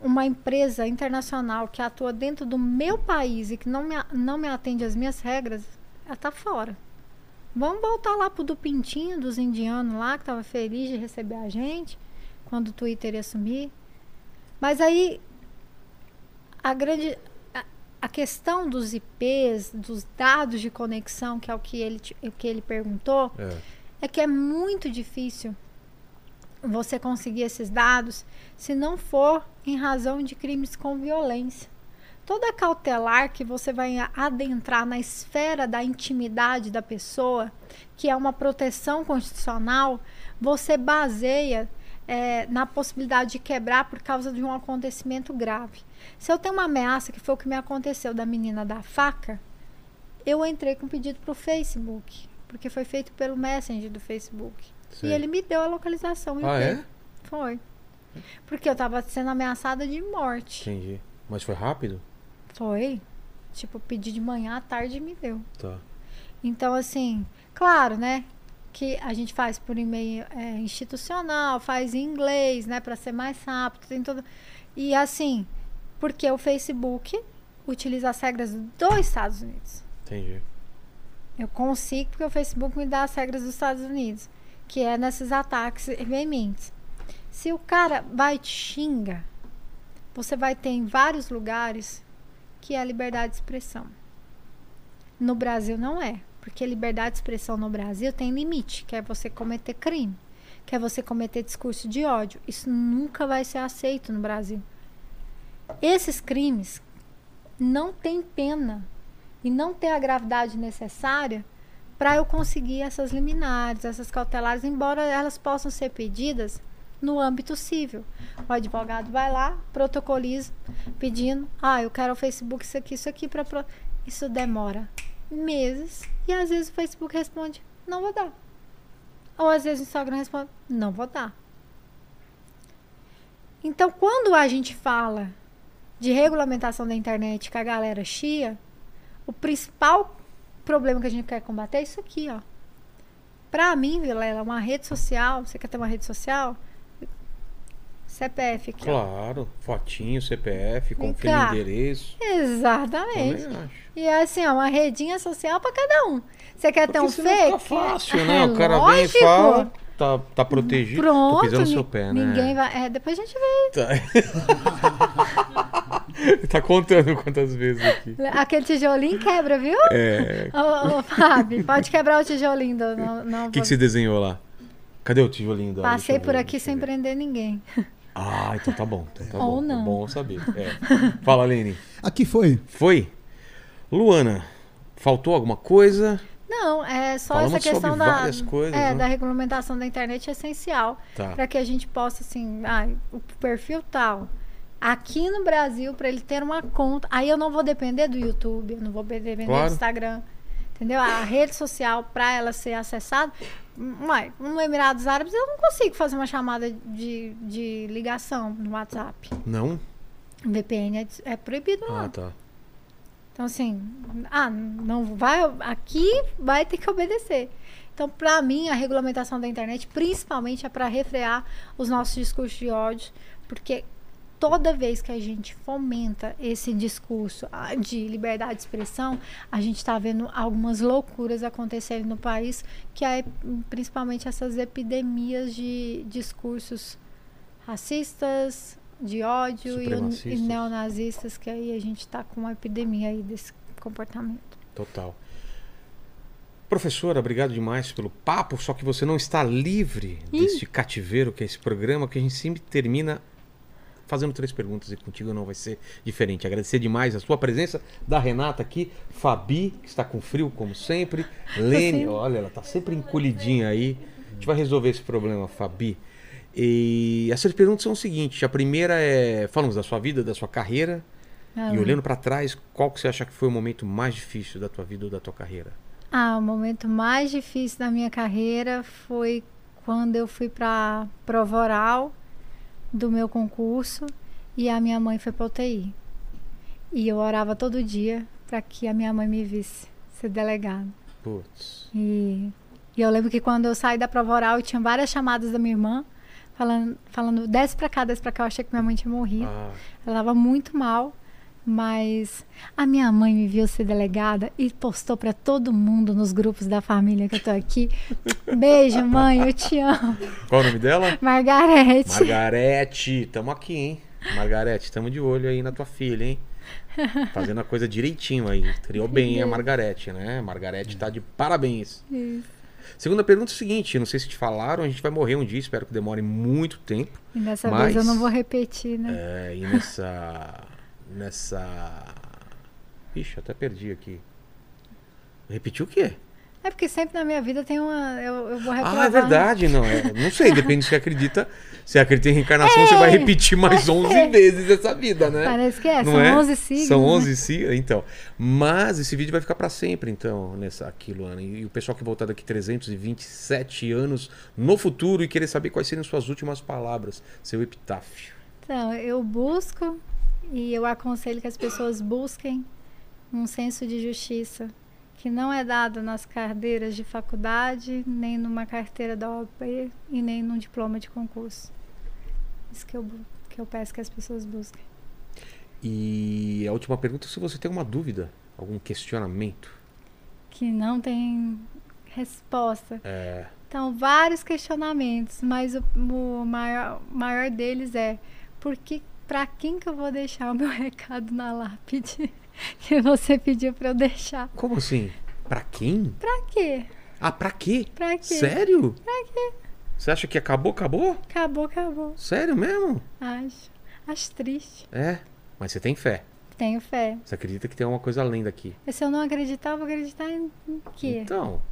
uma empresa internacional que atua dentro do meu país e que não me, não me atende às minhas regras, ela tá fora. Vamos voltar lá pro do Pintinho, dos indianos lá, que tava feliz de receber a gente, quando o Twitter ia assumir. Mas aí, a grande. A, a questão dos IPs, dos dados de conexão, que é o que ele, o que ele perguntou, É. é que é muito difícil você conseguir esses dados se não for em razão de crimes com violência. Toda cautelar que você vai adentrar na esfera da intimidade da pessoa, que é uma proteção constitucional, você baseia eh, na possibilidade de quebrar por causa de um acontecimento grave. Se eu tenho uma ameaça, que foi o que me aconteceu da menina da faca, eu entrei com pedido para o Facebook, porque foi feito pelo Messenger do Facebook. Sei. E ele me deu a localização. Ah, é? Foi. Porque eu tava sendo ameaçada de morte. Entendi. Mas foi rápido? Foi. Tipo, pedi de manhã, à tarde me deu. Tá. Então, assim, claro, né? Que a gente faz por e-mail é, institucional, faz em inglês, né? Pra ser mais rápido, tem tudo. E assim, porque o Facebook utiliza as regras dos Estados Unidos. Entendi. Eu consigo porque o Facebook me dá as regras dos Estados Unidos, que é nesses ataques veementes. Se o cara vai te xinga, você vai ter em vários lugares que é a liberdade de expressão. No Brasil não é, porque liberdade de expressão no Brasil tem limite, que é você cometer crime, que é você cometer discurso de ódio. Isso nunca vai ser aceito no Brasil. Esses crimes não têm pena e não tem a gravidade necessária para eu conseguir essas liminares, essas cautelares, embora elas possam ser pedidas no âmbito civil. O advogado vai lá, protocoliza, pedindo, ah, eu quero o Facebook isso aqui, isso aqui para pro... isso demora meses e às vezes o Facebook responde, não vou dar. Ou às vezes o Instagram responde, não vou dar. Então, quando a gente fala de regulamentação da internet com a galera chia, o principal problema que a gente quer combater é isso aqui, ó. Pra mim, Vilela, uma rede social, você quer ter uma rede social? CPF aqui, ó. Claro. Fotinho, CPF, confirma cá. endereço. Exatamente. E é assim, ó, uma redinha social pra cada um. Você quer ter um fake? Fica fácil, né? É o cara lógico. vem e fala, tá, tá protegido. Pronto. Tô pisando seu pé, né? Ninguém vai. É, depois a gente vê. Tá. tá contando quantas vezes aqui. Aquele tijolinho quebra, viu? É. Ô, ô, Fábio, pode quebrar o tijolinho. Do, não, não O que, que vou- você desenhou lá? Cadê o tijolinho da Passei por aqui sem prender ninguém. Ah, então tá bom. Então tá Ou bom. não. É bom saber. É. Fala, Lene. Aqui foi. Foi? Luana, faltou alguma coisa? Não, é só Falamos essa questão da, coisas, é, né? da regulamentação da internet é essencial Tá. para que a gente possa, assim, ah, o perfil tal. Aqui no Brasil, para ele ter uma conta, aí eu não vou depender do YouTube, eu não vou depender Claro. do Instagram. Entendeu? A rede social, para ela ser acessada, uai, no Emirados Árabes eu não consigo fazer uma chamada de, de ligação no WhatsApp. Não? VPN é, é proibido lá. Ah, tá. Então, assim, ah, não vai. Aqui vai ter que obedecer. Então, para mim, a regulamentação da internet, principalmente, é para refrear os nossos discursos de ódio, porque toda vez que a gente fomenta esse discurso ah, de liberdade de expressão, a gente está vendo algumas loucuras acontecerem no país, que é principalmente essas epidemias de discursos racistas, de ódio e, e neonazistas, que aí a gente está com uma epidemia aí desse comportamento. Total. Professora, obrigado demais pelo papo, só que você não está livre Ih. deste cativeiro que é esse programa, que a gente sempre termina fazendo três perguntas e contigo não vai ser diferente. Agradecer demais a sua presença, da Renata aqui, Fabi, que está com frio como sempre, Lene, olha, ela está sempre encolhidinha aí. A gente vai resolver esse problema, Fabi. E essas perguntas são o seguinte: a primeira é, falamos da sua vida, da sua carreira, Ah, e olhando para trás, qual que você acha que foi o momento mais difícil da tua vida ou da tua carreira? Ah, o momento mais difícil da minha carreira foi quando eu fui para prova oral do meu concurso e a minha mãe foi para UTI. E eu orava todo dia para que a minha mãe me visse ser delegada. Putz. E, e eu lembro que quando eu saí da prova oral, eu tinha várias chamadas da minha irmã falando, falando desce pra cá, desce pra cá. Eu achei que minha mãe tinha morrido. Ah, Ela estava muito mal, mas a minha mãe me viu ser delegada e postou para todo mundo nos grupos da família que eu tô aqui. Beijo, mãe, eu te amo. qual o nome dela? Margarete. Margarete, tamo aqui, hein? Margarete, tamo de olho aí na tua filha, hein? Fazendo a coisa direitinho aí. Criou bem a Margarete, né? Margarete tá de parabéns. Isso. Segunda pergunta é o seguinte: não sei se te falaram, a gente vai morrer um dia, espero que demore muito tempo. E dessa Mas- vez eu não vou repetir, né? É, e nessa. Nessa. Ixi, até perdi aqui. Repetiu o quê? É porque sempre na minha vida tem uma. Eu, eu vou reprovar. Ah, é verdade, não. É, não sei, depende se você acredita. Se acredita em reencarnação, você vai repetir mais 11 vezes essa vida, né? Parece que é, Não são é? 11 signos. São né? 11 signos, então. Mas esse vídeo vai ficar pra sempre, então, nessa aqui, Luana. E o pessoal que voltar daqui 327 anos no futuro e querer saber quais seriam suas últimas palavras, seu epitáfio. Então, eu busco e eu aconselho que as pessoas busquem um senso de justiça que não é dado nas cadeiras de faculdade, nem numa carteira da OAB e nem num diploma de concurso. Isso que eu, que eu peço que as pessoas busquem. E a última pergunta, se você tem alguma dúvida, algum questionamento. Que não tem resposta. É, Então, vários questionamentos, mas o, o maior, maior deles é por que, pra quem que eu vou deixar o meu recado na lápide que você pediu pra eu deixar? como assim? Pra quem? Pra quê? Ah, pra quê? Pra quê? Sério? Pra quê? Você acha que acabou, acabou? Acabou, acabou. Sério mesmo? Acho. Acho triste. É. Mas você tem fé. Tenho fé. Você acredita que tem alguma coisa além daqui. E se eu não acreditar, eu vou acreditar em, em quê? Então,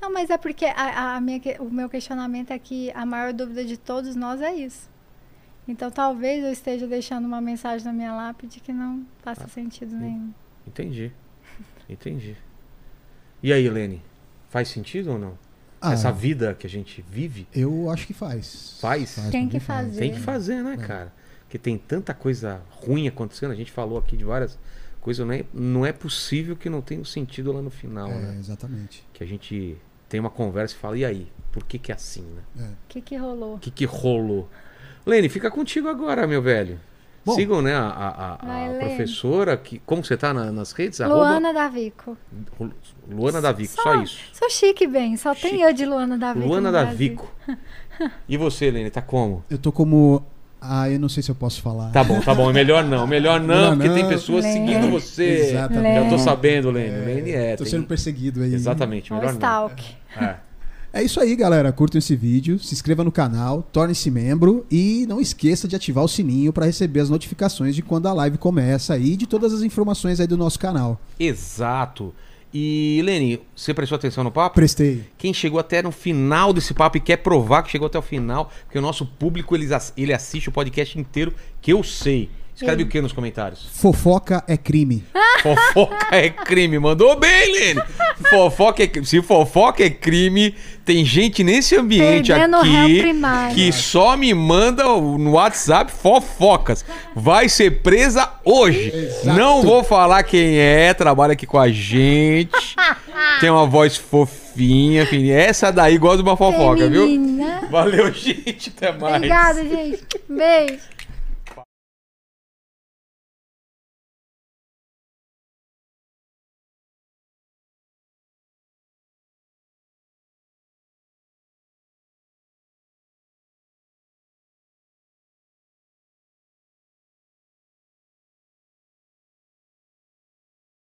Não, mas é porque a, a minha, o meu questionamento é que a maior dúvida de todos nós é isso. Então talvez eu esteja deixando uma mensagem na minha lápide que não faça Ah, sentido sim. nenhum. entendi. Entendi. E aí, Helene? Faz sentido ou não? Ah, Essa vida que a gente vive, Eu acho que faz. Faz? pra Tem que faz. fazer. tem que fazer, né, É. cara? Porque tem tanta coisa ruim acontecendo. A gente falou aqui de várias coisas. Não é, não é possível que não tenha um sentido lá no final, É, né? exatamente. Que a gente tem uma conversa e fala, e aí? Por que que é assim, né? É. O que, que rolou? O que que rolou? Lene, fica contigo agora, meu velho. Bom. Sigam, né, a, a- a- Vai, professora. Que, como você tá na- nas redes? Luana Davico. Arroba, Luana Davico, só, Só- isso. Sou chique, bem. Só Chique. tem eu de Luana Davico. Luana. Davico. E você, Lene, tá como? Eu tô como. Ah, eu não sei se eu posso falar. Tá bom, tá bom. É melhor não. Melhor não, porque tem pessoas Lene. seguindo você. Exatamente. Já tô sabendo, Lene. Lene é. Tô tem- sendo perseguido aí. Exatamente, Um melhor não. stalk. É. É isso aí, galera. Curtam esse vídeo, se inscreva no canal, torne-se membro e não esqueça de ativar o sininho para receber as notificações de quando a live começa e de todas as informações aí do nosso canal. Exato. E, Lene, você prestou atenção no papo? Prestei. Quem chegou até no final desse papo e quer provar que chegou até o final, porque o nosso público ele assiste o podcast inteiro, que eu sei. Escreve o que nos comentários? Fofoca é crime. Fofoca é crime. Mandou bem, Lene. Fofoca é crime. Se fofoca é crime, tem gente nesse ambiente Perdendo aqui que só me manda no WhatsApp fofocas. Vai ser presa hoje. Exato. Não vou falar quem é, trabalha aqui com a gente. Tem uma voz fofinha, fininha. Essa daí gosta de uma fofoca, viu? Feminina. Valeu, gente. Até mais. Obrigada, gente. Beijo.